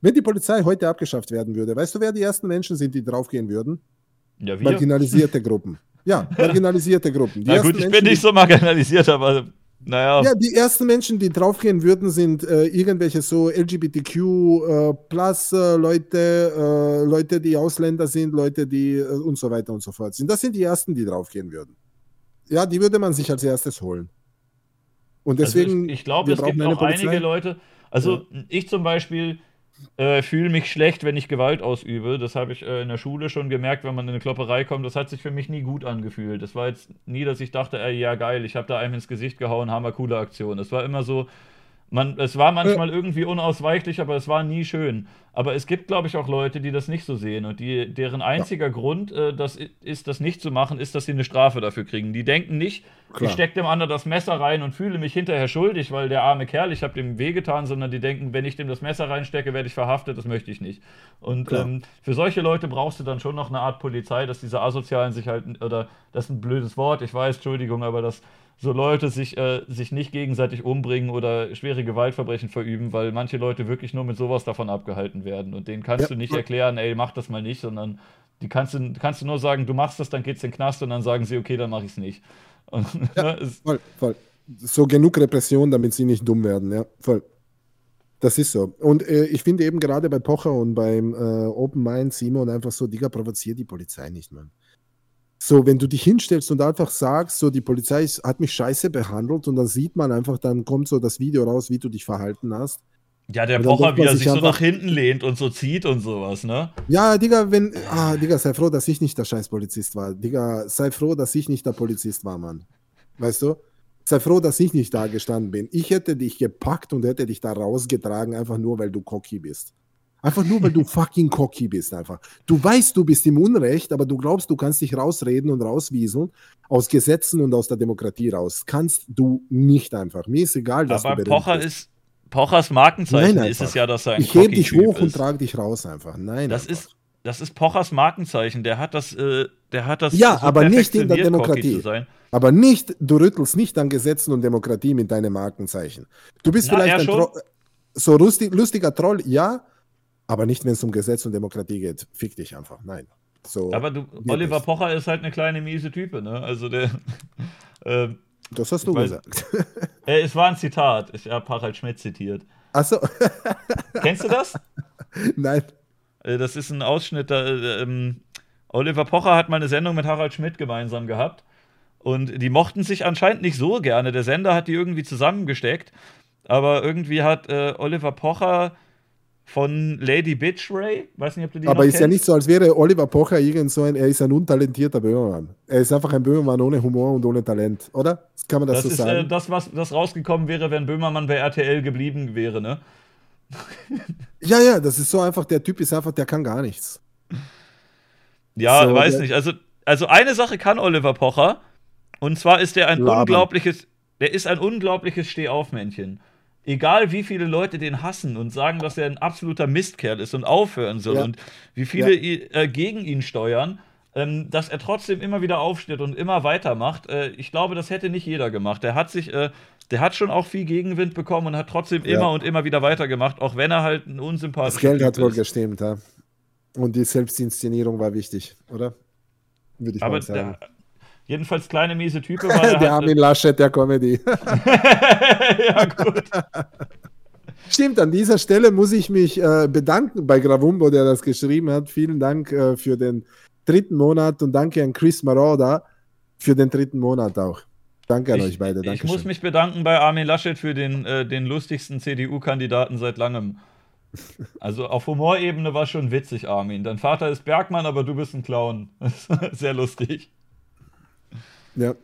Wenn die Polizei heute abgeschafft werden würde, weißt du, wer die ersten Menschen sind, die draufgehen würden? Ja, wir. Marginalisierte Gruppen. Ja, marginalisierte Gruppen. Die Na gut, ich Menschen, bin nicht so marginalisiert, aber naja. Ja, die ersten Menschen, die draufgehen würden, sind äh, irgendwelche so LGBTQ äh, plus äh, Leute, äh, Leute, die Ausländer sind, Leute, die äh, und so weiter und so fort sind. Das sind die ersten, die draufgehen würden. Ja, die würde man sich als erstes holen. Und deswegen. also ich, ich glaube, es gibt auch einige. Leute. Also ich zum Beispiel äh, fühle mich schlecht, wenn ich Gewalt ausübe. Das habe ich äh, in der Schule schon gemerkt, wenn man in eine Klopperei kommt. Das hat sich für mich nie gut angefühlt. Das war jetzt nie, dass ich dachte, ey, ja geil, ich habe da einem ins Gesicht gehauen, hammer coole Aktion. Es war immer so, man, es war manchmal irgendwie unausweichlich, aber es war nie schön. Aber es gibt, glaube ich, auch Leute, die das nicht so sehen und die, deren einziger Grund, äh, das ist, das nicht zu machen, ist, dass sie eine Strafe dafür kriegen. Die denken nicht, Klar. ich stecke dem anderen das Messer rein und fühle mich hinterher schuldig, weil der arme Kerl, ich habe dem wehgetan, sondern die denken, wenn ich dem das Messer reinstecke, werde ich verhaftet, das möchte ich nicht. Und ähm, für solche Leute brauchst du dann schon noch eine Art Polizei, dass diese Asozialen sich halt, oder das ist ein blödes Wort, ich weiß, Entschuldigung, aber dass so Leute sich, äh, sich nicht gegenseitig umbringen oder schwere Gewaltverbrechen verüben, weil manche Leute wirklich nur mit sowas davon abgehalten werden. Und denen kannst Ja. du nicht erklären, ey, mach das mal nicht, sondern die kannst du, kannst du nur sagen, du machst das, dann geht's in den Knast und dann sagen sie, okay, dann mach ich's nicht. Und, ne, es, Voll, voll. So genug Repression, damit sie nicht dumm werden, ja, voll. Das ist so. Und äh, ich finde eben gerade bei Pocher und beim äh, Open Mind Simon einfach so, Digga, provoziert die Polizei nicht, Mann. So, wenn du dich hinstellst und einfach sagst, so, die Polizei hat mich scheiße behandelt und dann sieht man einfach, dann kommt so das Video raus, wie du dich verhalten hast. ja, der Pocher, wie er sich sich so einfach- nach hinten lehnt und so zieht und sowas, ne? Ja, Digga, wenn, ah, Digga, sei froh, dass ich nicht der scheiß Polizist war. Digga, sei froh, dass ich nicht der Polizist war, Mann. Weißt du? Sei froh, dass ich nicht da gestanden bin. Ich hätte dich gepackt und hätte dich da rausgetragen, einfach nur, weil du cocky bist. Einfach nur, weil du fucking cocky bist, einfach. Du weißt, du bist im Unrecht, aber du glaubst, du kannst dich rausreden und rauswieseln aus Gesetzen und aus der Demokratie raus. Kannst du nicht einfach. Mir ist egal, dass Aber du Pocher bist. ist, Pochers Markenzeichen Nein, ist es ja, dass er ein Ich heb dich hoch und ist. trage dich raus einfach. Nein. Das einfach. ist, das ist Pochers Markenzeichen. Der hat das, äh, der hat das Ja, aber nicht in der Demokratie. Aber nicht, du rüttelst nicht an Gesetzen und Demokratie mit deinem Markenzeichen. Du bist Na, vielleicht ein. Tro so lustig, lustiger Troll, ja, aber nicht, wenn es um Gesetz und Demokratie geht. Fick dich einfach. Nein. So, Aber du, Oliver nicht. Pocher ist halt eine kleine miese Type, ne? Also der. ähm, Das hast du weil- gesagt. äh, es war ein Zitat. Ich habe Harald Schmidt zitiert. Achso, Kennst du das? nein. Äh, Das ist ein Ausschnitt. Da, äh, ähm, Oliver Pocher hat mal eine Sendung mit Harald Schmidt gemeinsam gehabt. Und die mochten sich anscheinend nicht so gerne. Der Sender hat die irgendwie zusammengesteckt. Aber irgendwie hat äh, Oliver Pocher von Lady Bitch Ray, weiß nicht, ob du die Aber ist ja kennst. nicht so, als wäre Oliver Pocher irgend so ein, er ist ein untalentierter Böhmermann. Er ist einfach ein Böhmermann ohne Humor und ohne Talent, oder? Kann man das, Das so ist sagen? äh, das, was das rausgekommen wäre, wenn Böhmermann bei RTL geblieben wäre, ne? ja, ja, das ist so einfach, der Typ ist einfach, der kann gar nichts. Ja, So, weiß nicht. Also, also eine Sache kann Oliver Pocher. Und zwar ist er ein Labern. unglaubliches, der ist ein unglaubliches Stehaufmännchen. Egal wie viele Leute den hassen und sagen, dass er ein absoluter Mistkerl ist und aufhören soll Ja. und wie viele i- äh, gegen ihn steuern, ähm, dass er trotzdem immer wieder aufsteht und immer weitermacht. Äh, ich glaube, das hätte nicht jeder gemacht. Der hat sich, äh, der hat schon auch viel Gegenwind bekommen und hat trotzdem Ja. immer und immer wieder weitergemacht, auch wenn er halt ein unsympathischer Das Geld hat wohl gestimmt, ja. Und die Selbstinszenierung war wichtig, oder? Würde ich Aber mal sagen. der, jedenfalls kleine miese Type war der. Der hat, Armin Laschet der Comedy. ja, gut. Stimmt, an dieser Stelle muss ich mich äh, bedanken bei Gravumbo, der das geschrieben hat. Vielen Dank äh, für den dritten Monat und danke an Chris Maroda für den dritten Monat auch. Danke an euch beide. ich Danke muss mich bedanken bei Armin Laschet für den, äh, den lustigsten CDU-Kandidaten seit langem. Also auf Humorebene war schon witzig, Armin. Dein Vater ist Bergmann, aber du bist ein Clown. Sehr lustig. Ja,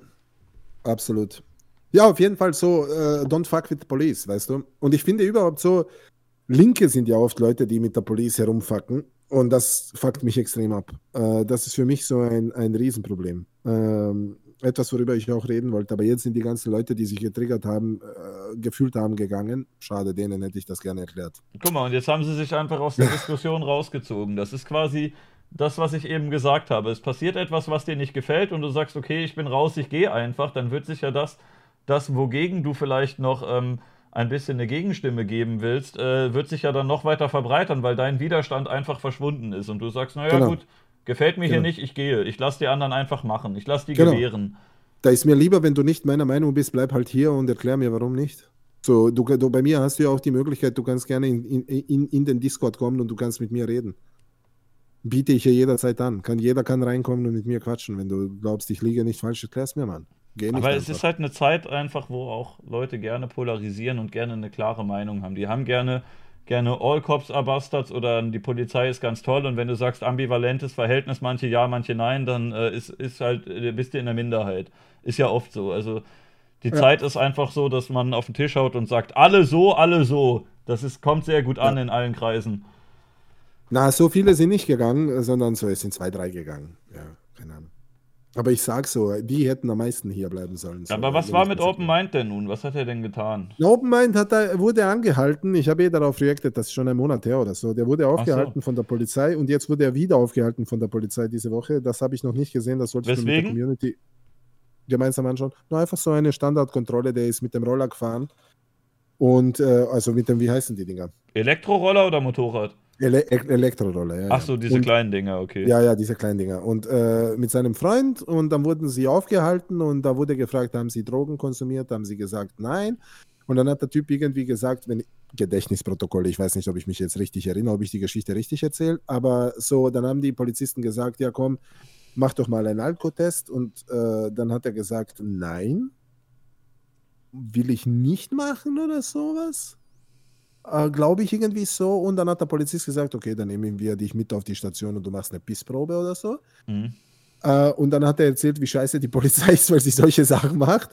absolut. Ja, auf jeden Fall so, äh, don't fuck with the police, weißt du? Und ich finde überhaupt so, Linke sind ja oft Leute, die mit der Polizei herumfacken. Und das fuckt mich extrem ab. Äh, das ist für mich so ein, ein Riesenproblem. Ähm, etwas, worüber ich auch reden wollte. Aber jetzt sind die ganzen Leute, die sich getriggert haben, äh, gefühlt haben, gegangen. Schade, denen hätte ich das gerne erklärt. Guck mal, und jetzt haben sie sich einfach aus der Diskussion rausgezogen. Das ist quasi das, was ich eben gesagt habe. Es passiert etwas, was dir nicht gefällt und du sagst, okay, ich bin raus, ich gehe einfach. Dann wird sich ja das, das wogegen du vielleicht noch ähm, ein bisschen eine Gegenstimme geben willst, äh, wird sich ja dann noch weiter verbreitern, weil dein Widerstand einfach verschwunden ist. Und du sagst, naja Genau. gut, gefällt mir hier Genau. nicht, ich gehe. Ich lasse die anderen einfach machen. Ich lasse die Genau. gewähren. Da ist mir lieber, wenn du nicht meiner Meinung bist, bleib halt hier und erklär mir, warum nicht. So, du, du, bei mir hast du ja auch die Möglichkeit, du kannst gerne in, in, in, in den Discord kommen und du kannst mit mir reden. Biete ich ja jederzeit an. Kann, jeder kann reinkommen und mit mir quatschen. Wenn du glaubst, ich liege nicht falsch, erklär's mir, Mann. Geh nicht Aber es einfach. ist halt eine Zeit einfach, wo auch Leute gerne polarisieren und gerne eine klare Meinung haben. Die haben gerne, gerne All Cops are Bastards oder die Polizei ist ganz toll und wenn du sagst ambivalentes Verhältnis, manche ja, manche nein, dann äh, ist, ist halt, äh, bist du in der Minderheit. Ist ja oft so. Also die Zeit ist einfach so, dass man auf den Tisch haut und sagt, alle so, alle so. Das ist, kommt sehr gut an in allen Kreisen. Na, so viele sind nicht gegangen, sondern so, es sind zwei, drei gegangen. Ja, keine Ahnung. Aber ich sag so, die hätten am meisten hier bleiben sollen. So, Aber was war mit Open Mind denn nun? Was hat er denn getan? Open Mind hat da, wurde angehalten. Ich habe eh darauf reagiert, das ist schon ein Monat her oder so. Der wurde aufgehalten von der Polizei und jetzt wurde er wieder aufgehalten von der Polizei diese Woche. Das habe ich noch nicht gesehen. Das sollte ich mit der? Community gemeinsam anschauen. Nur einfach so eine Standardkontrolle. Der ist mit dem Roller gefahren und äh, also mit dem, wie heißen die Dinger? Elektroroller oder Motorrad? Ele Elektroroller. Ja, Ach so, diese und, kleinen Dinger, okay. Ja, ja, diese kleinen Dinger. Und äh, mit seinem Freund und dann wurden sie aufgehalten und da wurde gefragt, haben sie Drogen konsumiert? Haben sie gesagt, nein. Und dann hat der Typ irgendwie gesagt, wenn Gedächtnisprotokolle, ich weiß nicht, ob ich mich jetzt richtig erinnere, ob ich die Geschichte richtig erzähle, aber so, dann haben die Polizisten gesagt, ja komm, mach doch mal einen Alkotest und äh, dann hat er gesagt, nein, will ich nicht machen oder sowas. Äh, Glaube ich irgendwie so. Und dann hat der Polizist gesagt, okay, dann nehmen wir dich mit auf die Station und du machst eine Pissprobe oder so. Mhm. Äh, und dann hat er erzählt, wie scheiße die Polizei ist, weil sie solche Sachen macht.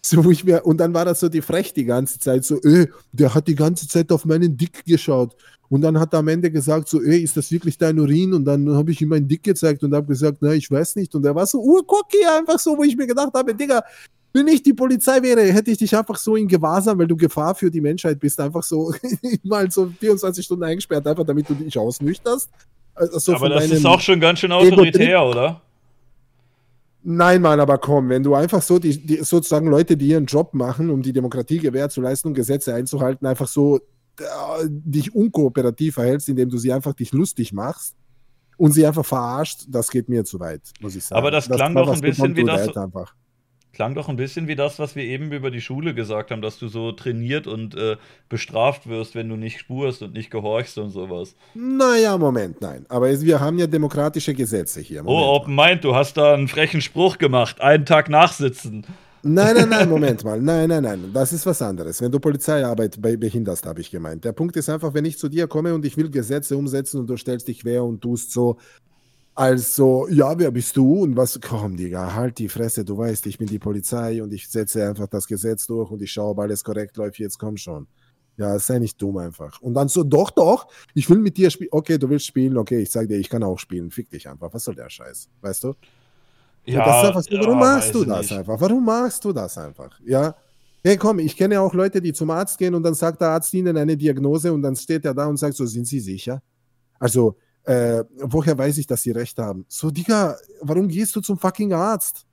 So, wo ich mir, und dann war das so die Frech die ganze Zeit, so, äh, der hat die ganze Zeit auf meinen Dick geschaut. Und dann hat er am Ende gesagt, so, ey, ist das wirklich dein Urin? Und dann habe ich ihm meinen Dick gezeigt und habe gesagt, na, ich weiß nicht. Und er war so urcocky, einfach so, wo ich mir gedacht habe, Digga, wenn ich die Polizei wäre, hätte ich dich einfach so in Gewahrsam, weil du Gefahr für die Menschheit bist, einfach so mal so 24 Stunden eingesperrt, einfach damit du dich ausnüchterst. Also so Aber das ist auch schon ganz schön autoritär, oder? Nein, Mann, aber komm, wenn du einfach so die, die sozusagen Leute, die ihren Job machen, um die Demokratie gewähr zu leisten und Gesetze einzuhalten, einfach so äh, dich unkooperativ verhältst, indem du sie einfach dich lustig machst und sie einfach verarscht, das geht mir zu weit, muss ich sagen. Aber das klang war doch ein bisschen wie das- Einfach. Klang doch ein bisschen wie das, was wir eben über die Schule gesagt haben, dass du so trainiert und äh, bestraft wirst, wenn du nicht spurst und nicht gehorchst und sowas. Naja, Moment, nein. Aber es, wir haben ja demokratische Gesetze hier. Moment Oh. Open Mind, du hast da einen frechen Spruch gemacht. Einen Tag nachsitzen. Nein, nein, nein, Moment mal. Nein, nein, nein. Das ist was anderes. Wenn du Polizeiarbeit bei behinderst, habe ich gemeint. Der Punkt ist einfach, wenn ich zu dir komme und ich will Gesetze umsetzen und du stellst dich quer und tust so, also, ja, wer bist du und was? Komm, Digga, halt die Fresse. Du weißt, ich bin die Polizei und ich setze einfach das Gesetz durch und ich schaue, ob alles korrekt läuft. Jetzt komm schon. Ja, sei nicht dumm einfach. Und dann so, doch, doch, ich will mit dir spielen. Okay, du willst spielen. Okay, ich sag dir, ich kann auch spielen. Fick dich einfach. Was soll der Scheiß? Weißt du? Ja, ist einfach so, warum ja, machst du das nicht. einfach? Warum machst du das einfach? Ja. Hey, komm, ich kenne auch Leute, die zum Arzt gehen und dann sagt der Arzt ihnen eine Diagnose und dann steht er da und sagt so, sind Sie sicher? Also, äh, woher weiß ich, dass Sie recht haben? So, Digga, warum gehst du zum fucking Arzt?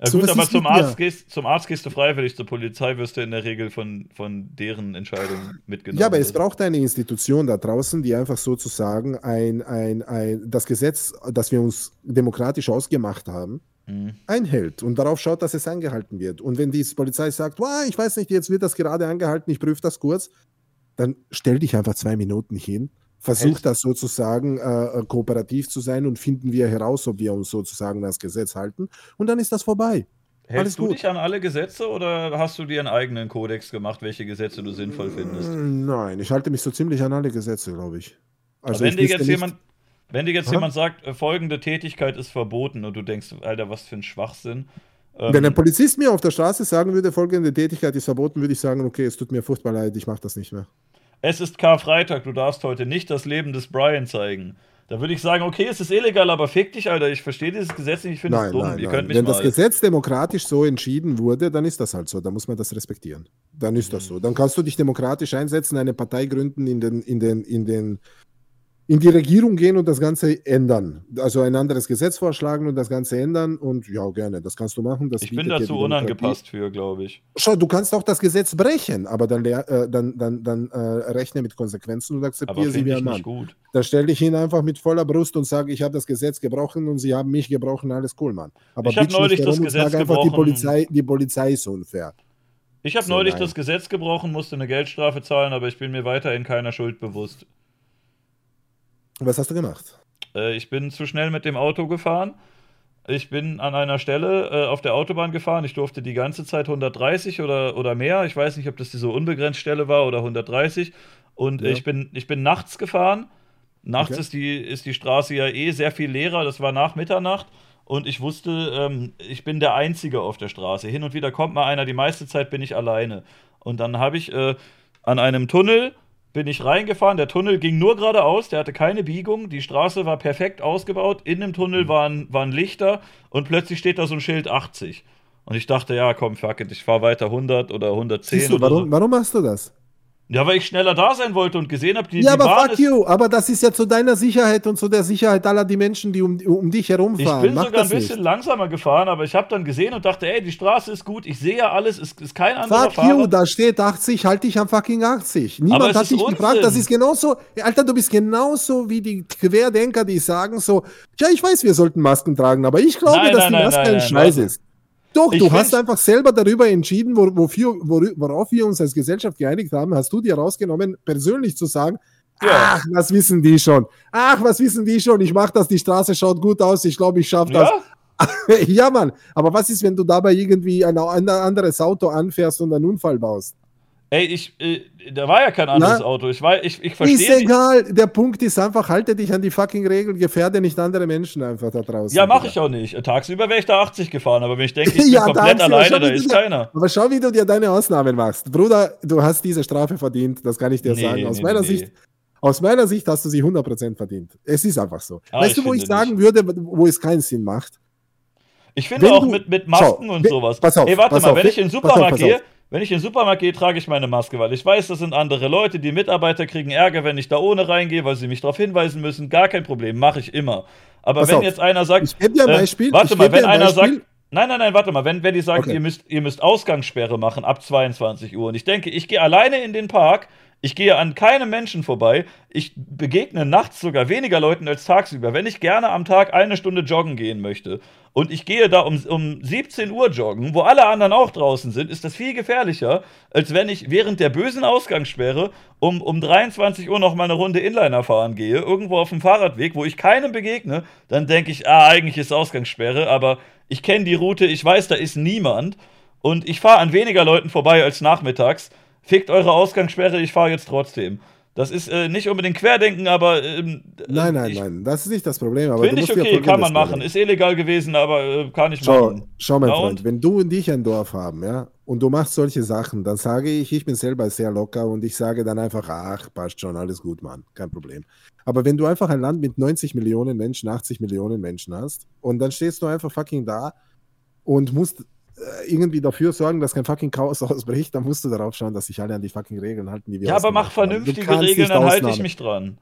Ja, So, gut, aber zum Arzt, gehst, zum Arzt gehst du freiwillig, zur Polizei wirst du in der Regel von, von deren Entscheidungen mitgenommen. Ja, aber es Also, braucht eine Institution da draußen, die einfach sozusagen ein, ein, ein, das Gesetz, das wir uns demokratisch ausgemacht haben, Mhm. einhält und darauf schaut, dass es eingehalten wird. Und wenn die Polizei sagt, wow, ich weiß nicht, jetzt wird das gerade angehalten, ich prüfe das kurz, dann stell dich einfach zwei Minuten hin, versuch Hältst- das sozusagen äh, kooperativ zu sein und finden wir heraus, ob wir uns sozusagen das Gesetz halten und dann ist das vorbei. alles Hältst du gut. dich an alle Gesetze oder hast du dir einen eigenen Kodex gemacht, welche Gesetze du sinnvoll findest? Nein, ich halte mich so ziemlich an alle Gesetze, glaube ich. Also wenn ich dir jetzt nicht- jemand, wenn dir jetzt Aha. jemand sagt, äh, folgende Tätigkeit ist verboten und du denkst, Alter, was für ein Schwachsinn. Ähm, Wenn ein Polizist mir auf der Straße sagen würde, folgende Tätigkeit ist verboten, würde ich sagen, okay, es tut mir furchtbar leid, ich mache das nicht mehr. Es ist Karfreitag, du darfst heute nicht das Leben des Brian zeigen. Da würde ich sagen, okay, es ist illegal, aber fick dich, Alter. Ich verstehe dieses Gesetz nicht, ich finde es dumm. nein, Ihr nein. Wenn das Gesetz demokratisch so entschieden wurde, dann ist das halt so. Dann muss man das respektieren. Dann ist das so. Dann kannst du dich demokratisch einsetzen, eine Partei gründen, in den, in den, in den, in die Regierung gehen und das Ganze ändern. Also ein anderes Gesetz vorschlagen und das Ganze ändern. Und ja, gerne, das kannst du machen. Das ich bin dazu unangepasst für, glaube ich. Schau, du kannst auch das Gesetz brechen, aber dann, äh, dann, dann, dann äh, rechne mit Konsequenzen und akzeptiere sie wie ein nicht Mann. gut. Da stelle ich ihn einfach mit voller Brust und sage, ich habe das Gesetz gebrochen und sie haben mich gebrochen, alles cool, Mann. Aber Ich hab bitch neulich das Gesetz sag einfach, die gebrochen. Polizei, die Polizei ist unfair. Ich habe So, neulich nein. das Gesetz gebrochen, musste eine Geldstrafe zahlen, aber ich bin mir weiterhin keiner Schuld bewusst. Was hast du gemacht? Äh, ich bin zu schnell mit dem Auto gefahren. Ich bin an einer Stelle äh, auf der Autobahn gefahren. Ich durfte die ganze Zeit 130 oder, oder mehr. Ich weiß nicht, ob das diese unbegrenzt Stelle war oder 130. Und Ja. ich, bin, ich bin nachts gefahren. Nachts Okay. ist, die, ist die Straße ja eh sehr viel leerer. Das war nach Mitternacht. Und ich wusste, ähm, ich bin der Einzige auf der Straße. Hin und wieder kommt mal einer. Die meiste Zeit bin ich alleine. Und dann habe ich äh, an einem Tunnel bin ich reingefahren. Der Tunnel ging nur geradeaus, der hatte keine Biegung. Die Straße war perfekt ausgebaut. In dem Tunnel Mhm. waren, waren Lichter und plötzlich steht da so ein Schild 80. Und ich dachte, ja, komm, fuck it, ich fahre weiter 100 oder 110 Siehst du, oder warum, so. warum machst du das? Ja, weil ich schneller da sein wollte und gesehen habe, die, ja, die aber Bahn fuck you. Aber das ist ja zu deiner Sicherheit und zu der Sicherheit aller die Menschen, die um, um dich Ich herumfahren. bin Mach sogar ein bisschen nicht. langsamer gefahren, aber ich habe dann gesehen und dachte, ey, die Straße ist gut, ich sehe ja alles, es ist kein anderer Fuck you, Fahrer. da steht 80, halt dich am fucking 80. Niemand hat dich gefragt, das ist genauso, Alter, du bist genauso wie die Querdenker, die sagen so, ja, ich weiß, wir sollten Masken tragen, aber ich glaube, Nein, dass nein, die Maske nein, ein Scheiß ist. Doch, Ich du hast einfach selber darüber entschieden, wo, wofür, wor- worauf wir uns als Gesellschaft geeinigt haben, hast du dir rausgenommen, persönlich zu sagen, Ja. ach, was wissen die schon? Ach, was wissen die schon? Ich mach das, die Straße schaut gut aus, ich glaube, ich schaffe das. Ja? ja, Mann, aber was ist, wenn du dabei irgendwie ein, ein anderes Auto anfährst und einen Unfall baust? Ey, ich, äh, da war ja kein anderes Ja. Auto. Ich, war, ich, ich Ist verstehe. egal, der Punkt ist einfach, halte dich an die fucking Regeln, gefährde nicht andere Menschen einfach da draußen. Ja, mache ich auch nicht. Tagsüber wäre ich da 80 gefahren, aber wenn ich denke, ich bin Ja, komplett alleine, Schau, da ist du- keiner. Aber schau, wie du dir deine Ausnahmen machst. Bruder, du hast diese Strafe verdient, das kann ich dir Nee, sagen. Aus nee, meiner nee. Sicht. Aus meiner Sicht hast du sie 100% verdient. Es ist einfach so. Ah, weißt du, wo ich sagen würde, wo es keinen Sinn macht? Ich finde Wenn auch du- mit, mit Masken Schau, und sowas. pass auf, Ey, warte mal, auf, wenn ich in den Supermarkt gehe. Wenn ich in den Supermarkt gehe, trage ich meine Maske, weil ich weiß, das sind andere Leute. Die Mitarbeiter kriegen Ärger, wenn ich da ohne reingehe, weil sie mich darauf hinweisen müssen. Gar kein Problem, mache ich immer. Aber Pass wenn auf, jetzt einer sagt, ich geb dir ein äh, Beispiel, warte ich mal, wenn ein einer Beispiel. sagt, nein, nein, nein, warte mal, wenn, wenn die sagen, Okay. ihr, müsst, ihr müsst Ausgangssperre machen ab 22 Uhr und ich denke, ich gehe alleine in den Park, ich gehe an keinem Menschen vorbei, ich begegne nachts sogar weniger Leuten als tagsüber. Wenn ich gerne am Tag eine Stunde joggen gehen möchte und ich gehe da um, um 17 Uhr joggen, wo alle anderen auch draußen sind, ist das viel gefährlicher, als wenn ich während der bösen Ausgangssperre um, um 23 Uhr noch mal eine Runde Inliner fahren gehe, irgendwo auf dem Fahrradweg, wo ich keinem begegne, dann denke ich, ah, eigentlich ist Ausgangssperre, aber ich kenne die Route, ich weiß, da ist niemand und ich fahre an weniger Leuten vorbei als nachmittags. Fickt eure Ausgangssperre, ich fahre jetzt trotzdem. Das ist äh, nicht unbedingt Querdenken, aber ähm, Nein, nein, ich, nein, das ist nicht das Problem. Finde ich okay, kann man machen. Ist illegal gewesen, aber äh, kann ich Schau, machen. schau mein Na Freund, und? wenn du und ich ein Dorf haben, ja, und du machst solche Sachen, dann sage ich, ich bin selber sehr locker und ich sage dann einfach, ach, passt schon, alles gut, Mann, kein Problem. Aber wenn du einfach ein Land mit 90 Millionen Menschen, 80 Millionen Menschen hast und dann stehst du einfach fucking da und musst irgendwie dafür sorgen, dass kein fucking Chaos ausbricht, dann musst du darauf schauen, dass sich alle an die fucking Regeln halten, die wir Ja, aber mach vernünftige Regeln, dann halte ich mich dran.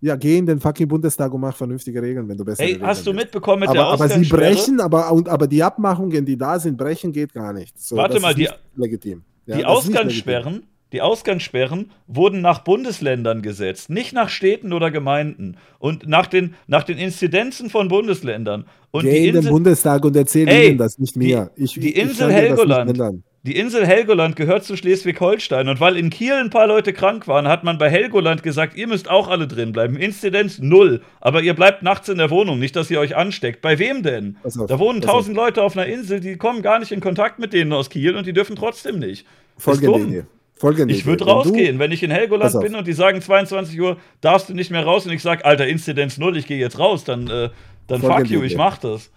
Ja, geh in den fucking Bundestag und mach vernünftige Regeln, wenn du besser Ey, hast du mitbekommen mit der aber, aber sie brechen, aber, und, aber die Abmachungen, die da sind, brechen geht gar nicht. So, Warte mal, die- legitim. Ja, die nicht legitim. Die Ausgangssperren wurden nach Bundesländern gesetzt, nicht nach Städten oder Gemeinden und nach den, nach den Inzidenzen von Bundesländern. Und Geh die in den Insel, Bundestag und erzähl Ey, ihnen das, nicht mir. die- ich, die ich Insel nicht Helgoland. Die Insel Helgoland gehört zu Schleswig-Holstein und weil in Kiel ein paar Leute krank waren, hat man bei Helgoland gesagt, ihr müsst auch alle drin bleiben. Inzidenz null, aber ihr bleibt nachts in der Wohnung, nicht, dass ihr euch ansteckt. Bei wem denn? Auf, da wohnen tausend Leute auf einer Insel, die kommen gar nicht in Kontakt mit denen aus Kiel und die dürfen trotzdem nicht. Folgende dumm. Folgende Ich würde rausgehen, wenn ich in Helgoland bin und die sagen 22 Uhr darfst du nicht mehr raus und ich sage, Alter, Inzidenz null, ich gehe jetzt raus, dann, äh, dann fuck you, ich mach das.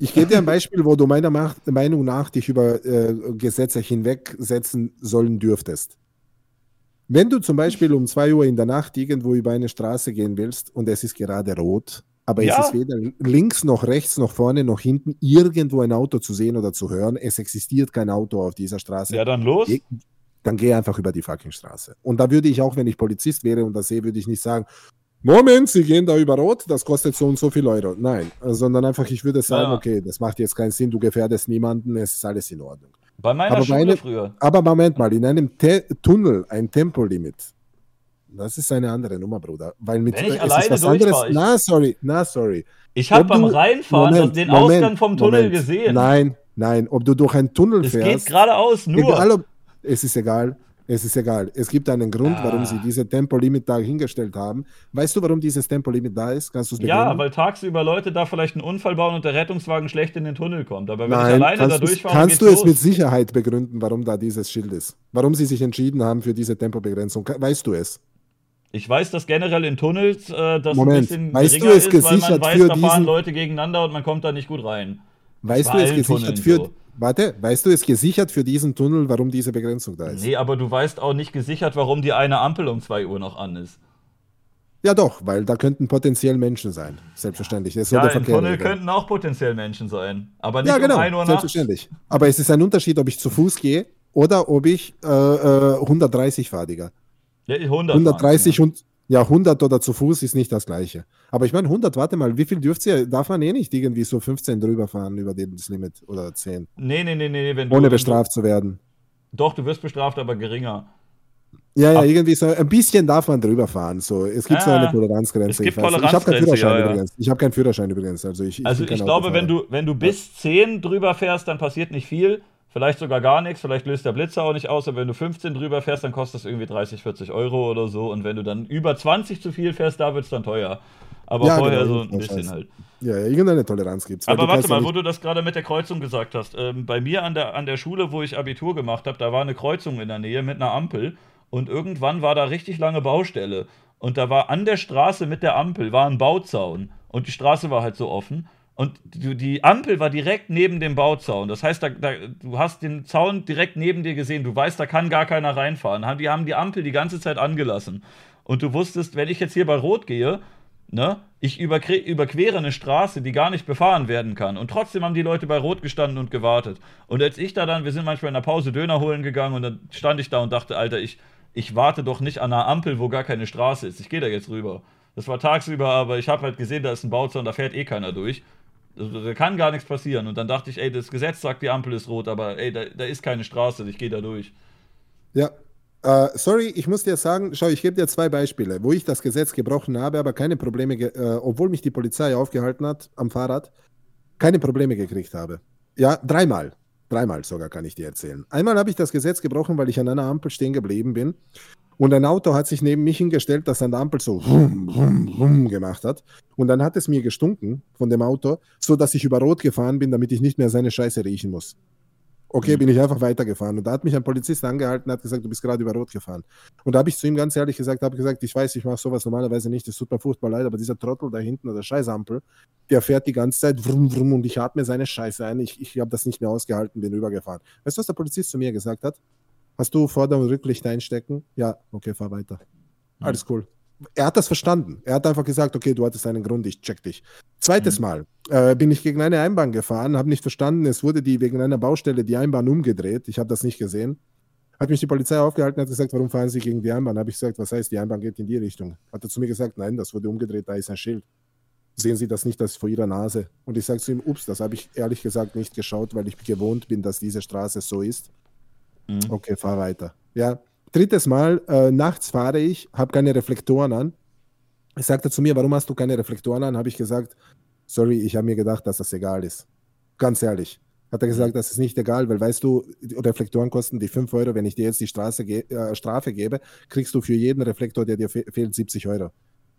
Ich gebe dir ein Beispiel, wo du meiner Meinung nach dich über äh, Gesetze hinwegsetzen sollen dürftest. Wenn du zum Beispiel um 2 Uhr in der Nacht irgendwo über eine Straße gehen willst und es ist gerade rot, aber Ja. es ist weder links noch rechts noch vorne noch hinten irgendwo ein Auto zu sehen oder zu hören, es existiert kein Auto auf dieser Straße, Ja, dann los. Geh- dann geh einfach über die fucking Straße. Und da würde ich auch, wenn ich Polizist wäre und das sehe, würde ich nicht sagen, Moment, Sie gehen da über Rot, das kostet so und so viel Euro. Nein, äh, sondern einfach, ich würde sagen, Ja. okay, das macht jetzt keinen Sinn, du gefährdest niemanden, es ist alles in Ordnung. Bei meiner Aber Schule meine- früher. Aber Moment mal, in einem Te Tunnel ein Tempolimit, das ist eine andere Nummer, Bruder. Weil mit Wenn ich es alleine ist was anderes. ich- Na, sorry, na, sorry. Ich habe beim Reinfahren Moment, den Moment, Ausgang vom Tunnel Moment. gesehen. Nein, nein, ob du durch einen Tunnel es geht fährst. geradeaus nur. Egal, ob, es ist egal. Es ist egal. Es gibt einen Grund, warum Ah. sie diese Tempolimit da hingestellt haben. Weißt du, warum dieses Tempolimit da ist? Kannst du es ja, weil tagsüber Leute da vielleicht einen Unfall bauen und der Rettungswagen schlecht in den Tunnel kommt. Aber wenn ich Nein, alleine da kannst, du's- durchfahre, kannst du es los. mit Sicherheit begründen, warum da dieses Schild ist? Warum sie sich entschieden haben für diese Tempobegrenzung? Weißt du es? Ich weiß, dass generell in Tunnels äh, das Moment, ein bisschen weißt du es ist, weil man gesichert weiß, für da fahren Leute gegeneinander und man kommt da nicht gut rein. Weißt du es gesichert Tunneln für. so. Warte, weißt du es gesichert für diesen Tunnel, warum diese Begrenzung da ist? Nee, aber du weißt auch nicht gesichert, warum die eine Ampel um 2 Uhr noch an ist. Ja, doch, weil da könnten potenziell Menschen sein. Selbstverständlich. Das ist Ja, der im Tunnel könnten auch potenziell Menschen sein. Aber nicht Ja, genau, um 1 Uhr nachts. selbstverständlich. Aber es ist ein Unterschied, ob ich zu Fuß gehe oder ob ich äh, äh, 130 fahre, Digga. Ja, 100 130 fahren, und ja, 100 oder zu Fuß ist nicht das Gleiche. Aber ich meine, 100, warte mal, wie viel dürft ihr? Darf man eh nicht irgendwie so 15 drüber fahren über das Limit oder 10, ja. Nee, nee, nee, nee. Wenn du, ohne wenn bestraft zu werden. Du, doch, du wirst bestraft, aber geringer. Ja, ja, irgendwie so ein bisschen darf man drüber fahren. So. Es gibt so Ja, eine Toleranzgrenze. es gibt ich. Ich habe keinen Führerschein ja, ja. übrigens. Ich habe keinen Führerschein übrigens. Also ich, Also bin kein ich glaube, wenn du, wenn du bis 10 drüber fährst, dann passiert nicht viel. Vielleicht sogar gar nichts. Vielleicht löst der Blitzer auch nicht aus. Aber wenn du 15 drüber fährst, dann kostet das irgendwie 30, 40 Euro oder so. Und wenn du dann über 20 zu viel fährst, da wird es dann teuer. Aber Ja, vorher genau, so ein bisschen scheiße. halt. Ja, ja, irgendeine Toleranz gibt es. Aber warte mal, wo du das gerade mit der Kreuzung gesagt hast. Ähm, bei mir an der, an der Schule, wo ich Abitur gemacht habe, da war eine Kreuzung in der Nähe mit einer Ampel. Und irgendwann war da richtig lange Baustelle. Und da war an der Straße mit der Ampel war ein Bauzaun. Und die Straße war halt so offen. Und die, Ampel war direkt neben dem Bauzaun. Das heißt, da, da, du hast den Zaun direkt neben dir gesehen. Du weißt, da kann gar keiner reinfahren. Die haben die Ampel die ganze Zeit angelassen. Und du wusstest, wenn ich jetzt hier bei Rot gehe, ne, ich überquer, überquere eine Straße, die gar nicht befahren werden kann. Und trotzdem haben die Leute bei Rot gestanden und gewartet. Und als ich da dann, wir sind manchmal in der Pause Döner holen gegangen und dann stand ich da und dachte, Alter, ich, ich warte doch nicht an einer Ampel, wo gar keine Straße ist. Ich gehe da jetzt rüber. Das war tagsüber, aber ich habe halt gesehen, da ist ein Bauzaun, da fährt eh keiner durch. Da kann gar nichts passieren. Und dann dachte ich, ey, das Gesetz sagt, die Ampel ist rot, aber ey, da, da ist keine Straße, ich gehe da durch. Ja. Äh, sorry, ich muss dir sagen, schau, ich gebe dir zwei Beispiele, wo ich das Gesetz gebrochen habe, aber keine Probleme, äh, obwohl mich die Polizei aufgehalten hat am Fahrrad, keine Probleme gekriegt habe. Ja, dreimal. Dreimal sogar kann ich dir erzählen. Einmal habe ich das Gesetz gebrochen, weil ich an einer Ampel stehen geblieben bin und ein Auto hat sich neben mich hingestellt, das an der Ampel so rum, rum, rum gemacht hat. Und dann hat es mir gestunken von dem Auto, so dass ich über Rot gefahren bin, damit ich nicht mehr seine Scheiße riechen muss. Okay, bin ich einfach weitergefahren. Und da hat mich ein Polizist angehalten und hat gesagt, du bist gerade über Rot gefahren. Und da habe ich zu ihm ganz ehrlich gesagt, habe gesagt, ich weiß, ich mache sowas normalerweise nicht, es tut mir furchtbar leid, aber dieser Trottel da hinten oder Scheißampel, der fährt die ganze Zeit vrum, vrum und ich atme seine Scheiße ein. Ich, ich habe das nicht mehr ausgehalten, bin rübergefahren. Weißt du, was der Polizist zu mir gesagt hat? Hast du Vorder- und Rücklicht einstecken? Ja, okay, fahr weiter. Alles cool. Er hat das verstanden. Er hat einfach gesagt, okay, du hattest einen Grund, ich check dich. Zweites Mal äh, bin ich gegen eine Einbahn gefahren, habe nicht verstanden, es wurde die wegen einer Baustelle die Einbahn umgedreht. Ich habe das nicht gesehen. Hat mich die Polizei aufgehalten, hat gesagt, warum fahren Sie gegen die Einbahn? Habe ich gesagt, was heißt, die Einbahn geht in die Richtung? Hat er zu mir gesagt, nein, das wurde umgedreht, da ist ein Schild. Sehen Sie das nicht, das ist vor Ihrer Nase. Und ich sage zu ihm, ups, das habe ich ehrlich gesagt nicht geschaut, weil ich gewohnt bin, dass diese Straße so ist. Mhm. Okay, fahr weiter. Ja, drittes Mal, äh, nachts fahre ich, habe keine Reflektoren an. Er sagte zu mir, warum hast du keine Reflektoren an? Habe ich gesagt, sorry, ich habe mir gedacht, dass das egal ist. Ganz ehrlich. Hat er gesagt, das ist nicht egal, weil weißt du, Reflektoren kosten die 5 Euro. Wenn ich dir jetzt die Straße ge äh, Strafe gebe, kriegst du für jeden Reflektor, der dir fe fehlt, 70 Euro.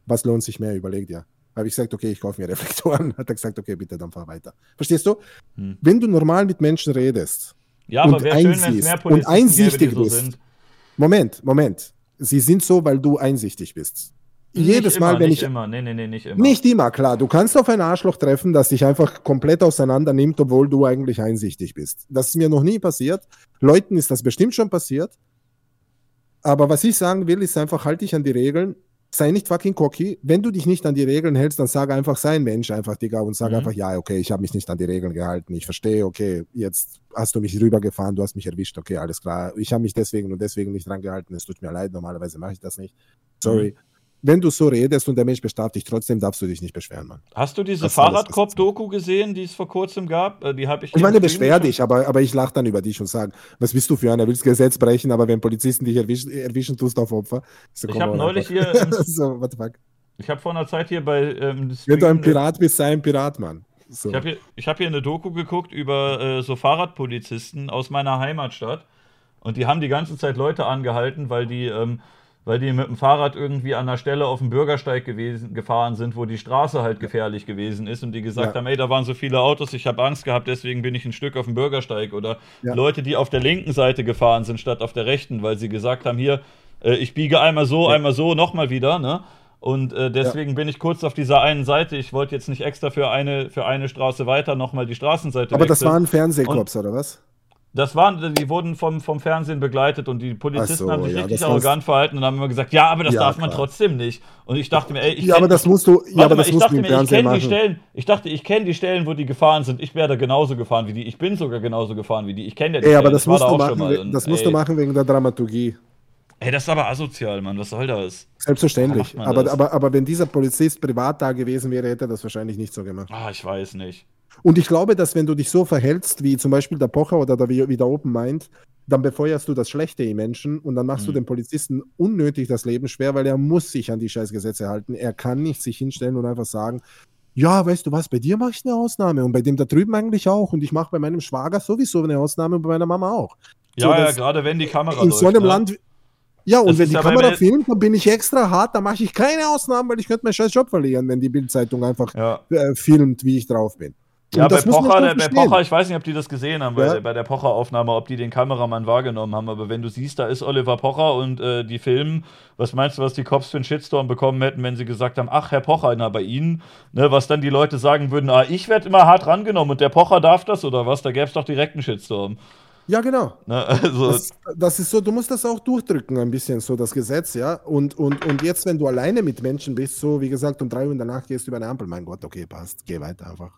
Was lohnt sich mehr? Überleg dir. Habe ich gesagt, okay, ich kaufe mir Reflektoren. Hat er gesagt, okay, bitte, dann fahr weiter. Verstehst du? Hm. Wenn du normal mit Menschen redest, Ja, Und schön, einsiehst und einsichtig gäbe, so bist. sind. Moment, Moment. Sie sind so, weil du einsichtig bist. Jedes nicht Mal, immer, wenn nicht ich. immer. Nee, nee, nee, nicht immer. Nicht immer, klar. Du kannst auf ein Arschloch treffen, das dich einfach komplett auseinander nimmt, obwohl du eigentlich einsichtig bist. Das ist mir noch nie passiert. Leuten ist das bestimmt schon passiert. Aber was ich sagen will, ist einfach, halt dich an die Regeln. Sei nicht fucking cocky. Wenn du dich nicht an die Regeln hältst, dann sag einfach, sei ein Mensch einfach, Digga, und sag Mhm. einfach, ja, okay, ich habe mich nicht an die Regeln gehalten. Ich verstehe, okay, jetzt hast du mich rübergefahren, du hast mich erwischt, okay, alles klar. Ich habe mich deswegen und deswegen nicht dran gehalten. Es tut mir leid, normalerweise mache ich das nicht. Sorry. Wenn du so redest und der Mensch bestraft dich trotzdem, darfst du dich nicht beschweren, Mann. Hast du diese Fahrradkopf-Doku gesehen, die es vor kurzem gab? Äh, Die habe ich Ich meine, beschwer dich, aber, aber ich lache dann über dich und sage, was bist du für einer? Willst Gesetz brechen, aber wenn Polizisten dich erwischen, erwischen tust du auf Opfer. So, Ich habe neulich einfach. hier, so, what the fuck? ich habe vor einer Zeit hier bei ähm, Wenn du ein Pirat bist, sei ein Pirat, Mann. So. Ich habe hier, ich hab hier eine Doku geguckt über äh, so Fahrradpolizisten aus meiner Heimatstadt. Und die haben die ganze Zeit Leute angehalten, weil die, ähm, weil die mit dem Fahrrad irgendwie an der Stelle auf dem Bürgersteig gewesen, gefahren sind, wo die Straße halt gefährlich gewesen ist. Und die gesagt Ja. haben, ey, da waren so viele Autos, ich habe Angst gehabt, deswegen bin ich ein Stück auf dem Bürgersteig. Oder Ja. Leute, die auf der linken Seite gefahren sind, statt auf der rechten, weil sie gesagt haben, hier, äh, ich biege einmal so, Ja. einmal so, nochmal wieder, ne? Und äh, deswegen bin ich kurz auf dieser einen Seite. Ich wollte jetzt nicht extra für eine, für eine Straße weiter nochmal die Straßenseite aber das wechseln. waren Fernsehcops, oder was? Das waren, die wurden vom, vom Fernsehen begleitet und die Polizisten so, haben sich ja, richtig arrogant verhalten und haben immer gesagt, ja, aber das Ja, darf man klar. trotzdem nicht. Und ich dachte mir, ey, ich Ja, aber das musst du, ja, aber mal, das ich musst du im mir, ich Fernsehen die machen. Stellen, ich dachte, ich kenne die Stellen, wo die gefahren sind. Ich wäre da genauso gefahren wie die. Ich bin sogar genauso gefahren wie die. Ich kenne ja die Ey, Stellen. aber das ich musst, da du machen, mal. Und, das musst ey, du machen wegen der Dramaturgie. Ey, das ist aber asozial, Mann. Was soll das? Selbstverständlich. Aber, das? aber, aber wenn dieser Polizist privat da gewesen wäre, hätte er das wahrscheinlich nicht so gemacht. Ah, ich weiß nicht. Und ich glaube, dass wenn du dich so verhältst, wie zum Beispiel der Pocher oder der, wie der Open Mind, dann befeuerst du das Schlechte im Menschen und dann machst du Mhm. dem Polizisten unnötig das Leben schwer, weil er muss sich an die Scheißgesetze halten. Er kann nicht sich hinstellen und einfach sagen, ja, weißt du was, bei dir mache ich eine Ausnahme und bei dem da drüben eigentlich auch und ich mache bei meinem Schwager sowieso eine Ausnahme und bei meiner Mama auch. Ja, So, ja, gerade wenn die Kamera In läuft. so einem ne? Land. Ja, und Das wenn die Kamera filmt, dann bin ich extra hart, dann mache ich keine Ausnahmen, weil ich könnte meinen scheiß Job verlieren, wenn die Bildzeitung einfach Ja. äh, filmt, wie ich drauf bin. Ja, bei Pocher, der, bei. Pocher, ich weiß nicht, ob die das gesehen haben, bei, Ja. bei der Pocher-Aufnahme, ob die den Kameramann wahrgenommen haben, aber wenn du siehst, da ist Oliver Pocher und äh, die filmen, was meinst du, was die Cops für einen Shitstorm bekommen hätten, wenn sie gesagt haben, ach, Herr Pocher, na, bei Ihnen, ne, was dann die Leute sagen würden, ah, ich werde immer hart rangenommen und der Pocher darf das oder was, da gäbe es doch direkt einen Shitstorm. Ja, genau. Ne? Also, Das, das ist so, du musst das auch durchdrücken, ein bisschen, so das Gesetz, ja. Und, und, und jetzt, wenn du alleine mit Menschen bist, so wie gesagt, um drei Uhr in der Nacht gehst du über eine Ampel, mein Gott, okay, passt, geh weiter einfach.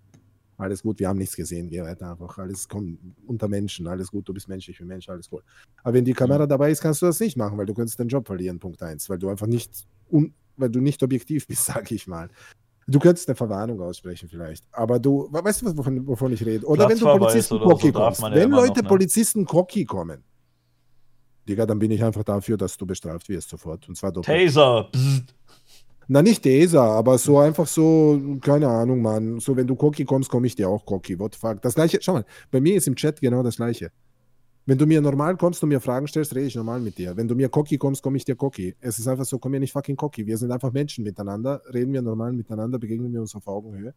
Alles gut, wir haben nichts gesehen, geh weiter einfach. Alles kommt unter Menschen, alles gut, du bist menschlich wie Mensch, alles gut. Aber wenn die Kamera dabei ist, kannst du das nicht machen, weil du könntest den Job verlieren, Punkt eins, weil du einfach nicht, un, weil du nicht objektiv bist, sag ich mal. Du könntest eine Verwarnung aussprechen vielleicht, aber du, weißt du, wovon, wovon ich rede? Oder wenn du Polizisten oder so kommst. ja Wenn Leute noch, ne? Polizisten cocky kommen, Digga, dann bin ich einfach dafür, dass du bestraft wirst sofort. Und zwar doppelt. Taser, Psst. Na, nicht Taser, aber so einfach so, keine Ahnung, Mann. So, wenn du Cocky kommst, komme ich dir auch Cocky. What the fuck? Das gleiche, schau mal, bei mir ist im Chat genau das gleiche. Wenn du mir normal kommst und mir Fragen stellst, rede ich normal mit dir. Wenn du mir Cocky kommst, komme ich dir Cocky. Es ist einfach so, komm mir nicht fucking Cocky. Wir sind einfach Menschen miteinander, reden wir normal miteinander, begegnen wir uns auf Augenhöhe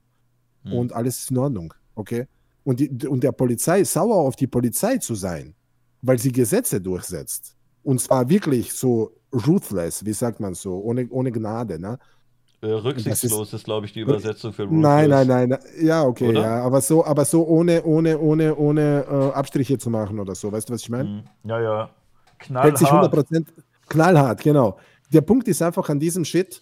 Hm. und alles ist in Ordnung, okay? Und, die, und der Polizei, sauer auf die Polizei zu sein, weil sie Gesetze durchsetzt, und zwar wirklich so ruthless, wie sagt man so, ohne, ohne Gnade, ne? Äh, rücksichtslos ist, glaube ich, die Übersetzung für Nein, ruthless. nein, nein, ja, okay, Oder? ja, aber so, aber so ohne, ohne, ohne, ohne äh, Abstriche zu machen oder so, weißt du, was ich meine? Hm. Ja, ja. Hält sich Knallhart. 100% knallhart, genau. Der Punkt ist einfach an diesem Shit,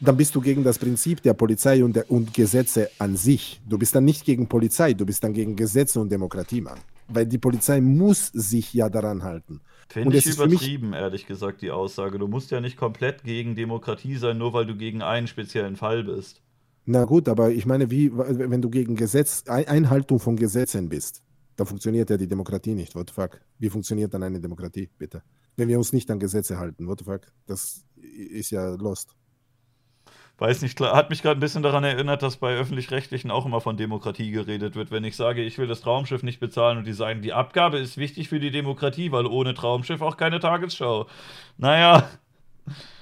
dann bist du gegen das Prinzip der Polizei und, der, und Gesetze an sich. Du bist dann nicht gegen Polizei, du bist dann gegen Gesetze und Demokratie, Mann. Weil die Polizei muss sich ja daran halten. Finde ich übertrieben, ehrlich gesagt, die Aussage. Du musst ja nicht komplett gegen Demokratie sein, nur weil du gegen einen speziellen Fall bist. Na gut, aber ich meine, wie, wenn du gegen Gesetz, Ein- Einhaltung von Gesetzen bist, dann funktioniert ja die Demokratie nicht. What the fuck? Wie funktioniert dann eine Demokratie, bitte? Wenn wir uns nicht an Gesetze halten, what the fuck? Das ist ja lost. Weiß nicht, klar, hat mich gerade ein bisschen daran erinnert, dass bei Öffentlich-Rechtlichen auch immer von Demokratie geredet wird. Wenn ich sage, ich will das Traumschiff nicht bezahlen und die sagen, die Abgabe ist wichtig für die Demokratie, weil ohne Traumschiff auch keine Tagesschau. Naja,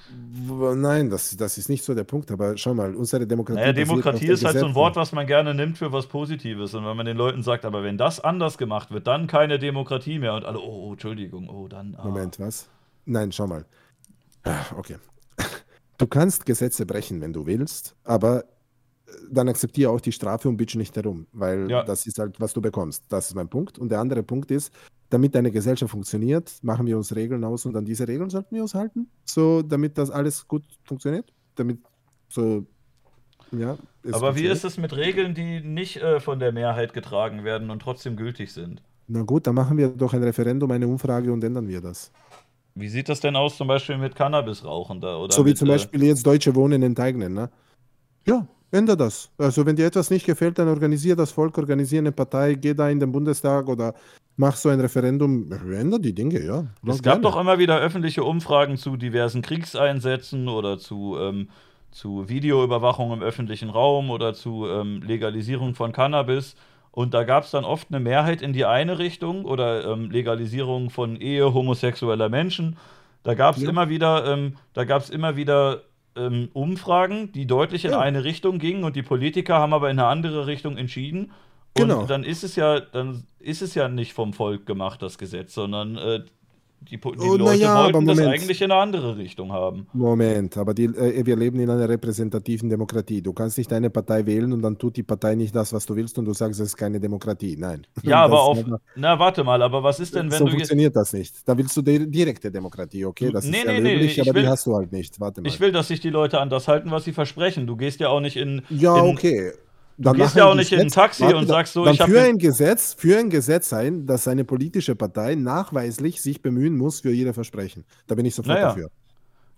Nein, das, das ist nicht so der Punkt, aber schau mal, unsere Demokratie. naja Demokratie ist halt so ein. Wort, was man gerne nimmt für was Positives. Und wenn man den Leuten sagt, aber wenn das anders gemacht wird, dann keine Demokratie mehr. Und alle, oh, oh Entschuldigung, oh, dann. Ah. Moment, was? Nein, schau mal. Ah, Okay. Du kannst Gesetze brechen, wenn du willst, aber äh, dann akzeptiere auch die Strafe und bitch nicht herum, weil Ja. das ist halt, was du bekommst. Das ist mein Punkt. Und der andere Punkt ist, damit eine Gesellschaft funktioniert, machen wir uns Regeln aus und an diese Regeln sollten wir uns halten, so damit das alles gut funktioniert, damit so ja. Aber wie ist es mit Regeln, die nicht äh, von der Mehrheit getragen werden und trotzdem gültig sind? Na gut, dann machen wir doch ein Referendum, eine Umfrage und ändern wir das. Wie sieht das denn aus, zum Beispiel mit Cannabisrauchen da? Oder so wie mit, zum äh, Beispiel jetzt Deutsche Wohnen enteignen, ne? Ja, ändere das. Also wenn dir etwas nicht gefällt, dann organisier das Volk, organisier eine Partei, geh da in den Bundestag oder mach so ein Referendum, ändere die Dinge, ja. Es gab doch immer wieder öffentliche Umfragen zu diversen Kriegseinsätzen oder zu, ähm, zu Videoüberwachung im öffentlichen Raum oder zu ähm, Legalisierung von Cannabis. Und da gab es dann oft eine Mehrheit in die eine Richtung oder ähm, Legalisierung von Ehe homosexueller Menschen. Da gab es Ja. immer wieder, ähm, da gab es immer wieder ähm, Umfragen, die deutlich in Ja. eine Richtung gingen und die Politiker haben aber in eine andere Richtung entschieden. Und Genau. dann ist es ja, dann ist es ja nicht vom Volk gemacht, das Gesetz, sondern äh, die, die Oh, Leute ja, aber wollten das eigentlich in eine andere Richtung haben. Moment, aber die, äh, wir leben in einer repräsentativen Demokratie. Du kannst nicht eine Partei wählen und dann tut die Partei nicht das, was du willst und du sagst, es ist keine Demokratie. Nein. Ja, aber auf. einfach- Na, warte mal, aber was ist denn, wenn so du jetzt. funktioniert das nicht. Da willst du die direkte Demokratie, okay? Das Nee, ist nee, nee, aber will- die hast du halt nicht. Warte mal. Ich will, dass sich die Leute an das halten, was sie versprechen. Du gehst ja auch nicht in. ja, in, okay. Du gehst ja auch nicht in ein Gesetz- Taxi warte, und sagst so, ich hab für ein Gesetz, für ein Gesetz sein, dass eine politische Partei nachweislich sich bemühen muss für ihre Versprechen. Da bin ich sofort Naja. dafür.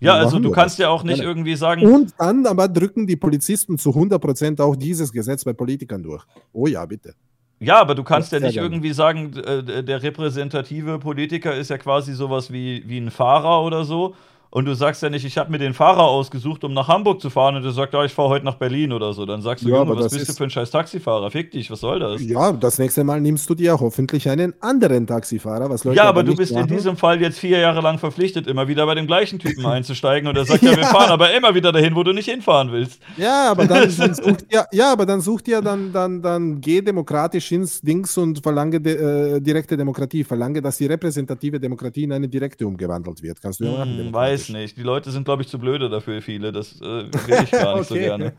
Ja, also du kannst ja auch nicht Gerne. irgendwie sagen. Und dann aber drücken die Polizisten zu 100% auch dieses Gesetz bei Politikern durch. Oh ja, bitte. Ja, aber du kannst ja, nicht gerne. irgendwie sagen, äh, der repräsentative Politiker ist ja quasi sowas wie, wie ein Fahrer oder so. Und du sagst ja nicht, ich habe mir den Fahrer ausgesucht, um nach Hamburg zu fahren. Und der sagt, ja, ich fahre heute nach Berlin oder so. Dann sagst du, Ja, Junge, aber was bist du für ein scheiß Taxifahrer? Fick dich, was soll das? Ja, das nächste Mal nimmst du dir hoffentlich einen anderen Taxifahrer, was Leute Ja, aber du bist in machen. diesem Fall jetzt vier Jahre lang verpflichtet, immer wieder bei dem gleichen Typen einzusteigen. Und er sagt, ja, wir fahren aber immer wieder dahin, wo du nicht hinfahren willst. Ja, aber dann, dann sucht ihr, ja, aber dann sucht ihr dann, dann, dann geh demokratisch ins Dings und verlange de, äh, direkte Demokratie. Verlange, dass die repräsentative Demokratie in eine direkte umgewandelt wird. Kannst du ja machen. Hm. Weiß nicht. Die Leute sind, glaube ich, zu blöde dafür, viele. Das äh, will ich gar nicht so Okay. gerne.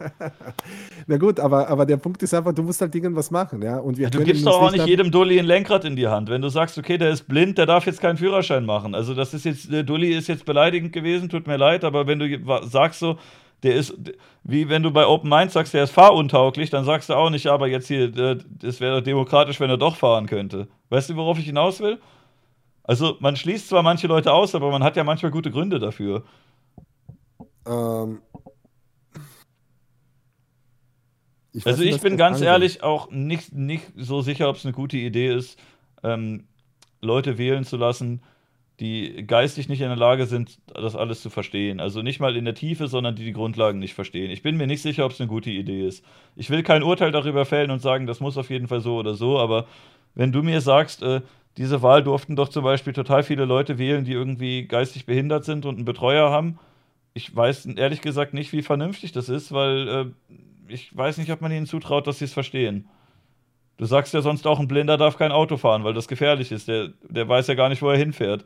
Na gut, aber, aber der Punkt ist einfach, du musst halt irgendwas machen, ja. Und wir Du können gibst doch auch nicht jedem Dulli ein Lenkrad in die Hand. Wenn du sagst, okay, der ist blind, der darf jetzt keinen Führerschein machen. Also das ist jetzt, der Dulli ist jetzt beleidigend gewesen, tut mir leid, aber wenn du sagst so, der ist, wie wenn du bei Open Mind sagst, der ist fahruntauglich, dann sagst du auch nicht, ja, aber jetzt hier, das wäre doch demokratisch, wenn er doch fahren könnte. Weißt du, worauf ich hinaus will? Also man schließt zwar manche Leute aus, aber man hat ja manchmal gute Gründe dafür. Ähm, ich Also nicht, ich bin ganz angeht. ehrlich auch nicht, nicht so sicher, ob es eine gute Idee ist, ähm, Leute wählen zu lassen, die geistig nicht in der Lage sind, das alles zu verstehen. Also nicht mal in der Tiefe, sondern die die Grundlagen nicht verstehen. Ich bin mir nicht sicher, ob es eine gute Idee ist. Ich will kein Urteil darüber fällen und sagen, das muss auf jeden Fall so oder so, aber wenn du mir sagst, äh, diese Wahl durften doch zum Beispiel total viele Leute wählen, die irgendwie geistig behindert sind und einen Betreuer haben, ich weiß ehrlich gesagt nicht, wie vernünftig das ist, weil äh, ich weiß nicht, ob man ihnen zutraut, dass sie es verstehen. Du sagst ja sonst auch, ein Blinder darf kein Auto fahren, weil das gefährlich ist. Der, der weiß ja gar nicht, wo er hinfährt.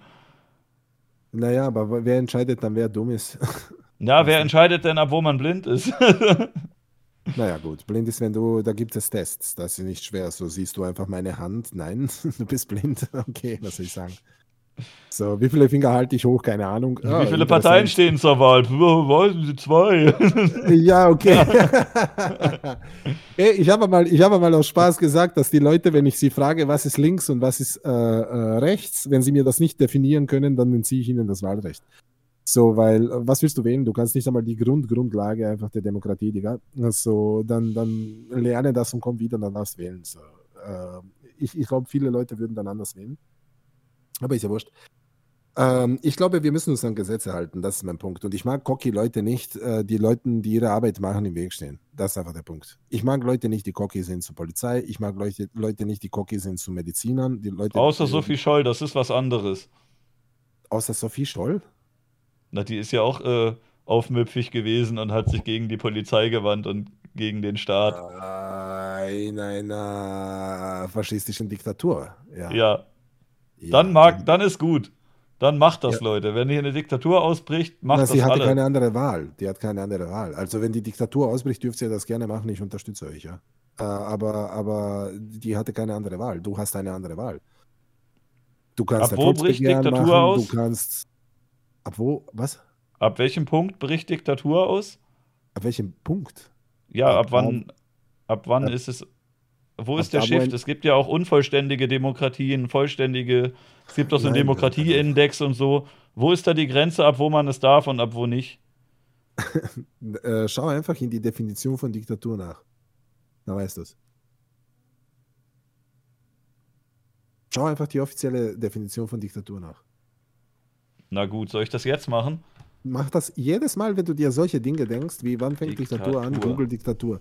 Naja, aber wer entscheidet dann, wer dumm ist? Ja, wer entscheidet denn, ab wo man blind ist? naja, gut. Blind ist, wenn du, da gibt es Tests. Das ist nicht schwer. So siehst du einfach meine Hand. Nein, du bist blind. Okay, was soll ich sagen? So, wie viele Finger halte ich hoch? Keine Ahnung. Ah, Wie viele Parteien stehen zur Wahl? Weiß Sie, zwei. Ja, okay. Ey, ich habe mal, ich habe mal aus Spaß gesagt, dass die Leute, wenn ich sie frage, was ist links und was ist äh, äh, rechts, wenn sie mir das nicht definieren können, dann entziehe ich ihnen das Wahlrecht. So, weil, äh, was willst du wählen? Du kannst nicht einmal die Grund, Grundlage einfach der Demokratie, Digga. Also, dann, dann lerne das und komm wieder, dann darfst wählen. So, äh, ich ich glaube, viele Leute würden dann anders wählen. Aber ist ja wurscht. Ähm, ich glaube, wir müssen uns an Gesetze halten. Das ist mein Punkt. Und ich mag cocky Leute nicht, äh, die Leuten, die ihre Arbeit machen, im Weg stehen. Das ist einfach der Punkt. Ich mag Leute nicht, die cocky sind zur Polizei. Ich mag Leute, Leute nicht, die cocky sind zu Medizinern. Die Leute, Außer Sophie Scholl, das ist was anderes. Außer Sophie Scholl? Na, die ist ja auch äh, aufmüpfig gewesen und hat sich gegen die Polizei gewandt und gegen den Staat. In einer faschistischen Diktatur. Ja. Ja. Dann mag, dann ist gut. Dann macht das, Ja. Leute. Wenn hier eine Diktatur ausbricht, macht Na, das sie hatte alle. keine andere Wahl. Die hat keine andere Wahl. Also wenn die Diktatur ausbricht, dürft ihr das gerne machen. Ich unterstütze euch, ja. Äh, aber, aber die hatte keine andere Wahl. Du hast eine andere Wahl. Du kannst Ab wo bricht Diktatur machen, aus? Du kannst. Ab wo? Was? Ab welchem Punkt bricht Diktatur aus? Ab welchem Punkt? Ja, Ab ab wann, ab wann ab- ist es. Wo ist der Shift? Es gibt ja auch unvollständige Demokratien, vollständige. Es gibt doch so einen Demokratieindex und so. Wo ist da die Grenze, ab wo man es darf und ab wo nicht? Äh, schau einfach in die Definition von Diktatur nach. Da weißt du es. Schau einfach die offizielle Definition von Diktatur nach. Na gut, soll ich das jetzt machen? Mach das jedes Mal, wenn du dir solche Dinge denkst, wie wann fängt Diktatur, an, Diktatur. Google Diktatur.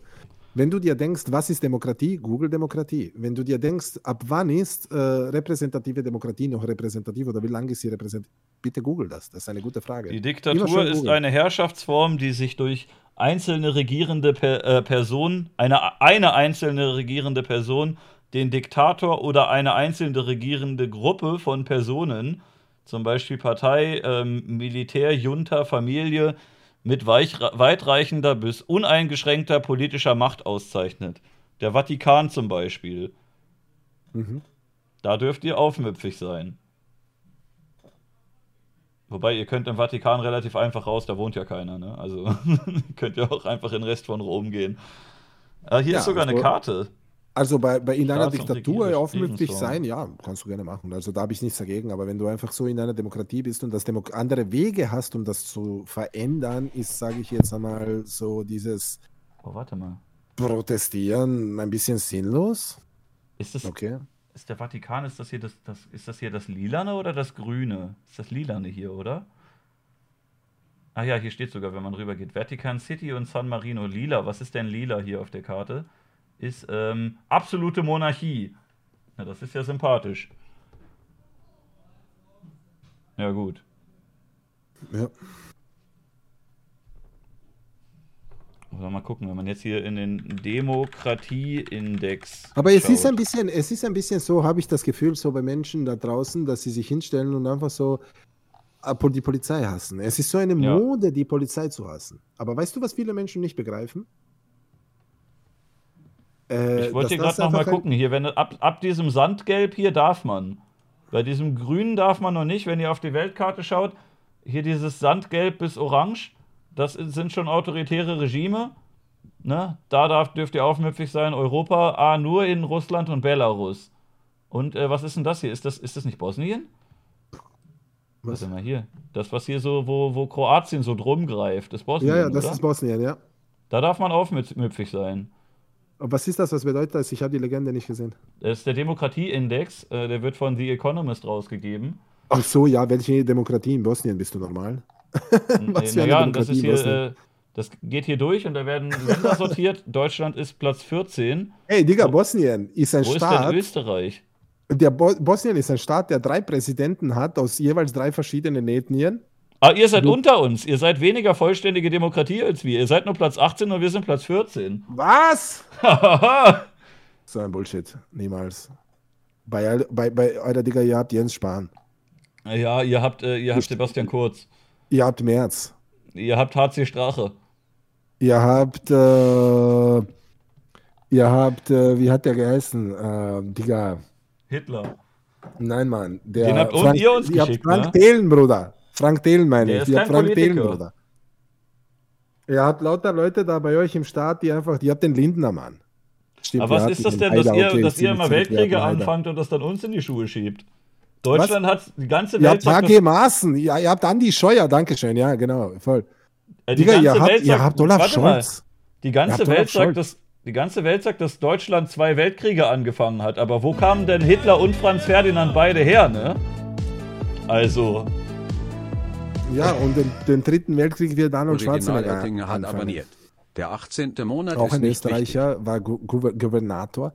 Wenn du dir denkst, was ist Demokratie, Google Demokratie. Wenn du dir denkst, ab wann ist äh, repräsentative Demokratie noch repräsentativ oder wie lange ist sie repräsentativ, bitte Google das. Das ist eine gute Frage. Die Diktatur ist eine Herrschaftsform, die sich durch einzelne regierende per, äh, Person, eine, eine einzelne regierende Person, den Diktator oder eine einzelne regierende Gruppe von Personen, zum Beispiel Partei, ähm, Militär, Junta, Familie, mit weitreichender bis uneingeschränkter politischer Macht auszeichnet. Der Vatikan zum Beispiel. Mhm. Da dürft ihr aufmüpfig sein. Wobei, ihr könnt im Vatikan relativ einfach raus, da wohnt ja keiner, ne? Also könnt ihr auch einfach in den Rest von Rom gehen. Ah, hier Ja, ist sogar eine Karte. Also bei, bei in einer Diktatur Lebensform. sein, ja, kannst du gerne machen. Also da habe ich nichts dagegen. Aber wenn du einfach so in einer Demokratie bist und das Demo andere Wege hast, um das zu verändern, ist, sage ich jetzt einmal, so dieses Oh, warte mal. Protestieren ein bisschen sinnlos. Ist, das, Okay. ist der Vatikan, ist das, hier das, das, ist das hier das Lilane oder das Grüne? Ist das Lilane hier, oder? Ah ja, hier steht sogar, wenn man rüber geht. Vatican City und San Marino. Lila, was ist denn lila hier auf der Karte? Ist ähm, absolute Monarchie. Na, das ist ja sympathisch. Ja, gut. Ja. Oder mal gucken, wenn man jetzt hier in den Demokratieindex. Aber es ist schaut. ein bisschen, es ist ein bisschen so, habe ich das Gefühl, so bei Menschen da draußen, dass sie sich hinstellen und einfach so äh, die Polizei hassen. Es ist so eine Ja. Mode, die Polizei zu hassen. Aber weißt du, was viele Menschen nicht begreifen? Äh, Ich wollte hier gerade noch mal einfach ein- gucken. Hier, wenn ab, ab diesem Sandgelb hier darf man. Bei diesem Grünen darf man noch nicht. Wenn ihr auf die Weltkarte schaut, hier dieses Sandgelb bis Orange, das sind schon autoritäre Regime. Ne? Da darf, dürft ihr aufmüpfig sein. Europa, A, nur in Russland und Belarus. Und äh, was ist denn das hier? Ist das, ist das nicht Bosnien? Was? Warte mal hier. Das, was hier so, wo, wo Kroatien so drum greift, ist Bosnien. Ja, ja, das oder? ist Bosnien, ja. Da darf man aufmüpfig sein. Was ist das? Was bedeutet das? Ich habe die Legende nicht gesehen. Das ist der Demokratieindex, äh, der wird von The Economist rausgegeben. Ach so, ja, welche Demokratie in Bosnien bist du normal? Was für naja, das, ist hier, äh, das geht hier durch und da werden Länder sortiert. Deutschland ist Platz 14. Hey, Digga, Bosnien ist ein Wo ist Staat. denn Österreich? Der Bo Bosnien ist ein Staat, der drei Präsidenten hat aus jeweils drei verschiedenen Ethnien. Ah, ihr seid Du- unter uns. Ihr seid weniger vollständige Demokratie als wir. Ihr seid nur Platz 18 und wir sind Platz 14. Was? Hahaha. So ein Bullshit. Niemals. Bei, all- bei, bei eurer Digga, ihr habt Jens Spahn. ja, ihr habt, äh, ihr habt Sebastian Kurz. Ihr habt Merz. Ihr habt HC Strache. Ihr habt, äh, ihr habt, äh, wie hat der geheißen? Äh, Digga. Hitler. Nein, Mann. Der Den habt und ihr uns ihr habt geschickt, Frank ne? Thelen, Bruder. Frank Thelen, meine ich. Ihr kein Frank Politiker. Thelen, Bruder. Ihr habt lauter Leute da bei euch im Staat, die einfach, die habt den Lindner, Mann. Stimmt, Aber ihr was ist das den denn, dass ihr, okay, dass ihr immer ihr Weltkriege anfangt und das dann uns in die Schuhe schiebt? Deutschland hat die ganze Ihr Welt habt sagt, HG Maaßen, ja, ihr habt Andi Scheuer, Dankeschön, ja, genau, voll. äh, die Digga, ihr ganze habt, Welt ihr sagt- habt Olaf mal. Scholz. Die Ihr ganze Welt sagt, dass die ganze Welt sagt, dass Deutschland zwei Weltkriege angefangen hat. Aber wo kamen denn Hitler und Franz Ferdinand beide her, ne? Also, Ja, und den, den dritten Weltkrieg wird Arnold Original Schwarzenegger Oettinger hat anfangen. abonniert. Der 18. Monat Auch ist ein nicht wichtig. Österreicher, war Gu Gu Gouvernator.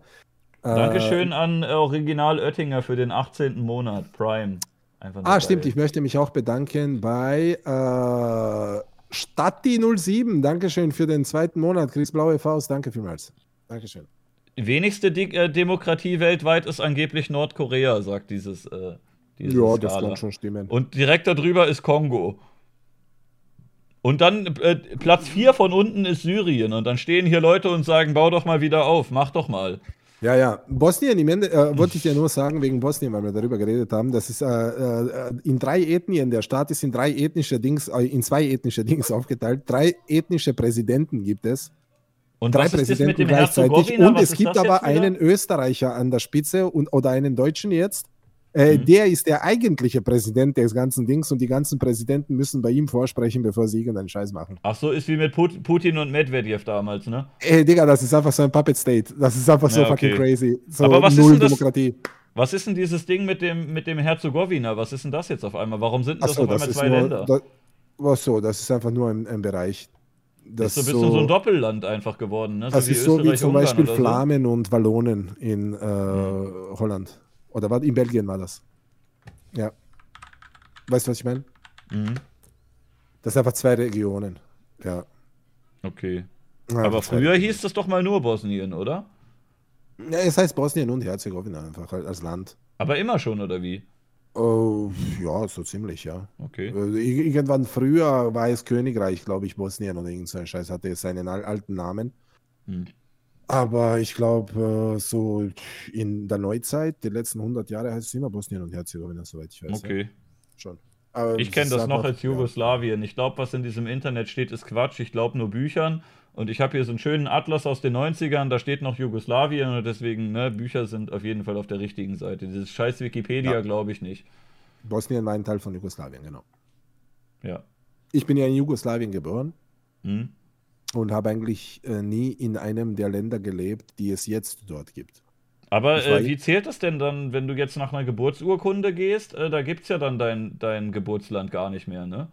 Äh, Dankeschön an äh, Original Oettinger für den 18. Monat, Prime. Einfach Ah, stimmt, ich möchte mich auch bedanken bei äh, Statti07. Dankeschön für den zweiten Monat. Chris Blaue Faust, danke vielmals. Dankeschön. Die wenigste Di äh, Demokratie weltweit ist angeblich Nordkorea, sagt dieses, äh, dieses Ja, das Skala. kann schon stimmen. Und direkt darüber ist Kongo. Und dann äh, Platz 4 von unten ist Syrien. Und dann stehen hier Leute und sagen, bau doch mal wieder auf, mach doch mal. Ja, ja. Bosnien, im Ende, äh, wollte ich ja nur sagen, wegen Bosnien, weil wir darüber geredet haben, das ist äh, äh, in drei Ethnien, der Staat ist in drei ethnische Dings, äh, in zwei ethnische Dings aufgeteilt. Drei ethnische Präsidenten gibt es. Und drei das Präsidenten gleichzeitig. Und es gibt das aber wieder? einen Österreicher an der Spitze und, oder einen Deutschen jetzt. Äh, Mhm. Der ist der eigentliche Präsident des ganzen Dings und die ganzen Präsidenten müssen bei ihm vorsprechen, bevor sie irgendeinen Scheiß machen. Ach so, ist wie mit Put Putin und Medvedev damals, ne? Ey, Digga, das ist einfach so ein Puppet State. Das ist einfach so Ja, okay. fucking crazy. So Aber was ist null denn das- Demokratie. Was ist denn dieses Ding mit dem, mit dem Herzegowina? Was ist denn das jetzt auf einmal? Warum sind denn das Achso, auf das einmal ist zwei nur, Länder? da, was so, das ist einfach nur ein, ein Bereich. das Das ist so ein bisschen so, ein Doppelland einfach geworden, ne? Das ist so wie zum Ungarn Beispiel oder so. Flamen und Wallonen in äh, Holland. Oder war, in Belgien war das. Ja. Weißt du, was ich meine? Mhm. Das sind einfach zwei Regionen. Ja. Okay. Ja, Aber früher Regionen. hieß das doch mal nur Bosnien, oder? Ja, es heißt Bosnien und Herzegowina einfach als Land. Aber immer schon, oder wie? Oh, ja, so ziemlich, ja. Okay. Ir- Irgendwann früher war es Königreich, glaube ich, Bosnien oder irgend so ein Scheiß, hatte es seinen al- alten Namen. Hm. Aber ich glaube, äh, so in der Neuzeit, die letzten 100 Jahre heißt es immer Bosnien und Herzegowina, soweit ich weiß. Ja, Okay. schon. Aber Ich kenne das noch als Jugoslawien. Ich glaube, was in diesem Internet steht, ist Quatsch. Ich glaube nur Büchern. Und ich habe hier so einen schönen Atlas aus den 90ern, da steht noch Jugoslawien und deswegen, ne, Bücher sind auf jeden Fall auf der richtigen Seite. Dieses scheiß Wikipedia Ja. glaube ich nicht. Ja, Bosnien war ein Teil von Jugoslawien, genau. Ja. Ich bin ja in Jugoslawien geboren Hm? Und habe eigentlich äh, nie in einem der Länder gelebt, die es jetzt dort gibt. Aber Ich äh, wie zählt das denn dann, wenn du jetzt nach einer Geburtsurkunde gehst? Äh, da gibt es ja dann dein, dein Geburtsland gar nicht mehr, ne?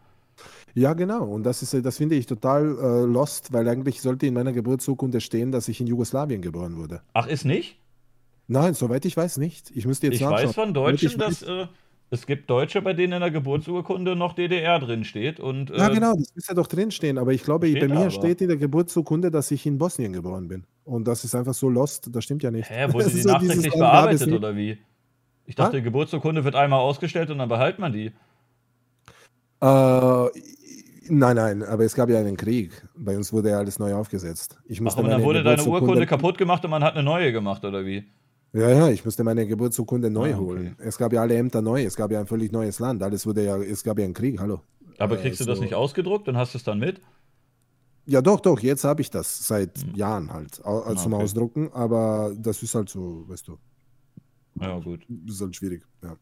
Ja, genau. Und das ist, äh, das finde ich total äh, lost, weil eigentlich sollte in meiner Geburtsurkunde stehen, dass ich in Jugoslawien geboren wurde. Ach, ist nicht? Nein, soweit ich weiß nicht. Ich müsste jetzt Ich nachschauen. weiß von Deutschen, ich dass äh, es gibt Deutsche, bei denen in der Geburtsurkunde noch DDR drin steht. Und, Ja, äh, genau, das müsste doch drinstehen. Aber ich glaube, bei mir aber. steht in der Geburtsurkunde, dass ich in Bosnien geboren bin. Und das ist einfach so lost. Das stimmt ja nicht. Hä, wurde die so nachträglich bearbeitet oder wie? Ich dachte, die Geburtsurkunde wird einmal ausgestellt und dann behält man die. Äh, nein, nein, aber es gab ja einen Krieg. Bei uns wurde ja alles neu aufgesetzt. Ich Ach, musste und dann wurde deine Urkunde kaputt gemacht und man hat eine neue gemacht, oder wie? Ja, ja, ich musste meine Geburtsurkunde neu Ah, okay. holen. Es gab ja alle Ämter neu. Es gab ja ein völlig neues Land. Alles wurde ja, es gab ja einen Krieg. Hallo. Aber Äh, kriegst du das so- nicht ausgedruckt und hast es dann mit? Ja, doch, doch. Jetzt habe ich das seit Jahren halt Ah, zum okay. Ausdrucken. Aber das ist halt so, weißt du, Ja, gut. ist halt schwierig. Ja.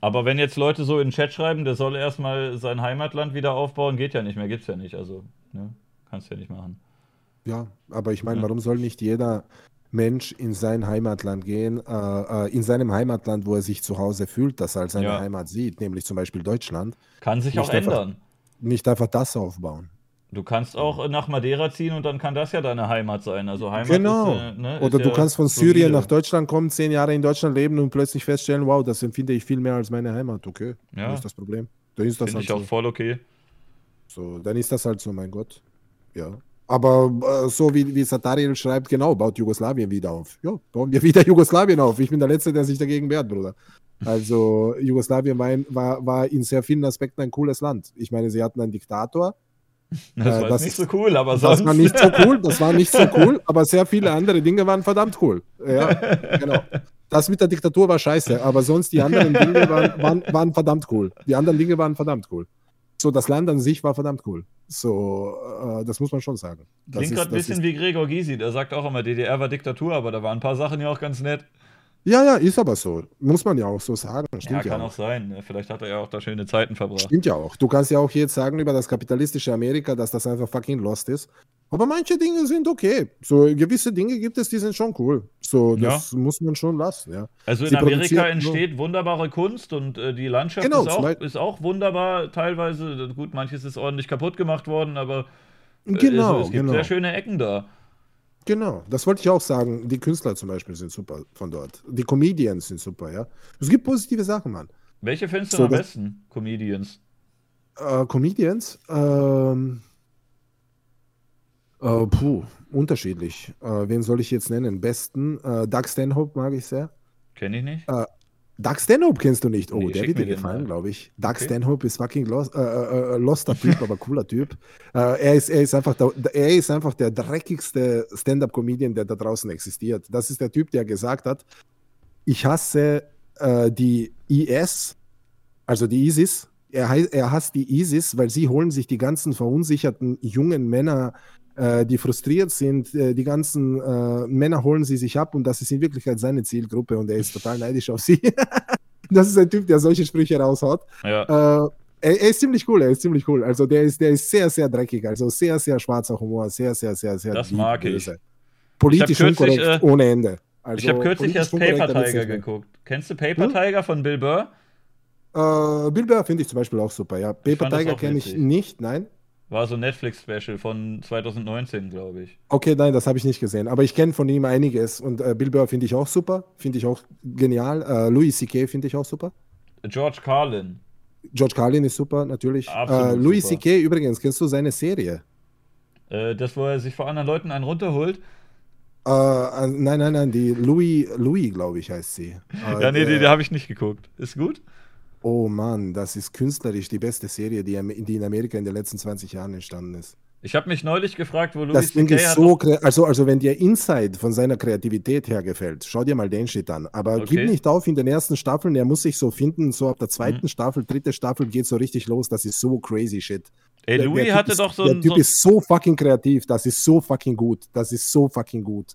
Aber wenn jetzt Leute so in den Chat schreiben, der soll erstmal sein Heimatland wieder aufbauen, geht ja nicht mehr, gibt's ja nicht. Also, ne? Kannst ja nicht machen. Ja, aber ich meine, Ja. warum soll nicht jeder Mensch in sein Heimatland gehen, äh, äh, in seinem Heimatland, wo er sich zu Hause fühlt, das er als seine Ja. Heimat sieht, nämlich zum Beispiel Deutschland, Kann sich auch einfach- ändern. nicht einfach das aufbauen. Du kannst auch nach Madeira ziehen und dann kann das ja deine Heimat sein. Also Heimat Genau. ist, äh, ne, Oder ist du ja kannst von solide. Syrien nach Deutschland kommen, zehn Jahre in Deutschland leben und plötzlich feststellen, wow, das empfinde ich viel mehr als meine Heimat. Okay, Ja. wo ist das Problem? Dann ist das halt ich auch so. voll okay. so. Dann ist das halt so, mein Gott. Ja. Aber äh, so wie, wie Satariel schreibt, genau, baut Jugoslawien wieder auf. Ja, bauen wir wieder Jugoslawien auf. Ich bin der Letzte, der sich dagegen wehrt, Bruder. Also Jugoslawien war, ein, war, war in sehr vielen Aspekten ein cooles Land. Ich meine, sie hatten einen Diktator. Das Äh, war das nicht so cool, aber Das sonst. war nicht so cool, das war nicht so cool, aber sehr viele andere Dinge waren verdammt cool. Ja, genau. Das mit der Diktatur war scheiße, aber sonst die anderen Dinge waren, waren, waren verdammt cool. Die anderen Dinge waren verdammt cool. So, das Land an sich war verdammt cool. So, äh, das muss man schon sagen. Das Klingt gerade ein bisschen ist, wie Gregor Gysi, der sagt auch immer, DDR war Diktatur, aber da waren ein paar Sachen ja auch ganz nett. Ja, ja, ist aber so. Muss man ja auch so sagen. Ja, Stimmt ja, kann auch. auch sein. Vielleicht hat er ja auch da schöne Zeiten verbracht. Stimmt ja auch. Du kannst ja auch jetzt sagen über das kapitalistische Amerika, dass das einfach fucking lost ist. Aber manche Dinge sind okay. So gewisse Dinge gibt es, die sind schon cool. So, das muss man schon lassen, ja. Also in Sie Amerika entsteht wunderbare Kunst und äh, die Landschaft Genau, ist, auch, ist auch wunderbar teilweise. Gut, manches ist ordentlich kaputt gemacht worden, aber äh, Genau, also, es gibt genau. sehr schöne Ecken da. Genau, das wollte ich auch sagen. Die Künstler zum Beispiel sind super von dort. Die Comedians sind super, ja. Es gibt positive Sachen, Mann. Welche findest du So, am besten? Comedians. Äh, Comedians, ähm, äh, puh, unterschiedlich. Äh, wen soll ich jetzt nennen? Besten, äh, Doug Stanhope mag ich sehr. Kenne ich nicht. Äh, Doug Stanhope kennst du nicht. Oh, Nee, der wird dir gefallen, glaube ich. Doug Okay. Stanhope ist fucking lost, äh, äh, äh, loster Typ, aber cooler Typ. Äh, er, ist, er, ist einfach der, er ist einfach der dreckigste Stand-up-Comedian, der da draußen existiert. Das ist der Typ, der gesagt hat, ich hasse die IS, also die ISIS. Er, er hasst die ISIS, weil sie holen sich die ganzen verunsicherten jungen Männer, äh, die frustriert sind. Äh, die ganzen äh, Männer holen sie sich ab und das ist in Wirklichkeit seine Zielgruppe und er ist total neidisch auf sie. das ist ein Typ, der solche Sprüche raushaut. Ja. Äh, er, er ist ziemlich cool, er ist ziemlich cool. Also der ist, der ist sehr, sehr dreckig, also sehr, sehr schwarzer Humor, sehr, sehr, sehr, sehr Das mag ich. böse. Politisch Ich hab kürzlich, unkorrekt ohne Ende. Also, ich habe kürzlich politisch erst Paper Tiger geguckt. Kennst du Paper Hm? Tiger von Bill Burr? Äh, Bill Burr finde ich zum Beispiel auch super, ja. Paper Tiger kenne ich nicht, nein. War so ein Netflix-Special von 2019, glaube ich. Okay, nein, das habe ich nicht gesehen. Aber ich kenne von ihm einiges. Und äh, Bill Burr finde ich auch super, finde ich auch genial. Äh, Louis C.K. finde ich auch super. George Carlin. George Carlin ist super, natürlich. Absolut Äh, Louis. C.K. übrigens, kennst du seine Serie? Äh, das, wo er sich vor anderen Leuten einen runterholt. Äh, äh, nein, nein, nein, die Louis, Louis, glaube ich, heißt sie. Äh, Ja, nee, die, die habe ich nicht geguckt. Ist gut? Oh Mann, das ist künstlerisch die beste Serie, die, in Amerika in den letzten 20 Jahren entstanden ist. Ich habe mich neulich gefragt, wo Das Louis C.K. so, also, also wenn dir Inside von seiner Kreativität her gefällt, schau dir mal den Shit an. Aber Okay. gib nicht auf in den ersten Staffeln, er muss sich so finden, so ab der Mhm. zweiten Staffel, dritte Staffel geht so richtig los, das ist so crazy Shit. Ey, Der- Louis der hatte ist, doch so Der. Typ So, ist so fucking kreativ, das ist so fucking gut, das ist so fucking gut.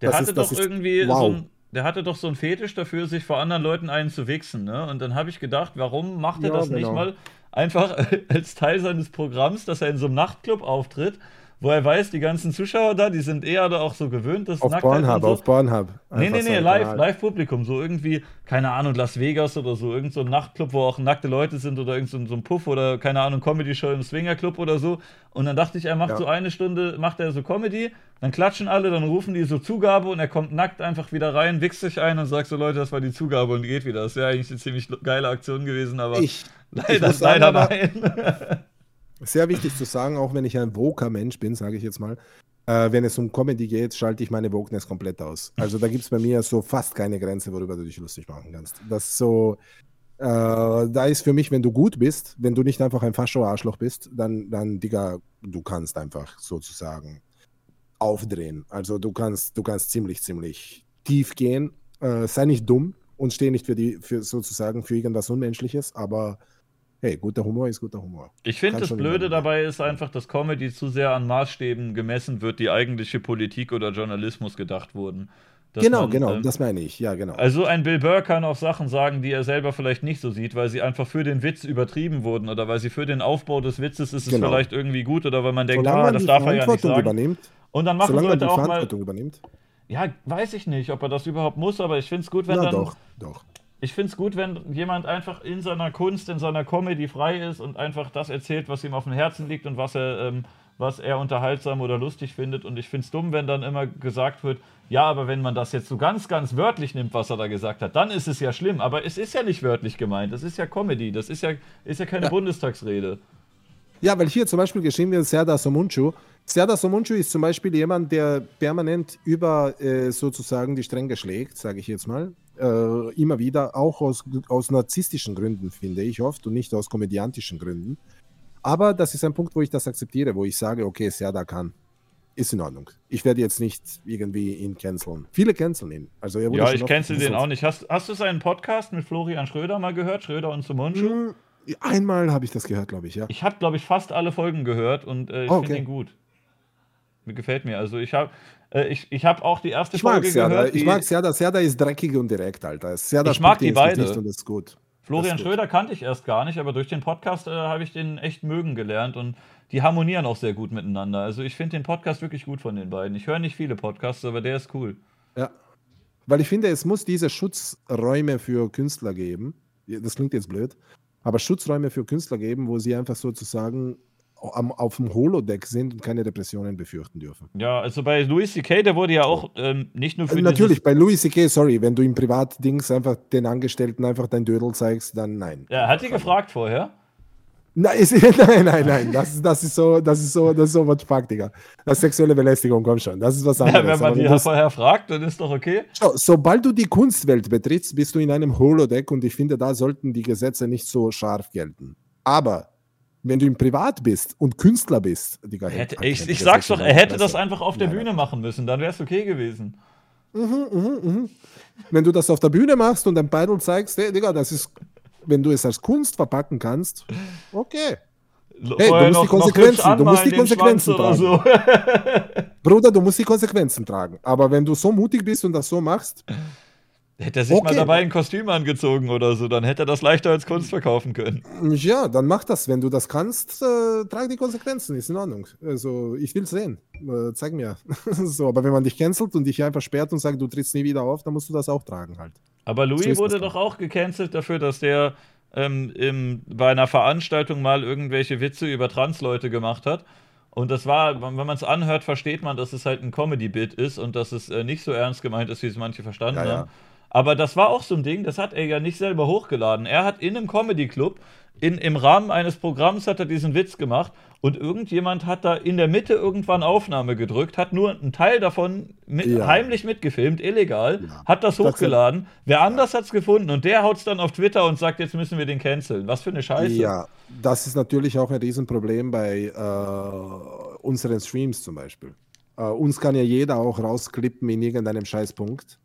der das hatte ist- doch ist- irgendwie wow. so ein. Der hatte doch so einen Fetisch dafür, sich vor anderen Leuten einen zu wichsen, ne? Und dann habe ich gedacht, warum macht er Ja, das nicht genau. mal einfach als Teil seines Programms, dass er in so einem Nachtclub auftritt, wo er weiß, die ganzen Zuschauer da, die sind eher da auch so gewöhnt, dass Auf Nacktheit Pornhub, so. auf Pornhub. Nee, nee, nee, live, Kanal. Live-Publikum, so irgendwie, keine Ahnung, Las Vegas oder so, irgend so ein Nachtclub, wo auch nackte Leute sind oder irgend so ein, so ein Puff oder, keine Ahnung, Comedy-Show im Swingerclub oder so. Und dann dachte ich, er macht Ja. so eine Stunde, macht er so Comedy, dann klatschen alle, dann rufen die so Zugabe und er kommt nackt einfach wieder rein, wichst sich ein und sagt so, Leute, das war die Zugabe und geht wieder. Das wäre eigentlich eine ziemlich geile Aktion gewesen, aber Ich, leider, sagen, leider nein. Sehr wichtig zu sagen, auch wenn ich ein woker Mensch bin, sage ich jetzt mal, äh, wenn es um Comedy geht, schalte ich meine Wokeness komplett aus. Also da gibt es bei mir so fast keine Grenze, worüber du dich lustig machen kannst. Das so, äh, da ist für mich, wenn du gut bist, wenn du nicht einfach ein Fascho-Arschloch bist, dann, dann, Digga, du kannst einfach sozusagen aufdrehen. Also du kannst, du kannst ziemlich, ziemlich tief gehen. Äh, sei nicht dumm und steh nicht für die, für sozusagen für irgendwas Unmenschliches, aber hey, guter Humor ist guter Humor. Ich finde, das Blöde dabei ist einfach, dass Comedy zu sehr an Maßstäben gemessen wird, die eigentliche Politik oder Journalismus gedacht wurden. Dass genau, man, genau, ähm, das meine ich, ja, genau. Also ein Bill Burr kann auch Sachen sagen, die er selber vielleicht nicht so sieht, weil sie einfach für den Witz übertrieben wurden oder weil sie für den Aufbau des Witzes ist es Genau. vielleicht irgendwie gut oder weil man denkt, solange ah, man das darf er ja nicht sagen. übernimmt, Und dann machen solange Leute auch mal, Verantwortung übernimmt, ja, weiß ich nicht, ob er das überhaupt muss, aber ich finde es gut, wenn na dann doch, doch. Ich finde es gut, wenn jemand einfach in seiner Kunst, in seiner Comedy frei ist und einfach das erzählt, was ihm auf dem Herzen liegt und was er, ähm, was er unterhaltsam oder lustig findet. Und ich finde es dumm, wenn dann immer gesagt wird, ja, aber wenn man das jetzt so ganz, ganz wörtlich nimmt, was er da gesagt hat, dann ist es ja schlimm. Aber es ist ja nicht wörtlich gemeint. Das ist ja Comedy. Das ist ja, ist ja keine Bundestagsrede. Ja, weil hier zum Beispiel geschrieben wird Serdar Somuncu. Serdar Somuncu ist zum Beispiel jemand, der permanent über äh, sozusagen die Stränge schlägt, sage ich jetzt mal. Äh, immer wieder, auch aus, aus narzisstischen Gründen, finde ich oft, und nicht aus komödiantischen Gründen. Aber das ist ein Punkt, wo ich das akzeptiere, wo ich sage, okay, Serdar kann. Ist in Ordnung. Ich werde jetzt nicht irgendwie ihn canceln. Viele canceln ihn. Also er wurde Ja, schon ich cancel den auch nicht. Hast, hast du seinen Podcast mit Florian Schröder mal gehört? Schröder und Sumunchu? Hm, Einmal habe ich das gehört, glaube ich, ja. Ich habe, glaube ich, fast alle Folgen gehört und äh, ich Oh, finde okay. ihn gut. Gefällt mir. Also ich habe äh, ich, ich hab auch die erste Ich mag Folge Serdar. gehört. Ich die- mag Serdar. Serdar ist dreckig und direkt, Alter. Serdar Ich mag die beide. Und ist gut. Florian ist gut. Schröder kannte ich erst gar nicht, aber durch den Podcast äh, habe ich den echt mögen gelernt und die harmonieren auch sehr gut miteinander. Also ich finde den Podcast wirklich gut von den beiden. Ich höre nicht viele Podcasts, aber der ist cool. Ja. Weil ich finde, es muss diese Schutzräume für Künstler geben. Das klingt jetzt blöd, aber Schutzräume für Künstler geben, wo sie einfach sozusagen am, auf dem Holodeck sind und keine Repressionen befürchten dürfen. Ja, also bei Louis C.K., der wurde ja auch ähm, nicht nur für Äh, Natürlich, dieses, bei Louis C.K., sorry, wenn du im Privatdings einfach den Angestellten einfach dein Dödel zeigst, dann nein. Ja, hat die gefragt vorher? Nein, ist, nein, nein, nein. Das, das ist so, das ist so, das ist so was Digga. Das ist sexuelle Belästigung, komm schon. Das ist was anderes. Ja, wenn man die das- vorher fragt, dann ist doch okay. Schau, sobald du die Kunstwelt betrittst, bist du in einem Holodeck und ich finde, da sollten die Gesetze nicht so scharf gelten. Aber wenn du im Privat bist und Künstler bist, Digga, Hätte, ich, die ich sag's doch, er hätte das einfach auf der Nein, Bühne machen müssen, dann wäre es okay gewesen. Wenn du das auf der Bühne machst und ein Beidel zeigst, hey, Digga, das ist, wenn du es als Kunst verpacken kannst, okay. Hey, du musst die Konsequenzen- du musst die Konsequenzen oder so. Bruder, du musst die Konsequenzen tragen. Aber wenn du so mutig bist und das so machst, Hätte er sich mal Okay. dabei ein Kostüm angezogen oder so, dann hätte er das leichter als Kunst verkaufen können. ja, dann mach das. Wenn du das kannst, äh, trag die Konsequenzen, ist in Ordnung. Also, ich will sehen. Äh, zeig mir. so, aber wenn man dich cancelt und dich einfach sperrt und sagt, du trittst nie wieder auf, dann musst du das auch tragen halt. Aber Louis So wurde doch auch gecancelt dafür, dass der ähm, im, bei einer Veranstaltung mal irgendwelche Witze über Transleute gemacht hat. Und das war, wenn man es anhört, versteht man, dass es halt ein Comedy-Bit ist und dass es äh, nicht so ernst gemeint ist, wie es manche verstanden Ja, ja. Aber das war auch so ein Ding, das hat er ja nicht selber hochgeladen. Er hat in einem Comedy-Club, in, im Rahmen eines Programms hat er diesen Witz gemacht und irgendjemand hat da in der Mitte irgendwann Aufnahme gedrückt, hat nur einen Teil davon mit, Ja. heimlich mitgefilmt, illegal, Ja. hat das Das- hochgeladen. Wer anders hat's gefunden und der haut's dann auf Twitter und sagt, jetzt müssen wir den canceln. Was für eine Scheiße. Ja, das ist natürlich auch ein Riesenproblem bei äh, unseren Streams zum Beispiel. Äh, uns kann ja jeder auch rausklippen in irgendeinem Scheißpunkt.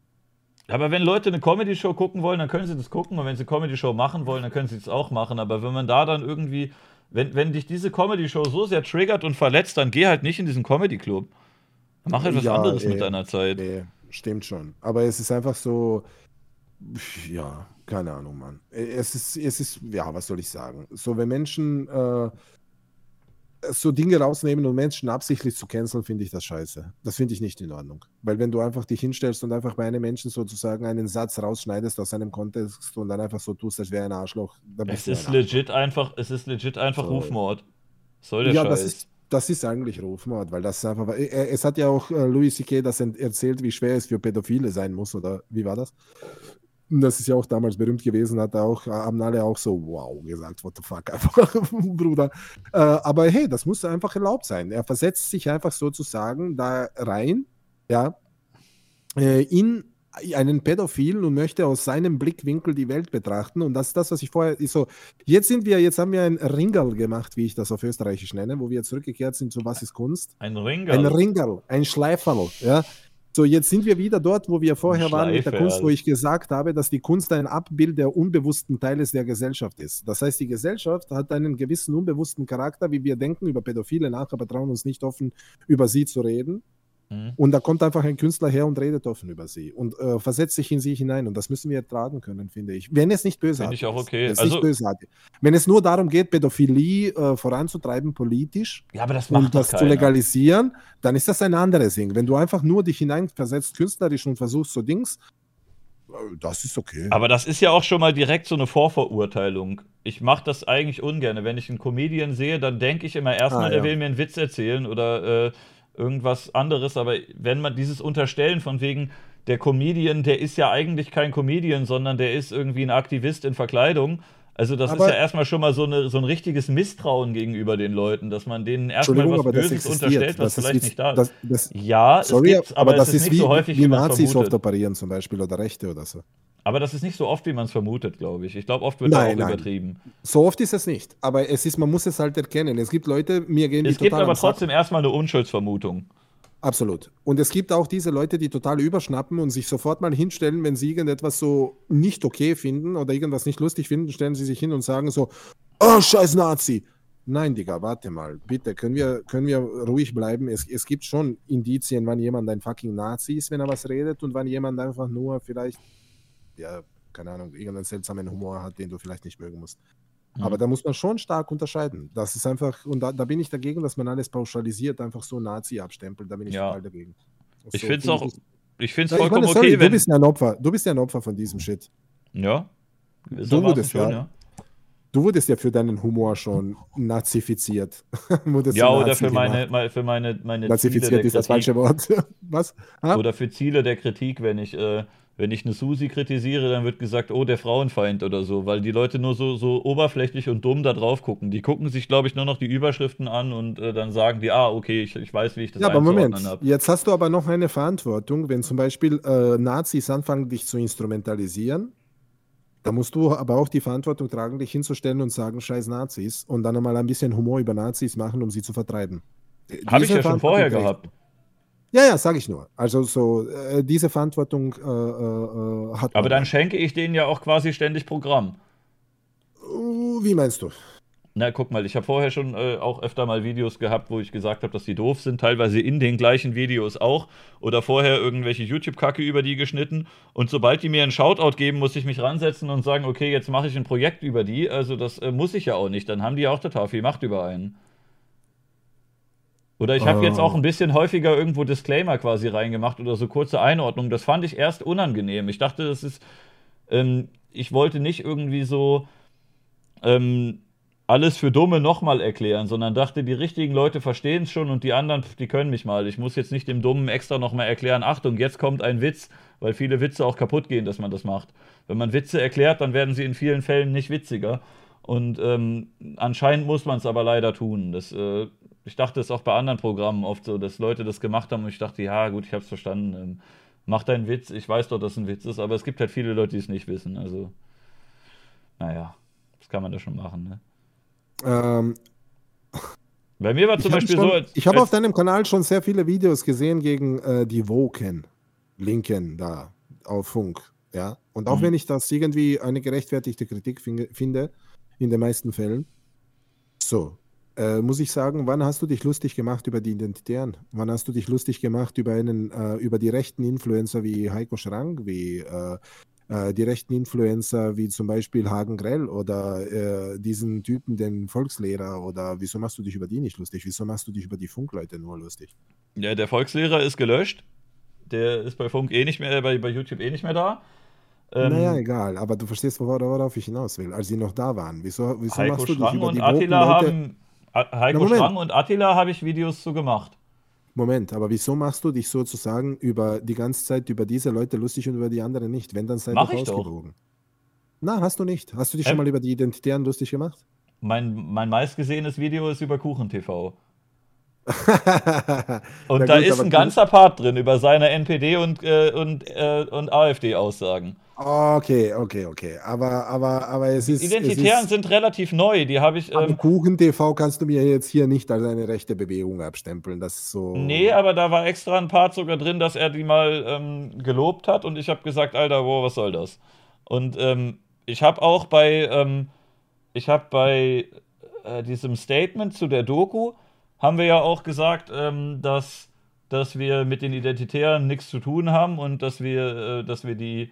Aber wenn Leute eine Comedy-Show gucken wollen, dann können sie das gucken. Und wenn sie Comedy-Show machen wollen, dann können sie es auch machen. Aber wenn man da dann irgendwie, wenn, wenn dich diese Comedy-Show so sehr triggert und verletzt, dann geh halt nicht in diesen Comedy-Club. Mach halt was Ja, anderes eh. mit deiner Zeit. Nee, stimmt schon. Aber es ist einfach so, ja, keine Ahnung, Mann. Es ist, es ist, ja, was soll ich sagen? So, wenn Menschen äh, so Dinge rausnehmen und Menschen absichtlich zu canceln, finde ich das scheiße. Das finde ich nicht in Ordnung. Weil wenn du einfach dich hinstellst und einfach bei einem Menschen sozusagen einen Satz rausschneidest aus einem Kontext und dann einfach so tust, als wäre ein Arschloch, dann Es ist ein legit einfach, es ist legit einfach So. Rufmord. Soll der ja, Scheiß. das ist, das ist eigentlich Rufmord, weil das einfach. äh, Es hat ja auch äh, Louis C.K. das erzählt, wie schwer es für Pädophile sein muss, oder wie war das? Das ist ja auch damals berühmt gewesen, hat er auch, haben alle auch so, wow, gesagt, what the fuck, einfach, Bruder. Äh, aber hey, das muss einfach erlaubt sein. Er versetzt sich einfach sozusagen da rein, ja, äh, in einen Pädophilen und möchte aus seinem Blickwinkel die Welt betrachten. Und das ist das, was ich vorher so. Jetzt sind wir, jetzt haben wir ein Ringerl gemacht, wie ich das auf Österreichisch nenne, wo wir zurückgekehrt sind zu Was ist Kunst? Ein Ringer. Ein Ringerl, ein Schleiferl, ja. So, jetzt sind wir wieder dort, wo wir vorher waren mit der. Kunst, wo ich gesagt habe, dass die Kunst ein Abbild der unbewussten Teiles der Gesellschaft ist. Das heißt, die Gesellschaft hat einen gewissen unbewussten Charakter, wie wir denken über Pädophile nach, aber trauen uns nicht offen über sie zu reden. Mhm. Und da kommt einfach ein Künstler her und redet offen über sie und äh, versetzt sich in sie hinein. Und das müssen wir ertragen können, finde ich. Wenn es nicht bösartig Finde ich auch okay. ist. Wenn es, Also-. Wenn es nur darum geht, Pädophilie äh, voranzutreiben politisch ja, aber das macht und das doch zu keiner. legalisieren, dann ist das ein anderes Ding. Wenn du einfach nur dich hineinversetzt künstlerisch und versuchst so Dings, äh, das ist okay. Aber das ist ja auch schon mal direkt so eine Vorverurteilung. Ich mache das eigentlich ungern. Wenn ich einen Comedian sehe, dann denke ich immer erstmal, Ah, der ja. will mir einen Witz erzählen oder äh, irgendwas anderes. Aber wenn man dieses Unterstellen von wegen, der Comedian, der ist ja eigentlich kein Comedian, sondern der ist irgendwie ein Aktivist in Verkleidung. Also das Aber- ist ja erstmal schon mal so, eine, so ein richtiges Misstrauen gegenüber den Leuten, dass man denen erstmal was Böses unterstellt, was vielleicht wie- nicht da ist. das- das- ja, Sorry, es gibt's, aber, aber, das es ist ist nicht wie, so häufig, wie wie man Nazis oft operieren zum Beispiel oder Rechte oder so. Aber das ist nicht so oft, wie man es vermutet, glaube ich. Ich glaube, oft wird da Nein, auch nein. übertrieben. So oft ist es nicht. Aber es ist, man muss es halt erkennen. Es gibt Leute, mir gehen die Es gibt aber trotzdem erstmal eine Unschuldsvermutung. Absolut. Und es gibt auch diese Leute, die total überschnappen und sich sofort mal hinstellen, wenn sie irgendetwas so nicht okay finden oder irgendwas nicht lustig finden, stellen sie sich hin und sagen so, oh, scheiß Nazi. Nein, Digga, warte mal. Bitte, können wir, können wir ruhig bleiben? Es, es gibt schon Indizien, wann jemand ein fucking Nazi ist, wenn er was redet und wann jemand einfach nur vielleicht, ja, keine Ahnung, irgendeinen seltsamen Humor hat, den du vielleicht nicht mögen musst. Mhm. Aber da muss man schon stark unterscheiden. Das ist einfach, und da, da bin ich dagegen, dass man alles pauschalisiert, einfach so Nazi abstempelt. Da bin ich Ja. total dagegen. Ich So finde es auch, ich- ich finde es ich vollkommen meine, sorry, okay, du wenn. bist ja ein Opfer. Du bist ja ein Opfer von diesem Shit. Ja. Du wurdest schon, ja- ja. Du wurdest ja für deinen Humor schon nazifiziert. Ja, oder für meine, gemacht. mal- für meine, meine Ziele Nazifiziert ist das falsche Wort. Was? Ha? Oder für Ziele der Kritik, wenn ich äh, wenn ich eine Susi kritisiere, dann wird gesagt, oh, der Frauenfeind oder so, weil die Leute nur so, so oberflächlich und dumm da drauf gucken. Die gucken sich, glaube ich, nur noch die Überschriften an und äh, dann sagen die, ah, okay, ich, ich weiß, wie ich das Ja, aber Moment, habe. jetzt hast du aber noch eine Verantwortung, wenn zum Beispiel äh, Nazis anfangen, dich zu instrumentalisieren. Da musst du aber auch die Verantwortung tragen, dich hinzustellen und sagen, scheiß Nazis und dann einmal ein bisschen Humor über Nazis machen, um sie zu vertreiben. Habe ich ja schon vorher gehabt. Ja, ja, sage ich nur. Also so, äh, diese Verantwortung äh, äh, hat Aber dann schenke ich denen ja auch quasi ständig Programm. Uh, Wie meinst du? Na, guck mal, ich habe vorher schon äh, auch öfter mal Videos gehabt, wo ich gesagt habe, dass die doof sind, teilweise in den gleichen Videos auch. Oder vorher irgendwelche YouTube-Kacke über die geschnitten. Und sobald die mir einen Shoutout geben, muss ich mich ransetzen und sagen, okay, jetzt mache ich ein Projekt über die. Also das äh, muss ich ja auch nicht. Dann haben die ja auch total viel Macht über einen. Oder ich habe Oh. jetzt auch ein bisschen häufiger irgendwo Disclaimer quasi reingemacht oder so kurze Einordnung. Das fand ich erst unangenehm. Ich dachte, das ist. Ähm, ich wollte nicht irgendwie so. Ähm, alles für Dumme nochmal erklären, sondern dachte, die richtigen Leute verstehen es schon und die anderen, die können mich mal. Ich muss jetzt nicht dem Dummen extra nochmal erklären, Achtung, jetzt kommt ein Witz, weil viele Witze auch kaputt gehen, dass man das macht. Wenn man Witze erklärt, dann werden sie in vielen Fällen nicht witziger. Und ähm, anscheinend muss man es aber leider tun. Das, äh, ich dachte es auch bei anderen Programmen oft so, dass Leute das gemacht haben und ich dachte, ja gut, ich habe es verstanden. Ähm, mach deinen Witz, ich weiß doch, dass es ein Witz ist, aber es gibt halt viele Leute, die es nicht wissen. Also, naja, das kann man da schon machen. Ne? Ähm, Bei mir war zum habe Beispiel schon, so. als- ich hab als- auf deinem Kanal schon sehr viele Videos gesehen gegen äh, die Woken, Linken da auf Funk. Ja? Und auch Mhm. wenn ich das irgendwie eine gerechtfertigte Kritik finde, in den meisten Fällen, so, äh, muss ich sagen, wann hast du dich lustig gemacht über die Identitären? Wann hast du dich lustig gemacht über einen, äh, über die rechten Influencer wie Heiko Schrank, wie äh, äh, die rechten Influencer wie zum Beispiel Hagen Grell oder äh, diesen Typen, den Volkslehrer oder wieso machst du dich über die nicht lustig? Wieso machst du dich über die Funkleute nur lustig? Ja, der Volkslehrer ist gelöscht. Der ist bei Funk eh nicht mehr, bei, bei YouTube eh nicht mehr da. Ähm, naja, egal, aber du verstehst, wora- worauf ich hinaus will, als sie noch da waren. Wieso, wieso Heiko machst du dich Schrang über und die Attila Woken-Leute- haben. Heiko Na. Schrang und Attila habe ich Videos zu gemacht. Moment, aber wieso machst du dich sozusagen über die ganze Zeit über diese Leute lustig und über die anderen nicht? Wenn, dann sei Mach doch ausgewogen. Na, hast du nicht. Hast du dich schon Ähm. mal über die Identitären lustig gemacht? Mein, mein meistgesehenes Video ist über KuchenTV. Und da gut, ist aber ein ganzer Part drin über seine NPD und, äh, und, äh, und AfD-Aussagen. Okay, okay, okay. Aber, aber, aber es ist. Identitären es ist, sind relativ neu. Die habe ich. Ähm, Kuchen TV kannst du mir jetzt hier nicht als eine rechte Bewegung abstempeln. Das ist so. Nee, aber da war extra ein Part sogar drin, dass er die mal ähm, gelobt hat und ich habe gesagt, Alter, wow, was soll das? Und ähm, ich habe auch bei, ähm, ich habe bei äh, diesem Statement zu der Doku, haben wir ja auch gesagt, ähm, dass, dass wir mit den Identitären nichts zu tun haben und dass wir, äh, dass wir die,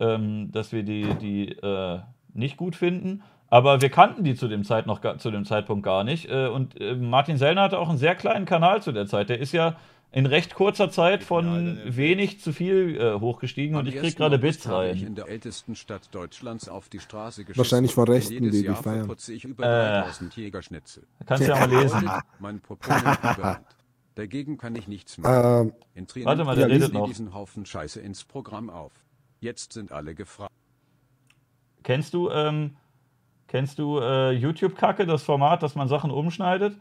ähm, dass wir die, die äh, nicht gut finden. Aber wir kannten die zu dem, Zeit noch, zu dem Zeitpunkt gar nicht. Äh, und äh, Martin Sellner hatte auch einen sehr kleinen Kanal zu der Zeit. Der ist ja in recht kurzer Zeit von wenig zu viel äh, hochgestiegen und ich krieg gerade Bits rein. in der ältesten Stadt Deutschlands auf die Straße. Wahrscheinlich von Rechten, die Jahr feiern. ich über Äh. 3000 Jägerschnitzel. Kannst du ja mal lesen. Mein. Dagegen kann ich nichts machen. Ähm, In Warte mal, der nehmen redet sie noch. diesen Haufen Scheiße ins Programm auf. Jetzt sind alle gefragt. Kennst du, ähm, kennst du äh, YouTube-Kacke, das Format, dass man Sachen umschneidet?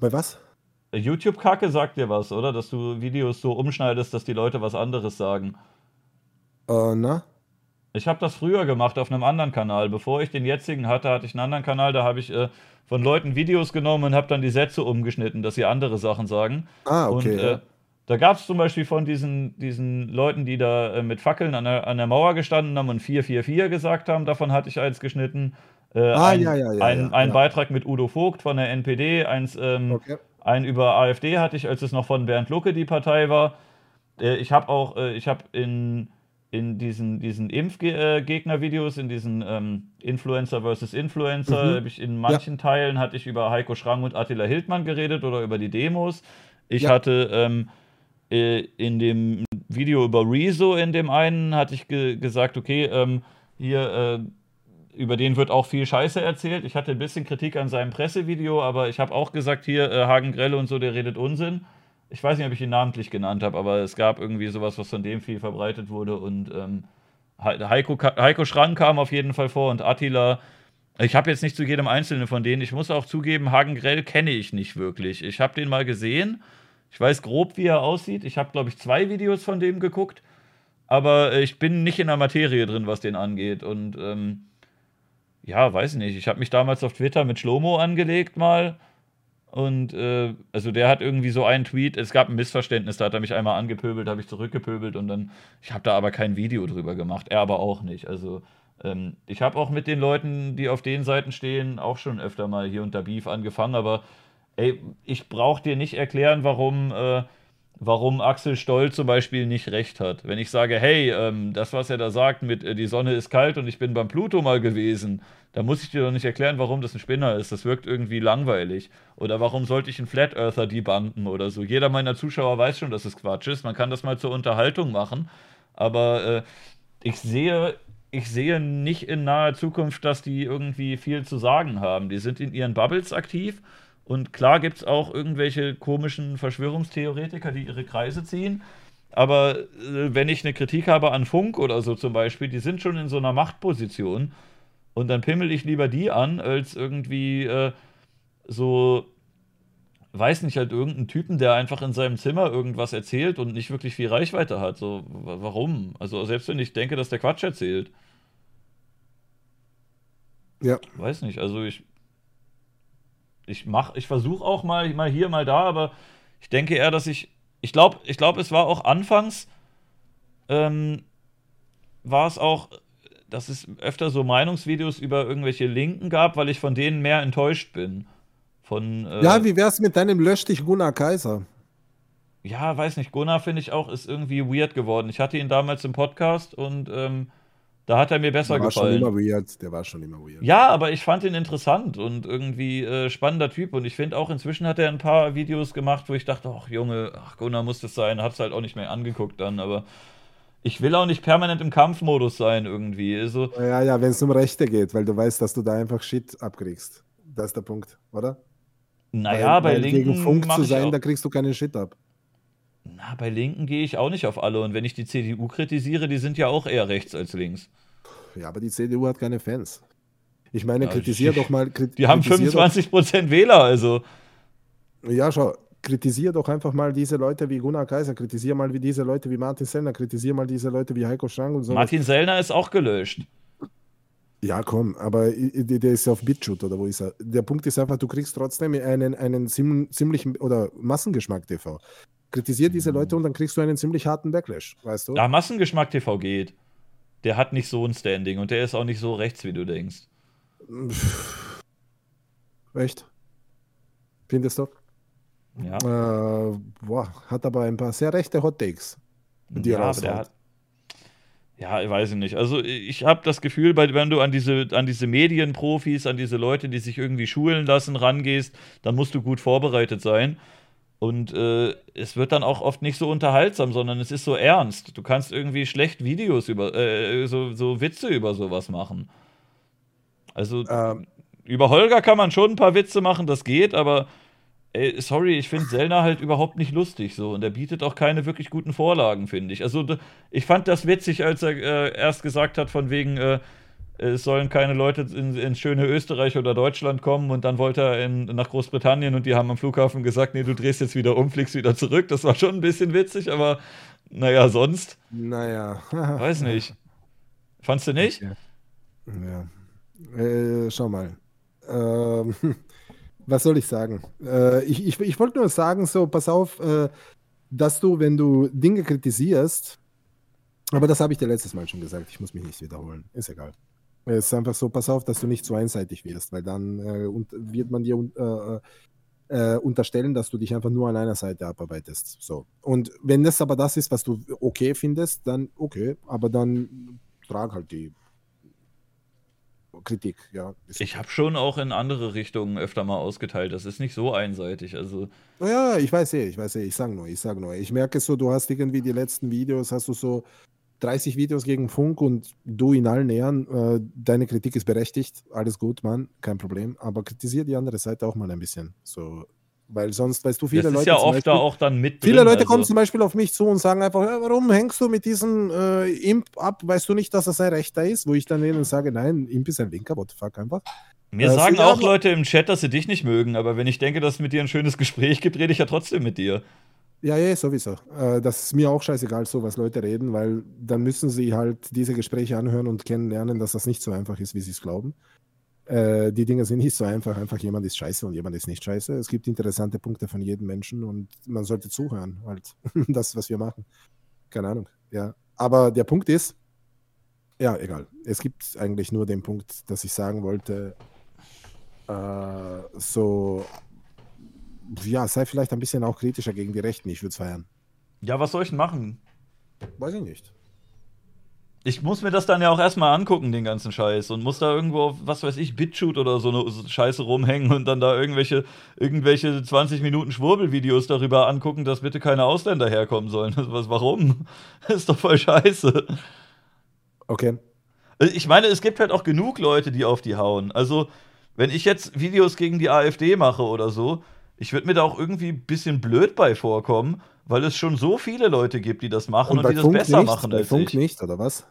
bei was? Äh, YouTube-Kacke sagt dir was, oder? Dass du Videos so umschneidest, dass die Leute was anderes sagen. Äh, na? Ich habe das früher gemacht auf einem anderen Kanal. Bevor ich den jetzigen hatte, hatte ich einen anderen Kanal, da habe ich äh, von Leuten Videos genommen und habe dann die Sätze umgeschnitten, dass sie andere Sachen sagen. Ah, okay. Und ja. Äh, da gab es zum Beispiel von diesen, diesen Leuten, die da äh, mit Fackeln an der, an der Mauer gestanden haben und 444 gesagt haben, davon hatte ich eins geschnitten. Äh, Ah, ein, ja, ja, ja, ein, ja, ein ja. Beitrag mit Udo Vogt von der NPD, eins, ähm, Okay. ein über AfD hatte ich, als es noch von Bernd Lucke die Partei war. Äh, ich habe auch, äh, ich habe in, in diesen, diesen Impfgegner-Videos, in diesen ähm, Influencer versus Influencer, Mhm. habe ich in manchen Teilen hatte ich über Heiko Schrang und Attila Hildmann geredet oder über die Demos. Ich Ja. hatte ähm, äh, in dem Video über Rezo, in dem einen, hatte ich ge gesagt, okay, ähm, hier, äh, über den wird auch viel Scheiße erzählt. Ich hatte ein bisschen Kritik an seinem Pressevideo, aber ich habe auch gesagt, hier, äh, Hagen Grelle und so, der redet Unsinn. ich weiß nicht, ob ich ihn namentlich genannt habe, aber es gab irgendwie sowas, was von dem viel verbreitet wurde und ähm, Heiko, Heiko Schrank kam auf jeden Fall vor und Attila. Ich habe jetzt nicht zu jedem Einzelnen von denen. Ich muss auch zugeben, Hagen Grell kenne ich nicht wirklich. Ich habe den mal gesehen. Ich weiß grob, wie er aussieht. Ich habe, glaube ich, zwei Videos von dem geguckt. Aber ich bin nicht in der Materie drin, was den angeht. Und ähm, ja, weiß nicht. Ich habe mich damals auf Twitter mit Schlomo angelegt mal. Und äh, also der hat irgendwie so einen Tweet, es gab ein Missverständnis, da hat er mich einmal angepöbelt, habe ich zurückgepöbelt und dann, ich habe da aber kein Video drüber gemacht, er aber auch nicht. Also ähm, ich habe auch mit den Leuten, die auf den Seiten stehen, auch schon öfter mal hier unter Beef angefangen, aber ey, ich brauche dir nicht erklären, warum, äh, warum Axel Stoll zum Beispiel nicht recht hat. Wenn ich sage, hey, ähm, das, was er da sagt mit äh, die Sonne ist kalt und ich bin beim Pluto mal gewesen, da muss ich dir doch nicht erklären, warum das ein Spinner ist. Das wirkt irgendwie langweilig. Oder warum sollte ich einen Flat Earther debunken oder so. Jeder meiner Zuschauer weiß schon, dass es Quatsch ist. Man kann das mal zur Unterhaltung machen. Aber äh, ich sehe ich sehe nicht in naher Zukunft, dass die irgendwie viel zu sagen haben. Die sind in ihren Bubbles aktiv und klar gibt es auch irgendwelche komischen Verschwörungstheoretiker, die ihre Kreise ziehen. Aber äh, wenn ich eine Kritik habe an Funk oder so zum Beispiel, die sind schon in so einer Machtposition und dann pimmel ich lieber die an, als irgendwie äh, so, weiß nicht, halt irgendeinen Typen, der einfach in seinem Zimmer irgendwas erzählt und nicht wirklich viel Reichweite hat. So, warum? Also selbst wenn ich denke, dass der Quatsch erzählt. Ja. Weiß nicht, also ich ich mach, ich versuche auch mal, mal hier, mal da, aber ich denke eher, dass ich, ich glaube, ich glaube, es war auch anfangs, ähm, war es auch, dass es öfter so Meinungsvideos über irgendwelche Linken gab, weil ich von denen mehr enttäuscht bin. Von, äh, ja, wie wär's mit deinem Lösch dich Gunnar Kaiser? Ja, weiß nicht, Gunnar finde ich auch, ist irgendwie weird geworden. Ich hatte ihn damals im Podcast und ähm, da hat er mir besser der war gefallen. Schon immer weird. Der war schon immer weird. Ja, aber ich fand ihn interessant und irgendwie äh, spannender Typ. Und ich finde auch, inzwischen hat er ein paar Videos gemacht, wo ich dachte, ach Junge, ach Gunnar muss das sein. Hab's halt auch nicht mehr angeguckt dann, aber ich will auch nicht permanent im Kampfmodus sein irgendwie. Also, ja, ja, wenn es um Rechte geht, weil du weißt, dass du da einfach Shit abkriegst. Das ist der Punkt, oder? Naja, weil, bei weil Linken. Gegen Funk zu sein, da kriegst du keinen Shit ab. Na, bei Linken gehe ich auch nicht auf alle. Und wenn ich die CDU kritisiere, die sind ja auch eher rechts als links. Ja, aber die CDU hat keine Fans. Ich meine, ja, kritisier doch mal. Krit die haben 25 Prozent Wähler, also. Ja, schau, kritisier doch einfach mal diese Leute wie Gunnar Kaiser, kritisier mal wie diese Leute wie Martin Sellner, kritisier mal diese Leute wie Heiko Strang und so. Martin Sellner ist auch gelöscht. Ja, komm, aber der ist auf BitChute oder wo ist er? Der Punkt ist einfach, du kriegst trotzdem einen, einen ziemlichen oder Massengeschmack TV. Kritisier diese Leute und dann kriegst du einen ziemlich harten Backlash, weißt du? Ja, Massengeschmack TV geht. Der hat nicht so ein Standing und der ist auch nicht so rechts, wie du denkst. Echt? Findest du? Ja. Äh, boah, hat aber ein paar sehr rechte Hot Takes. Die ja, aber der hat, ja, ich weiß nicht. Also ich habe das Gefühl, wenn du an diese, an diese Medienprofis, an diese Leute, die sich irgendwie schulen lassen, rangehst, dann musst du gut vorbereitet sein. Und äh, es wird dann auch oft nicht so unterhaltsam, sondern es ist so ernst. Du kannst irgendwie schlecht Videos über, äh, so, so Witze über sowas machen. Also ähm. über Holger kann man schon ein paar Witze machen, das geht, aber ey, sorry, ich finde Selner halt überhaupt nicht lustig so. Und er bietet auch keine wirklich guten Vorlagen, finde ich. Also ich fand das witzig, als er äh, erst gesagt hat, von wegen, äh, es sollen keine Leute ins in schöne Österreich oder Deutschland kommen und dann wollte er in, nach Großbritannien und die haben am Flughafen gesagt, nee, du drehst jetzt wieder um, fliegst wieder zurück. Das war schon ein bisschen witzig, aber naja, sonst. Naja. Weiß nicht. Fandst du nicht? Okay. Ja. Äh, schau mal. Ähm, was soll ich sagen? Äh, ich ich, ich wollte nur sagen, so, pass auf, äh, dass du, wenn du Dinge kritisierst, aber das habe ich dir letztes Mal schon gesagt, ich muss mich nicht wiederholen, ist egal. Es ist einfach so, pass auf, dass du nicht zu einseitig wirst, weil dann äh, und, wird man dir äh, äh, unterstellen, dass du dich einfach nur an einer Seite abarbeitest. So. Und wenn das aber das ist, was du okay findest, dann okay, aber dann trag halt die Kritik, ja. Ich habe schon auch in andere Richtungen öfter mal ausgeteilt. Das ist nicht so einseitig. Also. Ja, ich weiß eh, ich weiß eh, ich sag nur, ich sag nur. Ich merke so, du hast irgendwie die letzten Videos, hast du so 30 Videos gegen Funk und du in allen Ehren, äh, deine Kritik ist berechtigt, alles gut, Mann, kein Problem, aber kritisiere die andere Seite auch mal ein bisschen. So, Weil sonst, weißt du, viele das ist Leute. ja oft da Beispiel- auch dann mit Viele drin, Leute also. kommen zum Beispiel auf mich zu und sagen einfach, ja, warum hängst du mit diesem äh, Imp ab? Weißt du nicht, dass das ein Rechter ist? Wo ich dann denen sage, nein, Imp ist ein Linker, what the fuck einfach. Mir Äh, sagen auch Leute im Chat, dass sie dich nicht mögen, aber wenn ich denke, dass es mit dir ein schönes Gespräch gibt, rede ich ja trotzdem mit dir. Ja, ja, sowieso. Äh, das ist mir auch scheißegal, so was Leute reden, weil dann müssen sie halt diese Gespräche anhören und kennenlernen, dass das nicht so einfach ist, wie sie es glauben. Äh, die Dinge sind nicht so einfach. Einfach jemand ist scheiße und jemand ist nicht scheiße. Es gibt interessante Punkte von jedem Menschen und man sollte zuhören, halt. das, was wir machen. Keine Ahnung. Ja. Aber der Punkt ist, ja, egal. Es gibt eigentlich nur den Punkt, dass ich sagen wollte, äh, so, ja, sei vielleicht ein bisschen auch kritischer gegen die Rechten. Ich würde es feiern. Ja, was soll ich denn machen? Weiß ich nicht. Ich muss mir das dann ja auch erstmal angucken, den ganzen Scheiß. Und muss da irgendwo auf, was weiß ich, BitChute oder so eine Scheiße rumhängen und dann da irgendwelche, irgendwelche 20 Minuten Schwurbelvideos darüber angucken, dass bitte keine Ausländer herkommen sollen. Was, warum? Das ist doch voll scheiße. Okay. Ich meine, es gibt halt auch genug Leute, die auf die hauen. Also, wenn ich jetzt Videos gegen die AfD mache oder so, ich würde mir da auch irgendwie ein bisschen blöd bei vorkommen, weil es schon so viele Leute gibt, die das machen Und und, die das Funk besser nicht? machen Bei als Funk ich. nicht, oder was?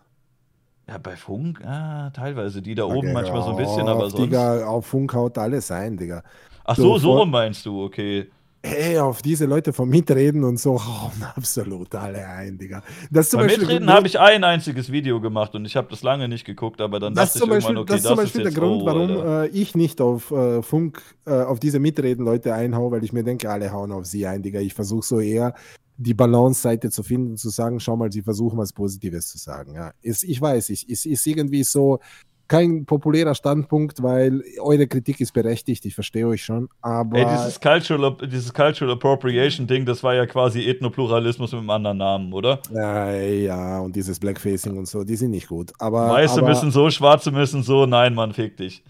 Ja, bei Funk, ah, teilweise. Die da oben Okay, manchmal so ein bisschen, aber sonst. Digga, auf Funk haut alles ein, Digga. Ach so, so so rum meinst du, okay. Hey, auf diese Leute von Mitreden und so hauen absolut alle ein, Digga. Das zum Bei Beispiel Mitreden habe ich ein einziges Video gemacht und ich habe das lange nicht geguckt, aber dann das dachte ich Beispiel, irgendwann, okay, das ist zum das Beispiel der Grund, oh, warum äh, ich nicht auf äh, Funk, äh, auf diese Mitreden-Leute einhau, weil ich mir denke, alle hauen auf sie ein, Digga. Ich versuche so eher die Balance-Seite zu finden, zu sagen, schau mal, sie versuchen was Positives zu sagen. Ja. Ist, ich weiß, ich, ist, ist irgendwie so kein populärer Standpunkt, weil eure Kritik ist berechtigt, ich verstehe euch schon, aber Ey, dieses Cultural, dieses Cultural Appropriation-Ding, das war ja quasi Ethnopluralismus mit einem anderen Namen, oder? ja, ja, und dieses Blackfacing und so, die sind nicht gut. Aber, Weiße aber, müssen so, Schwarze müssen so, nein, Mann, fick dich.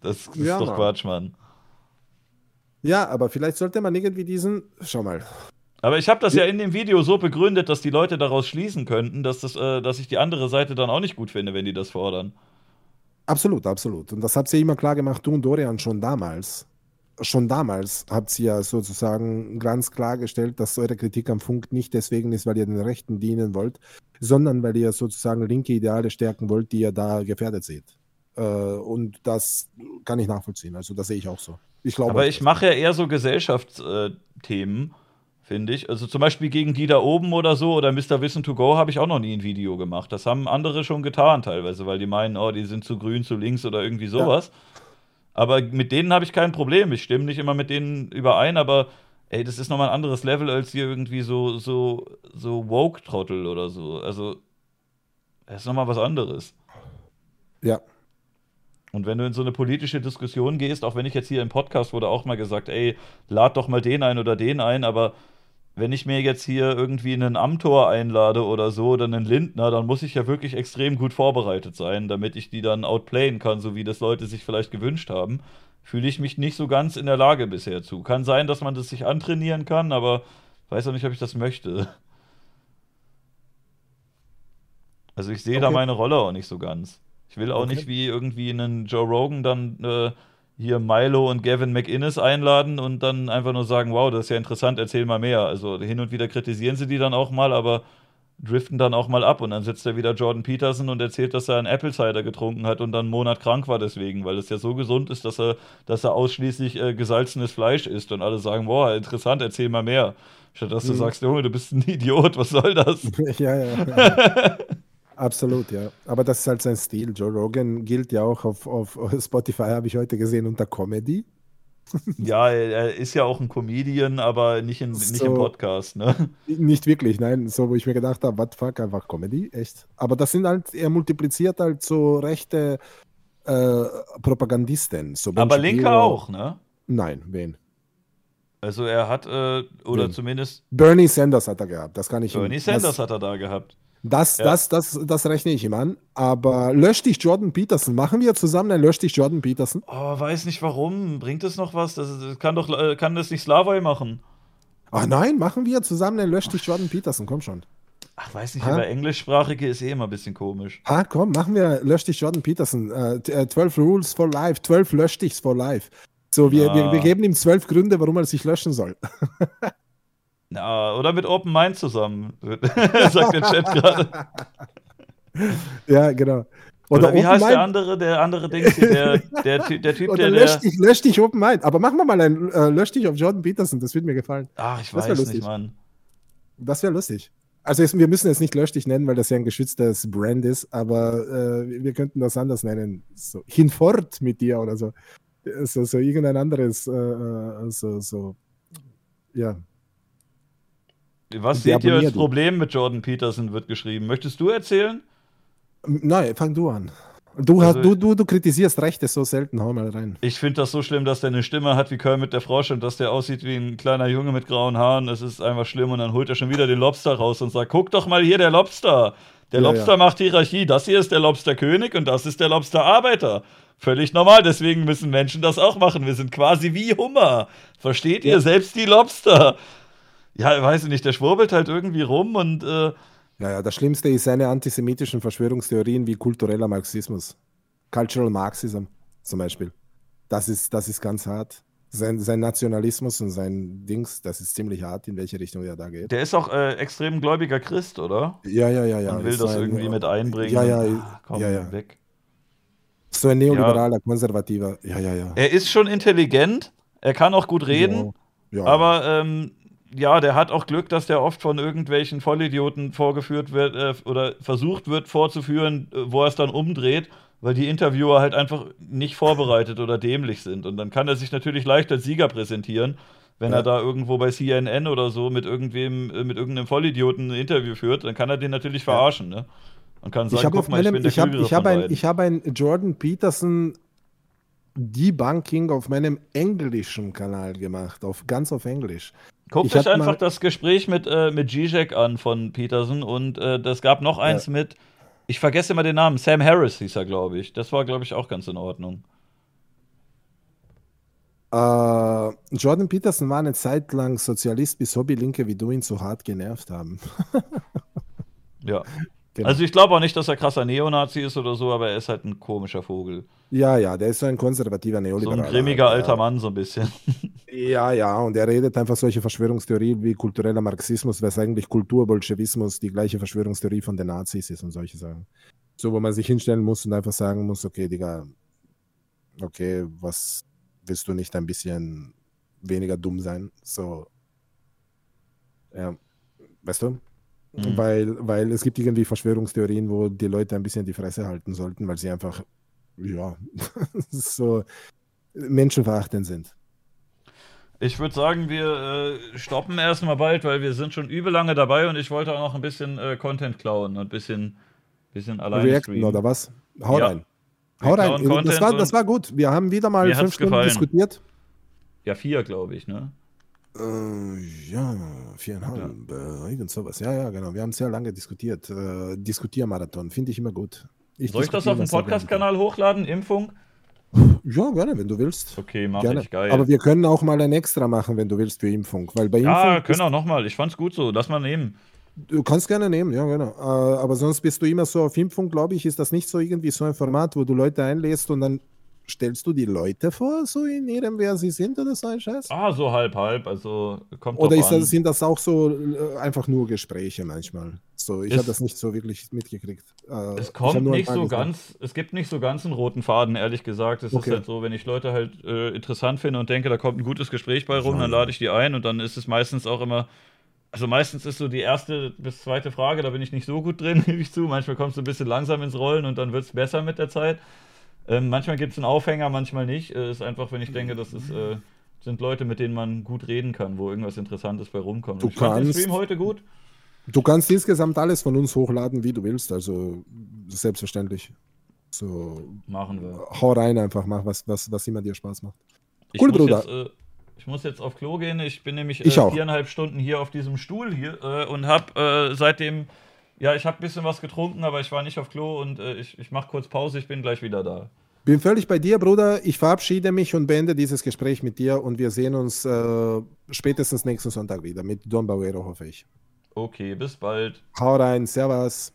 Das, das Ja, ist doch. Quatsch, Mann. Ja, aber vielleicht sollte man irgendwie diesen, schau mal, Aber ich habe das ja in dem Video so begründet, dass die Leute daraus schließen könnten, dass, das, äh, dass ich die andere Seite dann auch nicht gut finde, wenn die das fordern. Absolut, absolut. Und das habt ihr immer klar gemacht, du und Dorian schon damals. Schon damals habt ihr ja sozusagen ganz klargestellt, dass eure Kritik am Funk nicht deswegen ist, weil ihr den Rechten dienen wollt, sondern weil ihr sozusagen linke Ideale stärken wollt, die ihr da gefährdet seht. Äh, und das kann ich nachvollziehen. Also das sehe ich auch so. Ich glaube. Aber ich mache ja eher so Gesellschaftsthemen, finde ich. Also zum Beispiel gegen die da oben oder so oder Mr. Wissen to Go habe ich auch noch nie ein Video gemacht. Das haben andere schon getan teilweise, weil die meinen, oh, die sind zu grün, zu links oder irgendwie sowas. Aber mit denen habe ich kein Problem. Ich stimme nicht immer mit denen überein, aber ey, das ist nochmal ein anderes Level als hier irgendwie so, so, so Woke-Trottel oder so. Also, das ist nochmal was anderes. Ja. Und wenn du in so eine politische Diskussion gehst, auch wenn ich jetzt hier im Podcast wurde auch mal gesagt, ey, lad doch mal den ein oder den ein, aber wenn ich mir jetzt hier irgendwie einen Amtor einlade oder so oder einen Lindner, dann muss ich ja wirklich extrem gut vorbereitet sein, damit ich die dann outplayen kann, so wie das Leute sich vielleicht gewünscht haben. Fühle ich mich nicht so ganz in der Lage bisher zu. Kann sein, dass man das sich antrainieren kann, aber weiß auch nicht, ob ich das möchte. Also ich sehe da Okay. meine Rolle auch nicht so ganz. Ich will auch Okay. nicht wie irgendwie einen Joe Rogan dann äh, hier Milo und Gavin McInnes einladen und dann einfach nur sagen, wow, das ist ja interessant, erzähl mal mehr. Also hin und wieder kritisieren sie die dann auch mal, aber driften dann auch mal ab und dann sitzt da wieder Jordan Peterson und erzählt, dass er einen Apple Cider getrunken hat und dann einen Monat krank war deswegen, weil es ja so gesund ist, dass er, dass er ausschließlich äh, gesalzenes Fleisch isst und alle sagen, boah, interessant, erzähl mal mehr. Statt dass du Mhm. sagst, Junge, du bist ein Idiot, was soll das? ja, ja. ja. Absolut, ja. Aber das ist halt sein Stil. Joe Rogan gilt ja auch auf, auf Spotify, habe ich heute gesehen, unter Comedy. Ja, er ist ja auch ein Comedian, aber nicht, in, nicht im So. Podcast, ne? Nicht wirklich, nein. So, wo ich mir gedacht habe, what fuck, einfach Comedy, echt. Aber das sind halt, er multipliziert halt so rechte äh, Propagandisten. So Aber Linke Shapiro. auch, ne? Nein, wen? Also er hat, äh, oder Wen? zumindest Bernie Sanders hat er gehabt. Das kann ich ihm- Bernie Sanders das, hat er da gehabt. Das, Ja. das, das, das rechne ich ihm an. Aber lösch dich Jordan Peterson. Machen wir zusammen ein Lösch dich Jordan Peterson? Oh, weiß nicht warum. Bringt es noch was? Das, das kann doch, äh, kann das nicht Slavoj machen? Ach nein, machen wir zusammen ein Lösch dich Jordan Peterson. Komm schon. Ach, weiß nicht, Ha? aber englischsprachige ist eh immer ein bisschen komisch. Ah, komm, machen wir Lösch dich Jordan Peterson. Äh, t- äh, 12 Rules for Life, 12 Lösch dichs for Life. So, wir, Ah. wir, wir geben ihm zwölf Gründe, warum er sich löschen soll. Ja, oder mit Open Mind zusammen, sagt der Chat gerade. ja, genau. Oder, wie Open heißt der Mind- andere, der andere Dings, hier, der, der, der Typ, Oder der, lösch der dich, lösch dich Open Mind. Aber machen wir mal ein äh, Lösch dich auf Jordan Peterson, das würde mir gefallen. Ach, ich Das weiß lustig. nicht, Mann. Das wäre lustig. Also es, wir müssen es nicht Lösch dich nennen, weil das ja ein geschütztes Brand ist, aber äh, wir könnten das anders nennen. So, hinfort mit dir oder so. So, so irgendein anderes, äh, äh, so, so, ja. Was seht ihr als. Problem mit Jordan Peterson, wird geschrieben. Möchtest du erzählen? Nein, fang du an. Du, Also- hast, du, du, du kritisierst Rechte so selten, hau mal rein. Ich finde das so schlimm, dass der eine Stimme hat wie Kermit der Frosch und dass der aussieht wie ein kleiner Junge mit grauen Haaren. Es ist einfach schlimm und dann holt er schon wieder den Lobster raus und sagt, guck doch mal hier, der Lobster. Der Ja, Lobster ja. macht Hierarchie. Das hier ist der Lobsterkönig und das ist der Lobsterarbeiter. Völlig normal, deswegen müssen Menschen das auch machen. Wir sind quasi wie Hummer. Versteht ihr? Ja. Selbst die Lobster. Ja, weiß ich nicht, der schwurbelt halt irgendwie rum und äh, Ja, ja, das Schlimmste ist seine antisemitischen Verschwörungstheorien wie kultureller Marxismus. Cultural Marxism zum Beispiel. Das ist, das ist ganz hart. Sein, sein Nationalismus und sein Dings, das ist ziemlich hart, in welche Richtung er da geht. der ist auch äh, extrem gläubiger Christ, oder? Ja, ja, ja, ja. Man will ist das ein- irgendwie mit einbringen. Ja, ja, und, ah, komm, ja, ja. weg. So ein neoliberaler, konservativer. Ja, ja, ja. Er ist schon intelligent, er kann auch gut reden, ja, ja. aber ähm, ja, der hat auch Glück, dass der oft von irgendwelchen Vollidioten vorgeführt wird äh, oder versucht wird vorzuführen, äh, wo er es dann umdreht, weil die Interviewer halt einfach nicht vorbereitet oder dämlich sind. Und dann kann er sich natürlich leicht als Sieger präsentieren, wenn Ja. er da irgendwo bei CNN oder so mit irgendwem, äh, mit irgendeinem Vollidioten ein Interview führt, dann kann er den natürlich verarschen, ne? Und kann sagen, ich habe guck mal, ich meinem, bin der ich habe ich hab ein, ich hab ein Jordan Peterson Debunking auf meinem englischen Kanal gemacht, auf ganz auf Englisch. Guckt euch einfach das Gespräch mit, äh, mit Zizek an von Peterson und äh, das gab noch eins mit, ich vergesse immer den Namen, Sam Harris hieß er, glaube ich. Das war, glaube ich, auch ganz in Ordnung. Äh, Jordan Peterson war eine Zeit lang Sozialist, bis Hobbylinke wie du ihn so hart genervt haben. Ja. Genau. Also ich glaube auch nicht, dass er krasser Neonazi ist oder so, aber er ist halt ein komischer Vogel. Ja, ja, der ist so ein konservativer So Neoliberaler. ein grimmiger ja. alter Mann, so ein bisschen. Ja, ja, und er redet einfach solche Verschwörungstheorien wie kultureller Marxismus, was eigentlich Kulturbolschewismus die gleiche Verschwörungstheorie von den Nazis ist und solche Sachen. So, wo man sich hinstellen muss und einfach sagen muss, okay, Digga, okay, was willst du nicht ein bisschen weniger dumm sein? So, ja, weißt du? Mhm. Weil, weil es gibt irgendwie Verschwörungstheorien, wo die Leute ein bisschen die Fresse halten sollten, weil sie einfach, ja, so menschenverachtend sind. Ich würde sagen, wir äh, stoppen erstmal bald, weil wir sind schon übel lange dabei und ich wollte auch noch ein bisschen äh, Content klauen und ein bisschen, bisschen alleine Reacten streamen. oder was? Hau Ja. rein. Hau rein. Das war, das war gut. Wir haben wieder mal fünf Stunden gefallen. diskutiert. Ja, vier, glaube ich, ne? Äh, ja, viereinhalb, äh, irgend sowas. Ja, ja, genau. Wir haben sehr lange diskutiert. Äh, Diskutiermarathon, finde ich immer gut. Soll ich das auf dem. Podcast-Kanal hochladen? Impfung? Ja, gerne, wenn du willst. Okay, mach Gerne. ich, geil. Aber wir können auch mal ein Extra machen, wenn du willst, für Impfung. Weil bei ja, Impfung können auch nochmal. Ich fand's gut so. Lass mal nehmen. Du kannst gerne nehmen, ja, genau. Äh, aber sonst bist du immer so auf Impfung, glaube ich, ist das nicht so irgendwie so ein Format, wo du Leute einlädst und dann stellst du die Leute vor, so in ihrem, wer sie sind oder so ein Scheiß? Ah, so halb, halb. Also kommt Oder ist das, sind das auch so äh, einfach nur Gespräche manchmal? So, ich habe das nicht so wirklich mitgekriegt. Äh, Es kommt nicht so ganz, es gibt nicht so ganz einen roten Faden, ehrlich gesagt. Es Okay. ist halt so, wenn ich Leute halt äh, interessant finde und denke, da kommt ein gutes Gespräch bei rum, Ja, dann lade ich die ein und dann ist es meistens auch immer, also meistens ist so die erste bis zweite Frage, da bin ich nicht so gut drin, gebe ich zu. Manchmal kommst du ein bisschen langsam ins Rollen und dann wird es besser mit der Zeit. Ähm, manchmal gibt es einen Aufhänger, manchmal nicht. Äh, ist einfach, wenn ich denke, das ist, äh, sind Leute, mit denen man gut reden kann, wo irgendwas Interessantes bei rumkommt. Du ich fand den kannst- Stream heute gut. Du kannst insgesamt alles von uns hochladen, wie du willst, also selbstverständlich. So, Machen wir. hau rein einfach, mach was, was, was immer dir Spaß macht. Ich Cool, Bruder. Jetzt, äh, ich muss jetzt auf Klo gehen. Ich bin nämlich Ich äh, viereinhalb Stunden hier auf diesem Stuhl hier äh, und habe äh, seitdem, ja, ich habe ein bisschen was getrunken, aber ich war nicht auf Klo und äh, ich, ich mache kurz Pause. Ich bin gleich wieder da. Bin völlig bei dir, Bruder. Ich verabschiede mich und beende dieses Gespräch mit dir und wir sehen uns äh, spätestens nächsten Sonntag wieder mit Don Bauero, hoffe ich. Okay, bis bald. Hau rein, Servus.